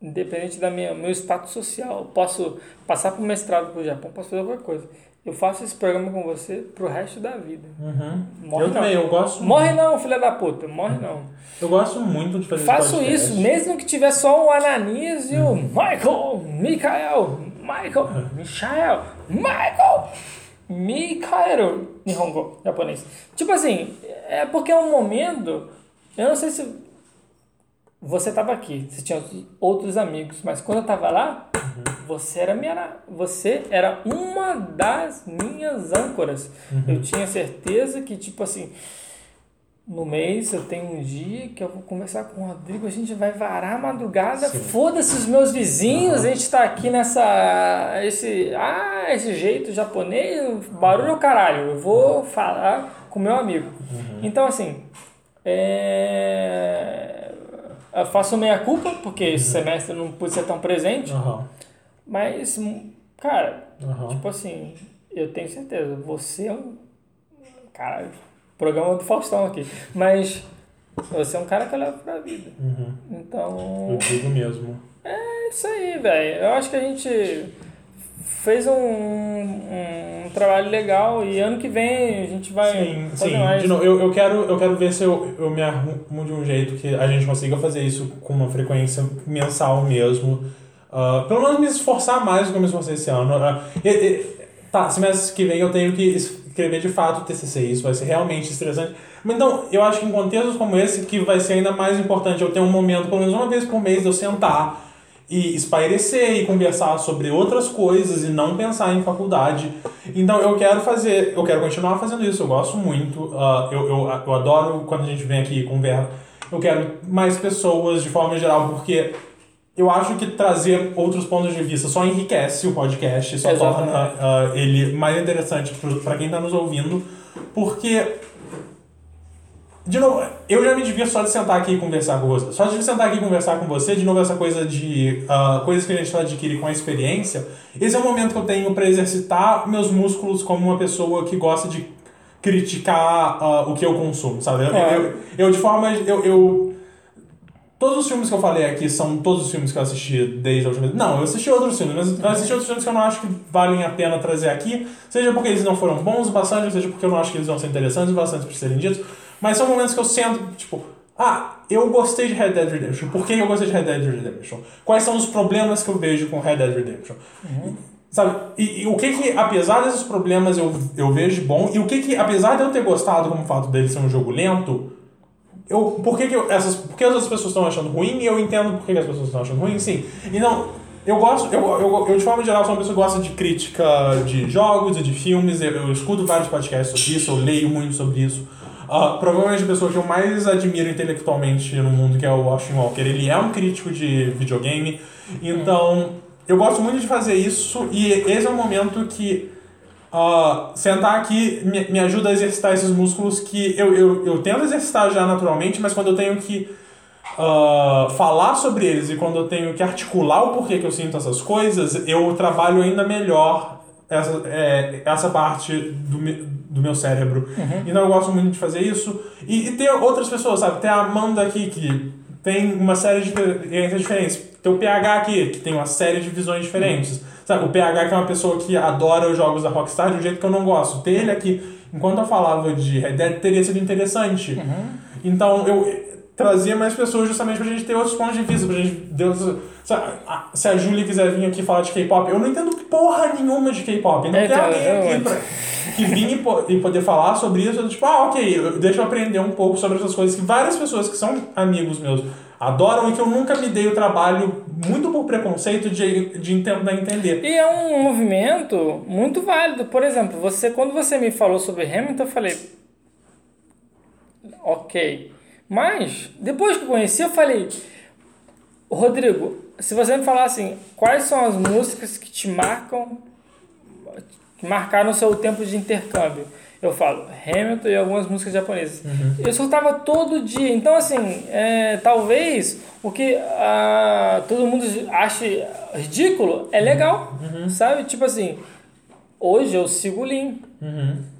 independente da minha meu status social, posso passar para o mestrado para o Japão, posso fazer qualquer coisa. Eu faço esse programa com você pro resto da vida. Uhum. Morre eu não. também, eu gosto Morre não, filha da puta, morre não. Eu gosto muito de fazer Faço podcast. isso, mesmo que tiver só o Ananias e o Michael, Mikael, Michael, Michael, Michael, Mikael, Nihongo, japonês. Tipo assim, é porque é um momento, eu não sei se você estava aqui, você tinha outros amigos, mas quando eu estava lá, você era minha, você era uma das minhas âncoras. Eu tinha certeza que tipo assim, no mês eu tenho um dia que eu vou conversar com o Rodrigo, a gente vai varar a madrugada, foda-se os meus vizinhos, a gente tá aqui nessa. Esse, ah, esse jeito japonês, barulho é caralho, eu vou falar com meu amigo. Então assim, é, eu faço meia culpa, porque esse semestre não pude ser tão presente, Aham. mas, cara, Aham. Tipo assim, eu tenho certeza, você é um. Cara, programa do Faustão aqui. Mas você é um cara que eu levo pra vida. Uhum. Então, Eu digo mesmo. é isso aí, velho. Eu acho que a gente fez um, um trabalho legal e ano que vem a gente vai Sim, fazer sim. mais. De novo, eu, eu, quero, eu quero ver se eu, eu me arrumo de um jeito que a gente consiga fazer isso com uma frequência mensal mesmo. Ah, pelo menos me esforçar mais do que eu me esforcei esse ano. Ah, e- e- tá, semestre que vem eu tenho que escrever de fato o TCC. Isso vai ser realmente estressante. Mas então, eu acho que em contextos como esse, que vai ser ainda mais importante eu ter um momento, pelo menos uma vez por mês, de eu sentar e espairecer e conversar sobre outras coisas e não pensar em faculdade. Então eu quero fazer, eu quero continuar fazendo isso, eu gosto muito. ah, eu, eu, eu adoro quando a gente vem aqui e conversa. Eu quero mais pessoas de forma geral, porque eu acho que trazer outros pontos de vista só enriquece o podcast, só Exatamente. torna ah, ele mais interessante para quem está nos ouvindo, porque de novo, eu já me divirto só de sentar aqui e conversar com você. Só de sentar aqui e conversar com você, de novo, essa coisa de ah, coisas que a gente adquire com a experiência. Esse é o momento que eu tenho para exercitar meus músculos como uma pessoa que gosta de criticar ah, o que eu consumo, sabe? Eu, É. eu, eu, de forma. Eu, eu- Todos os filmes que eu falei aqui são todos os filmes que eu assisti desde a última vez. Não, eu assisti outros filmes, mas eu assisti outros filmes que eu não acho que valem a pena trazer aqui, seja porque eles não foram bons o bastante, seja porque eu não acho que eles vão ser interessantes o bastante para serem ditos. Mas são momentos que eu sento, tipo, ah, eu gostei de Red Dead Redemption. Por que eu gostei de Red Dead Redemption? Quais são os problemas que eu vejo com Red Dead Redemption? Sabe? E, e o que que, apesar desses problemas, eu, eu vejo bom, e o que que, apesar de eu ter gostado como o fato dele ser um jogo lento, eu, por que, que eu- essas, por que as pessoas estão achando ruim e eu entendo por que, que as pessoas estão achando ruim, sim. E não, eu gosto, eu, eu, eu de forma geral sou uma pessoa que gosta de crítica de jogos e de filmes, eu, eu escuto vários podcasts sobre isso, eu leio muito sobre isso. Ah, provavelmente a pessoa que eu mais admiro intelectualmente no mundo, que é o Austin Walker, ele é um crítico de videogame, então eu gosto muito de fazer isso e esse é um momento que ah, sentar aqui me, me ajuda a exercitar esses músculos que eu, eu, eu tento exercitar já naturalmente, mas quando eu tenho que ah, falar sobre eles e quando eu tenho que articular o porquê que eu sinto essas coisas, eu trabalho ainda melhor essa, é, essa parte do, me- do meu cérebro. Então eu gosto muito de fazer isso. E, e ter outras pessoas, sabe? Tem a Amanda aqui que tem uma série de experiências diferentes. Tem o PH aqui, que tem uma série de visões diferentes. Sabe, o PH que é uma pessoa que adora os jogos da Rockstar de um jeito que eu não gosto. Ter ele aqui, enquanto eu falava de Red Dead, teria sido interessante. Então eu trazia mais pessoas justamente pra gente ter outros pontos de vista, pra gente... Deus, se a Júlia quiser vir aqui falar de K-pop, eu não entendo porra nenhuma de K-pop. Então É, tem então, alguém eu- aqui pra, que vinha e, e poder falar sobre isso, eu, tipo, ah, ok, eu- deixa eu aprender um pouco sobre essas coisas que várias pessoas que são amigos meus adoram e que eu nunca me dei o trabalho, muito por preconceito, de, de tentar entender. E é um movimento muito válido. Por exemplo, você quando você me falou sobre Hamilton, eu falei, ok. Mas depois que eu conheci, eu falei, Rodrigo, se você me falar assim, quais são as músicas que te marcam, que marcaram o seu tempo de intercâmbio? Eu falo Hamilton e algumas músicas japonesas. Eu escutava todo dia. Então, assim, é, talvez o que ah, todo mundo ache ridículo é legal, sabe? Tipo assim, hoje eu sigo o Lin,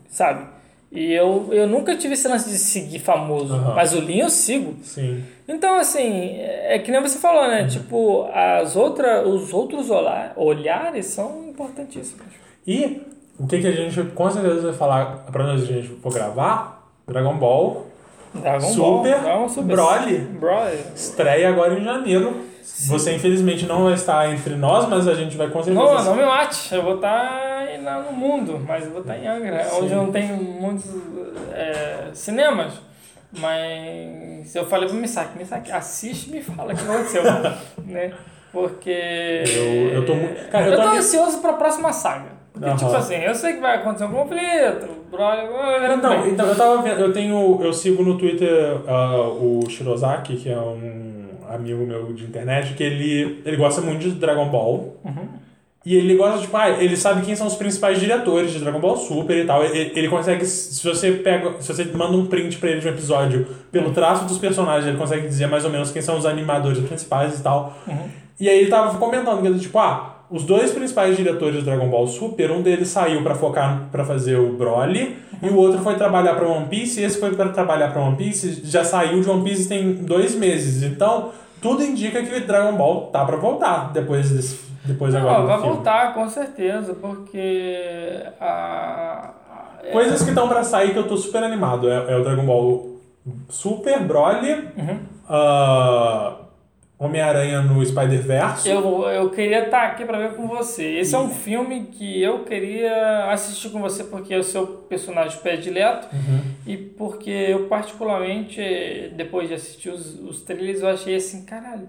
sabe? E eu, eu nunca tive esse lance de seguir famoso, Aham. mas o Lin eu sigo. Sim. Então, assim, é que nem você falou, né? Tipo, as outra, os outros olhar, olhares são importantíssimos. E o que, que a gente com certeza vai falar pra nós a gente for gravar? Dragon Ball Dragon Super Ball, Dragon Super. Broly. Broly. estreia agora em janeiro. Você infelizmente não vai estar entre nós, mas a gente vai com certeza. Não, não me mate. Eu vou estar lá no mundo, mas eu vou estar em Angra, Sim. onde não tem muitos é, cinemas. Mas eu falei pro Misaki, Misaki, assiste e me fala o que aconteceu. né? Porque. Eu- eu tô muito- cara, eu eu tô ansioso pra próxima saga. Porque, Aham. tipo assim, eu sei que vai acontecer um conflito, Então, bem. então eu tava vendo, eu tenho, eu sigo no Twitter ah, o Shirozaki, que é um amigo meu de internet, que ele, ele gosta muito de Dragon Ball. E ele gosta, tipo, ah, ele sabe quem são os principais diretores de Dragon Ball Super e tal. Ele, ele consegue, se você pega, se você manda um print pra ele de um episódio pelo traço dos personagens, ele consegue dizer mais ou menos quem são os animadores principais e tal. E aí ele tava comentando que ele, tipo, ah, os dois principais diretores de Dragon Ball Super, um deles saiu pra focar pra fazer o Broly, e o outro foi trabalhar pra One Piece, e esse foi pra trabalhar pra One Piece, já saiu de One Piece tem dois meses. Então, tudo indica que Dragon Ball tá pra voltar depois desse, depois agora Não, do vai filme. voltar, com certeza, porque a. é- Coisas que estão pra sair que eu tô super animado. É, é o Dragon Ball Super, Broly, Uhum. ah, Homem-Aranha no Spider-Verse. Eu, eu queria estar aqui para ver com você. Esse é um filme que eu queria assistir com você porque é o seu personagem predileto e porque eu particularmente, depois de assistir os, os trailers, eu achei assim, caralho,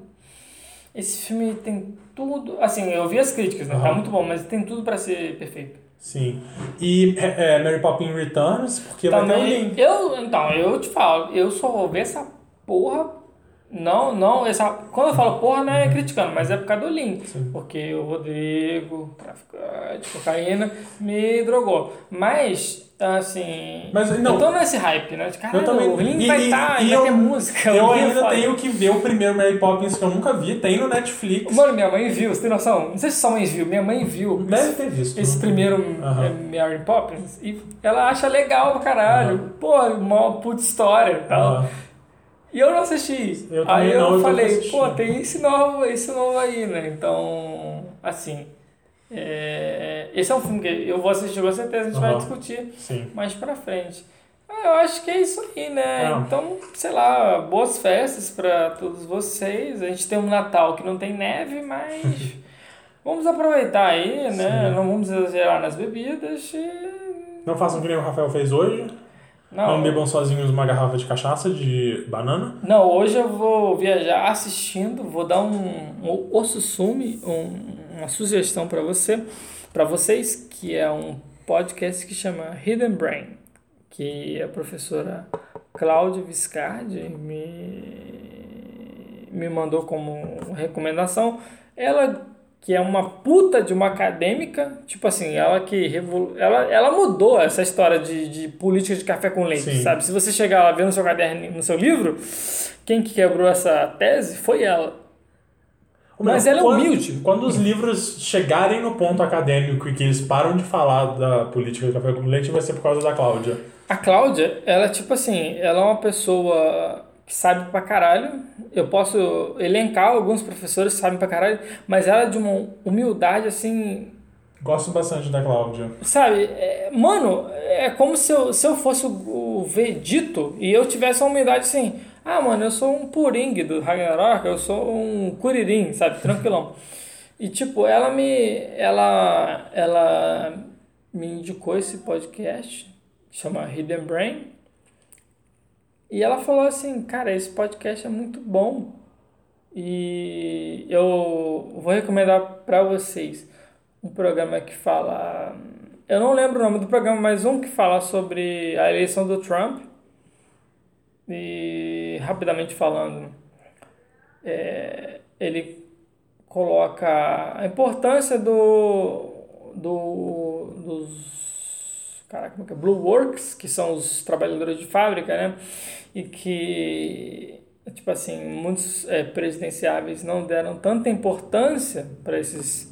esse filme tem tudo... Assim, eu vi as críticas, né? Tá Aham. muito bom, mas tem tudo para ser perfeito. Sim. E é, é, Mary Poppins Returns, porque vai ter um Também, link. eu, então, eu te falo, eu só vou ver essa porra. Não, não, essa, quando eu falo porra não é criticando, mas é por causa do link. Sim. Porque o Rodrigo, traficante, cocaína, me drogou. Mas, assim. Mas, não. eu tô nesse hype, né? De, caralho, Eu também. o link E- vai e- estar, e eu- ter música. Eu Link é ainda foda. tenho que ver o primeiro Mary Poppins que eu nunca vi. Tem no Netflix. Mano, minha mãe viu, você tem noção? Não sei se sua mãe viu, minha mãe viu. Deve ter visto. Esse primeiro Aham. é, Mary Poppins e ela acha legal pra caralho. Pô, uma puta história e tal. Aham. E eu não assisti. Eu aí eu não, eu falei, assistir. pô, tem esse novo, esse novo aí, né? Então, assim. é, esse é um filme que eu vou assistir com certeza, a gente vai Aham. discutir Sim. mais pra frente. Ah, Eu acho que é isso aí, né? É. Então, sei lá, boas festas pra todos vocês. A gente tem um Natal que não tem neve, mas Vamos aproveitar aí, né? Não vamos exagerar nas bebidas e... Não façam que nem o Rafael fez hoje. Não, Não, bebam sozinhos uma garrafa de cachaça de banana. não, hoje eu vou viajar assistindo, vou dar um, um osso sume, um- uma sugestão para você, para vocês, que é um podcast que chama Hidden Brain, que a professora Cláudia Viscardi me, me mandou como recomendação. Ela que é uma puta de uma acadêmica, tipo assim, ela que revolu... ela, ela mudou essa história de, de política de café com leite, Sim. sabe? Se você chegar lá ver no seu caderno, no seu livro, quem que quebrou essa tese foi ela. Mas meu, ela é quando- humilde. Quando os livros chegarem no ponto acadêmico e que eles param de falar da política do café com leite, vai ser por causa da Cláudia. A Cláudia, ela tipo assim, ela é uma pessoa que sabe pra caralho. Eu posso elencar alguns professores que sabem pra caralho, mas ela é de uma humildade assim, Gosto bastante da Cláudia. sabe? É, mano, é como se eu, se eu fosse o, o Vegito e eu tivesse uma humildade assim. Ah, mano, eu sou um Puring do Ragnarok, eu sou um Kuririn, sabe? Tranquilão. E tipo, ela me ela ela me indicou esse podcast, chama Hidden Brain. E ela falou assim, cara, esse podcast é muito bom. E eu vou recomendar para vocês um programa que fala. Eu não lembro o nome do programa, mas um que fala sobre a eleição do Trump. E rapidamente falando, é, ele coloca a importância do, do dos caraca, como é que é? Blue Works, que são os trabalhadores de fábrica, né? E que tipo assim, muitos é, presidenciáveis não deram tanta importância para esses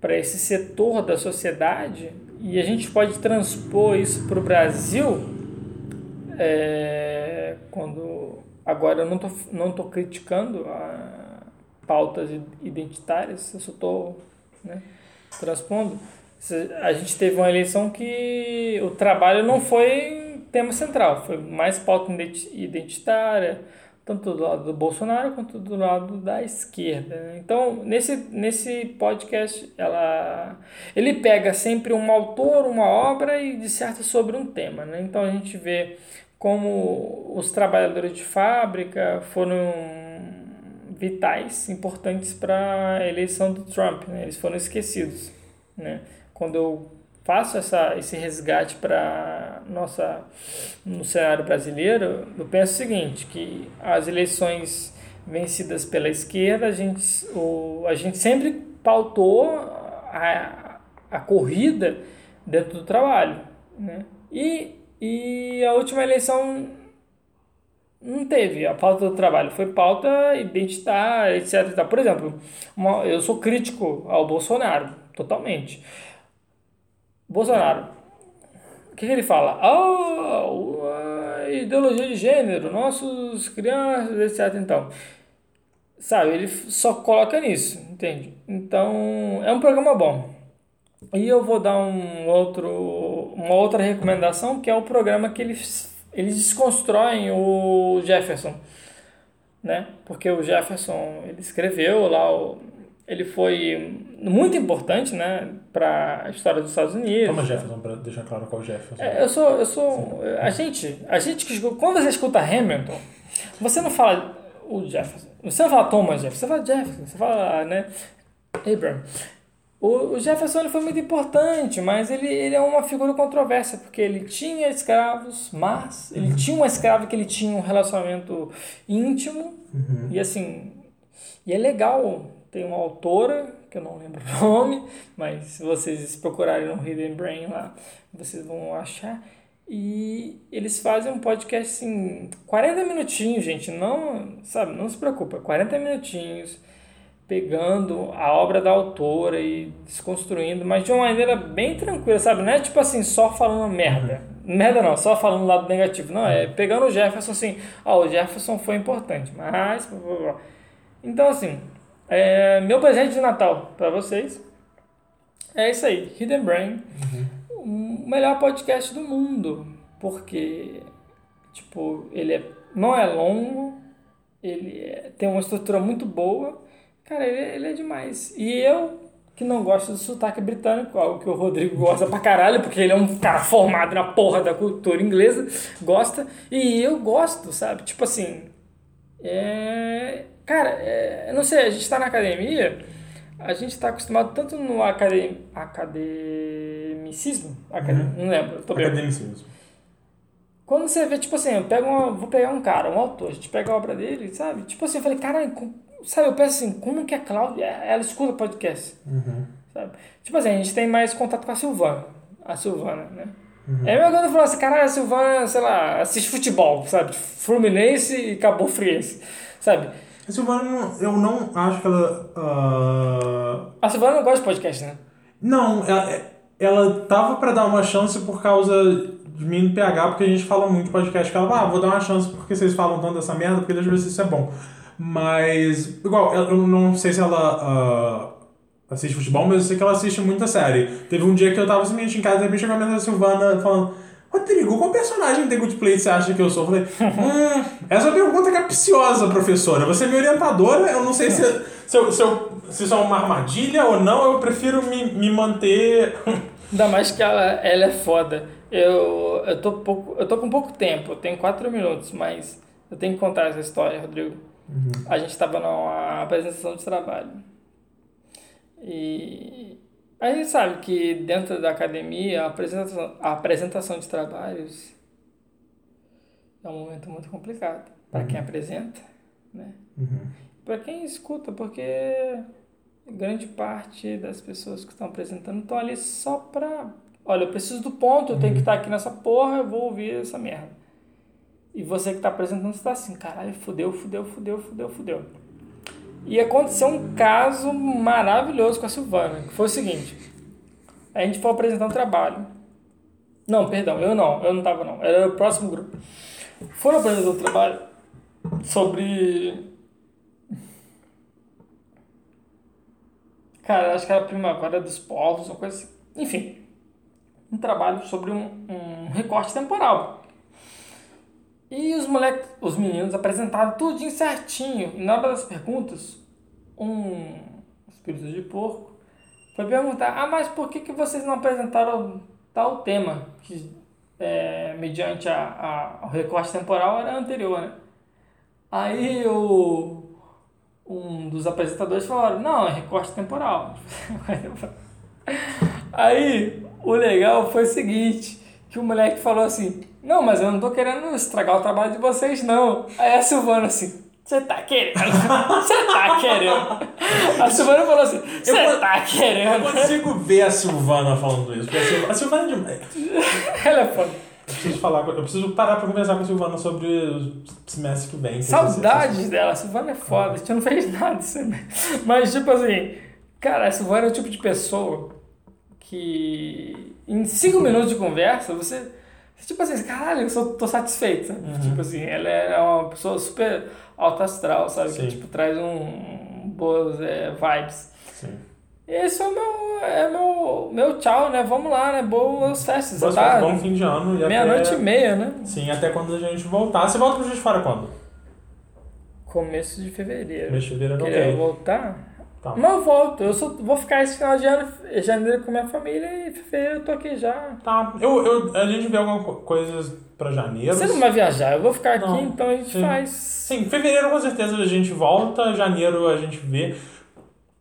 para esse setor da sociedade e a gente pode transpor isso para o Brasil é, quando agora eu não tô, não tô criticando a pautas identitárias eu só tô né, transpondo a gente teve uma eleição que o trabalho não foi tema central foi mais pauta identi- identitária tanto do lado do Bolsonaro quanto do lado da esquerda. né? Então, nesse, nesse podcast, ela, ele pega sempre um autor, uma obra e disserta sobre um tema. Né? Então, a gente vê como os trabalhadores de fábrica foram vitais, importantes para a eleição do Trump. Né? Eles foram esquecidos. Né? Quando eu faço essa, esse resgate para nossa no cenário brasileiro, eu penso o seguinte, que as eleições vencidas pela esquerda, a gente, o, a gente sempre pautou a, a corrida dentro do trabalho. Né? E, e a última eleição não teve a pauta do trabalho, foi pauta identitária, etc. Por exemplo, uma- eu sou crítico ao Bolsonaro, totalmente. Bolsonaro, o que, que ele fala? O- a ideologia de gênero, nossos crianças, etc. Então, sabe, ele só coloca nisso, entende? Então, é um programa bom. E eu vou dar um outro, uma outra recomendação, que é o programa que eles, eles desconstroem o Jefferson, né? Porque o Jefferson, ele escreveu lá, o, ele foi muito importante, né, para a história dos Estados Unidos. Toma Jefferson, pra deixar claro qual Jefferson. É, eu sou, eu sou, a gente, a gente quando você escuta Hamilton, você não fala o Jefferson, você não fala Thomas Jefferson, você fala Jefferson, você fala, né, Abraham. O, o Jefferson ele foi muito importante, mas ele, ele é uma figura controversa, porque ele tinha escravos, mas ele tinha uma escrava que ele tinha um relacionamento íntimo, e assim, e é legal, tem uma autora, que eu não lembro o nome, mas se vocês procurarem no Hidden Brain lá, vocês vão achar. E eles fazem um podcast assim, 40 minutinhos, gente, não, sabe, não se preocupa, 40 minutinhos, pegando a obra da autora e desconstruindo, mas de uma maneira bem tranquila, sabe? Não é tipo assim, só falando merda. Merda não, só falando lado negativo. Não, é pegando o Jefferson assim, ó, o Jefferson foi importante, mas... Então assim, é, meu presente de Natal para vocês é isso aí, Hidden Brain, o melhor podcast do mundo, porque tipo ele é, não é longo, ele é- tem uma estrutura muito boa, cara, ele, ele é demais. E eu que não gosta do sotaque britânico, algo que o Rodrigo gosta pra caralho, porque ele é um cara formado na porra da cultura inglesa, gosta, e eu gosto, sabe? Tipo assim, é... Cara, é... não sei, a gente tá na academia, a gente tá acostumado tanto no academ... academicismo, Acad... não lembro, tô bem. Academicismo. Quando você vê, tipo assim, eu pego uma, vou pegar um cara, um autor, a gente pega a obra dele, sabe? Tipo assim, eu falei, caralho, sabe, eu penso assim, como que a Cláudia, ela escuta podcast, sabe? Tipo assim, a gente tem mais contato com a Silvana, a Silvana, né? É a mesma coisa eu falo assim, caralho, a Silvana, sei lá, assiste futebol, sabe? Fluminense e Cabo Friense, sabe? A Silvana, não- eu não acho que ela. ah, A Silvana não gosta de podcast, né? Não, ela, ela tava pra dar uma chance por causa de mim no PH, porque a gente fala muito podcast que ela, ah, vou dar uma chance porque vocês falam tanto dessa merda, porque deixa eu ver se isso é bom. Mas, igual, eu não sei se ela ah, assiste futebol, mas eu sei que ela assiste muita série. Teve um dia que eu tava simplesmente em casa, de repente chegou a mensagem da Silvana falando. Rodrigo, qual personagem de Good Place você acha que eu sou? Eu falei, hum, essa é uma pergunta capciosa, professora. Você é minha orientadora, eu não sei se, se, eu, se, eu- se isso é uma armadilha ou não, eu prefiro me, me manter. Ainda mais que ela, ela é foda. Eu, eu, tô pouco, eu tô com pouco tempo, eu tenho quatro minutos, mas eu tenho que contar essa história, Rodrigo. A gente tava numa apresentação de trabalho. E a gente sabe que dentro da academia a apresentação, a apresentação de trabalhos é um momento muito complicado para quem apresenta, né? Para quem escuta, porque grande parte das pessoas que estão apresentando estão ali só pra. Olha, eu preciso do ponto, eu tenho que estar aqui nessa porra, eu vou ouvir essa merda. E você que está apresentando está assim, caralho, fudeu, fudeu, fudeu, fudeu, fudeu. E aconteceu um caso maravilhoso com a Silvana, que foi o seguinte. A gente foi apresentar um trabalho. Não, perdão, eu não, eu não tava não, era o próximo grupo. Foram apresentar um trabalho sobre Cara, acho que era a Primavera dos Povos, uma coisa assim. Enfim, um trabalho sobre um, um recorte temporal. E os moleques, os meninos apresentaram tudo certinho. E na hora das perguntas, um espírito de porco foi perguntar: Ah, mas por que, que vocês não apresentaram tal tema? Que, é, mediante a, a, o recorte temporal, era anterior, né? Aí o, um dos apresentadores falaram: Não, é recorte temporal. Aí o legal foi o seguinte: que o moleque falou assim: Não, mas eu não tô querendo estragar o trabalho de vocês, não. Aí a Silvana assim. Você tá querendo? Você tá querendo? A Silvana falou assim: Você tá Eu querendo? consigo ver a Silvana falando isso. Porque a Silvana, a Silvana é demais. Ela é foda. Eu preciso falar, eu preciso parar pra conversar com a Silvana sobre o semestre que vem. Saudades dela. A Silvana é foda. A gente não fez nada disso. Mas, tipo assim, cara, a Silvana é o tipo de pessoa que em cinco minutos de conversa você. Tipo assim, caralho, eu sou, tô satisfeito. Uhum. Tipo assim, ela é uma pessoa super alta astral, sabe? Sim. Que tipo, traz um, boas é, vibes. Sim. Esse é o meu, é meu, meu tchau, né? Vamos lá, né? Boas festas. Boa tá? Bom fim de ano. e até- Meia-noite e meia, né? Sim, até quando a gente voltar. Você volta pro Juiz de Fora quando? Começo de fevereiro. Mês de fevereiro, Queria ok. voltar? Tá. Mas eu volto. Eu só vou ficar esse final de ano, janeiro com minha família e fevereiro eu tô aqui já. Tá. Eu, eu, a gente vê algumas co- coisas pra janeiro. Você não vai viajar, eu vou ficar aqui, Não. então a gente Sim. faz. Sim, fevereiro com certeza a gente volta, janeiro a gente vê.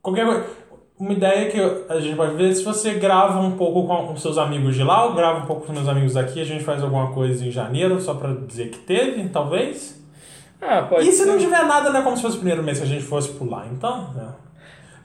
Qualquer coisa. Uma ideia que a gente pode ver se você grava um pouco com os seus amigos de lá, eu gravo um pouco com meus amigos daqui, a gente faz alguma coisa em janeiro, só pra dizer que teve, talvez. Ah, pode e se ser. não tiver nada, né, como se fosse o primeiro mês que a gente fosse pular, então, né.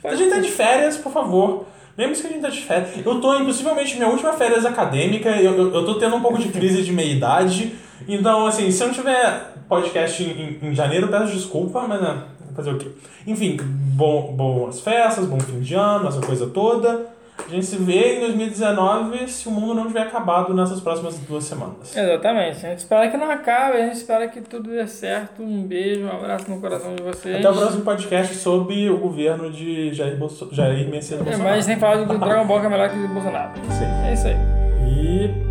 A gente tá de férias, por favor. Lembre-se que a gente tá de férias. Eu tô em possivelmente minha última férias acadêmica, eu, eu, eu tô tendo um pouco de crise de meia-idade. Então, assim, se eu não tiver podcast em, em, em janeiro, peço desculpa, mas né, fazer o quê? Enfim, bom, boas festas, bom fim de ano, essa coisa toda. A gente se vê em 2019 se o mundo não tiver acabado nessas próximas duas semanas. Exatamente. A gente espera que não acabe, a gente espera que tudo dê certo. Um beijo, um abraço no coração de vocês. Até o próximo podcast sobre o governo de Jair, Bolso Jair Messias É, Bolsonaro. mas sem falar que o Dragon Ball que é melhor que o Bolsonaro. Sim. É isso aí. E